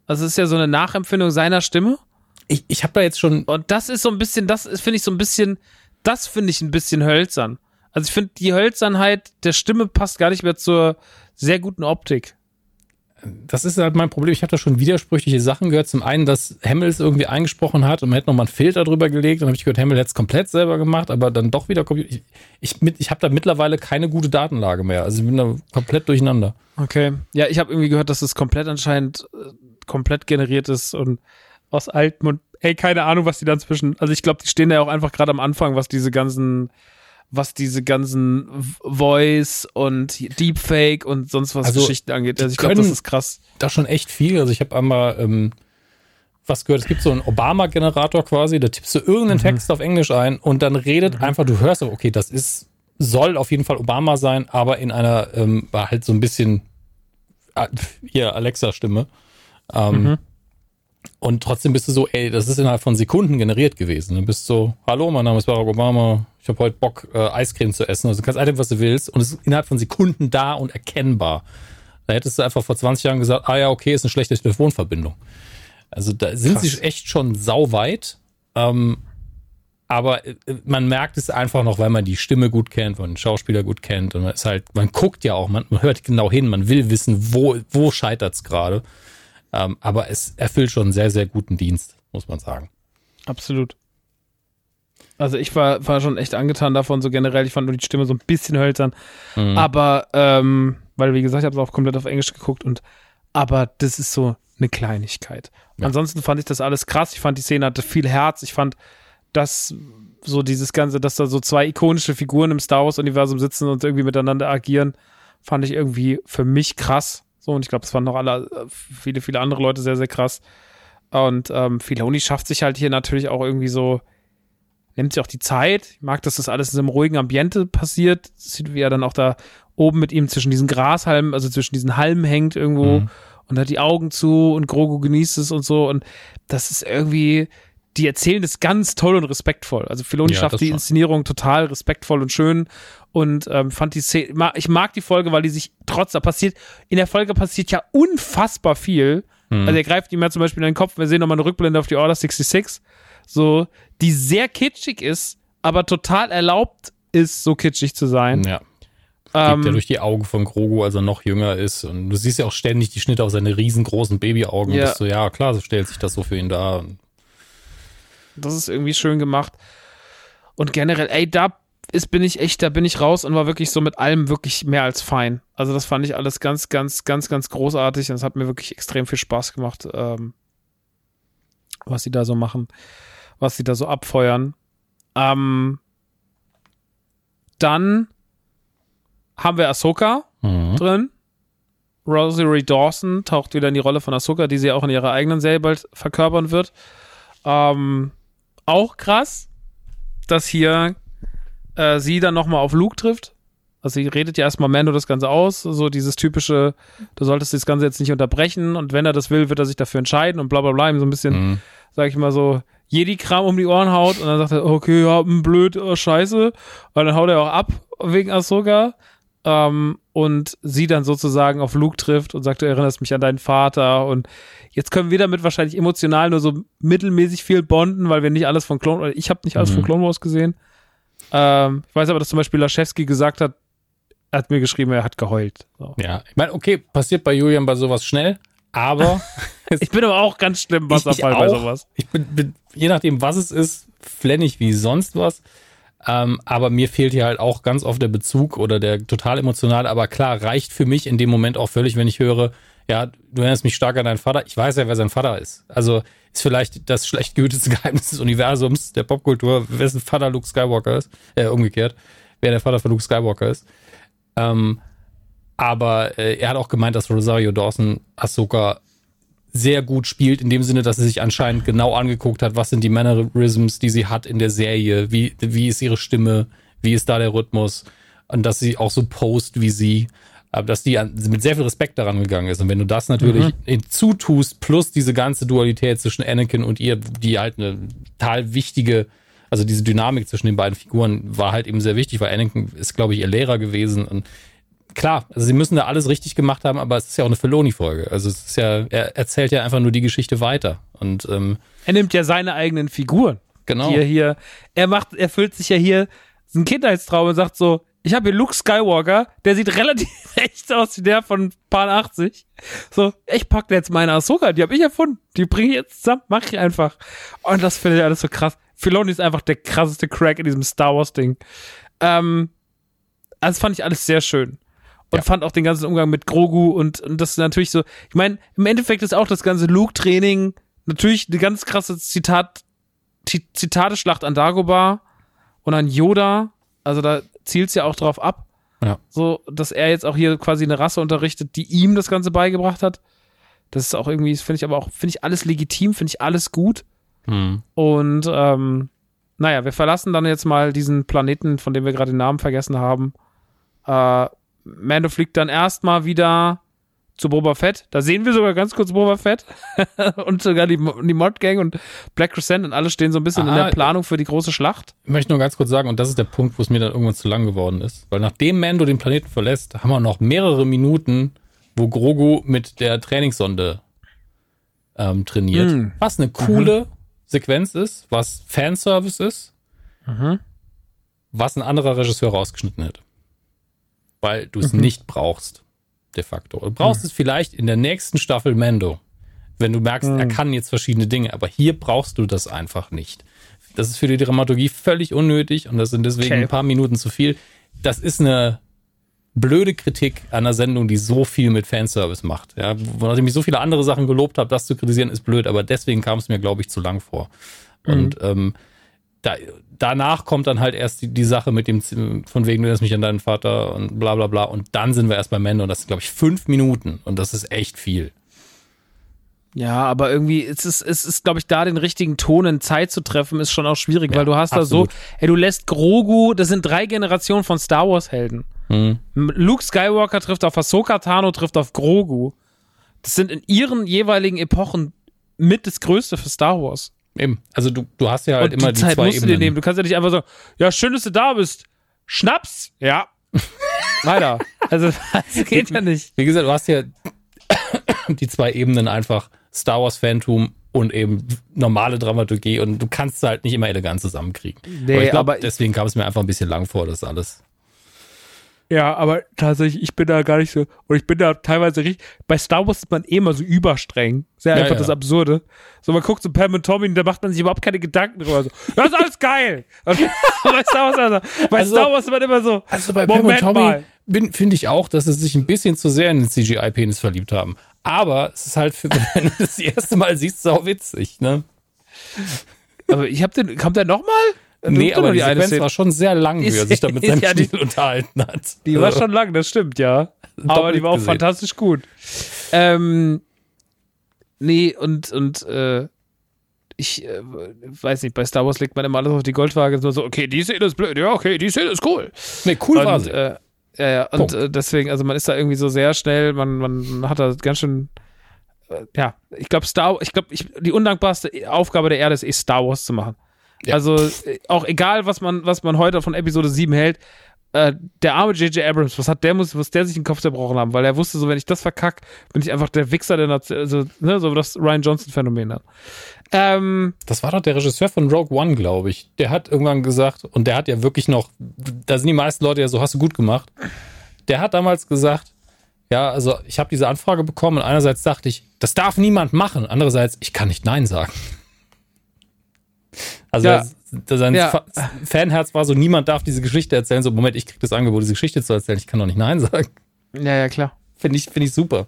Also es ist ja so eine Nachempfindung seiner Stimme. Ich, ich habe da jetzt schon, Und das ist so ein bisschen, das ist, finde ich so ein bisschen, das finde ich ein bisschen hölzern. Also ich finde, die Hölzernheit der Stimme passt gar nicht mehr zur sehr guten Optik. Das ist halt mein Problem. Ich habe da schon widersprüchliche Sachen gehört. Zum einen, dass Hamill es irgendwie eingesprochen hat und man hätte noch mal einen Filter drüber gelegt. Dann habe ich gehört, Hamill hätte es komplett selber gemacht, aber dann doch wieder. Ich, ich, ich habe da mittlerweile keine gute Datenlage mehr. Also ich bin da komplett durcheinander. Okay. Ja, ich habe irgendwie gehört, dass es komplett anscheinend äh, komplett generiert ist und aus altem und ey, keine Ahnung, was die dann zwischen. Also ich glaube, die stehen ja auch einfach gerade am Anfang, was diese ganzen, was diese ganzen Voice und Deepfake und sonst was Also, Geschichten angeht. Also ich glaube, das ist krass. da schon echt viel. Also ich habe einmal ähm, was gehört, es gibt so einen Obama-Generator quasi, da tippst du irgendeinen Text auf Englisch ein und dann redet einfach, du hörst, okay, das ist, soll auf jeden Fall Obama sein, aber in einer, ähm, war halt so ein bisschen, ah, hier, Alexa-Stimme. Ähm, und trotzdem bist du so, ey, das ist innerhalb von Sekunden generiert gewesen. Du bist so, hallo, mein Name ist Barack Obama, ich habe heute Bock, äh, Eiscreme zu essen. Also du kannst einfach, was du willst und es ist innerhalb von Sekunden da und erkennbar. Da hättest du einfach vor 20 Jahren gesagt, ah ja, okay, ist eine schlechte Telefonverbindung. Also da sind Krass. sie echt schon sauweit. Ähm, aber äh, man merkt es einfach noch, weil man die Stimme gut kennt, weil man den Schauspieler gut kennt und man ist halt, man guckt ja auch, man, man hört genau hin, man will wissen, wo, wo scheitert es gerade. Ähm, aber es erfüllt schon einen sehr, sehr guten Dienst, muss man sagen. Absolut. Also ich war, war schon echt angetan davon, so generell. Ich fand nur die Stimme so ein bisschen hölzern. Mhm. Aber, ähm, weil wie gesagt, ich habe es auch komplett auf Englisch geguckt und aber das ist so eine Kleinigkeit. Ja. Ansonsten fand ich das alles krass. Ich fand die Szene hatte viel Herz. Ich fand, dass so dieses Ganze, dass da so zwei ikonische Figuren im Star Wars-Universum sitzen und irgendwie miteinander agieren, fand ich irgendwie für mich krass. So, und ich glaube, es fanden noch alle, viele, viele andere Leute sehr, sehr krass. Und ähm, Filoni schafft sich halt hier natürlich auch irgendwie so, nimmt sich auch die Zeit. Ich mag, dass das alles in so einem ruhigen Ambiente passiert. Sieht, wie er dann auch da oben mit ihm zwischen diesen Grashalmen, also zwischen diesen Halmen hängt irgendwo mhm. und hat die Augen zu und Grogu genießt es und so. Und das ist irgendwie, die erzählen das ganz toll und respektvoll. Also Filoni ja, schafft die Inszenierung total respektvoll und schön und ähm, fand die Szene, ich mag die Folge, weil die sich trotz da passiert, in der Folge passiert ja unfassbar viel. Hm. Also er greift ihm ja zum Beispiel in den Kopf, wir sehen nochmal eine Rückblende auf die Order 66, so, die sehr kitschig ist, aber total erlaubt ist, so kitschig zu sein. Ja. Ähm, Geht ja durch die Augen von Grogu, als er noch jünger ist. Und du siehst ja auch ständig die Schnitte auf seine riesengroßen Babyaugen. Ja. Und bist so, ja, klar, so stellt sich das so für ihn dar. Das ist irgendwie schön gemacht. Und generell, ey, da ist, bin ich echt, da bin ich raus und war wirklich so mit allem wirklich mehr als fein. Also das fand ich alles ganz, ganz, ganz, ganz großartig und es hat mir wirklich extrem viel Spaß gemacht, ähm, was sie da so machen, was sie da so abfeuern. Ähm, dann haben wir Ahsoka mhm. drin. Rosarie Dawson taucht wieder in die Rolle von Ahsoka, die sie auch in ihrer eigenen Serie bald verkörpern wird. Ähm, auch krass, dass hier äh, sie dann nochmal auf Luke trifft. Also sie redet ja erstmal Mando das Ganze aus, so dieses typische, du solltest das Ganze jetzt nicht unterbrechen und wenn er das will, wird er sich dafür entscheiden und bla bla bla, ihm so ein bisschen, mhm. sag ich mal so, Jedi-Kram um die Ohren haut und dann sagt er, okay, ja, blöd, oh, scheiße. Und dann haut er auch ab wegen Ahsoka. Ähm, und sie dann sozusagen auf Luke trifft und sagt, du erinnerst mich an deinen Vater und jetzt können wir damit wahrscheinlich emotional nur so mittelmäßig viel bonden, weil wir nicht alles von Clone, ich habe nicht alles mhm. von Clone Wars gesehen. Ähm, ich weiß aber, dass zum Beispiel Laschewski gesagt hat, er hat mir geschrieben, er hat geheult. So. Ja, ich meine, okay, passiert bei Julian bei sowas schnell, aber. ich bin aber auch ganz schlimm Wasserfall bei sowas. Ich bin, bin, je nachdem, was es ist, flennig wie sonst was. Ähm, aber mir fehlt hier halt auch ganz oft der Bezug oder der total emotionale, aber klar, reicht für mich in dem Moment auch völlig, wenn ich höre, ja, du erinnerst mich stark an deinen Vater. Ich weiß ja, wer sein Vater ist. Also ist vielleicht das schlecht gehütete Geheimnis des Universums, der Popkultur, wessen Vater Luke Skywalker ist. Äh, umgekehrt, wer der Vater von Luke Skywalker ist. Ähm, aber äh, er hat auch gemeint, dass Rosario Dawson Ahsoka sehr gut spielt, in dem Sinne, dass sie sich anscheinend genau angeguckt hat, was sind die Mannerisms, die sie hat in der Serie, wie, wie ist ihre Stimme, wie ist da der Rhythmus und dass sie auch so post wie sie aber dass die mit sehr viel Respekt daran gegangen ist. Und wenn du das natürlich mhm. hinzutust, plus diese ganze Dualität zwischen Anakin und ihr, die halt eine total wichtige, also diese Dynamik zwischen den beiden Figuren war halt eben sehr wichtig, weil Anakin ist, glaube ich, ihr Lehrer gewesen. Und klar, also sie müssen da alles richtig gemacht haben, aber es ist ja auch eine Filoni-Folge. Also es ist ja, er erzählt ja einfach nur die Geschichte weiter. Und ähm, er nimmt ja seine eigenen Figuren. Genau. Hier, hier, er macht, er füllt sich ja hier ein Kindheitstraum und sagt so, ich habe hier Luke Skywalker, der sieht relativ echt aus wie der von Paar 80. So, ich packe jetzt meine Ahsoka, die habe ich erfunden. Die bringe ich jetzt zusammen, mach ich einfach. Und das finde ich alles so krass. Filoni ist einfach der krasseste Crack in diesem Star Wars Ding. Ähm, also fand ich alles sehr schön. Und ja. fand auch den ganzen Umgang mit Grogu und, und das ist natürlich so, ich meine, im Endeffekt ist auch das ganze Luke-Training natürlich eine ganz krasse Zitat, Zitate-Schlacht an Dagobah und an Yoda. Also da zielt es ja auch drauf ab. Ja. So, dass er jetzt auch hier quasi eine Rasse unterrichtet, die ihm das Ganze beigebracht hat. Das ist auch irgendwie, finde ich aber auch, finde ich alles legitim, finde ich alles gut. Mhm. Und ähm, naja, wir verlassen dann jetzt mal diesen Planeten, von dem wir gerade den Namen vergessen haben. Äh, Mando fliegt dann erstmal wieder zu Boba Fett. Da sehen wir sogar ganz kurz Boba Fett und sogar die, die Mod Gang und Black Crescent und alle stehen so ein bisschen in Ah, der Planung für die große Schlacht. Ich möchte nur ganz kurz sagen, und das ist der Punkt, wo es mir dann irgendwann zu lang geworden ist. Weil nachdem Mando den Planeten verlässt, haben wir noch mehrere Minuten, wo Grogu mit der Trainingssonde ähm, trainiert. Mm. Was eine coole Sequenz ist, was Fanservice ist, Mhm. was ein anderer Regisseur rausgeschnitten hätte. Weil du es Mhm. nicht brauchst, de facto. Du brauchst es vielleicht in der nächsten Staffel Mando, wenn du merkst, Mhm. er kann jetzt verschiedene Dinge, aber hier brauchst du das einfach nicht. Das ist für die Dramaturgie völlig unnötig und das sind deswegen Okay. ein paar Minuten zu viel. Das ist eine blöde Kritik an einer Sendung, die so viel mit Fanservice macht. Ja, wo nachdem ich so viele andere Sachen gelobt habe, das zu kritisieren ist blöd, aber deswegen kam es mir, glaube ich, zu lang vor. Und ähm, da, danach kommt dann halt erst die, die Sache mit dem, von wegen, du erinnerst mich an deinen Vater und bla bla bla. Und dann sind wir erst beim Mando und das sind, glaube ich, fünf Minuten und das ist echt viel. Ja, aber irgendwie es ist es ist glaube ich da den richtigen Ton in Zeit zu treffen ist schon auch schwierig, Ja, weil du hast absolut. da so, ey, du lässt Grogu, das sind drei Generationen von Star Wars Helden. Hm. Luke Skywalker trifft auf Ahsoka Tano, trifft auf Grogu. Das sind in ihren jeweiligen Epochen mit das Größte für Star Wars. Eben. Also du, du hast ja halt Und immer die die, Zeit zwei musst du dir Ebenen. nehmen. Du kannst ja nicht einfach so, ja, schön, dass du da bist. Schnaps. Ja. Weiter. Also, das geht ja nicht. Wie gesagt, du hast ja die zwei Ebenen einfach Star Wars Phantom und eben normale Dramaturgie und du kannst es halt nicht immer elegant zusammenkriegen. Nee, aber ich glaube, aber- deswegen kam es mir einfach ein bisschen lang vor, das alles. Ja, aber tatsächlich, ich bin da gar nicht so, und ich bin da teilweise richtig, bei Star Wars ist man eh immer so überstreng. Sehr Ja, einfach ja. das Absurde. So, man guckt so Pam und Tommy und da macht man sich überhaupt keine Gedanken drüber. So, das ist alles geil. Bei Star Wars, also, bei Also- Star Wars ist man immer so, Also bei Pam und Moment Tommy finde ich auch, dass sie sich ein bisschen zu sehr in den CGI-Penis verliebt haben. Aber es ist halt, für, wenn du das erste Mal siehst, sau witzig, ne? Aber ich hab den, kommt der nochmal? Nee, aber die, Sequenz war schon sehr lang, wie er sich da mit seinem ja, Stil unterhalten hat. Die war schon lang, das stimmt, ja. Aber die war auch gesehen. fantastisch gut. Ähm, nee, und, und, äh, ich äh, weiß nicht, bei Star Wars legt man immer alles auf die Goldwaage. Nur so, okay, die Szene ist blöd, ja, okay, die Szene ist cool. Nee, cool war und, sie. äh, ja, ja, und Punkt. äh, deswegen, also man ist da irgendwie so sehr schnell, man, man hat da ganz schön, äh, ja, ich glaube, Star, ich glaube, die undankbarste Aufgabe der Erde ist eh Star Wars zu machen. Ja. Also äh, auch egal, was man, was man heute von Episode 7 hält, äh, der arme J.J. Abrams, was hat der, muss, was der sich den Kopf zerbrochen haben, weil er wusste, so wenn ich das verkack, bin ich einfach der Wichser der Nation, also, ne, so das Ryan Johnson-Phänomen dann. Ähm, Das war doch der Regisseur von Rogue One, glaube ich. Der hat irgendwann gesagt, und der hat ja wirklich noch, da sind die meisten Leute ja so, hast du gut gemacht. Der hat damals gesagt, ja, also ich habe diese Anfrage bekommen und einerseits dachte ich, das darf niemand machen. Andererseits, ich kann nicht Nein sagen. Also Ja. das, sein Ja. Fa- Fanherz war so, niemand darf diese Geschichte erzählen. So, Moment, ich krieg das Angebot, diese Geschichte zu erzählen. Ich kann doch nicht Nein sagen. ja, ja, klar. Finde ich, finde ich super.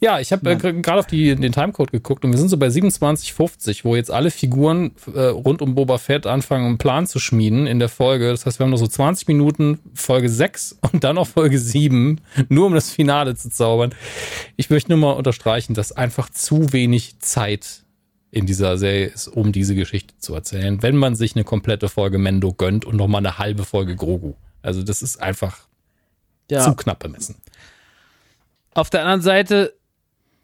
Ja, ich habe äh, gerade auf die, den Timecode geguckt und wir sind so bei 27,50, wo jetzt alle Figuren äh, rund um Boba Fett anfangen, einen Plan zu schmieden in der Folge. Das heißt, wir haben noch so 20 Minuten Folge 6 und dann noch Folge 7, nur um das Finale zu zaubern. Ich möchte nur mal unterstreichen, dass einfach zu wenig Zeit in dieser Serie ist, um diese Geschichte zu erzählen, wenn man sich eine komplette Folge Mendo gönnt und noch mal eine halbe Folge Grogu. Also das ist einfach Ja. zu knapp bemessen. Auf der anderen Seite,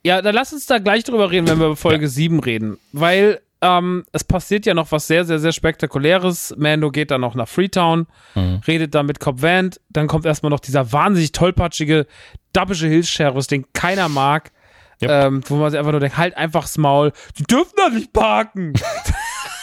ja, dann lass uns da gleich drüber reden, wenn wir über Folge 7 reden. Weil ähm, es passiert ja noch was sehr, sehr, sehr Spektakuläres. Mando geht dann noch nach Freetown, Mhm. redet dann mit Cobb Vant. Dann kommt erstmal noch dieser wahnsinnig tollpatschige Dubbische Hills Sheriff, den keiner mag. Yep. Ähm, wo man sich einfach nur denkt, halt einfach's Maul. Die dürfen da nicht parken.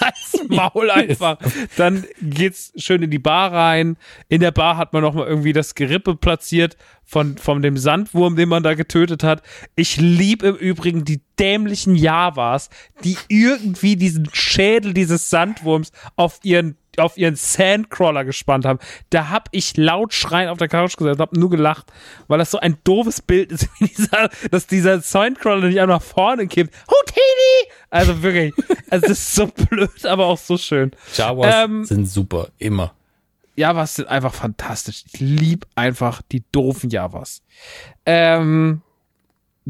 Halt's Maul einfach. Dann geht's schön in die Bar rein. In der Bar hat man noch mal irgendwie das Gerippe platziert von, von dem Sandwurm, den man da getötet hat. Ich lieb im Übrigen die dämlichen Javas, die irgendwie diesen Schädel dieses Sandwurms auf ihren auf ihren Sandcrawler gespannt haben. Da hab ich laut schreien auf der Couch gesessen, hab nur gelacht, weil das so ein doofes Bild ist, dieser, dass dieser Sandcrawler nicht einfach nach vorne kippt. Houdini! Also wirklich, das ist so blöd, aber auch so schön. Jawas Ähm, sind super, immer. Javas sind einfach fantastisch. Ich lieb einfach die doofen Javas. Ähm,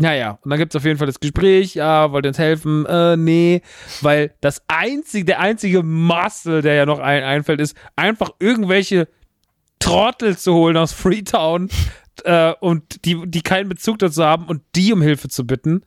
naja, und dann gibt's auf jeden Fall das Gespräch, ja, wollt ihr uns helfen? Äh, nee, weil das einzige, der einzige Muscle, der ja noch ein, einfällt, ist, einfach irgendwelche Trottel zu holen aus Freetown, äh, und die, die keinen Bezug dazu haben und die um Hilfe zu bitten.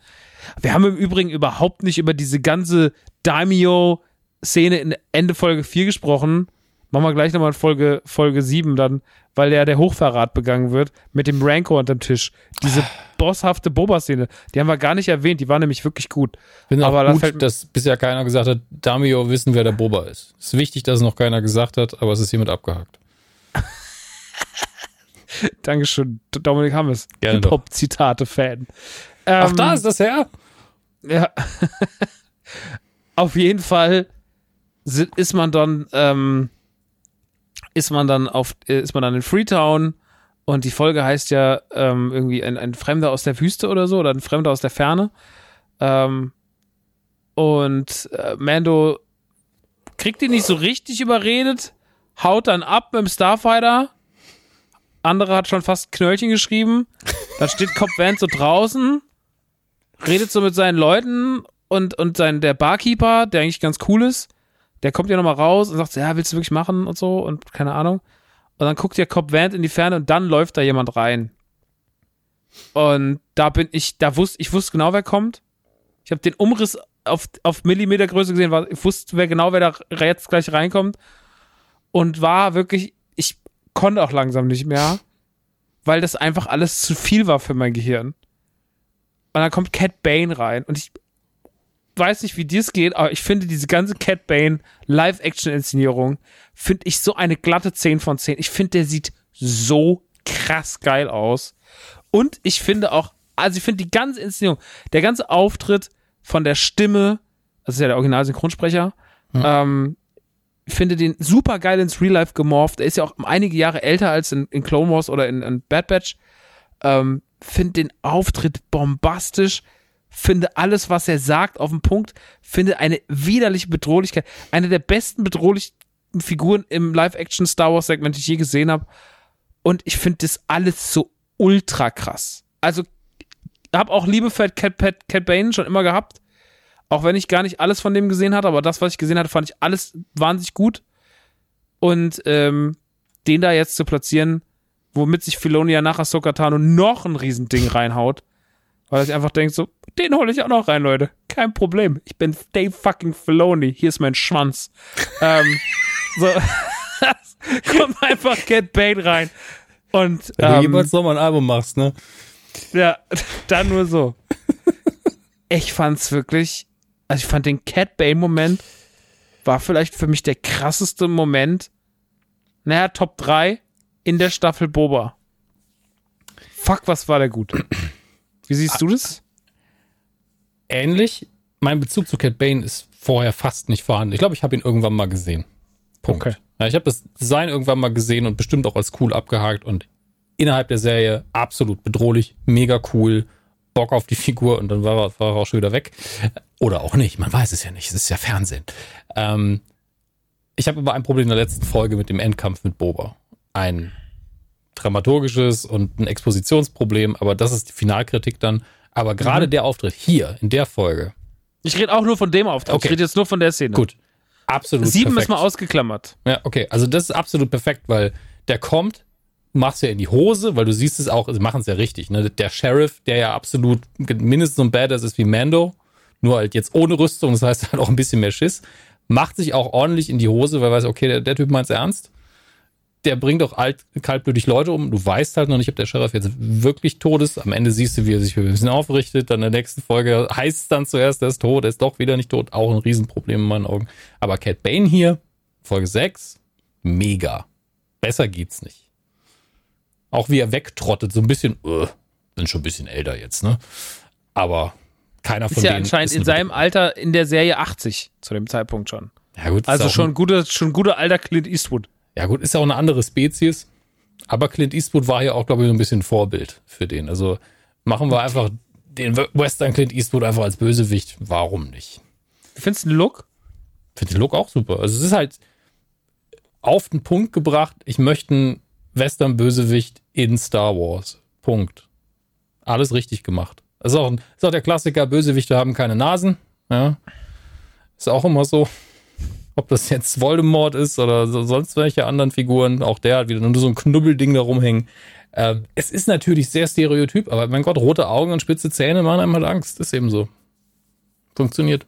Wir haben im Übrigen überhaupt nicht über diese ganze Daimyo-Szene in Ende Folge 4 gesprochen. Machen wir gleich nochmal in Folge, Folge 7 dann, weil ja der Hochverrat begangen wird mit dem Rancor unterm Tisch. Diese bosshafte Boba-Szene, die haben wir gar nicht erwähnt, die war nämlich wirklich gut. Finde Aber gut, fällt- dass bisher keiner gesagt hat, Damio wissen, wer der Boba ist. Es ist wichtig, dass es noch keiner gesagt hat, aber es ist hiermit abgehakt. Dankeschön, Dominik Hammes. Hip-Hop-Zitate-Fan. Ach, Ähm, da ist das her? Ja. Auf jeden Fall ist man dann, ähm, ist man dann auf, äh, ist man dann in Freetown und die Folge heißt ja ähm, irgendwie ein, ein Fremder aus der Wüste oder so oder ein Fremder aus der Ferne. Ähm, und äh, Mando kriegt ihn nicht so richtig überredet, haut dann ab mit dem Starfighter. Andere hat schon fast Knöllchen geschrieben. Dann steht Cobb Van so draußen redet so mit seinen Leuten und, und sein, der Barkeeper, der eigentlich ganz cool ist, der kommt ja nochmal raus und sagt, ja, willst du wirklich machen und so und keine Ahnung. Und dann guckt ja Cobb Vant in die Ferne und dann läuft da jemand rein. Und da bin ich, da wusste, ich wusste genau, wer kommt. Ich habe den Umriss auf, auf Millimetergröße gesehen, war, ich wusste wer genau, wer da jetzt gleich reinkommt. Und war wirklich, ich konnte auch langsam nicht mehr, weil das einfach alles zu viel war für mein Gehirn. Und dann kommt Cat Bane rein. Und ich weiß nicht, wie dir es geht, aber ich finde diese ganze Cat Bane Live-Action-Inszenierung, finde ich so eine glatte 10 von 10. Ich finde, der sieht so krass geil aus. Und ich finde auch, also ich finde die ganze Inszenierung, der ganze Auftritt von der Stimme, das ist ja der Original-Synchronsprecher, ähm, ich finde den super geil ins Real Life gemorpht. Er ist ja auch einige Jahre älter als in, in Clone Wars oder in, in Bad Batch. Ähm, finde den Auftritt bombastisch. Finde alles, was er sagt, auf den Punkt. Finde eine widerliche Bedrohlichkeit. Eine der besten bedrohlichen Figuren im Live-Action Star Wars Segment, die ich je gesehen habe. Und ich finde das alles so ultra krass. Also, habe auch Liebe für Cat, Cat, Cat Bane schon immer gehabt. Auch wenn ich gar nicht alles von dem gesehen hatte, aber das, was ich gesehen hatte, fand ich alles wahnsinnig gut. Und ähm, den da jetzt zu platzieren, womit sich Filonia nach Ahsoka Tano noch ein Riesending reinhaut, weil sich einfach denkt so, den hole ich auch noch rein, Leute. Kein Problem. Ich bin Dave fucking Filoni. Hier ist mein Schwanz. ähm, so, kommt einfach Cat Bane rein. Und Wenn du ähm, jemals nochmal ein Album machst, ne? ja, dann nur so. Ich fand's wirklich, also ich fand den Cat Bane Moment war vielleicht für mich der krasseste Moment. Naja, Top 3 in der Staffel Boba. Fuck, was war der gut. Wie siehst du das? Ähnlich. Mein Bezug zu Cat Bane ist vorher fast nicht vorhanden. Ich glaube, ich habe ihn irgendwann mal gesehen. Punkt. Okay. Ja, ich habe das Design irgendwann mal gesehen und bestimmt auch als cool abgehakt und innerhalb der Serie absolut bedrohlich, mega cool, Bock auf die Figur und dann war er, war er auch schon wieder weg. Oder auch nicht, man weiß es ja nicht, es ist ja Fernsehen. Ähm, ich habe aber ein Problem in der letzten Folge mit dem Endkampf mit Boba. Ein dramaturgisches und ein Expositionsproblem, aber das ist die Finalkritik dann. Aber gerade der Auftritt hier in der Folge, Ich rede auch nur von dem Auftritt. Okay. Ich rede jetzt nur von der Szene. gut, absolut Sieben perfekt. ist mal ausgeklammert. Ja, okay. Also das ist absolut perfekt, weil der kommt, machst ja in die Hose, weil du siehst es auch, sie machen es ja richtig. Ne? Der Sheriff, der ja absolut mindestens so ein Badass ist wie Mando, nur halt jetzt ohne Rüstung, das heißt halt auch ein bisschen mehr Schiss, macht sich auch ordentlich in die Hose, weil er weiß, okay, der, der Typ meint's ernst. Der bringt auch alt, kaltblütig Leute um. Du weißt halt noch nicht, ob der Sheriff jetzt wirklich tot ist. Am Ende siehst du, wie er sich ein bisschen aufrichtet. Dann in der nächsten Folge heißt es dann zuerst, er ist tot, er ist doch wieder nicht tot. Auch ein Riesenproblem in meinen Augen. Aber Cat Bane hier, Folge 6, mega. Besser geht's nicht. Auch wie er wegtrottet, so ein bisschen, uh, sind schon ein bisschen älter jetzt, ne? Aber keiner von Ist ja denen anscheinend ist in eine seinem Alter in der Serie 80 zu dem Zeitpunkt schon. Ja gut, Also schon guter, schon guter alter Clint Eastwood. Ja gut, ist ja auch eine andere Spezies. Aber Clint Eastwood war ja auch, glaube ich, so ein bisschen Vorbild für den. Also machen wir einfach den Western Clint Eastwood einfach als Bösewicht. Warum nicht? Findest du den Look? Finde den Look auch super. Also es ist halt auf den Punkt gebracht, ich möchte einen Western-Bösewicht in Star Wars. Punkt. Alles richtig gemacht. Das ist auch, ein- ist auch der Klassiker, Bösewichte haben keine Nasen. Ja. Ist auch immer so. Ob das jetzt Voldemort ist oder so, sonst welche anderen Figuren, auch der hat wieder nur so ein Knubbelding da rumhängen. Äh, es ist natürlich sehr stereotyp, aber mein Gott, rote Augen und spitze Zähne machen einem halt Angst. ist eben so. Funktioniert.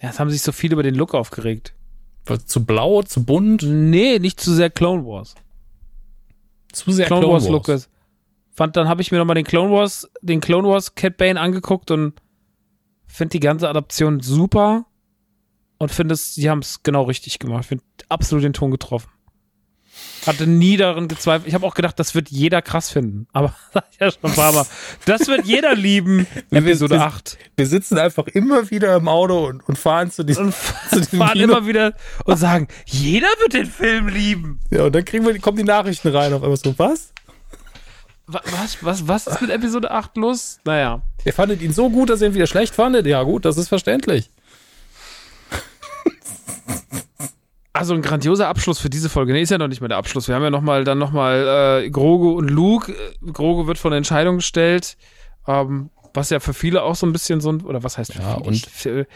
Ja, es haben sich so viel über den Look aufgeregt. Was, zu blau, zu bunt? Nee, nicht zu sehr Clone Wars. Zu sehr Clone, Wars, Look ist. Fand, dann habe ich mir nochmal den Clone Wars, den Clone Wars Cat Bane angeguckt und finde die ganze Adaption super und finde es, sie haben es genau richtig gemacht. Ich finde absolut den Ton getroffen. Hatte nie darin gezweifelt. Ich habe auch gedacht, das wird jeder krass finden. Aber ja schon ein paar Mal. Das wird jeder lieben. Episode wir, 8. Wir sitzen einfach immer wieder im Auto und, und fahren zu diesem, und zu diesem fahren Kino. immer wieder und sagen, jeder wird den Film lieben. Ja, und dann kriegen wir, kommen die Nachrichten rein auf einmal so, was? Was, was, was ist mit Episode 8 los? Naja. Ihr fandet ihn so gut, dass ihr ihn wieder schlecht fandet? Ja, gut, das ist verständlich. Also ein grandioser Abschluss für diese Folge. Nee, ist ja noch nicht mal der Abschluss. Wir haben ja noch mal, dann nochmal äh, Grogo und Luke. Äh, Grogo wird von der Entscheidung gestellt, ähm, was ja für viele auch so ein bisschen so ein, oder was heißt für ja, viele? und für,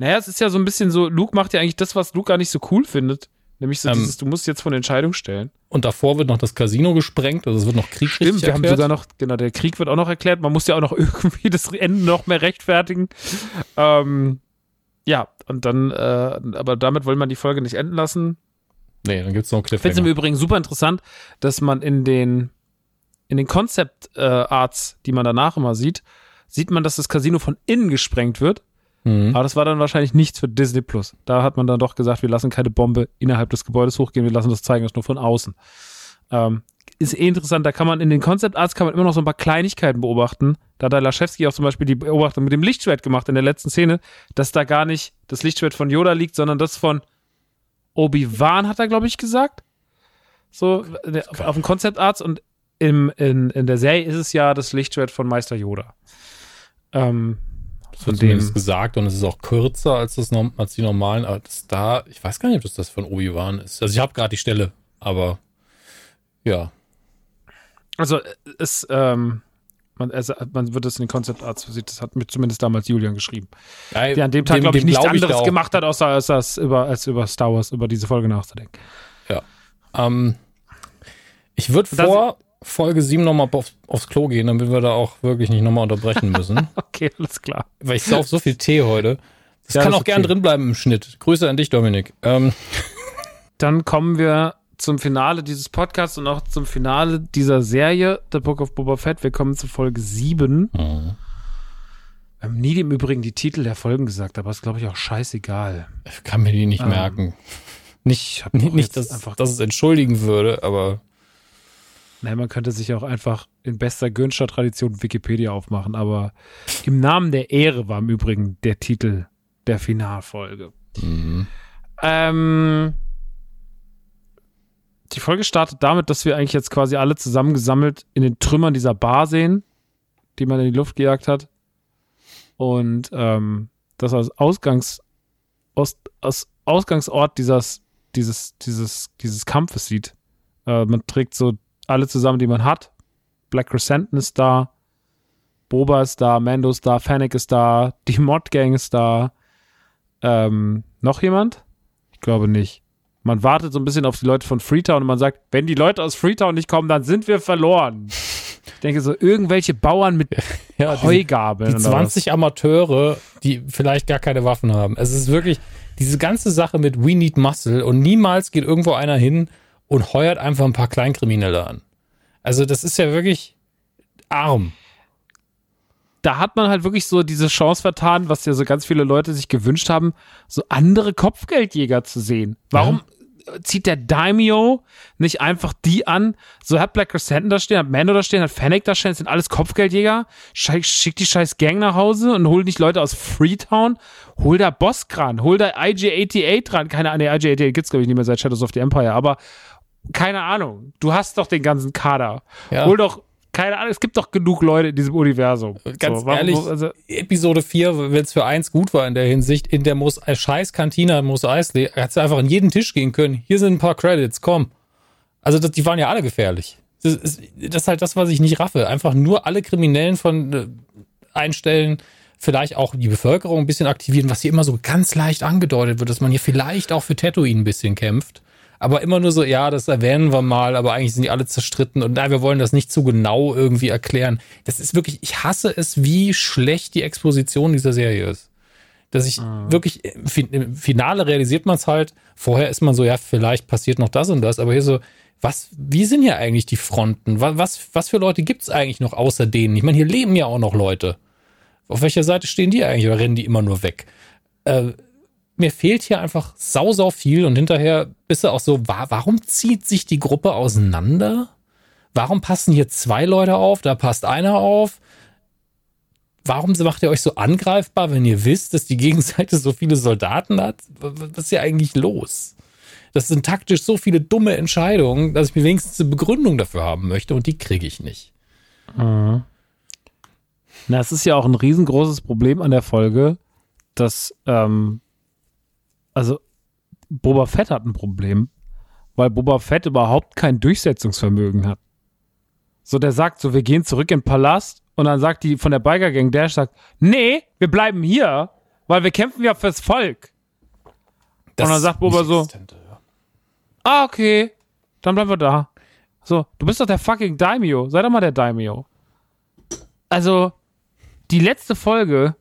naja, es ist ja so ein bisschen so, Luke macht ja eigentlich das, was Luke gar nicht so cool findet. Nämlich so ähm, dieses, du musst jetzt von der Entscheidung stellen. Und davor wird noch das Casino gesprengt, also es wird noch Krieg Stimmt, wir erklärt. haben sogar noch, genau, der Krieg wird auch noch erklärt. Man muss ja auch noch irgendwie das Ende noch mehr rechtfertigen. Ähm, ja, und dann, äh, aber damit will man die Folge nicht enden lassen. Nee, dann gibt's noch Cliffhanger. Ich finde es im Übrigen super interessant, dass man in den, in den Concept äh, Arts, die man danach immer sieht, sieht man, dass das Casino von innen gesprengt wird. Mhm. Aber das war dann wahrscheinlich nichts für Disney Plus. Da hat man dann doch gesagt, wir lassen keine Bombe innerhalb des Gebäudes hochgehen, wir lassen das zeigen, das nur von außen. Ähm, ist eh interessant, da kann man in den Concept Arts kann man immer noch so ein paar Kleinigkeiten beobachten. Da hat der Laschewski auch zum Beispiel die Beobachtung mit dem Lichtschwert gemacht in der letzten Szene, dass da gar nicht das Lichtschwert von Yoda liegt, sondern das von Obi-Wan, hat er, glaube ich, gesagt. So, auf, auf dem Concept Arts und im, in, in der Serie ist es ja das Lichtschwert von Meister Yoda. Ähm, das wird zumindest gesagt und es ist auch kürzer als, das, als die normalen. Aber das da, ich weiß gar nicht, ob das, das von Obi-Wan ist. Also ich habe gerade die Stelle, aber ja. Also es, ähm, man, es, man wird es in den Concept Arts sieht, das hat mir zumindest damals Julian geschrieben. Ja, der an dem Tag, glaube ich, nichts anderes gemacht hat, außer als, das über, als über Star Wars, über diese Folge nachzudenken. Ja. Ähm, ich würde vor Folge 7 nochmal auf, aufs Klo gehen, damit wir da auch wirklich nicht nochmal unterbrechen müssen. okay, alles klar. Weil ich sauf so viel Tee heute. Das ja, kann das auch okay. gern drin bleiben im Schnitt. Grüße an dich, Dominik. Ähm. Dann kommen wir zum Finale dieses Podcasts und auch zum Finale dieser Serie, The Book of Boba Fett. Wir kommen zu Folge 7. Mhm. Wir haben nie im Übrigen die Titel der Folgen gesagt, aber ist, glaube ich, auch scheißegal. Ich kann mir die nicht ähm, merken. Nicht, nicht, nicht dass, einfach dass es entschuldigen würde, aber. Nein, man könnte sich auch einfach in bester Günscher-Tradition Wikipedia aufmachen, aber im Namen der Ehre war im Übrigen der Titel der Finalfolge. Mhm. Ähm, die Folge startet damit, dass wir eigentlich jetzt quasi alle zusammengesammelt in den Trümmern dieser Bar sehen, die man in die Luft gejagt hat. Und ähm, das als Ausgangs, aus, aus Ausgangsort dieses, dieses, dieses, dieses Kampfes sieht. Äh, man trägt so alle zusammen, die man hat. Black Crescent ist da, Boba ist da, Mando ist da, Fennec ist da, die Mod Gang ist da. Ähm, noch jemand? Ich glaube nicht. Man wartet so ein bisschen auf die Leute von Freetown und man sagt, wenn die Leute aus Freetown nicht kommen, dann sind wir verloren. Ich denke so, irgendwelche Bauern mit ja, Heugabeln. Die 20 Amateure, die vielleicht gar keine Waffen haben. Es ist wirklich diese ganze Sache mit We Need Muscle und niemals geht irgendwo einer hin und heuert einfach ein paar Kleinkriminelle an. Also das ist ja wirklich arm da hat man halt wirklich so diese Chance vertan, was ja so ganz viele Leute sich gewünscht haben, so andere Kopfgeldjäger zu sehen. Warum ja. zieht der Daimyo nicht einfach die an? So hat Black Crescent da stehen, hat Mando da stehen, hat Fennec da stehen, das sind alles Kopfgeldjäger. Schick die scheiß Gang nach Hause und hol nicht Leute aus Freetown. Hol da Boss ran, hol da IG-88 dran. Keine Ahnung, IG-88 gibt's glaube ich nicht mehr seit Shadows of the Empire, aber keine Ahnung. Du hast doch den ganzen Kader. Ja. Hol doch keine Ahnung, es gibt doch genug Leute in diesem Universum. Ganz so, ehrlich, also, Episode 4, wenn es für eins gut war in der Hinsicht, in der Mos äh, scheiß Cantina Mos Eisley, hätte du einfach an jeden Tisch gehen können. Hier sind ein paar Credits, komm. Also das, die waren ja alle gefährlich. Das ist, das ist halt das, was ich nicht raffe. Einfach nur alle Kriminellen von äh, einstellen, vielleicht auch die Bevölkerung ein bisschen aktivieren, was hier immer so ganz leicht angedeutet wird, dass man hier vielleicht auch für Tatooine ein bisschen kämpft. Aber immer nur so, ja, das erwähnen wir mal, aber eigentlich sind die alle zerstritten und nein, wir wollen das nicht zu genau irgendwie erklären. Das ist wirklich, ich hasse es, wie schlecht die Exposition dieser Serie ist. Dass ich mhm. wirklich, im Finale realisiert man es halt, vorher ist man so, ja, vielleicht passiert noch das und das, aber hier so, was, wie sind hier eigentlich die Fronten? Was, was, was für Leute gibt es eigentlich noch außer denen? Ich meine, hier leben ja auch noch Leute. Auf welcher Seite stehen die eigentlich oder rennen die immer nur weg? Äh, mir fehlt hier einfach sau, sau viel und hinterher bist du auch so, wa warum zieht sich die Gruppe auseinander? Warum passen hier zwei Leute auf? Da passt einer auf. Warum macht ihr euch so angreifbar, wenn ihr wisst, dass die Gegenseite so viele Soldaten hat? Was ist hier eigentlich los? Das sind taktisch so viele dumme Entscheidungen, dass ich mir wenigstens eine Begründung dafür haben möchte und die kriege ich nicht. Mhm. Na, es ist ja auch ein riesengroßes Problem an der Folge, dass, ähm, also Boba Fett hat ein Problem, weil Boba Fett überhaupt kein Durchsetzungsvermögen hat. So, der sagt so, wir gehen zurück in den Palast und dann sagt die von der Biker Gang, Dash sagt, nee, wir bleiben hier, weil wir kämpfen ja fürs Volk. Das und dann sagt Boba so, ah, okay, dann bleiben wir da. So, du bist doch der fucking Daimyo, sei doch mal der Daimyo. Also, die letzte Folge,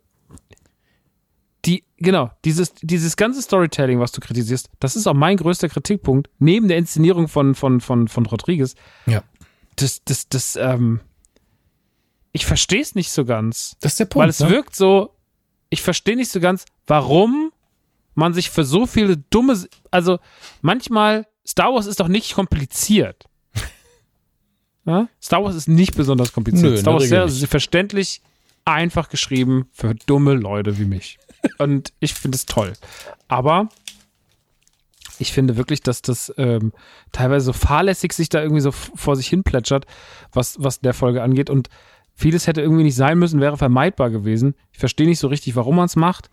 genau, dieses, dieses ganze Storytelling, was du kritisierst, das ist auch mein größter Kritikpunkt, neben der Inszenierung von, von, von, von Rodriguez. Ja. Das, das, das, ähm, ich verstehe es nicht so ganz. Das ist der Punkt. Weil es ne? wirkt so, ich verstehe nicht so ganz, warum man sich für so viele dumme, also manchmal, Star Wars ist doch nicht kompliziert. ja? Star Wars ist nicht besonders kompliziert. Nö, Star Wars ist sehr, sehr verständlich, einfach geschrieben für dumme Leute wie mich. Und ich finde es toll. Aber ich finde wirklich, dass das ähm, teilweise so fahrlässig sich da irgendwie so vor sich hin plätschert, was, was der Folge angeht. Und vieles hätte irgendwie nicht sein müssen, wäre vermeidbar gewesen. Ich verstehe nicht so richtig, warum man es macht.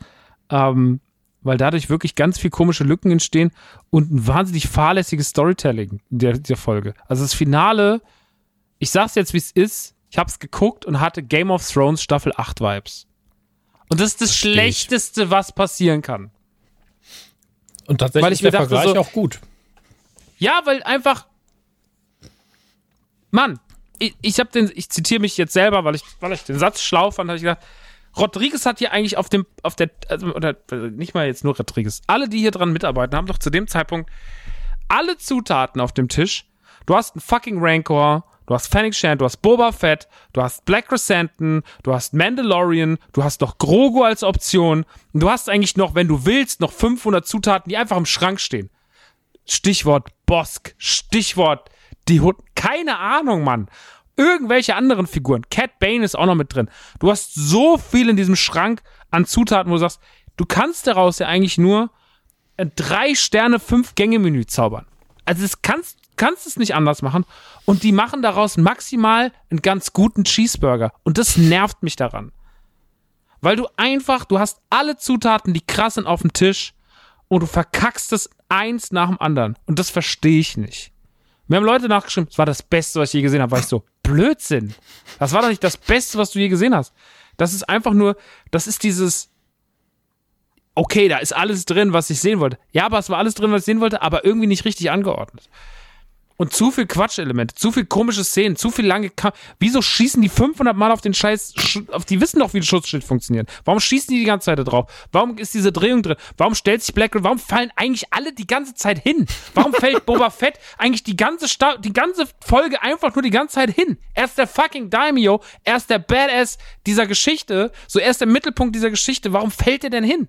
Ähm, weil dadurch wirklich ganz viel komische Lücken entstehen und ein wahnsinnig fahrlässiges Storytelling in der, der Folge. Also das Finale, ich sag's jetzt, wie es ist, ich hab's geguckt und hatte Game of Thrones Staffel 8 Vibes. Und das ist das Versteh Schlechteste, ich. was passieren kann. Und tatsächlich ist der dachte, Vergleich so, auch gut. Ja, weil einfach Mann, ich, ich habe den, ich zitiere mich jetzt selber, weil ich, weil ich den Satz schlau fand, habe ich gedacht, Rodriguez hat hier eigentlich auf dem, auf der, also, oder nicht mal jetzt nur Rodriguez, alle, die hier dran mitarbeiten, haben doch zu dem Zeitpunkt alle Zutaten auf dem Tisch. Du hast einen fucking Rancor, du hast Fennec Shand, du hast Boba Fett, du hast Black Chrysanthemum, du hast Mandalorian, du hast noch Grogu als Option und du hast eigentlich noch, wenn du willst, noch 500 Zutaten, die einfach im Schrank stehen. Stichwort Bosk, Stichwort die Hut, keine Ahnung, Mann. Irgendwelche anderen Figuren. Cat Bane ist auch noch mit drin. Du hast so viel in diesem Schrank an Zutaten, wo du sagst, du kannst daraus ja eigentlich nur ein drei Sterne, fünf Gänge Menü zaubern. Also das kannst, kannst es nicht anders machen. Und die machen daraus maximal einen ganz guten Cheeseburger. Und das nervt mich daran. Weil du einfach, du hast alle Zutaten, die krass sind, auf dem Tisch und du verkackst es eins nach dem anderen. Und das verstehe ich nicht. Mir haben Leute nachgeschrieben, es war das Beste, was ich je gesehen habe. War ich so, Blödsinn. Das war doch nicht das Beste, was du je gesehen hast. Das ist einfach nur, das ist dieses, okay, da ist alles drin, was ich sehen wollte. Ja, aber es war alles drin, was ich sehen wollte, aber irgendwie nicht richtig angeordnet. Und zu viel Quatschelemente, zu viel komische Szenen, zu viel lange. Kam Wieso schießen die 500 Mal auf den Scheiß? Auf die wissen doch, wie das Schutzschild funktioniert. Warum schießen die die ganze Zeit da drauf? Warum ist diese Drehung drin? Warum stellt sich Black Warum fallen eigentlich alle die ganze Zeit hin? Warum fällt Boba Fett eigentlich die ganze Sta die ganze Folge einfach nur die ganze Zeit hin? Er ist der fucking Daimyo, er ist der Badass dieser Geschichte, so er ist der Mittelpunkt dieser Geschichte. Warum fällt er denn hin?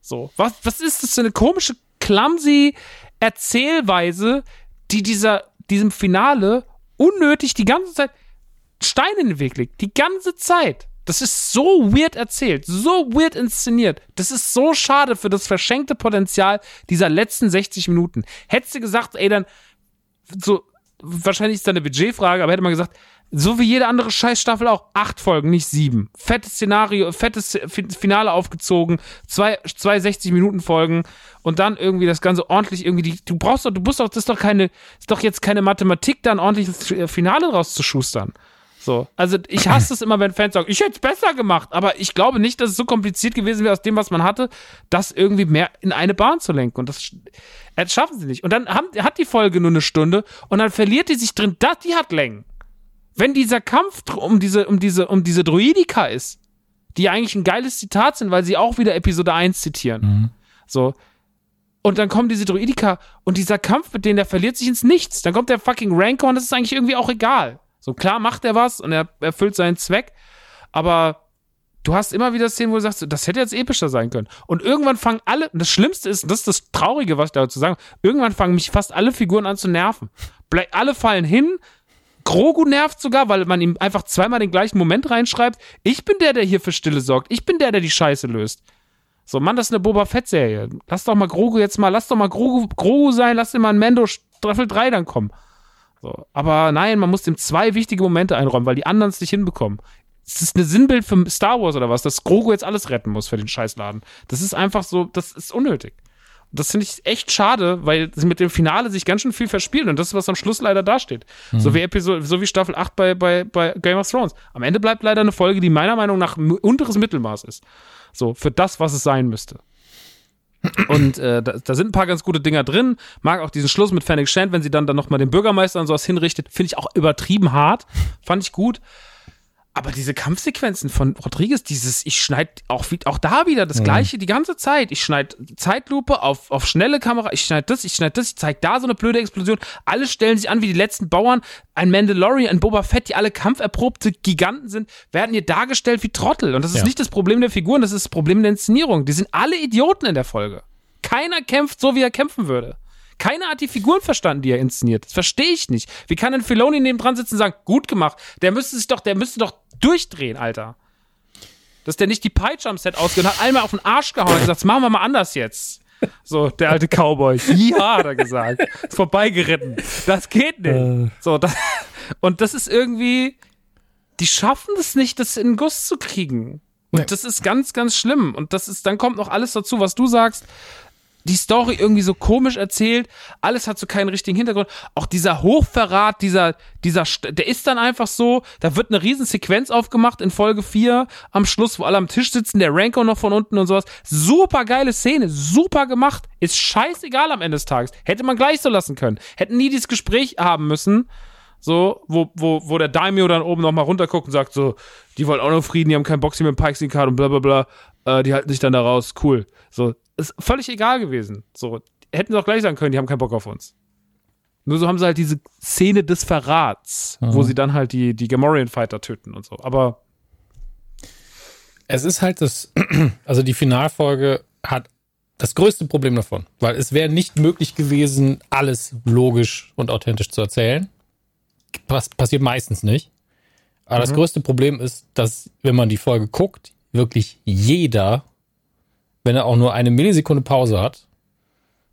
So, was was ist das für eine komische clumsy Erzählweise, die dieser, diesem Finale unnötig die ganze Zeit Steine in den Weg legt. Die ganze Zeit. Das ist so weird erzählt, so weird inszeniert. Das ist so schade für das verschenkte Potenzial dieser letzten 60 Minuten. Hättest du gesagt, ey, dann, so, wahrscheinlich ist da eine Budgetfrage, aber hätte man gesagt, so wie jede andere Scheißstaffel auch. Acht Folgen, nicht sieben. Fettes Szenario, fettes Finale aufgezogen. Zwei, zwei 60-Minuten-Folgen. Und dann irgendwie das Ganze ordentlich irgendwie. Die, du brauchst doch, du musst doch, das ist doch keine, ist doch jetzt keine Mathematik, da ein ordentliches Finale rauszuschustern. So, also ich hasse es immer, wenn Fans sagen, ich hätte es besser gemacht, aber ich glaube nicht, dass es so kompliziert gewesen wäre, aus dem, was man hatte, das irgendwie mehr in eine Bahn zu lenken. Und das, das schaffen sie nicht. Und dann haben, hat die Folge nur eine Stunde und dann verliert die sich drin, das, die hat Längen. Wenn dieser Kampf um diese, um diese, um diese Druidika ist, die eigentlich ein geiles Zitat sind, weil sie auch wieder Episode 1 zitieren. Mhm. So. Und dann kommen diese Druidika und dieser Kampf mit denen, der verliert sich ins Nichts. Dann kommt der fucking Rancor und das ist eigentlich irgendwie auch egal. So klar macht er was und er erfüllt seinen Zweck, aber du hast immer wieder Szenen, wo du sagst, das hätte jetzt epischer sein können. Und irgendwann fangen alle, und das Schlimmste ist, das ist das Traurige, was ich dazu sagen, irgendwann fangen mich fast alle Figuren an zu nerven. Alle fallen hin, Grogu nervt sogar, weil man ihm einfach zweimal den gleichen Moment reinschreibt. Ich bin der, der hier für Stille sorgt. Ich bin der, der die Scheiße löst. So, Mann, das ist eine Boba Fett-Serie. Lass doch mal Grogu jetzt mal, lass doch mal Grogu, Grogu sein, lass den mal ein Mando Staffel 3 dann kommen. So, aber nein, man muss dem zwei wichtige Momente einräumen, weil die anderen es nicht hinbekommen. Es ist ein Sinnbild für Star Wars oder was, dass Grogu jetzt alles retten muss für den Scheißladen. Das ist einfach so, das ist unnötig. Das finde ich echt schade, weil sie mit dem Finale sich ganz schön viel verspielen und das ist, was am Schluss leider dasteht. Mhm. So wie Episode, so wie Staffel 8 bei, bei, bei Game of Thrones. Am Ende bleibt leider eine Folge, die meiner Meinung nach unteres Mittelmaß ist. So, für das, was es sein müsste. Und äh, da, da, sind ein paar ganz gute Dinger drin. Mag auch diesen Schluss mit Fennec Shand, wenn sie dann, dann nochmal den Bürgermeister und sowas hinrichtet, finde ich auch übertrieben hart. Fand ich gut. Aber diese Kampfsequenzen von Rodriguez, dieses, ich schneide auch, auch da wieder das mhm. gleiche die ganze Zeit. Ich schneide Zeitlupe auf, auf schnelle Kamera, ich schneide das, ich schneide das, ich zeige da so eine blöde Explosion. Alle stellen sich an wie die letzten Bauern. Ein Mandalorian, ein Boba Fett, die alle kampferprobte Giganten sind, werden hier dargestellt wie Trottel. Und das ist ja. nicht das Problem der Figuren, das ist das Problem der Inszenierung. Die sind alle Idioten in der Folge. Keiner kämpft so, wie er kämpfen würde. Keiner hat die Figuren verstanden, die er inszeniert. Das verstehe ich nicht. Wie kann ein Filoni neben dran sitzen und sagen, gut gemacht? Der müsste sich doch, der müsste doch durchdrehen, Alter. Dass der nicht die Peitsche am Set ausgehört hat, einmal auf den Arsch gehauen und gesagt, das machen wir mal anders jetzt. So, der alte Cowboy. Ja, hat er gesagt. Ist vorbeigeritten. Das geht nicht. Äh. So, das, und das ist irgendwie, die schaffen es nicht, das in den Guss zu kriegen. Und nee. das ist ganz, ganz schlimm. Und das ist, dann kommt noch alles dazu, was du sagst die Story irgendwie so komisch erzählt. Alles hat so keinen richtigen Hintergrund. Auch dieser Hochverrat, dieser, dieser, der ist dann einfach so, da wird eine riesen Sequenz aufgemacht in Folge 4 am Schluss, wo alle am Tisch sitzen, der Ranko noch von unten und sowas. Super geile Szene, super gemacht. Ist scheißegal am Ende des Tages. Hätte man gleich so lassen können. Hätten nie dieses Gespräch haben müssen. So, wo, wo, wo der Daimyo dann oben nochmal runterguckt und sagt so, die wollen auch noch Frieden, die haben keinen Boxing mit Pikes Card und bla bla bla. Äh, die halten sich dann da raus. Cool. So, ist völlig egal gewesen. So, hätten sie auch gleich sagen können, die haben keinen Bock auf uns. Nur so haben sie halt diese Szene des Verrats, mhm. wo sie dann halt die, die Gamorrean Fighter töten und so. Aber es ist halt das, also die Finalfolge hat das größte Problem davon, weil es wäre nicht möglich gewesen, alles logisch und authentisch zu erzählen. Pass passiert meistens nicht. Aber mhm. das größte Problem ist, dass, wenn man die Folge guckt, wirklich jeder wenn er auch nur eine Millisekunde Pause hat,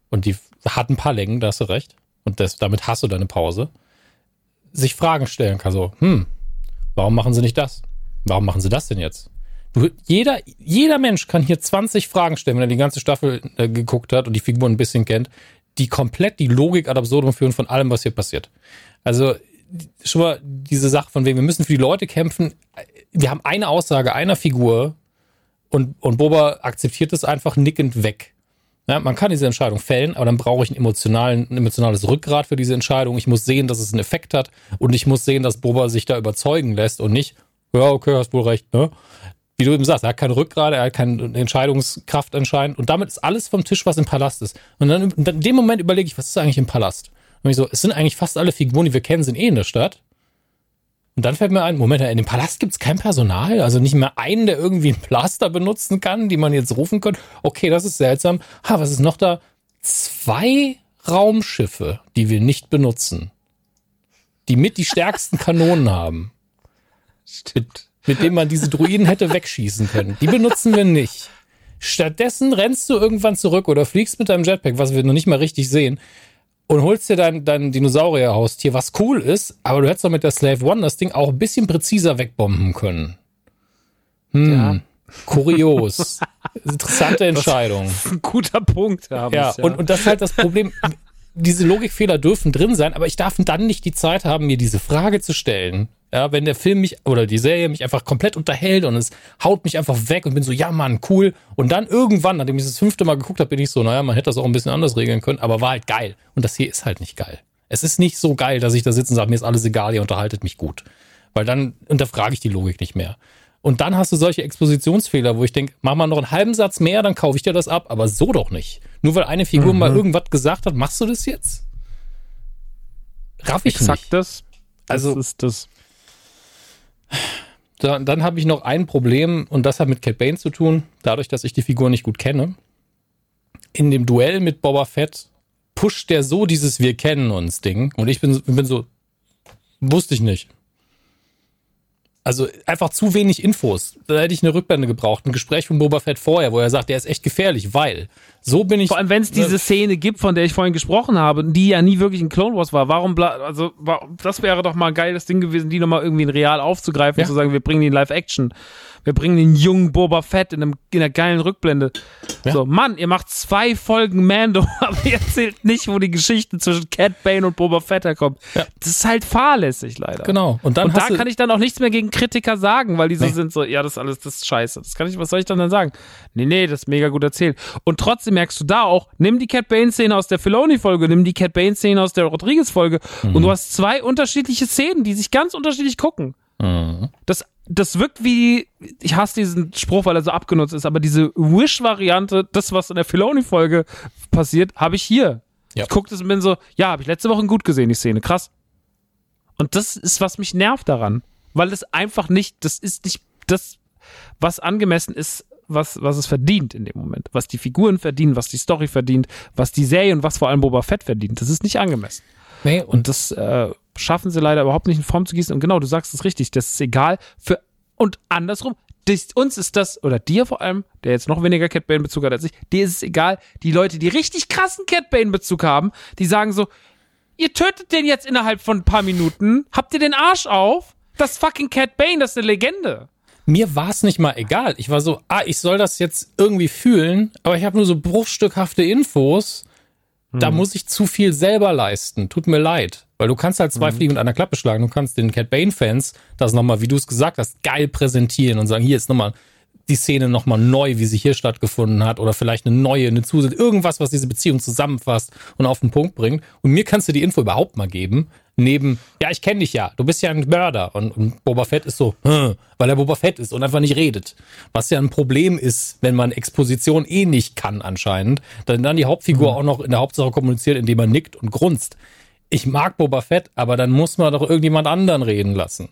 und die hat ein paar Längen, da hast du recht, und das, damit hast du deine Pause, sich Fragen stellen kann, so, hm, warum machen sie nicht das? Warum machen sie das denn jetzt? Du, jeder, jeder Mensch kann hier 20 Fragen stellen, wenn er die ganze Staffel äh, geguckt hat und die Figuren ein bisschen kennt, die komplett die Logik ad absurdum führen von allem, was hier passiert. Also, schon mal diese Sache von wegen, wir müssen für die Leute kämpfen. Wir haben eine Aussage einer Figur, und, und Boba akzeptiert es einfach nickend weg. Ja, man kann diese Entscheidung fällen, aber dann brauche ich einen emotionalen, ein emotionales Rückgrat für diese Entscheidung. Ich muss sehen, dass es einen Effekt hat und ich muss sehen, dass Boba sich da überzeugen lässt und nicht, ja, okay, hast wohl recht, ne? Wie du eben sagst, er hat keine Rückgrat, er hat keine Entscheidungskraft anscheinend und damit ist alles vom Tisch, was im Palast ist. Und dann in dem Moment überlege ich, was ist eigentlich im Palast? Und ich so, es sind eigentlich fast alle Figuren, die wir kennen, sind eh in der Stadt. Und dann fällt mir ein, Moment, in dem Palast gibt es kein Personal, also nicht mehr einen, der irgendwie ein Plaster benutzen kann, die man jetzt rufen könnte. Okay, das ist seltsam. Ha, was ist noch da? Zwei Raumschiffe, die wir nicht benutzen. Die mit die stärksten Kanonen haben. Stimmt. Mit, mit denen man diese Druiden hätte wegschießen können. Die benutzen wir nicht. Stattdessen rennst du irgendwann zurück oder fliegst mit deinem Jetpack, was wir noch nicht mal richtig sehen, und holst dir dein, dein Dinosaurier-Haustier, was cool ist, aber du hättest doch mit der Slave One das Ding auch ein bisschen präziser wegbomben können. Hm. Ja. Kurios. Interessante Entscheidung. Das ist ein guter Punkt. Ja, ja, Und, und das ist halt das Problem. Diese Logikfehler dürfen drin sein, aber ich darf dann nicht die Zeit haben, mir diese Frage zu stellen. Ja, wenn der Film mich oder die Serie mich einfach komplett unterhält und es haut mich einfach weg und bin so, ja Mann, cool. Und dann irgendwann, nachdem ich das fünfte Mal geguckt habe, bin ich so, naja, man hätte das auch ein bisschen anders regeln können, aber war halt geil. Und das hier ist halt nicht geil. Es ist nicht so geil, dass ich da sitze und sage, mir ist alles egal, ihr unterhaltet mich gut. Weil dann unterfrage ich die Logik nicht mehr. Und dann hast du solche Expositionsfehler, wo ich denke, mach mal noch einen halben Satz mehr, dann kaufe ich dir das ab, aber so doch nicht. Nur weil eine Figur mhm. mal irgendwas gesagt hat, machst du das jetzt? Raff ich Exakt nicht. das. Also ist das. Dann, dann habe ich noch ein Problem und das hat mit Cat Bane zu tun, dadurch, dass ich die Figur nicht gut kenne. In dem Duell mit Boba Fett pusht der so dieses Wir kennen uns Ding und ich bin, bin so, wusste ich nicht. Also einfach zu wenig Infos. Da hätte ich eine Rückblende gebraucht. Ein Gespräch von Boba Fett vorher, wo er sagt, der ist echt gefährlich, weil so bin ich. Vor allem, wenn es diese Szene gibt, von der ich vorhin gesprochen habe, die ja nie wirklich ein Clone Wars war. Warum, also das wäre doch mal ein geiles Ding gewesen, die nochmal irgendwie in real aufzugreifen, ja. zu sagen, wir bringen die in Live-Action wir bringen den jungen Boba Fett in, einem, in einer geilen Rückblende. Ja. So, Mann, ihr macht zwei Folgen Mando, aber ihr erzählt nicht, wo die Geschichte zwischen Cat Bane und Boba Fett herkommt. Ja. Das ist halt fahrlässig, leider. Genau. Und, dann und da kann ich dann auch nichts mehr gegen Kritiker sagen, weil die so nee. sind so, ja, das ist alles, das ist scheiße. Das kann ich, was soll ich dann dann sagen? Nee, nee, das ist mega gut erzählt. Und trotzdem merkst du da auch, nimm die Cat Bane-Szene aus der Filoni-Folge, nimm die Cat Bane-Szene aus der Rodriguez-Folge mhm. und du hast zwei unterschiedliche Szenen, die sich ganz unterschiedlich gucken. Mhm. Das das wirkt wie, ich hasse diesen Spruch, weil er so abgenutzt ist, aber diese Wish-Variante, das, was in der Filoni-Folge passiert, habe ich hier. Ja. Ich gucke das und bin so, ja, habe ich letzte Woche gut gesehen, die Szene, krass. Und das ist, was mich nervt daran, weil es einfach nicht, das ist nicht das, was angemessen ist, was, was es verdient in dem Moment. Was die Figuren verdienen, was die Story verdient, was die Serie und was vor allem Boba Fett verdient. Das ist nicht angemessen. Nee, und das äh, schaffen sie leider überhaupt nicht in Form zu gießen. Und genau, du sagst es richtig, das ist egal für und andersrum. Das, uns ist das, oder dir vor allem, der jetzt noch weniger Cat Bane-Bezug hat als ich, dir ist es egal. Die Leute, die richtig krassen Cat Bane-Bezug haben, die sagen so, ihr tötet den jetzt innerhalb von ein paar Minuten, habt ihr den Arsch auf? Das fucking Cat Bane, das ist eine Legende. Mir war es nicht mal egal. Ich war so, ah, ich soll das jetzt irgendwie fühlen, aber ich habe nur so bruchstückhafte Infos da hm. muss ich zu viel selber leisten. Tut mir leid. Weil du kannst halt zwei mhm. Fliegen mit einer Klappe schlagen. Du kannst den Cat Bane-Fans das nochmal, wie du es gesagt hast, geil präsentieren und sagen, hier ist nochmal die Szene nochmal neu, wie sie hier stattgefunden hat, oder vielleicht eine neue, eine Zusatz, irgendwas, was diese Beziehung zusammenfasst und auf den Punkt bringt. Und mir kannst du die Info überhaupt mal geben, neben, ja, ich kenne dich ja, du bist ja ein Mörder. Und, und Boba Fett ist so, hm, weil er Boba Fett ist und einfach nicht redet. Was ja ein Problem ist, wenn man Exposition eh nicht kann anscheinend, dann dann die Hauptfigur mhm. auch noch in der Hauptsache kommuniziert, indem er nickt und grunzt. Ich mag Boba Fett, aber dann muss man doch irgendjemand anderen reden lassen.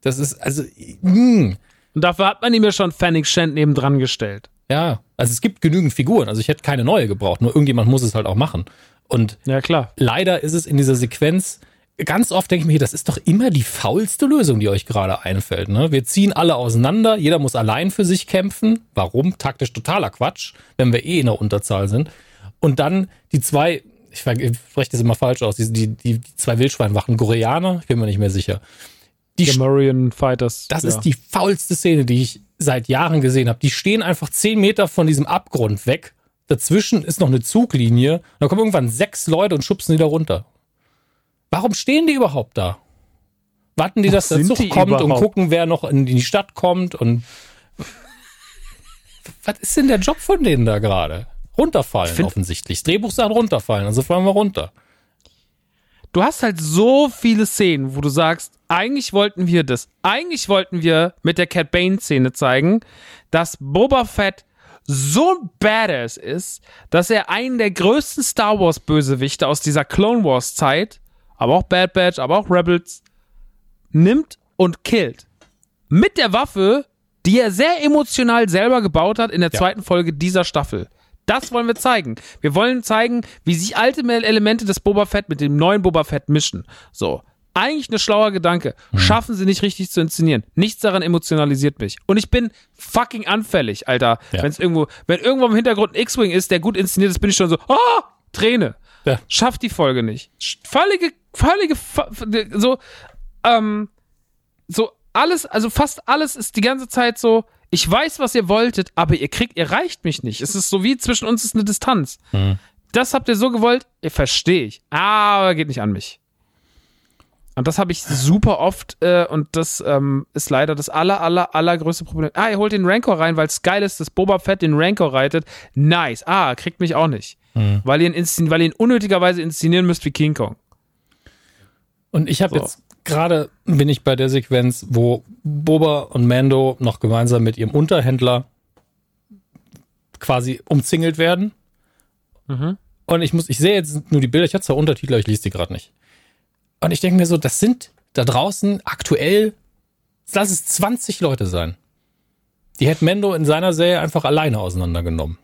Das ist, also, mh. Hm. Und dafür hat man ihm ja schon Fanning Shand nebendran gestellt. Ja, also es gibt genügend Figuren. Also ich hätte keine neue gebraucht, nur irgendjemand muss es halt auch machen. Und ja, klar. leider ist es in dieser Sequenz ganz oft denke ich mir, das ist doch immer die faulste Lösung, die euch gerade einfällt. Ne? Wir ziehen alle auseinander, jeder muss allein für sich kämpfen. Warum? Taktisch totaler Quatsch, wenn wir eh in der Unterzahl sind. Und dann die zwei, ich spreche das immer falsch aus, die, die, die zwei Wildschweinwachen, Koreaner, ich bin mir nicht mehr sicher. Die Gamorrean Fighters. Das ja. ist die faulste Szene, die ich seit Jahren gesehen habe. Die stehen einfach zehn Meter von diesem Abgrund weg. Dazwischen ist noch eine Zuglinie. Und da kommen irgendwann sechs Leute und schubsen die da runter. Warum stehen die überhaupt da? Warten die, dass der Zug kommt überhaupt? und gucken, wer noch in die Stadt kommt und was ist denn der Job von denen da gerade? Runterfallen find, offensichtlich. Drehbuch sagt runterfallen, also fallen wir runter. Du hast halt so viele Szenen, wo du sagst, eigentlich wollten wir das. Eigentlich wollten wir mit der Cat Bane Szene zeigen, dass Boba Fett so badass ist, dass er einen der größten Star Wars Bösewichte aus dieser Clone Wars Zeit aber auch Bad Batch, aber auch Rebels, nimmt und killt. Mit der Waffe, die er sehr emotional selber gebaut hat in der ja. zweiten Folge dieser Staffel. Das wollen wir zeigen. Wir wollen zeigen, wie sich alte Elemente des Boba Fett mit dem neuen Boba Fett mischen. So. Eigentlich ein schlauer Gedanke. Mhm. Schaffen sie nicht richtig zu inszenieren. Nichts daran emotionalisiert mich. Und ich bin fucking anfällig, Alter. Ja. Wenn es irgendwo, wenn irgendwo im Hintergrund ein X-Wing ist, der gut inszeniert ist, bin ich schon so, ah, Träne. Ja. Schafft die Folge nicht. Völlige, völlige, so, ähm, so alles, also fast alles ist die ganze Zeit so, ich weiß, was ihr wolltet, aber ihr kriegt, ihr reicht mich nicht. Es ist so wie zwischen uns ist eine Distanz. Mhm. Das habt ihr so gewollt, ihr verstehe ich. Aber geht nicht an mich. Und das habe ich super oft äh, und das ähm, ist leider das aller, aller, allergrößte Problem. Ah, ihr holt den Rancor rein, weil es geil ist, dass Boba Fett den Rancor reitet. Nice. Ah, kriegt mich auch nicht. Hm. Weil, ihr ihn weil ihr ihn unnötigerweise inszenieren müsst wie King Kong. Und ich habe So. jetzt gerade bin ich bei der Sequenz, wo Boba und Mando noch gemeinsam mit ihrem Unterhändler quasi umzingelt werden. Mhm. Und ich muss, ich sehe jetzt nur die Bilder, ich hatte zwar Untertitel, aber ich lese die gerade nicht. Und ich denke mir so, das sind da draußen aktuell, lass es 20 Leute sein. Die hätte Mendo in seiner Serie einfach alleine auseinandergenommen.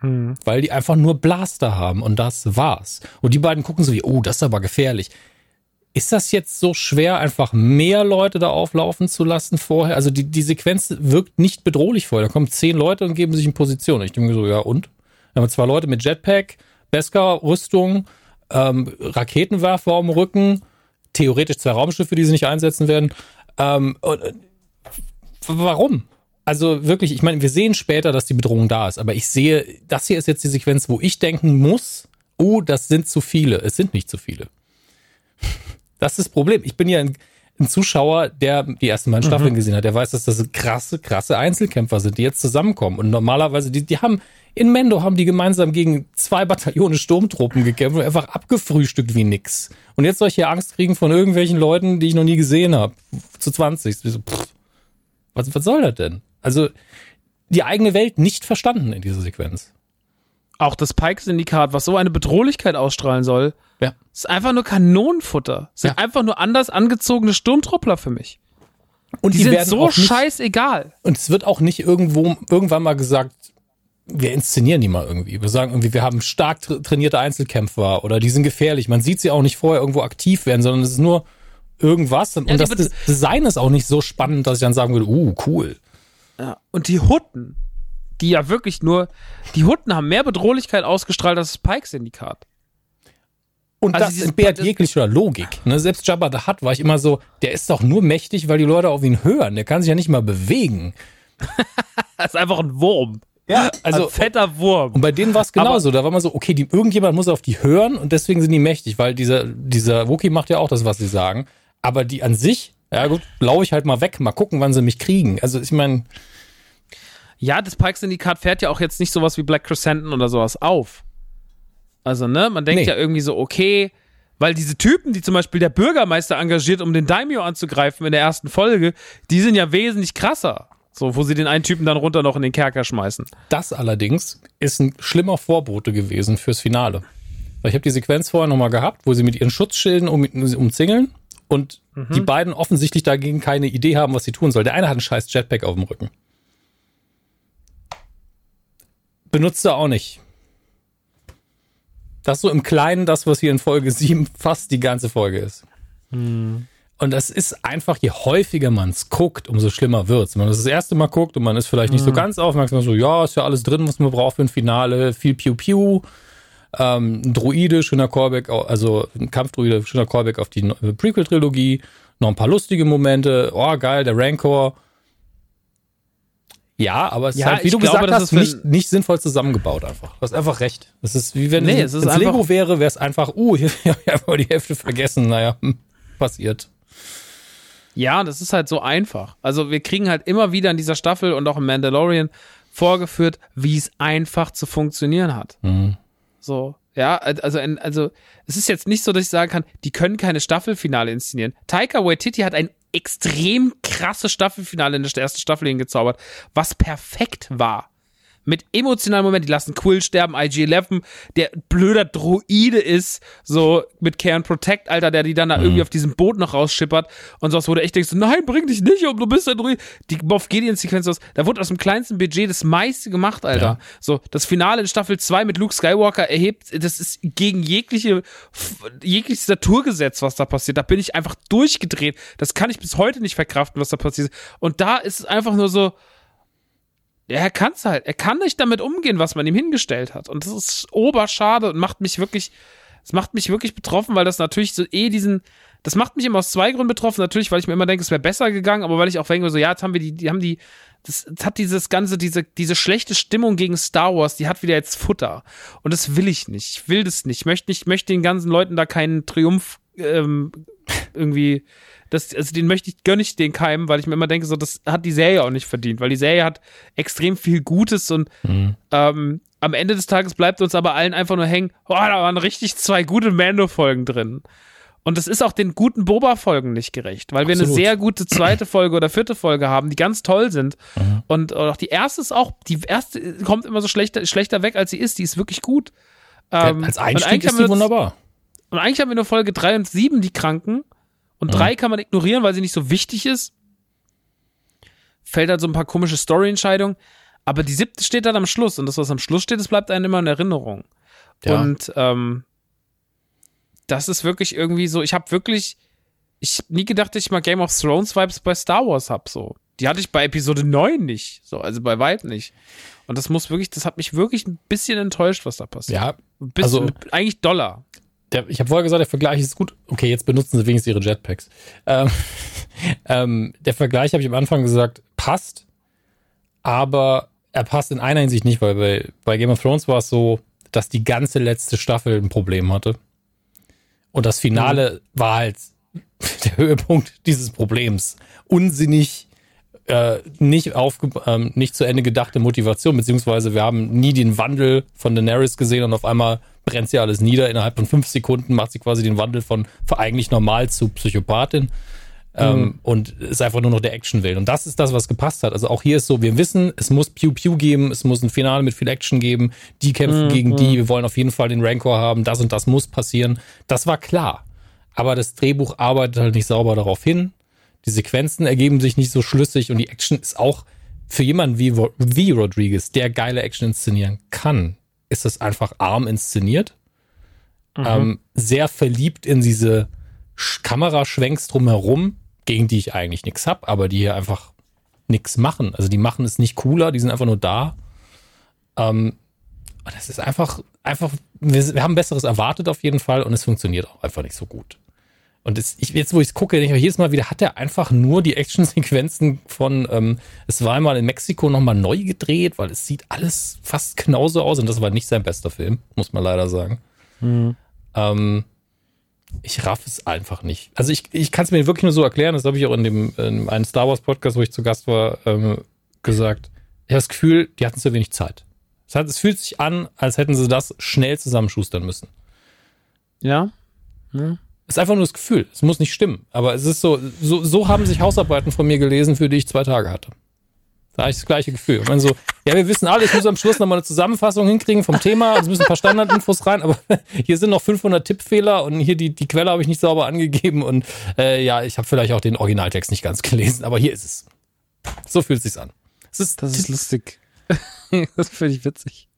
Hm. Weil die einfach nur Blaster haben und das war's. Und die beiden gucken so wie, oh, das ist aber gefährlich. Ist das jetzt so schwer, einfach mehr Leute da auflaufen zu lassen vorher? Also die, die Sequenz wirkt nicht bedrohlich vorher. Da kommen zehn Leute und geben sich in Position. Ich denke so, ja und? Da haben wir zwei Leute mit Jetpack, Beskar-Rüstung, ähm, Raketenwerfer am Rücken, theoretisch zwei Raumschiffe, die sie nicht einsetzen werden. Ähm, äh, warum? Also wirklich, ich meine, wir sehen später, dass die Bedrohung da ist, aber ich sehe, das hier ist jetzt die Sequenz, wo ich denken muss, oh, das sind zu viele. Es sind nicht zu viele. Das ist das Problem. Ich bin ja ein, ein Zuschauer, der die ersten beiden Staffeln gesehen hat, der weiß, dass das krasse, krasse Einzelkämpfer sind, die jetzt zusammenkommen. Und normalerweise, die, die haben, in Mendo haben die gemeinsam gegen zwei Bataillone Sturmtruppen gekämpft und einfach abgefrühstückt wie nix. Und jetzt soll ich hier Angst kriegen von irgendwelchen Leuten, die ich noch nie gesehen habe. Zu 20. So, pff, was, was soll das denn? Also, die eigene Welt nicht verstanden in dieser Sequenz. Auch das Pike-Syndikat, was so eine Bedrohlichkeit ausstrahlen soll, Ja. ist einfach nur Kanonenfutter. Sind Ja. einfach nur anders angezogene Sturmtruppler für mich. Und Die, die, sind werden so nicht, scheißegal. Und es wird auch nicht irgendwo irgendwann mal gesagt, wir inszenieren die mal irgendwie. Wir sagen irgendwie, wir haben stark tra trainierte Einzelkämpfer oder die sind gefährlich. Man sieht sie auch nicht vorher irgendwo aktiv werden, sondern es ist nur irgendwas. Und, Ja, das Design ist auch nicht so spannend, dass ich dann sagen würde, uh, cool. Ja. Und die Hutten, die ja wirklich nur, die Hutten haben mehr Bedrohlichkeit ausgestrahlt als das Pike-Syndikat. Und Also das entbehrt jeglicher Logik. Ne? Selbst Jabba the Hutt war ich immer so, der ist doch nur mächtig, weil die Leute auf ihn hören. Der kann sich ja nicht mal bewegen. Das ist einfach ein Wurm. Ja, Also ein fetter Wurm. Und bei denen war es genauso. Da war man so, okay, die, irgendjemand muss auf die hören und deswegen sind die mächtig, weil dieser, dieser Wookie macht ja auch das, was sie sagen. Aber die an sich, ja gut, laufe ich halt mal weg, mal gucken, wann sie mich kriegen. Also ich meine, Ja, das Pike-Syndikat fährt ja auch jetzt nicht sowas wie Black Crescenten oder sowas auf. Also, ne, man denkt Nee. ja irgendwie so, okay, weil diese Typen, die zum Beispiel der Bürgermeister engagiert, um den Daimyo anzugreifen in der ersten Folge, die sind ja wesentlich krasser. So, wo sie den einen Typen dann runter noch in den Kerker schmeißen. das allerdings ist ein schlimmer Vorbote gewesen fürs Finale. Weil ich habe die Sequenz vorher nochmal gehabt, wo sie mit ihren Schutzschilden um, umzingeln und die beiden offensichtlich dagegen keine Idee haben, was sie tun soll. Der eine hat einen scheiß Jetpack auf dem Rücken. Benutzt er auch nicht. Das ist so im Kleinen das, was hier in Folge 7 fast die ganze Folge ist. Und das ist einfach, je häufiger man es guckt, umso schlimmer wird's. Wenn man das das erste Mal guckt und man ist vielleicht nicht so ganz aufmerksam, so, ja, ist ja alles drin, was man braucht für ein Finale, viel Piu-Piu, ähm, ein Druide, schöner Callback, also ein Kampfdruide, schöner Callback auf die Prequel-Trilogie, noch ein paar lustige Momente, oh geil, der Rancor. Ja, aber es Ja, ist halt, wie du glaube, gesagt hast, nicht, nicht sinnvoll zusammengebaut einfach. Du hast einfach recht. Es ist wie wenn Nee, es, ist Lego einfach- wäre, wäre es einfach, uh, hier, habe ich die Hälfte vergessen. Naja, hm, passiert. Ja, das ist halt so einfach. Also wir kriegen halt immer wieder in dieser Staffel und auch im Mandalorian vorgeführt, wie es einfach zu funktionieren hat. So, ja, also, also es ist jetzt nicht so, dass ich sagen kann, die können keine Staffelfinale inszenieren. Taika Waititi hat ein extrem krasses Staffelfinale in der ersten Staffel hingezaubert, was perfekt war. Mit emotionalen Momenten, die lassen Quill sterben, IG-11, der blöder Droide ist, so mit Care and Protect, Alter, der die dann da irgendwie auf diesem Boot noch rausschippert und sowas, wo du echt denkst, nein, bring dich nicht um, du bist ein Droide. Die Moff Gideon-Sequenz, da wurde aus dem kleinsten Budget das meiste gemacht, Alter. Ja. So, das Finale in Staffel 2 mit Luke Skywalker erhebt, das ist gegen jegliche, jegliches Naturgesetz, was da passiert. Da bin ich einfach durchgedreht. Das kann ich bis heute nicht verkraften, was da passiert. Und da ist es einfach nur so, ja, er kann's halt. Er kann nicht damit umgehen, was man ihm hingestellt hat. Und das ist oberschade und macht mich wirklich, es macht mich wirklich betroffen, weil das natürlich so eh diesen, das macht mich immer aus zwei Gründen betroffen. Natürlich, weil ich mir immer denke, es wäre besser gegangen, aber weil ich auch denke, so, ja, jetzt haben wir die, die haben die, das, das hat dieses ganze, diese, diese schlechte Stimmung gegen Star Wars, die hat wieder jetzt Futter. Und das will ich nicht. Ich will das nicht. Ich möchte nicht, ich möchte den ganzen Leuten da keinen Triumph ähm, irgendwie, das, also den möchte ich, gönne ich den Keim, weil ich mir immer denke, so, das hat die Serie auch nicht verdient, weil die Serie hat extrem viel Gutes und Mhm. ähm, am Ende des Tages bleibt uns aber allen einfach nur hängen, oh, da waren richtig zwei gute Mando-Folgen drin. Und das ist auch den guten Boba-Folgen nicht gerecht, weil wir eine Absolut. sehr gute zweite Folge oder vierte Folge haben, die ganz toll sind. Mhm. Und auch die erste ist auch, die erste kommt immer so schlechter, schlechter weg, als sie ist. Die ist wirklich gut. Ähm, Als Einstieg ist die wunderbar. Und eigentlich haben wir nur Folge 3 und 7, die Kranken. Und Mhm. 3 kann man ignorieren, weil sie nicht so wichtig ist. Fällt halt so ein paar komische Story-Entscheidungen. Aber die siebte steht dann am Schluss. Und das, was am Schluss steht, das bleibt einem immer in Erinnerung. Ja. Und ähm, das ist wirklich irgendwie so, ich habe wirklich, ich hab nie gedacht, dass ich mal Game of Thrones Vibes bei Star Wars hab so. Die hatte ich bei Episode 9 nicht, so, also bei weit nicht. Und das muss wirklich, das hat mich wirklich ein bisschen enttäuscht, was da passiert. Ja, Ein bisschen, also- eigentlich Dollar. Der, ich habe vorher gesagt, der Vergleich ist gut. Okay, jetzt benutzen sie wenigstens ihre Jetpacks. Ähm, ähm, der Vergleich, habe ich am Anfang gesagt, passt, aber er passt in einer Hinsicht nicht, weil bei, bei Game of Thrones war es so, dass die ganze letzte Staffel ein Problem hatte. Und das Finale war halt der Höhepunkt dieses Problems. Unsinnig, äh, nicht, aufge ähm, nicht zu Ende gedachte Motivation, beziehungsweise wir haben nie den Wandel von Daenerys gesehen und auf einmal brennt sie alles nieder. Innerhalb von fünf Sekunden macht sie quasi den Wandel von eigentlich normal zu Psychopathin. Ähm, und ist einfach nur noch der Action will. Und das ist das, was gepasst hat. Also auch hier ist so, wir wissen, es muss Pew Pew geben, es muss ein Finale mit viel Action geben, die kämpfen gegen die, wir wollen auf jeden Fall den Rancor haben, das und das muss passieren. Das war klar. Aber das Drehbuch arbeitet halt nicht sauber darauf hin. Die Sequenzen ergeben sich nicht so schlüssig und die Action ist auch für jemanden wie, wie Rodriguez, der geile Action inszenieren kann, ist das einfach arm inszeniert. Ähm, sehr verliebt in diese Sch- Kameraschwenks drumherum, gegen die ich eigentlich nichts hab, aber die hier einfach nichts machen. Also die machen es nicht cooler, die sind einfach nur da. Ähm, und das ist einfach, einfach, wir, wir haben Besseres erwartet auf jeden Fall und es funktioniert auch einfach nicht so gut. Und es, ich, jetzt, wo ich es gucke, denke ich jedes Mal wieder, hat er einfach nur die Actionsequenzen von, ähm, es war einmal in Mexiko nochmal neu gedreht, weil es sieht alles fast genauso aus und das war nicht sein bester Film, muss man leider sagen. Ähm, ich raff es einfach nicht. Also ich, ich kann es mir wirklich nur so erklären, das habe ich auch in dem in einem Star Wars Podcast, wo ich zu Gast war, ähm, gesagt. Ich habe das Gefühl, die hatten zu wenig Zeit. Es, hat, es fühlt sich an, als hätten sie das schnell zusammenschustern müssen. Ja. Ist einfach nur das Gefühl. Es muss nicht stimmen. Aber es ist so, so, so haben sich Hausarbeiten von mir gelesen, für die ich zwei Tage hatte. Da habe ich das gleiche Gefühl. Ich meine so, ja, wir wissen alle, ich muss am Schluss nochmal eine Zusammenfassung hinkriegen vom Thema. Es müssen ein paar Standardinfos rein, aber hier sind noch 500 Tippfehler und hier die, die Quelle habe ich nicht sauber angegeben und äh, ja, ich habe vielleicht auch den Originaltext nicht ganz gelesen, aber hier ist es. So fühlt es sich an. Es ist, Das ist lustig. das finde ich witzig.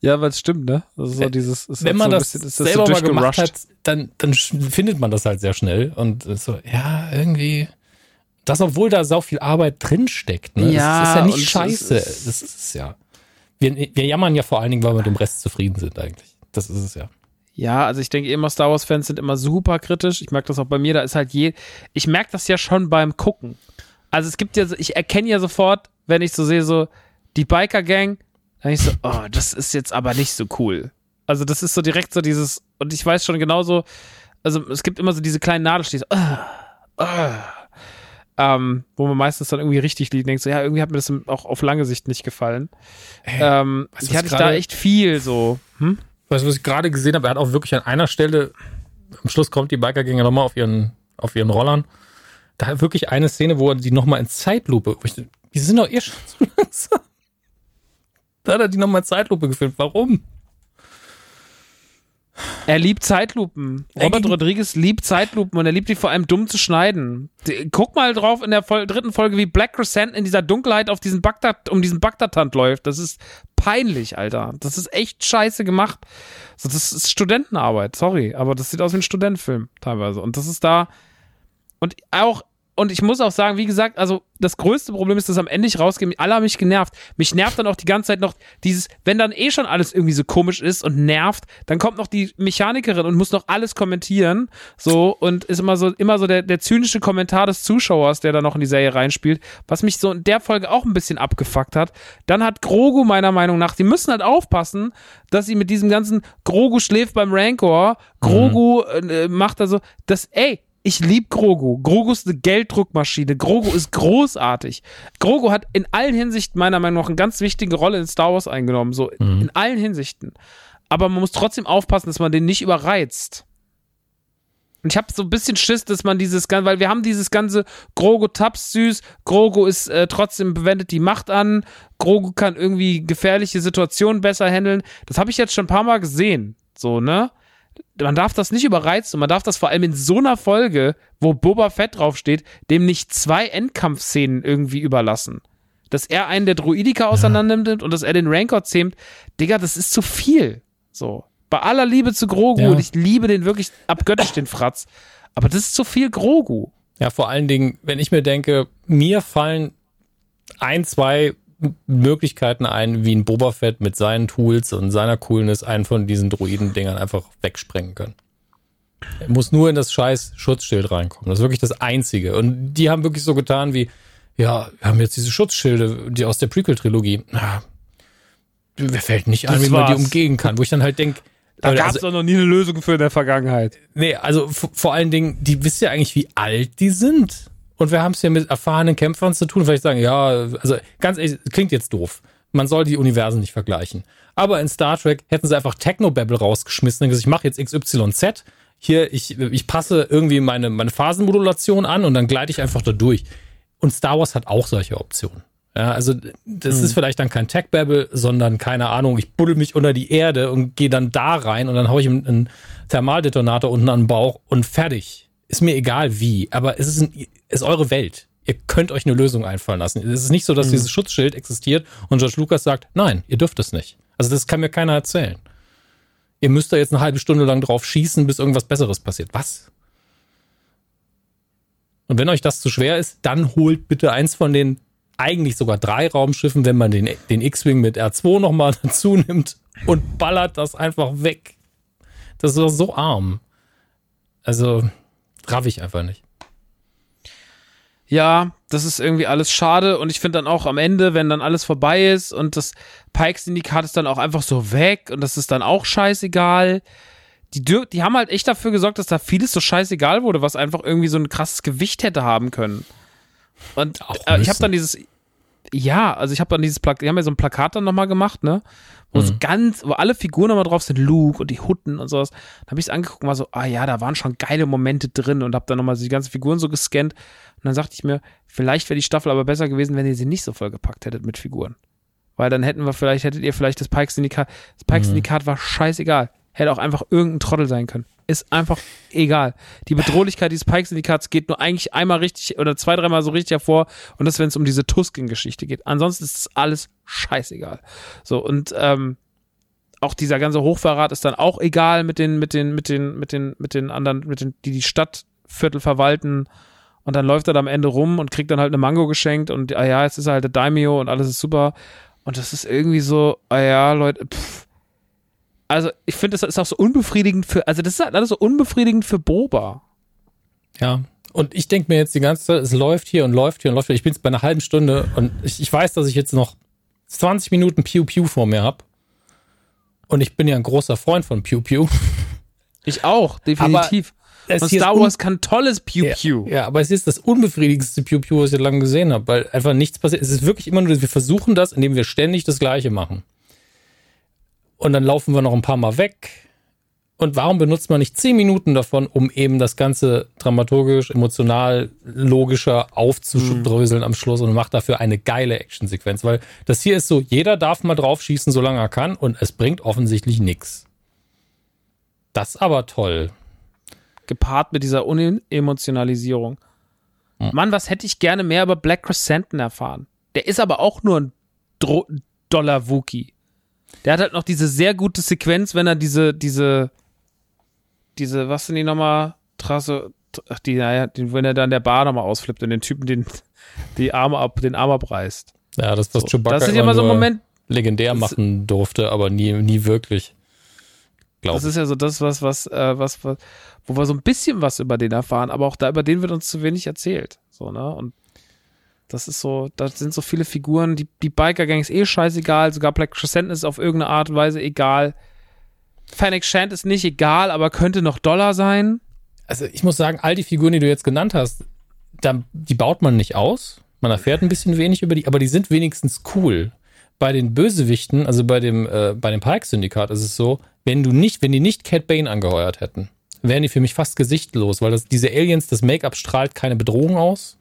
Ja, aber es stimmt, ne? Das ist so dieses, ist Äh, wenn halt man so das bisschen- ist selber so mal gemacht hat, dann, dann findet man das halt sehr schnell. Und äh, so, ja, irgendwie. Das, obwohl da sau viel Arbeit drin steckt. Ne? Ja, das ist ja nicht scheiße. ist- das ist es ja. Wir, wir jammern ja vor allen Dingen, weil wir mit dem Rest zufrieden sind eigentlich. Das ist es ja. Ja, also ich denke immer, Star Wars-Fans sind immer super kritisch. Ich merke das auch bei mir, da ist halt je. Ich merke das ja schon beim Gucken. Also es gibt ja, so- ich erkenne ja sofort, wenn ich so sehe, so die Biker-Gang, dann ich so, oh, das ist jetzt aber nicht so cool. Also das ist so direkt so dieses, und ich weiß schon genauso, also es gibt immer so diese kleinen Nadelstiche, so, ah, ah, ähm, wo man meistens dann irgendwie richtig liegt, denkt so, ja, irgendwie hat mir das auch auf lange Sicht nicht gefallen. ähm, du, die was hatte ich da echt viel so. Hm? Weißt du, was ich gerade gesehen habe? Er hat auch wirklich an einer Stelle, am Schluss kommt die Biker-Gänger nochmal auf ihren, auf ihren Rollern. Da hat wirklich eine Szene, wo er die nochmal in Zeitlupe, ich, die sind doch eh schon so langsam. Da hat er die nochmal Zeitlupe gefilmt. Warum? Er liebt Zeitlupen. Er Robert Rodriguez liebt Zeitlupen und er liebt die vor allem dumm zu schneiden. Guck mal drauf in der Fol dritten Folge, wie Black Crescent in dieser Dunkelheit auf diesen Bagdad, um diesen Bagdad-Tand läuft. Das ist peinlich, Alter. Das ist echt scheiße gemacht. So, das ist Studentenarbeit, sorry, aber das sieht aus wie ein Studentenfilm teilweise. Und das ist da. Und auch, und ich muss auch sagen, wie gesagt, also das größte Problem ist, dass am Ende ich rausgehe, alle haben mich genervt. Mich nervt dann auch die ganze Zeit noch dieses, wenn dann eh schon alles irgendwie so komisch ist und nervt, dann kommt noch die Mechanikerin und muss noch alles kommentieren, so, und ist immer so, immer so der, der zynische Kommentar des Zuschauers, der da noch in die Serie reinspielt, was mich so in der Folge auch ein bisschen abgefuckt hat. Dann hat Grogu meiner Meinung nach, die müssen halt aufpassen, dass sie mit diesem ganzen Grogu schläft beim Rancor, Grogu Mhm. äh, macht also das, ey, ich lieb Grogu. Grogu ist eine Gelddruckmaschine. Grogu ist großartig. Grogu hat in allen Hinsichten meiner Meinung nach eine ganz wichtige Rolle in Star Wars eingenommen. So Mhm. in allen Hinsichten. Aber man muss trotzdem aufpassen, dass man den nicht überreizt. Und ich habe so ein bisschen Schiss, dass man dieses ganze, weil wir haben dieses ganze Grogu taps süß, Grogu ist äh, trotzdem bewendet die Macht an, Grogu kann irgendwie gefährliche Situationen besser handeln. Das habe ich jetzt schon ein paar Mal gesehen. So, ne? Man darf das nicht überreizen und man darf das vor allem in so einer Folge, wo Boba Fett draufsteht, dem nicht zwei Endkampfszenen irgendwie überlassen. Dass er einen der Druidika auseinandernimmt und dass er den Rancor zähmt, Digga, das ist zu viel. So. Bei aller Liebe zu Grogu Ja. und ich liebe den wirklich abgöttisch, den Fratz. Aber das ist zu viel Grogu. Ja, vor allen Dingen, wenn ich mir denke, mir fallen ein, zwei Möglichkeiten ein, wie ein Boba Fett mit seinen Tools und seiner Coolness einen von diesen Droiden-Dingern einfach wegsprengen kann. Er muss nur in das scheiß Schutzschild reinkommen. Das ist wirklich das Einzige. Und die haben wirklich so getan wie, ja, wir haben jetzt diese Schutzschilde, die aus der Prequel-Trilogie. Mir fällt nicht ein, Das wie man die umgehen kann. Wo ich dann halt denke, Da gab also, es doch noch nie eine Lösung für in der Vergangenheit. Nee, also vor allen Dingen, die wisst ja eigentlich, wie alt die sind. Und wir haben es ja mit erfahrenen Kämpfern zu tun. Vielleicht sagen, ja, also ganz ehrlich, klingt jetzt doof. Man soll die Universen nicht vergleichen. Aber in Star Trek hätten sie einfach Technobabble rausgeschmissen und gesagt, ich mache jetzt XYZ. Hier, ich, ich passe irgendwie meine, meine Phasenmodulation an und dann gleite ich einfach da durch. Und Star Wars hat auch solche Optionen. Ja, also das ist vielleicht dann kein Tech-Babble, sondern keine Ahnung, ich buddel mich unter die Erde und gehe dann da rein und dann hau ich einen, einen Thermaldetonator unten an den Bauch und fertig. Ist mir egal wie, aber es ist, ein, ist eure Welt. Ihr könnt euch eine Lösung einfallen lassen. Es ist nicht so, dass dieses Schutzschild existiert und George Lucas sagt, nein, ihr dürft es nicht. Also das kann mir keiner erzählen. Ihr müsst da jetzt eine halbe Stunde lang drauf schießen, bis irgendwas Besseres passiert. Was? Und wenn euch das zu schwer ist, dann holt bitte eins von den eigentlich sogar drei Raumschiffen, wenn man den, den X-Wing mit R2 nochmal dazu nimmt und ballert das einfach weg. Das ist doch so arm. Also, raff ich einfach nicht. Ja, das ist irgendwie alles schade und ich finde dann auch am Ende, wenn dann alles vorbei ist und das Pike-Syndikat ist dann auch einfach so weg und das ist dann auch scheißegal. Die, die haben halt echt dafür gesorgt, dass da vieles so scheißegal wurde, was einfach irgendwie so ein krasses Gewicht hätte haben können. Und äh, ich habe dann dieses, ja, also ich habe dann dieses Plakat, die haben ja so ein Plakat dann nochmal gemacht, ne? Wo so ganz, wo alle Figuren nochmal drauf sind, Luke und die Hutten und sowas. Da habe ich es angeguckt und war so, ah ja, da waren schon geile Momente drin und habe dann nochmal die ganzen Figuren so gescannt. Und dann sagte ich mir, vielleicht wäre die Staffel aber besser gewesen, wenn ihr sie nicht so vollgepackt hättet mit Figuren. Weil dann hätten wir vielleicht, hättet ihr vielleicht das Pike-Syndikat, das Pike-Syndikat war scheißegal. Hätte auch einfach irgendein Trottel sein können. Ist einfach egal. Die Bedrohlichkeit dieses Pike-Syndikats geht nur eigentlich einmal richtig oder zwei, dreimal so richtig hervor und das, wenn es um diese Tusken-Geschichte geht. Ansonsten ist alles scheißegal. So, und ähm, auch dieser ganze Hochverrat ist dann auch egal mit den, mit den, mit den, mit den, mit den anderen, mit den, die die Stadtviertel verwalten. Und dann läuft er da am Ende rum und kriegt dann halt eine Mango geschenkt und ah ja, jetzt ist er halt der Daimyo und alles ist super. Und das ist irgendwie so, ah ja, Leute, pff. Also ich finde, das ist auch so unbefriedigend für, also das ist halt alles so unbefriedigend für Boba. Ja. Und ich denke mir jetzt die ganze Zeit, es läuft hier und läuft hier und läuft hier. Ich bin jetzt bei einer halben Stunde und ich, ich weiß, dass ich jetzt noch 20 Minuten Pew Pew vor mir habe. Und ich bin ja ein großer Freund von Pew Pew. Ich auch, definitiv. Es und Star Wars kann tolles Pew Pew. Ja, aber es ist das unbefriedigendste Pew Pew, was ich lange gesehen habe, weil einfach nichts passiert. Es ist wirklich immer nur, wir versuchen das, indem wir ständig das Gleiche machen. Und dann laufen wir noch ein paar Mal weg. Und warum benutzt man nicht zehn Minuten davon, um eben das Ganze dramaturgisch, emotional, logischer aufzudröseln am Schluss und macht dafür eine geile Actionsequenz? Weil das hier ist so, jeder darf mal drauf schießen, solange er kann und es bringt offensichtlich nichts. Das ist aber toll. Gepaart mit dieser Unemotionalisierung. Mann, was hätte ich gerne mehr über Black Crescenton erfahren? Der ist aber auch nur ein Dro Dollar Wookie. Der hat halt noch diese sehr gute Sequenz, wenn er diese, diese, diese, was sind die nochmal? Trasse, die, naja, die, wenn er dann der Bar nochmal ausflippt und den Typen den, die Arme ab, den Arm abreißt. Ja, das, was So, Chewbacca das ist ja immer so ein Moment, legendär machen durfte, aber nie, nie wirklich. Glaube das ist ja so das, was, was, äh, was, was, wo wir so ein bisschen was über den erfahren, aber auch da, über den wird uns zu wenig erzählt. So, ne? Und das ist so, da sind so viele Figuren, die, die Biker-Gang ist eh scheißegal, sogar Black Crescent ist auf irgendeine Art und Weise egal. Fennec Shand ist nicht egal, aber könnte noch Dollar sein. Also ich muss sagen, all die Figuren, die du jetzt genannt hast, da, die baut man nicht aus. Man erfährt ein bisschen wenig über die, aber die sind wenigstens cool. Bei den Bösewichten, also bei dem, äh, dem Pike-Syndikat ist es so, wenn du nicht, wenn die nicht Cat Bane angeheuert hätten, wären die für mich fast gesichtlos, weil das, diese Aliens, das Make-up strahlt keine Bedrohung aus.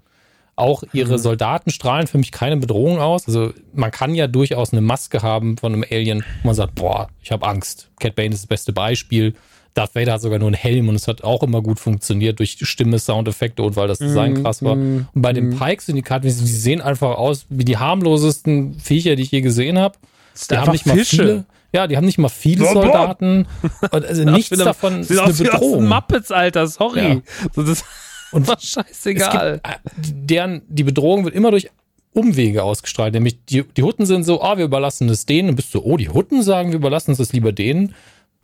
Auch ihre Soldaten strahlen für mich keine Bedrohung aus. Also man kann ja durchaus eine Maske haben von einem Alien, wo man sagt, boah, ich habe Angst. Cat Bane ist das beste Beispiel. Darth Vader hat sogar nur einen Helm und es hat auch immer gut funktioniert durch Stimme, Soundeffekte und weil das Design krass war. Und bei dem Pikes-Syndikat, die sehen einfach aus wie die harmlosesten Viecher, die ich je gesehen habe. Die haben nicht mal Fische. viele. Ja, die haben nicht mal viele boah. Soldaten. Und also nichts davon ist eine den Bedrohung. Muppets, Alter, sorry. Ja. So, das Und war scheißegal. gibt, äh, deren, die Bedrohung wird immer durch Umwege ausgestrahlt. Nämlich die, die Hutten sind so, ah, wir überlassen es denen. Und bist du, oh, die Hutten sagen, wir überlassen es das lieber denen.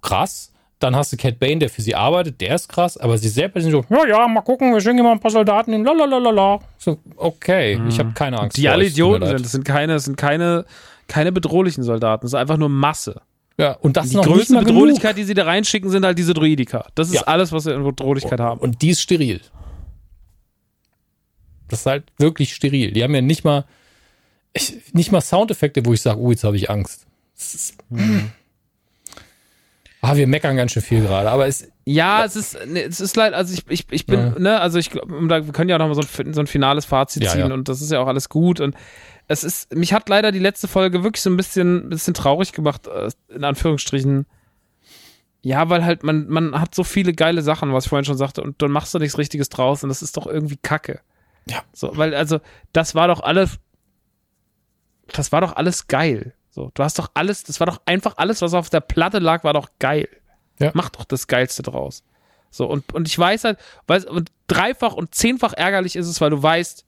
Krass. Dann hast du Cat Bane, der für sie arbeitet, der ist krass. Aber sie selber sind so, ja, ja, mal gucken, wir schicken mal ein paar Soldaten hin, lalalala. So, okay, ich habe keine Angst. die alle euch, Idioten sind. Das sind keine, das sind keine, keine bedrohlichen Soldaten. Das ist einfach nur Masse. Ja, und das Die noch größte Bedrohlichkeit, die sie da reinschicken, sind halt diese Druidika. Das ist Ja. alles, was wir in Bedrohlichkeit haben. Und die ist steril. Das ist halt wirklich steril. Die haben ja nicht mal, ich, nicht mal Soundeffekte, wo ich sage, oh, jetzt habe ich Angst. Ah, wir meckern ganz schön viel gerade, aber es, Ja, es ist, ne, es ist leid, also ich, ich, ich bin, Ja. ne, also ich glaube, wir können ja auch noch mal so ein, so ein finales Fazit Ja, ziehen und das ist ja auch alles gut und es ist, mich hat leider die letzte Folge wirklich so ein bisschen, bisschen traurig gemacht, äh, in Anführungsstrichen. Ja, weil halt man, man hat so viele geile Sachen, was ich vorhin schon sagte, und dann machst du nichts Richtiges draus und das ist doch irgendwie Kacke. Ja. So, weil, also, das war doch alles, das war doch alles geil. So, du hast doch alles, das war doch einfach alles, was auf der Platte lag, war doch geil. Ja. Mach doch das Geilste draus. So, und, und ich weiß halt, weiß, und dreifach und zehnfach ärgerlich ist es, weil du weißt,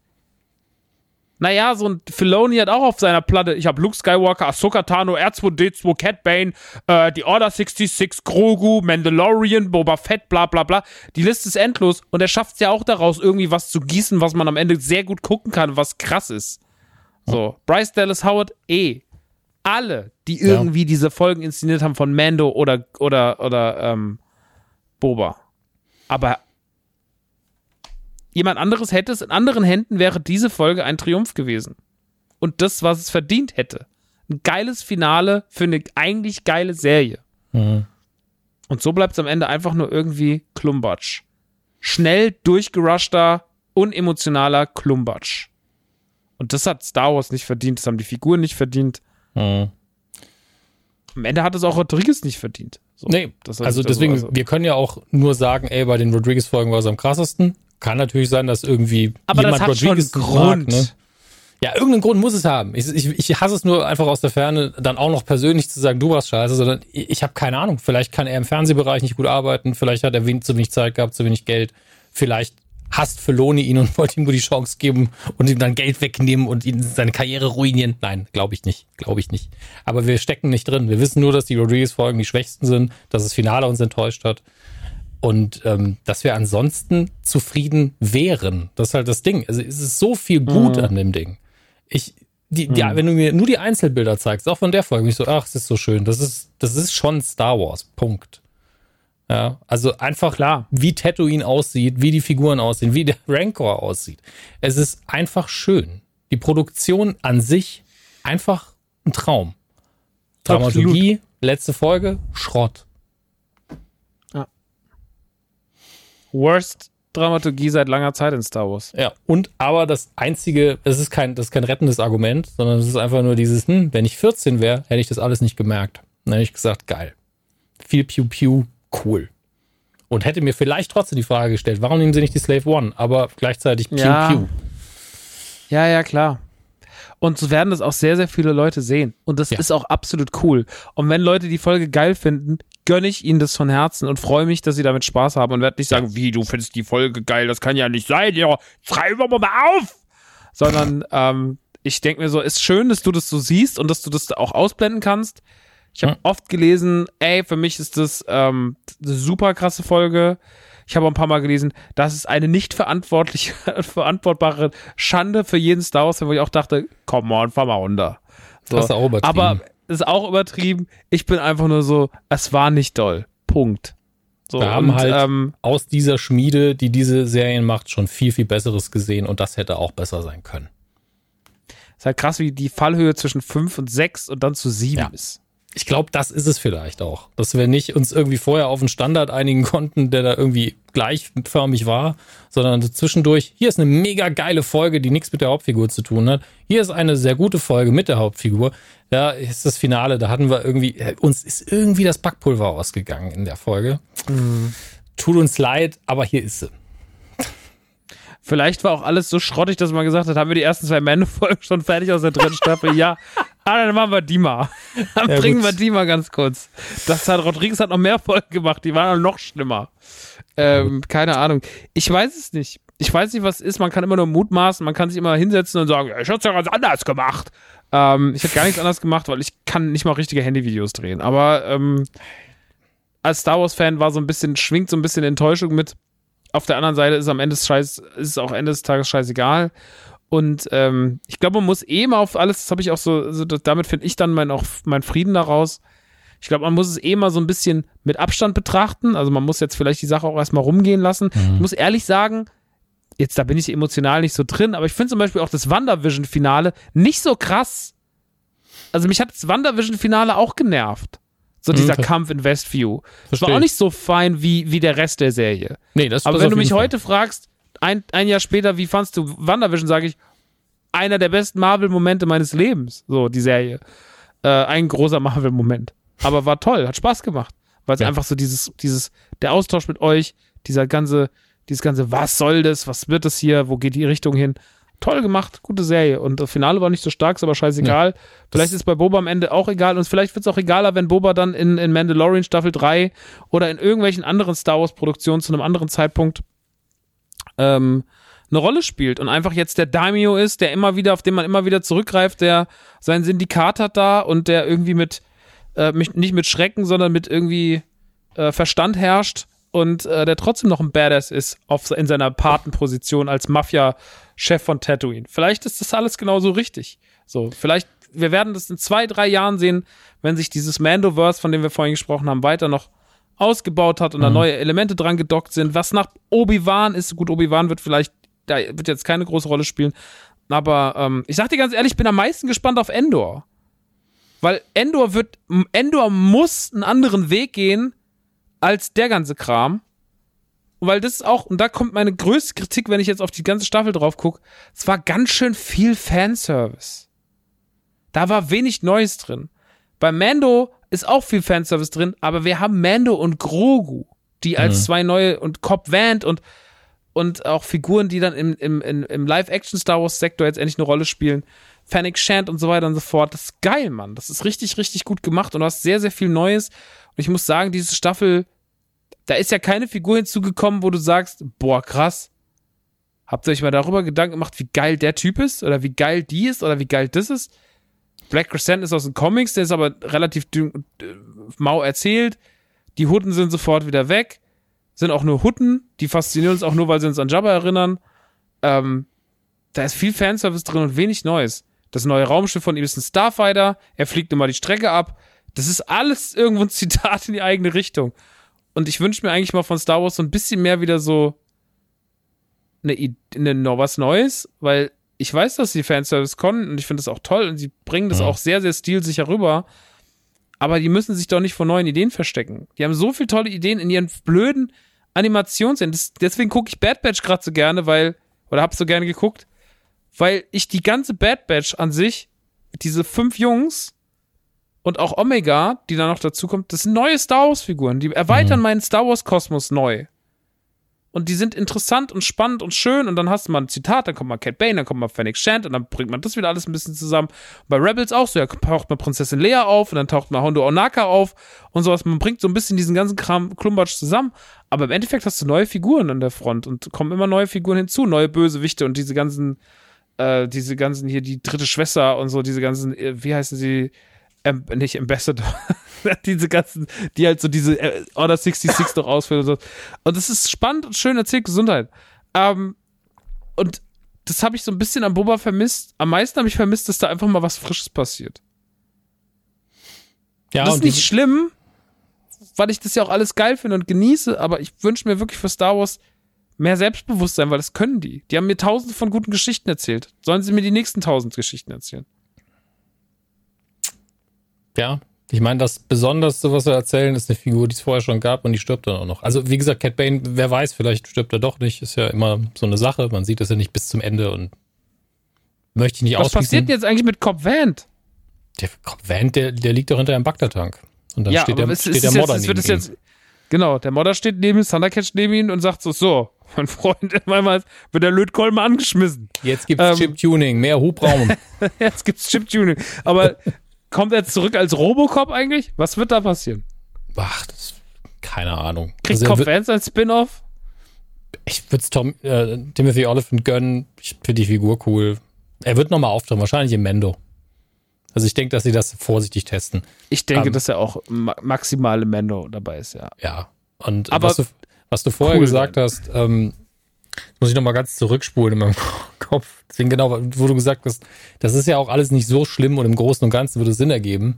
naja, so ein Filoni hat auch auf seiner Platte, ich habe Luke Skywalker, Ahsoka Tano, R2D2, Cat Bane, äh, die Order 66, Grogu, Mandalorian, Boba Fett, bla bla bla. Die Liste ist endlos und er schafft es ja auch daraus, irgendwie was zu gießen, was man am Ende sehr gut gucken kann, was krass ist. So, Bryce Dallas Howard, eh. Alle, die Ja. irgendwie diese Folgen inszeniert haben von Mando oder, oder, oder ähm, Boba. Aber jemand anderes hätte es, in anderen Händen wäre diese Folge ein Triumph gewesen. Und das, was es verdient hätte. Ein geiles Finale für eine eigentlich geile Serie. Mhm. Und so bleibt es am Ende einfach nur irgendwie Klumbatsch. Schnell durchgerushter, unemotionaler Klumbatsch. Und das hat Star Wars nicht verdient, das haben die Figuren nicht verdient. Mhm. Am Ende hat es auch Rodriguez nicht verdient. So, Nee, das also heißt deswegen, also- wir können ja auch nur sagen, ey, bei den Rodriguez-Folgen war es am krassesten. Kann natürlich sein, dass irgendwie aber das jemand hat schon einen Rodriguez nicht Grund. Mag, ne? Ja, irgendeinen Grund muss es haben. Ich, ich, ich hasse es nur einfach aus der Ferne, dann auch noch persönlich zu sagen, du warst scheiße, sondern ich, ich habe keine Ahnung. Vielleicht kann er im Fernsehbereich nicht gut arbeiten, vielleicht hat er wenig, zu wenig Zeit gehabt, zu wenig Geld. Vielleicht hasst Feloni ihn und wollte ihm nur die Chance geben und ihm dann Geld wegnehmen und ihn seine Karriere ruinieren. Nein, glaube ich nicht. Glaube ich nicht. Aber wir stecken nicht drin. Wir wissen nur, dass die Rodriguez-Folgen die schwächsten sind, dass das Finale uns enttäuscht hat. Und ähm, dass wir ansonsten zufrieden wären. Das ist halt das Ding. Also es ist so viel gut an dem Ding. Ich, die, die, wenn du mir nur die Einzelbilder zeigst, auch von der Folge, bin ich so, ach, es ist so schön. Das ist, das ist schon Star Wars. Punkt. Ja, also einfach Klar. wie Tatooine aussieht, wie die Figuren aussehen, wie der Rancor aussieht. Es ist einfach schön. Die Produktion an sich einfach ein Traum. Dramaturgie, letzte Folge, Schrott. Worst Dramaturgie seit langer Zeit in Star Wars. Ja, und aber das einzige, es ist kein, das ist kein rettendes Argument, sondern es ist einfach nur dieses, hm, wenn ich 14 wäre, hätte ich das alles nicht gemerkt. Dann hätte ich gesagt, geil. Viel Pew Pew, cool. Und hätte mir vielleicht trotzdem die Frage gestellt, warum nehmen sie nicht die Slave One, aber gleichzeitig Pew Ja. Pew. Ja, ja, klar. Und so werden das auch sehr, sehr viele Leute sehen. Und das Ja. ist auch absolut cool. Und wenn Leute die Folge geil finden, gönne ich ihnen das von Herzen und freue mich, dass sie damit Spaß haben und werde nicht sagen, wie, du findest die Folge geil, das kann ja nicht sein, ja, schreib doch mal auf! Sondern ähm, ich denke mir so, ist schön, dass du das so siehst und dass du das auch ausblenden kannst. Ich habe Hm. oft gelesen, ey, für mich ist das ähm, eine super krasse Folge. Ich habe auch ein paar Mal gelesen, das ist eine nicht verantwortlich verantwortbare Schande für jeden Star Wars, wo ich auch dachte, come on, fahr mal runter. So. Hast du auch übertrieben. Aber ist auch übertrieben. Ich bin einfach nur so, es war nicht doll. Punkt. So, Wir haben und, halt ähm, aus dieser Schmiede, die diese Serien macht, schon viel, viel Besseres gesehen und das hätte auch besser sein können. ist halt krass, wie die Fallhöhe zwischen 5 und 6 und dann zu 7 Ja. ist. Ich glaube, das ist es vielleicht auch. Dass wir nicht uns irgendwie vorher auf einen Standard einigen konnten, der da irgendwie gleichförmig war, sondern zwischendurch, hier ist eine mega geile Folge, die nichts mit der Hauptfigur zu tun hat. Hier ist eine sehr gute Folge mit der Hauptfigur. Da ist das Finale, da hatten wir irgendwie, äh, uns ist irgendwie das Backpulver ausgegangen in der Folge. Tut uns leid, aber hier ist sie. Vielleicht war auch alles so schrottig, dass man gesagt hat, haben wir die ersten zwei Männerfolgen schon fertig aus der dritten Staffel? Ja. Ah, dann machen wir die mal. Dann Ja, bringen gut. wir die mal ganz kurz. Das hat Rodriguez hat noch mehr Folgen gemacht, die waren noch schlimmer. Ähm, keine Ahnung. Ich weiß es nicht. Ich weiß nicht, was es ist. Man kann immer nur mutmaßen, man kann sich immer hinsetzen und sagen, ich hab's ja ganz anders gemacht. Ähm, ich habe gar nichts anders gemacht, weil ich kann nicht mal richtige Handyvideos drehen. Aber ähm, als Star Wars-Fan war so ein bisschen, schwingt so ein bisschen Enttäuschung mit. Auf der anderen Seite ist am Ende des Scheiß, ist es auch Ende des Tages scheißegal. Und ähm, ich glaube, man muss eh mal auf alles, das habe ich auch so, so damit finde ich dann mein, auch meinen Frieden daraus. Ich glaube, man muss es eh mal so ein bisschen mit Abstand betrachten. Also man muss jetzt vielleicht die Sache auch erstmal rumgehen lassen. Ich muss ehrlich sagen, jetzt da bin ich emotional nicht so drin, aber ich finde zum Beispiel auch das WandaVision-Finale nicht so krass. Also mich hat das WandaVision-Finale auch genervt. So dieser ver- Kampf in Westview. Das war auch ich. nicht so fein wie, wie der Rest der Serie. Nee, das Aber wenn du mich Fall. heute fragst, ein, ein Jahr später, wie fandst du WandaVision, sage ich, einer der besten Marvel-Momente meines Lebens. So, die Serie. Äh, ein großer Marvel-Moment. Aber war toll, hat Spaß gemacht. Weil es Ja. einfach so dieses, dieses, der Austausch mit euch, dieser ganze, dieses ganze, was soll das, was wird das hier, wo geht die Richtung hin? Toll gemacht, gute Serie. Und das Finale war nicht so stark, ist aber scheißegal. Vielleicht ist bei Boba am Ende auch egal. Und vielleicht wird es auch egaler, wenn Boba dann in, in Mandalorian Staffel 3 oder in irgendwelchen anderen Star Wars Produktionen zu einem anderen Zeitpunkt ähm, eine Rolle spielt und einfach jetzt der Daimyo ist, der immer wieder, auf den man immer wieder zurückgreift, der sein Syndikat hat da und der irgendwie mit, äh, nicht mit Schrecken, sondern mit irgendwie äh, Verstand herrscht und äh, der trotzdem noch ein Badass ist auf, in seiner Patenposition als Mafia-Chef von Tatooine. Vielleicht ist das alles genauso richtig. So, vielleicht, wir werden das in zwei, drei Jahren sehen, wenn sich dieses Mandoverse, von dem wir vorhin gesprochen haben, weiter noch ausgebaut hat und da neue Elemente dran gedockt sind. Was nach Obi-Wan ist, gut, Obi-Wan wird vielleicht, da wird jetzt keine große Rolle spielen. Aber ähm, ich sag dir ganz ehrlich, ich bin am meisten gespannt auf Endor. Weil Endor wird, Endor muss einen anderen Weg gehen als der ganze Kram. Weil das ist auch, und da kommt meine größte Kritik, wenn ich jetzt auf die ganze Staffel drauf gucke, es war ganz schön viel Fanservice. Da war wenig Neues drin. Bei Mando ist auch viel Fanservice drin, aber wir haben Mando und Grogu, die als zwei neue und Cobb Vant und und auch Figuren, die dann im, im, im, im Live-Action-Star Wars-Sektor jetzt endlich eine Rolle spielen. Fennec Shand und so weiter und so fort. Das ist geil, Mann. Das ist richtig, richtig gut gemacht und du hast sehr, sehr viel Neues. Und ich muss sagen, diese Staffel, da ist ja keine Figur hinzugekommen, wo du sagst, boah, krass. Habt ihr euch mal darüber Gedanken gemacht, wie geil der Typ ist? Oder wie geil die ist? Oder wie geil das ist? Black Crescent ist aus den Comics, der ist aber relativ äh, mau erzählt. Die Hutten sind sofort wieder weg. Sind auch nur Hutten. Die faszinieren uns auch nur, weil sie uns an Jabba erinnern. Ähm, da ist viel Fanservice drin und wenig Neues. Das neue Raumschiff von ihm ist ein Starfighter. Er fliegt immer die Strecke ab. Das ist alles irgendwo ein Zitat in die eigene Richtung. Und ich wünsche mir eigentlich mal von Star Wars so ein bisschen mehr wieder so eine, eine, was Neues, weil ich weiß, dass sie Fanservice können und ich finde das auch toll und sie bringen das Ja. auch sehr, sehr stilsicher rüber. Aber die müssen sich doch nicht vor neuen Ideen verstecken. Die haben so viele tolle Ideen in ihren blöden Animationsserien. Das, deswegen gucke ich Bad Batch gerade so gerne, weil, oder hab's so gerne geguckt, weil ich die ganze Bad Batch an sich, diese fünf Jungs und auch Omega, die da noch dazu kommt, das sind neue Star Wars Figuren. Die erweitern meinen Star Wars Kosmos neu. Und die sind interessant und spannend und schön und dann hast du mal ein Zitat, dann kommt mal Cat Bane, dann kommt mal Fennec Shand und dann bringt man das wieder alles ein bisschen zusammen. bei Rebels auch so, ja, taucht mal Prinzessin Leia auf und dann taucht mal Hondo Onaka auf und sowas. Man bringt so ein bisschen diesen ganzen Kram Klumbatsch zusammen, aber im Endeffekt hast du neue Figuren an der Front und kommen immer neue Figuren hinzu, neue Bösewichte und diese ganzen, äh, diese ganzen hier, die dritte Schwester und so, diese ganzen, äh, wie heißen sie, ähm, nicht Ambassador, diese ganzen, die halt so diese äh, Order 66 doch ausführen und so. Und das ist spannend und schön erzählt, Gesundheit. Ähm, und das habe ich so ein bisschen am Boba vermisst. Am meisten habe ich vermisst, dass da einfach mal was Frisches passiert. Ja, das ist nicht schlimm, weil ich das ja auch alles geil finde und genieße, aber ich wünsche mir wirklich für Star Wars mehr Selbstbewusstsein, weil das können die. Die haben mir tausende von guten Geschichten erzählt. Sollen sie mir die nächsten tausend Geschichten erzählen? Ja, ich meine, das Besonderste, was wir erzählen, ist eine Figur, die es vorher schon gab und die stirbt dann auch noch. Also wie gesagt, Cat Bane, wer weiß, vielleicht stirbt er doch nicht. Ist ja immer so eine Sache. Man sieht es ja nicht bis zum Ende und möchte ich nicht Was passiert jetzt eigentlich mit Cobb Vant? Der Cobb Vant, der, der liegt doch hinter einem Bagdad-Tank. Und dann ja, steht der, steht der Modder jetzt, neben ihm. Jetzt, genau, der Modder steht neben ihm, Thundercatch neben ihm und sagt so, so, mein Freund, einmal wird der Lötkolben angeschmissen. Jetzt gibt's ähm, Chip-Tuning, mehr Hubraum. jetzt gibt's Chip-Tuning. Aber Kommt er zurück als Robocop eigentlich? Was wird da passieren? Ach, das, keine Ahnung. Kriegt also, Cobb Vance ein Spin-off? Ich würde es Tom, äh, Timothy Oliphant gönnen. Ich finde die Figur cool. Er wird nochmal auftreten, wahrscheinlich im Mendo. Also ich denke, dass sie das vorsichtig testen. Ich denke, um, ähm, dass er auch ma maximale Mendo dabei ist, ja. Ja. Und Aber was, du, was du vorher cool gesagt hast, ähm, muss ich nochmal ganz zurückspulen in meinem Kopf. Deswegen genau, wo du gesagt hast, das ist ja auch alles nicht so schlimm und im Großen und Ganzen würde es Sinn ergeben.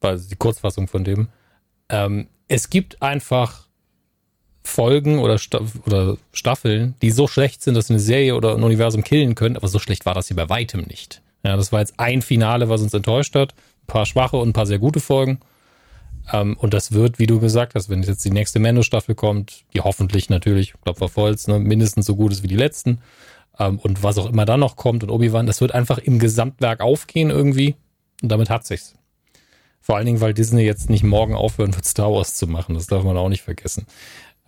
War die Kurzfassung von dem. Ähm, es gibt einfach Folgen oder, Staff oder Staffeln, die so schlecht sind, dass sie eine Serie oder ein Universum killen können, aber so schlecht war das hier bei weitem nicht. Ja, das war jetzt ein Finale, was uns enttäuscht hat. Ein paar schwache und ein paar sehr gute Folgen. Ähm, und das wird, wie du gesagt hast, wenn jetzt die nächste Mando-Staffel kommt, die hoffentlich natürlich, ich glaube, Volz, ne, mindestens so gut ist wie die letzten, ähm, und was auch immer dann noch kommt und Obi-Wan, das wird einfach im Gesamtwerk aufgehen irgendwie. Und damit hat sich's. Vor allen Dingen, weil Disney jetzt nicht morgen aufhören wird, Star Wars zu machen. Das darf man auch nicht vergessen.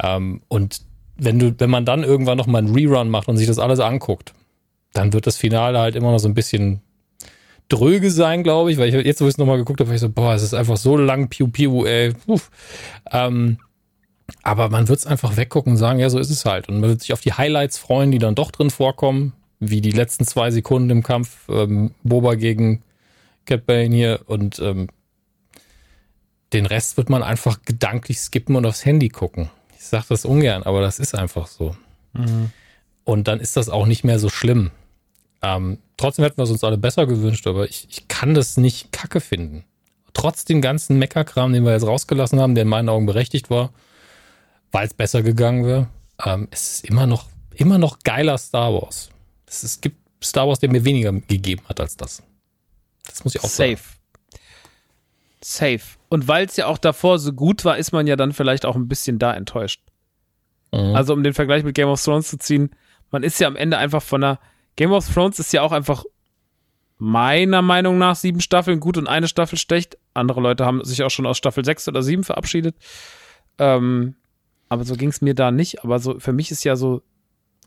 Ähm, und wenn du, wenn man dann irgendwann noch mal einen Rerun macht und sich das alles anguckt, dann wird das Finale halt immer noch so ein bisschen dröge sein, glaube ich, weil ich jetzt, wo ich es nochmal geguckt habe, war ich so, boah, es ist einfach so lang, piu, piu, ey. Ähm, aber man wird es einfach weggucken und sagen, ja, so ist es halt. Und man wird sich auf die Highlights freuen, die dann doch drin vorkommen, wie die letzten zwei Sekunden im Kampf ähm, Boba gegen Cat Bane hier und ähm, den Rest wird man einfach gedanklich skippen und aufs Handy gucken. Ich sage das ungern, aber das ist einfach so. Mhm. Und dann ist das auch nicht mehr so schlimm. Ähm, trotzdem hätten wir es uns alle besser gewünscht, aber ich, ich kann das nicht kacke finden. Trotz dem ganzen Meckerkram, den wir jetzt rausgelassen haben, der in meinen Augen berechtigt war, weil es besser gegangen wäre, ähm, es ist immer noch, immer noch geiler Star Wars. Es, es gibt Star Wars, der mir weniger gegeben hat als das. Das muss ich auch Safe. sagen. Safe. Und weil es ja auch davor so gut war, ist man ja dann vielleicht auch ein bisschen da enttäuscht. Mhm. Also um den Vergleich mit Game of Thrones zu ziehen, man ist ja am Ende einfach von einer Game of Thrones ist ja auch einfach meiner Meinung nach sieben Staffeln gut und eine Staffel schlecht. Andere Leute haben sich auch schon aus Staffel sechs oder sieben verabschiedet. Ähm, aber so ging es mir da nicht. Aber so für mich ist ja so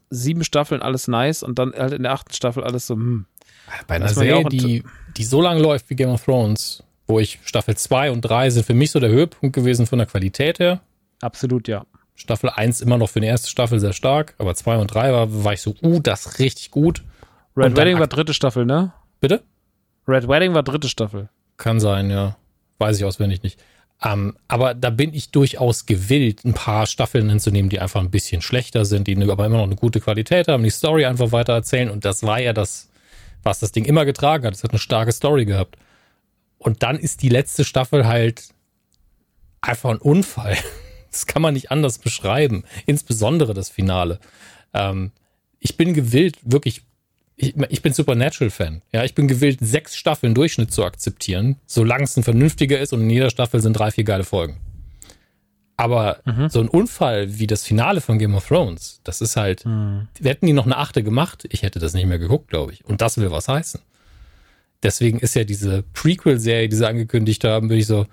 sieben Staffeln alles nice und dann halt in der achten Staffel alles so, hm. Bei einer Serie, die, die so lang läuft wie Game of Thrones, wo ich Staffel 2 und 3 sind für mich so der Höhepunkt gewesen von der Qualität her. Absolut, ja. Staffel 1 immer noch für die erste Staffel sehr stark, aber 2 und 3 war, war ich so, uh, das ist richtig gut. Red Wedding war dritte Staffel, ne? Bitte? Red Wedding war dritte Staffel. Kann sein, ja. Weiß ich auswendig nicht. Ähm, aber da bin ich durchaus gewillt, ein paar Staffeln hinzunehmen, die einfach ein bisschen schlechter sind, die aber immer noch eine gute Qualität haben, die Story einfach weiter erzählen. Und das war ja das, was das Ding immer getragen hat. Es hat eine starke Story gehabt. Und dann ist die letzte Staffel halt einfach ein Unfall. Das kann man nicht anders beschreiben. Insbesondere das Finale. Ähm, ich bin gewillt, wirklich, ich, ich bin Supernatural-Fan. Ja, ich bin gewillt, sechs Staffeln Durchschnitt zu akzeptieren, solange es ein vernünftiger ist und in jeder Staffel sind drei, vier geile Folgen. Aber mhm. so ein Unfall wie das Finale von Game of Thrones, das ist halt, mhm. hätten die noch eine achte gemacht, ich hätte das nicht mehr geguckt, glaube ich. Und das will was heißen. Deswegen ist ja diese Prequel-Serie, die sie angekündigt haben, bin ich so,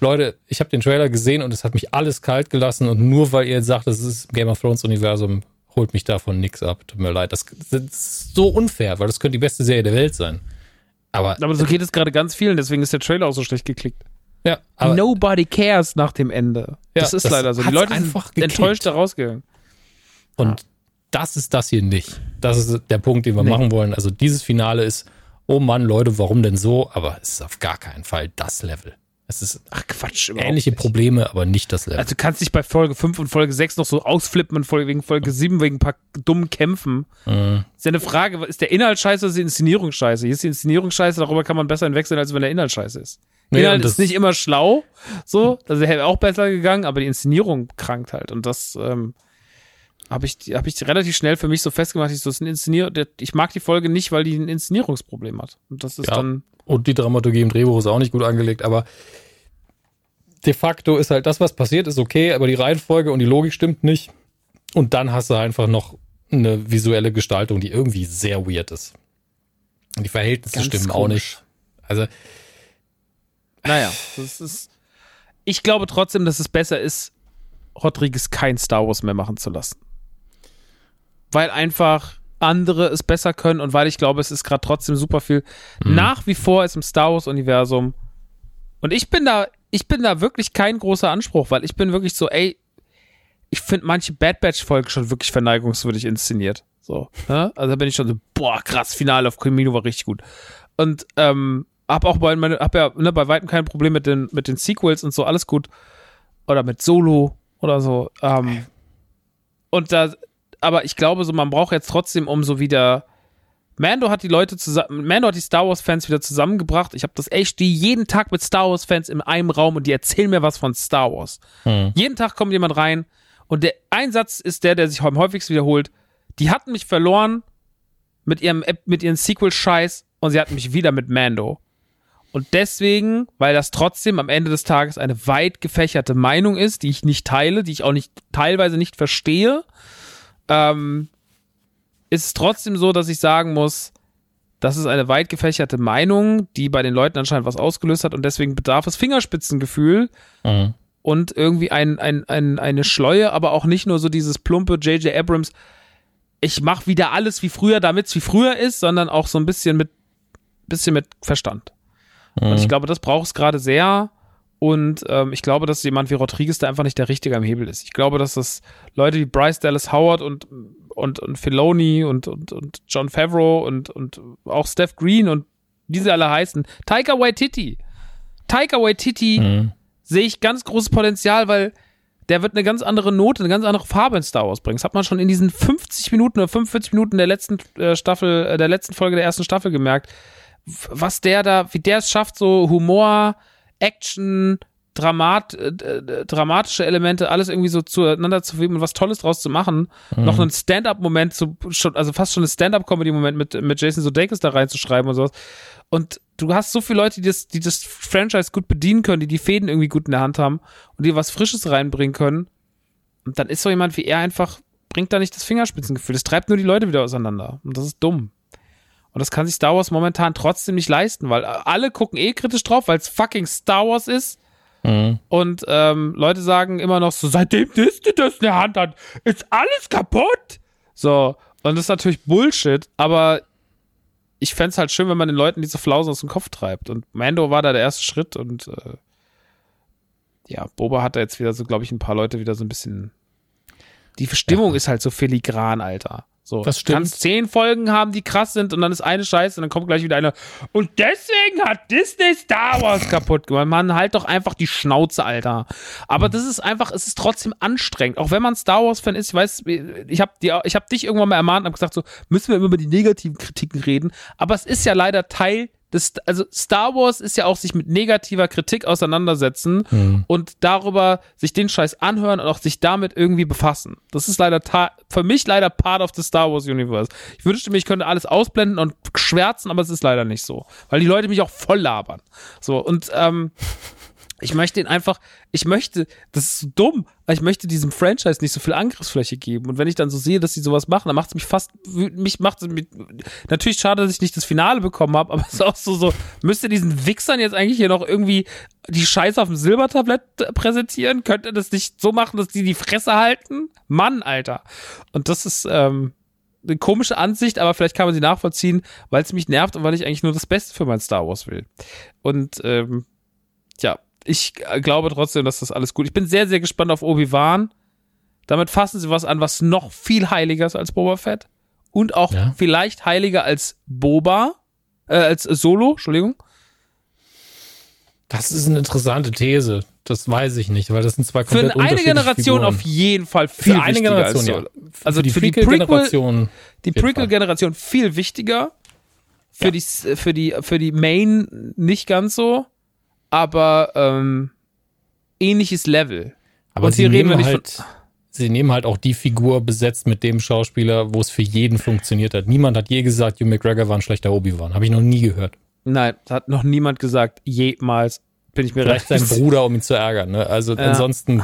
Leute, ich habe den Trailer gesehen und es hat mich alles kalt gelassen und nur weil ihr jetzt sagt, das ist Game of Thrones Universum, holt mich davon nix ab. Tut mir leid. Das, das ist so unfair, weil das könnte die beste Serie der Welt sein. Aber, Aber so geht es gerade ganz vielen, deswegen ist der Trailer auch so schlecht geklickt. ja, aber Nobody cares nach dem Ende. Ja, das ist das leider so. Die Leute sind gekickt. enttäuscht da rausgegangen. Und das ist das hier nicht. Das ist der Punkt, den wir Nee. machen wollen. Also dieses Finale ist, oh Mann, Leute, warum denn so? Aber es ist auf gar keinen Fall das Level. Es ist Ach Quatsch, ähnliche nicht. Probleme, aber nicht das Level. Also du kannst dich bei Folge 5 und Folge 6 noch so ausflippen und Folge, wegen Folge 7 wegen ein paar dummen Kämpfen. Mhm. Ist ja eine Frage, ist der Inhalt scheiße oder ist die Inszenierung scheiße? Hier ist die Inszenierung scheiße, darüber kann man besser hinwechseln, als wenn der Inhalt scheiße ist. Nee, Inhalt ist nicht immer schlau, so, das wäre auch besser gegangen, aber die Inszenierung krankt halt. Und das ähm, habe ich, hab ich relativ schnell für mich so festgemacht, ich, so, ist ein Inszenier der, ich mag die Folge nicht, weil die ein Inszenierungsproblem hat. Und das ist Ja. dann. Und die Dramaturgie im Drehbuch ist auch nicht gut angelegt, aber de facto ist halt das, was passiert, ist okay, aber die Reihenfolge und die Logik stimmt nicht. Und dann hast du einfach noch eine visuelle Gestaltung, die irgendwie sehr weird ist. Und die Verhältnisse Ganz stimmen auch komisch. nicht. Also, Naja, das ist. Ich glaube trotzdem, dass es besser ist, Rodriguez kein Star Wars mehr machen zu lassen. Weil einfach andere es besser können und weil ich glaube, es ist gerade trotzdem super viel. Nach wie vor ist im Star Wars-Universum. Und ich bin da, ich bin da wirklich kein großer Anspruch, weil ich bin wirklich so, ey, ich finde manche Bad Batch-Folgen schon wirklich verneigungswürdig inszeniert. So, ne? Also da bin ich schon so, boah, krass, Finale auf Camino war richtig gut. Und ähm, hab auch bei meine, hab ja ne, bei weitem kein Problem mit den, mit den Sequels und so, alles gut. Oder mit Solo oder so. Ähm, und da, aber ich glaube so, man braucht jetzt trotzdem, um so wieder. Mando hat die Leute zusammen, Mando hat die Star Wars Fans wieder zusammengebracht. Ich habe das echt die jeden Tag mit Star Wars Fans in einem Raum und die erzählen mir was von Star Wars. hm. Jeden Tag kommt jemand rein und der Einsatz ist der, der sich am häufigsten wiederholt. Die hatten mich verloren mit ihrem mit ihren Sequel-Scheiß und sie hatten mich wieder mit Mando. Und deswegen, weil das trotzdem am Ende des Tages eine weit gefächerte Meinung ist, die ich nicht teile, die ich auch nicht teilweise nicht verstehe, ähm, ist es trotzdem so, dass ich sagen muss, das ist eine weit gefächerte Meinung, die bei den Leuten anscheinend was ausgelöst hat und deswegen bedarf es Fingerspitzengefühl, Mhm. und irgendwie ein, ein, ein, eine Schleue, aber auch nicht nur so dieses plumpe J.J. Abrams, ich mache wieder alles wie früher, damit es wie früher ist, sondern auch so ein bisschen mit, bisschen mit Verstand. Und ich glaube, das braucht es gerade sehr. Und ähm, ich glaube, dass jemand wie Rodriguez da einfach nicht der Richtige am Hebel ist. Ich glaube, dass das Leute wie Bryce Dallas Howard und, und, und Filoni und, und, und John Favreau und, und auch Steph Green und wie sie alle heißen, Taika Waititi. Taika Waititi Mhm. sehe ich ganz großes Potenzial, weil der wird eine ganz andere Note, eine ganz andere Farbe in Star Wars bringen. Das hat man schon in diesen 50 Minuten oder 45 Minuten der letzten äh, Staffel, äh, der letzten Folge der ersten Staffel gemerkt, was der da, wie der es schafft, so Humor, Action, Dramat, äh, äh, dramatische Elemente, alles irgendwie so zueinander zu weben und was Tolles draus zu machen. Noch einen Stand-up-Moment, zu, schon, also fast schon einen Stand-up-Comedy-Moment mit, mit Jason Sudeikis da reinzuschreiben und sowas. Und du hast so viele Leute, die das, die das Franchise gut bedienen können, die die Fäden irgendwie gut in der Hand haben und die was Frisches reinbringen können. Und dann ist so jemand wie er einfach, bringt da nicht das Fingerspitzengefühl. Das treibt nur die Leute wieder auseinander. Und das ist dumm. Und das kann sich Star Wars momentan trotzdem nicht leisten, weil alle gucken eh kritisch drauf, weil es fucking Star Wars ist. Mhm. Und ähm, Leute sagen immer noch so, seitdem Disney das in der Hand hat, ist alles kaputt. So, und das ist natürlich Bullshit, aber ich fänd's halt schön, wenn man den Leuten diese Flausen aus dem Kopf treibt. Und Mando war da der erste Schritt und äh, ja, Boba hat da jetzt wieder so, glaube ich, ein paar Leute wieder so ein bisschen. Die Stimmung ist halt so filigran, Alter. So, Das du stimmt. kannst zehn Folgen haben, die krass sind und dann ist eine Scheiße und dann kommt gleich wieder eine. Und deswegen hat Disney Star Wars kaputt gemacht. Man, halt doch einfach die Schnauze, Alter. Aber das ist einfach, es ist trotzdem anstrengend. Auch wenn man Star Wars-Fan ist, ich weiß, ich habe ich hab dich irgendwann mal ermahnt und hab gesagt, so, müssen wir immer über die negativen Kritiken reden. Aber es ist ja leider Teil des, also Star Wars ist ja auch sich mit negativer Kritik auseinandersetzen und darüber sich den Scheiß anhören und auch sich damit irgendwie befassen. Das ist leider für mich leider part of the Star Wars Universe. Ich wünschte mir, ich könnte alles ausblenden und schwärzen, aber es ist leider nicht so, weil die Leute mich auch voll labern. So und ähm, Ich möchte ihn einfach, ich möchte, das ist so dumm, aber ich möchte diesem Franchise nicht so viel Angriffsfläche geben. Und wenn ich dann so sehe, dass sie sowas machen, dann macht es mich fast, mich macht es natürlich schade, dass ich nicht das Finale bekommen habe, aber es ist auch so, so, müsst ihr diesen Wichsern jetzt eigentlich hier noch irgendwie die Scheiße auf dem Silbertablett präsentieren? Könnt ihr das nicht so machen, dass die die Fresse halten? Mann, Alter. Und das ist, ähm, eine komische Ansicht, aber vielleicht kann man sie nachvollziehen, weil es mich nervt und weil ich eigentlich nur das Beste für mein Star Wars will. Und ähm, ja, ich glaube trotzdem, dass das alles gut. Ich bin sehr, sehr gespannt auf Obi-Wan. Damit fassen sie was an, was noch viel heiliger ist als Boba Fett. Und auch ja. vielleicht heiliger als Boba, äh, als Solo, Entschuldigung. Das ist eine interessante These. Das weiß ich nicht, weil das sind zwei komplett Für eine Generation Figuren. auf jeden Fall viel für eine Generation, ja. Also für die Prequel-Generation. Die Prequel-Generation viel wichtiger. Für ja. die, für die, für die Main nicht ganz so aber ähm, ähnliches Level. Aber Und sie reden nicht halt, von sie nehmen halt auch die Figur besetzt mit dem Schauspieler, wo es für jeden funktioniert hat. Niemand hat je gesagt, Hugh McGregor war ein schlechter Obi-Wan. Habe ich noch nie gehört. Nein, das hat noch niemand gesagt, jemals. Bin ich mir Vielleicht recht. sein Bruder, um ihn zu ärgern. Ne? Also ja. ansonsten.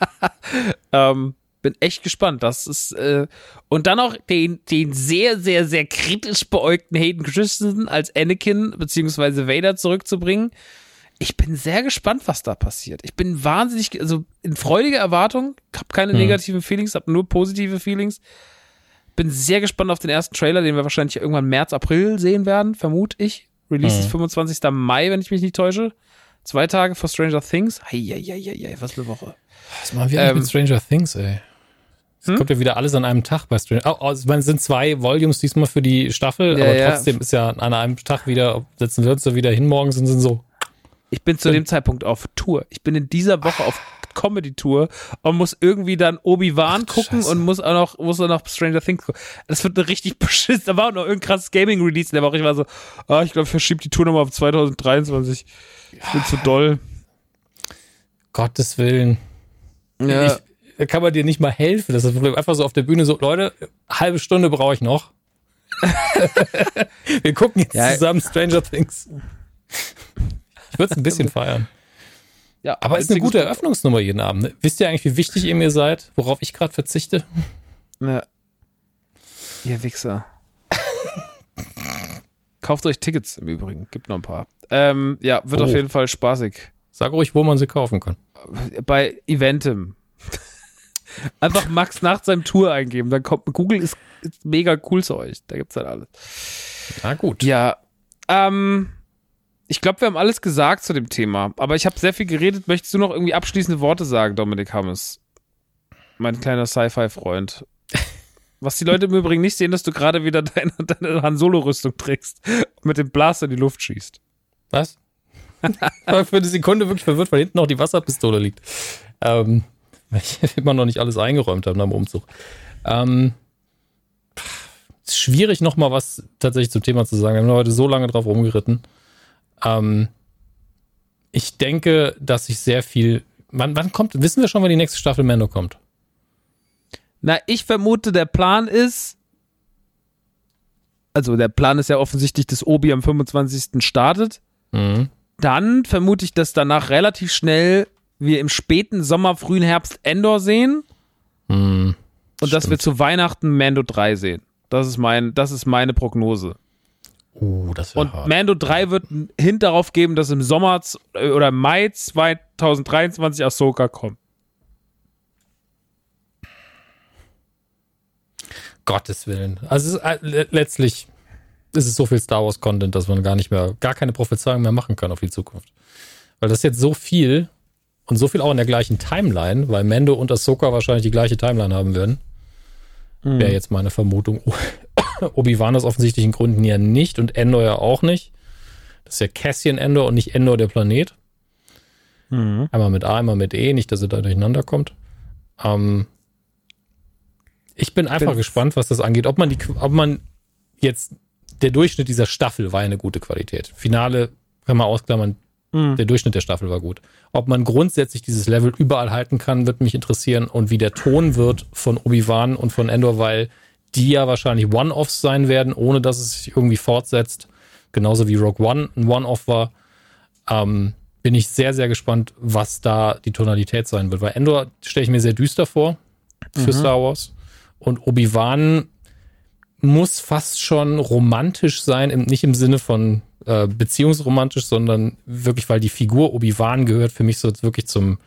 ähm, bin echt gespannt. Das ist äh, und dann auch den den sehr sehr sehr kritisch beäugten Hayden Christensen als Anakin beziehungsweise Vader zurückzubringen. Ich bin sehr gespannt, was da passiert. Ich bin wahnsinnig, also in freudiger Erwartung. Hab keine hm. negativen Feelings, hab nur positive Feelings. Bin sehr gespannt auf den ersten Trailer, den wir wahrscheinlich irgendwann März, April sehen werden, vermute ich. Release hm. ist 25. Mai, wenn ich mich nicht täusche. Zwei Tage vor Stranger Things. Heieieiei, was eine Woche. Was machen wir ähm, mit Stranger Things, ey? Es hm? kommt ja wieder alles an einem Tag bei Stranger. Oh, also, meine, es sind zwei Volumes diesmal für die Staffel, ja, aber ja. trotzdem ist ja an einem Tag wieder, setzen wir uns da wieder hin morgens und sind so. Ich bin zu dem Zeitpunkt auf Tour. Ich bin in dieser Woche auf Comedy-Tour und muss irgendwie dann Obi-Wan gucken Scheiße. und muss auch noch, muss auch noch Stranger Things gucken. Das wird eine richtig beschissen. Da war auch noch irgendein krasses Gaming-Release in der Woche. Ich war so, ah, ich glaube, ich verschiebe die Tour nochmal auf 2023. Ich bin zu doll. Gottes Willen. Ja. Ich, da kann man dir nicht mal helfen. Das ist einfach so auf der Bühne so, Leute, halbe Stunde brauche ich noch. Wir gucken jetzt ja. zusammen Stranger Things. Ich würde es ein bisschen feiern. Ja, aber ist eine gute Eröffnungsnummer jeden Abend. Ne? Wisst ihr eigentlich, wie wichtig ihr mir seid, worauf ich gerade verzichte? Ja. Ihr Wichser. Kauft euch Tickets im Übrigen. Gibt noch ein paar. Ähm, ja, wird oh. auf jeden Fall spaßig. Sag ruhig, wo man sie kaufen kann. Bei Eventim. Einfach Max nach seinem Tour eingeben. Dann kommt Google ist, ist mega cool zu euch. Da gibt's halt alles. Na gut. Ja. Ähm, ich glaube, wir haben alles gesagt zu dem Thema. Aber ich habe sehr viel geredet. Möchtest du noch irgendwie abschließende Worte sagen, Dominik Hammes? Mein kleiner Sci-Fi-Freund. Was die Leute im Übrigen nicht sehen, dass du gerade wieder deine, deine Han Solo-Rüstung trägst und mit dem Blaster in die Luft schießt. Was? war für eine Sekunde wirklich verwirrt, weil hinten noch die Wasserpistole liegt. Ähm, weil ich immer noch nicht alles eingeräumt habe nach dem Umzug. Ähm, ist schwierig, noch mal was tatsächlich zum Thema zu sagen. Wir haben heute so lange drauf rumgeritten. Ähm, ich denke, dass ich sehr viel. Wann, wann kommt? Wissen wir schon, wann die nächste Staffel Mando kommt? Na, ich vermute, der Plan ist. Also, der Plan ist ja offensichtlich, dass Obi am 25. startet. Mhm. Dann vermute ich, dass danach relativ schnell wir im späten Sommer, frühen Herbst Endor sehen. Hm, und dass wir zu Weihnachten Mando 3 sehen. Das ist mein, das ist meine Prognose. Uh, das Und hart. Mando 3 wird einen Hint darauf geben, dass im Sommer oder Mai 2023 Ahsoka kommt. Gottes Willen. Also ist, äh, letztlich ist es so viel Star Wars Content, dass man gar nicht mehr, gar keine Prophezeiung mehr machen kann auf die Zukunft. Weil das ist jetzt so viel und so viel auch in der gleichen Timeline, weil Mando und Ahsoka wahrscheinlich die gleiche Timeline haben werden. Wäre jetzt meine Vermutung. Obi-Wan aus offensichtlichen Gründen ja nicht und Endor ja auch nicht. Das ist ja Cassian Endor und nicht Endor der Planet. Mhm. Einmal mit A, einmal mit E, nicht, dass er da durcheinander kommt. Ähm, ich bin einfach bin gespannt, was das angeht. Ob man die, ob man jetzt, der Durchschnitt dieser Staffel war eine gute Qualität. Finale kann man ausklammern, Mhm. Der Durchschnitt der Staffel war gut. Ob man grundsätzlich dieses Level überall halten kann, wird mich interessieren und wie der Ton wird von Obi-Wan und von Endor, weil die ja wahrscheinlich One-Offs sein werden, ohne dass es sich irgendwie fortsetzt. Genauso wie Rogue One ein One-Off war. Ähm, bin ich sehr, sehr gespannt, was da die Tonalität sein wird. Weil Endor stelle ich mir sehr düster vor für Star Wars. Und Obi-Wan muss fast schon romantisch sein, im, nicht im Sinne von äh, beziehungsromantisch, sondern wirklich, weil die Figur Obi-Wan gehört für mich so wirklich zum,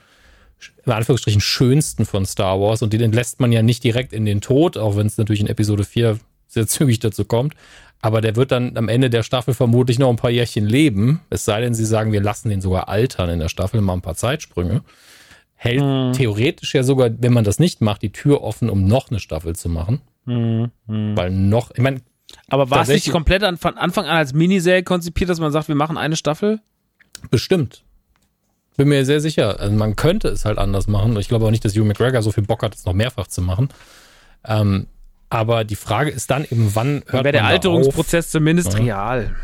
in Anführungsstrichen, schönsten von Star Wars. Und den entlässt man ja nicht direkt in den Tod, auch wenn es natürlich in Episode 4 sehr zügig dazu kommt. Aber der wird dann am Ende der Staffel vermutlich noch ein paar Jährchen leben. Es sei denn, sie sagen, wir lassen den sogar altern in der Staffel, mal ein paar Zeitsprünge. Hält Hm. theoretisch ja sogar, wenn man das nicht macht, die Tür offen, um noch eine Staffel zu machen. Hm, hm. Weil noch, ich meine, Aber war es nicht komplett an, von Anfang an als Miniserie konzipiert, dass man sagt, wir machen eine Staffel? bestimmt. Bin mir sehr sicher. Also man könnte es halt anders machen. Ich glaube auch nicht, dass Hugh McGregor so viel Bock hat, es noch mehrfach zu machen. Ähm, aber die Frage ist dann eben, wann hört Dann wäre der Alterungsprozess zumindest Ja. real.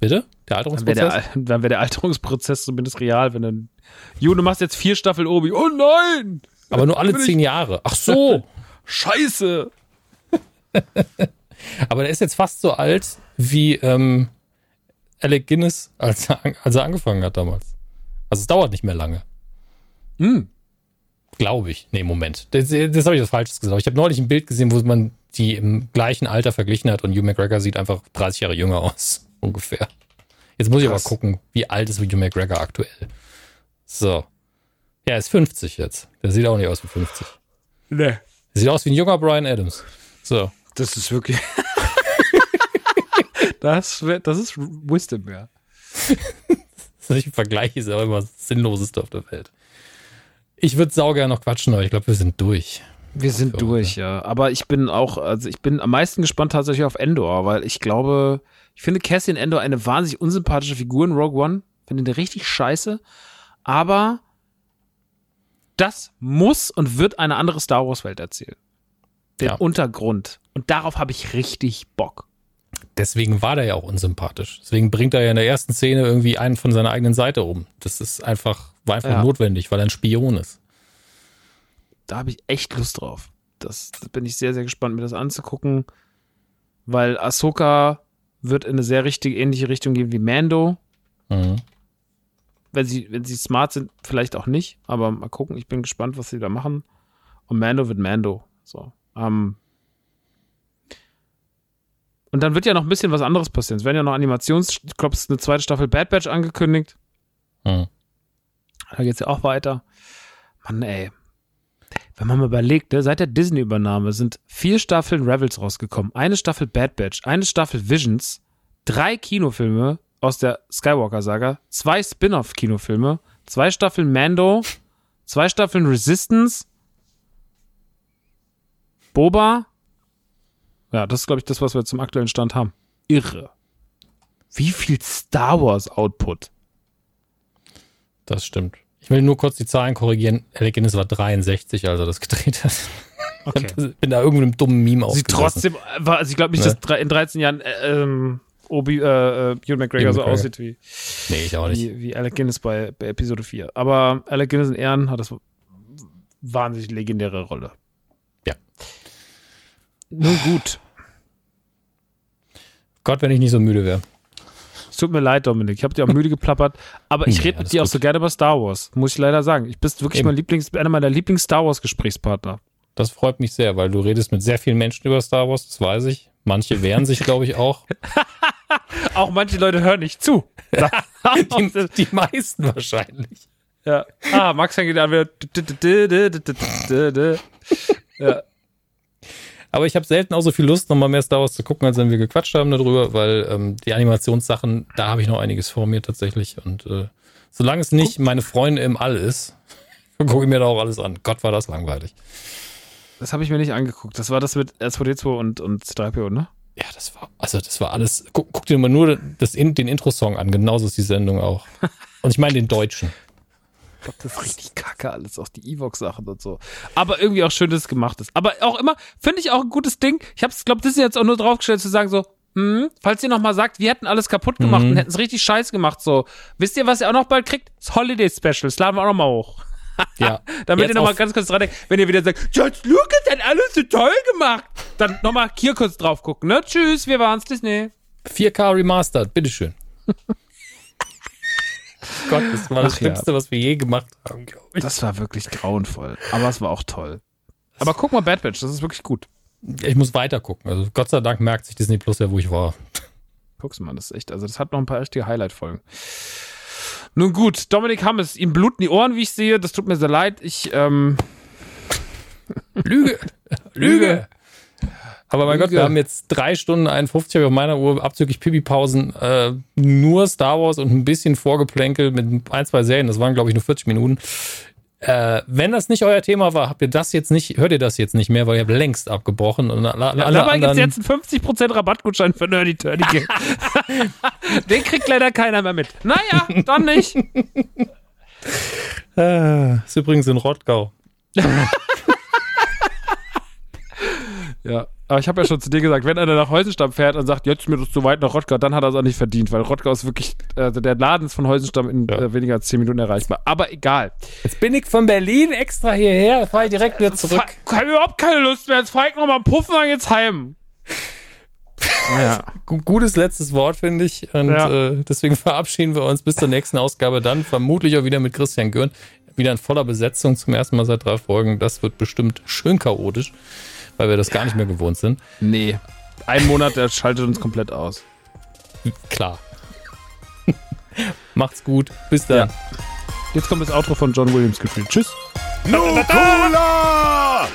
Bitte? Der Dann wäre Alterungsprozess? der, dann wär der Alterungsprozess zumindest real, wenn dann. Ju, du machst jetzt vier Staffel Obi. Oh nein! aber nur alle ich- zehn Jahre. Ach so. Scheiße! aber der ist jetzt fast so alt wie ähm, Alec Guinness, als er, als er angefangen hat damals. Also es dauert nicht mehr lange. Hm. Glaube ich. Nee, Moment. Das, das habe ich was Falsches gesagt. Ich habe neulich ein Bild gesehen, wo man die im gleichen Alter verglichen hat und Hugh McGregor sieht einfach 30 Jahre jünger aus. Ungefähr. Jetzt muss ich Krass. aber gucken, wie alt ist Hugh McGregor aktuell. So. Ja, er ist 50 jetzt. Der sieht auch nicht aus wie 50. Nee. Der sieht aus wie ein junger Brian Adams. So. Das ist wirklich. das, wär, das ist Wisdom, ja. Solche Vergleiche ist aber immer das Sinnloseste auf der Welt. Ich würde sauger noch quatschen, aber ich glaube, wir sind durch. Wir sind durch, ja. Aber ich bin auch, also ich bin am meisten gespannt tatsächlich auf Endor, weil ich glaube, ich finde Cassian Endor eine wahnsinnig unsympathische Figur in Rogue One. Finde den richtig scheiße. Aber das muss und wird eine andere Star Wars Welt erzählen. Den Ja. Untergrund. Und darauf habe ich richtig Bock. Deswegen war der ja auch unsympathisch. Deswegen bringt er ja in der ersten Szene irgendwie einen von seiner eigenen Seite um. Das ist einfach, war einfach Ja. notwendig, weil er ein Spion ist. Da habe ich echt Lust drauf. Das, da bin ich sehr, sehr gespannt, mir das anzugucken. Weil Ahsoka wird in eine sehr richtig ähnliche Richtung gehen wie Mando. Mhm. wenn sie, wenn sie smart sind, vielleicht auch nicht, aber mal gucken, ich bin gespannt, was sie da machen. Und Mando wird Mando. So. Ähm. Und dann wird ja noch ein bisschen was anderes passieren. Es werden ja noch Animations, ich glaube, es ist eine zweite Staffel Bad Batch angekündigt. Mhm. Da geht's ja auch weiter. Mann, ey. Wenn man mal überlegt, ne, seit der Disney-Übernahme sind vier Staffeln Rebels rausgekommen, eine Staffel Bad Batch, eine Staffel Visions, drei Kinofilme aus der Skywalker-Saga, zwei Spin-off-Kinofilme, zwei Staffeln Mando, zwei Staffeln Resistance, Boba. Ja, das ist, glaube ich, das, was wir zum aktuellen Stand haben. Irre. Wie viel Star Wars-Output? Das stimmt. Ich will nur kurz die Zahlen korrigieren. Alec Guinness war 63, als er das gedreht hat. Okay. Ich bin da irgendeinem dummen Meme Sie trotzdem, war- also ich glaube nicht, Ne? dass in 13 Jahren äh, ähm, Obi, äh, äh, Ewan McGregor so aussieht wie, Nee, ich auch nicht. wie, wie Alec Guinness bei, bei Episode 4. Aber Alec Guinness in Ehren hat das wahnsinnig legendäre Rolle. Nun gut. Gott, wenn ich nicht so müde wäre. Es tut mir leid, Dominik. Ich habe dir auch müde geplappert. Aber ich Nee, rede alles mit dir auch so gerne über Star Wars. Muss ich leider sagen. Ich bist wirklich Eben. mein Lieblings, einer meiner Lieblings-Star Wars-Gesprächspartner. Das freut mich sehr, weil du redest mit sehr vielen Menschen über Star Wars, das weiß ich. Manche wehren sich, glaube ich, auch. Auch manche Leute hören nicht zu. Die, die meisten wahrscheinlich. ja. Ah, Max fängt wieder an wieder. Ja. Aber ich habe selten auch so viel Lust, nochmal mehr Star Wars zu gucken, als wenn wir gequatscht haben darüber, weil ähm, die Animationssachen, da habe ich noch einiges vor mir tatsächlich. Und äh, solange es nicht meine Freunde im All ist, gucke ich mir da auch alles an. Gott, war das langweilig. Das habe ich mir nicht angeguckt. Das war das mit R2D2 und, und 3PO, ne? Ja, das war, also das war alles. Guck, guck dir mal nur das, den Intro-Song an, genauso ist die Sendung auch. Und ich meine den deutschen. Ich glaube, das ist richtig kacke alles, auch die Evox-Sachen und so. Aber irgendwie auch schön, dass es gemacht ist. Aber auch immer, finde ich auch ein gutes Ding. Ich habe es, glaube das ist jetzt auch nur draufgestellt zu sagen so, hm, falls ihr noch mal sagt, wir hätten alles kaputt gemacht Mhm. und hätten es richtig scheiß gemacht, so. Wisst ihr, was ihr auch noch bald kriegt? Das Holiday Special. Das laden wir auch noch mal hoch. Ja. Damit Jetzt ihr noch mal auf- ganz kurz dran denkt, wenn ihr wieder sagt, George Lucas hat alles so toll gemacht, dann noch mal hier kurz drauf gucken, ne? Tschüss, wir waren's, Disney. 4K Remastered, bitteschön. Gott, das war das Ach ja. Schlimmste, was wir je gemacht haben, glaube ich. Das war wirklich grauenvoll. Aber es war auch toll. Aber guck mal Bad Batch, das ist wirklich gut. Ich muss weiter gucken. Also Gott sei Dank merkt sich Disney Plus ja, wo ich war. Guck's mal, das ist echt, also das hat noch ein paar richtige Highlight-Folgen. Nun gut, Dominik Hammes, ihm bluten die Ohren, wie ich sehe. Das tut mir sehr leid. Ich, ähm, Lüge! Lüge! Aber mein. Gott, wir haben jetzt drei Stunden 51, habe ich auf meiner Uhr abzüglich Pipi-Pausen äh, nur Star Wars und ein bisschen Vorgeplänkel mit ein, zwei Serien. Das waren, glaube ich, nur 40 Minuten. Äh, wenn das nicht euer Thema war, habt ihr das jetzt nicht, hört ihr das jetzt nicht mehr, weil ihr habt längst abgebrochen und alle, alle dabei gibt's anderen. jetzt einen 50% Rabattgutschein für Nerdy Turdy. Den kriegt leider keiner mehr mit. Naja, dann nicht. Äh, ist übrigens in Rottgau. Ja, aber ich habe ja schon zu dir gesagt, wenn einer nach Heusenstamm fährt und sagt, jetzt ist mir das zu weit nach Rottgau, dann hat er es auch nicht verdient, weil Rottgau ist wirklich, also der Laden ist von Heusenstamm in Ja. äh, weniger als 10 Minuten erreichbar. Aber egal. Jetzt bin ich von Berlin extra hierher, fahre ich direkt wieder zurück. Ich habe überhaupt keine Lust mehr. Jetzt fahr ich noch mal puffen und jetzt heim. Naja. Gu- Gutes letztes Wort, finde ich. Und Ja. äh, deswegen verabschieden wir uns bis zur nächsten Ausgabe. Dann vermutlich auch wieder mit Christian Görn. Wieder in voller Besetzung zum ersten Mal seit drei Folgen. Das wird bestimmt schön chaotisch, weil wir das gar nicht mehr gewohnt sind. Nee. Ein Monat, der schaltet uns komplett aus. Klar. Macht's gut. Bis dann. Jetzt kommt das Outro von John Williams gefühlt. Tschüss. Nukula!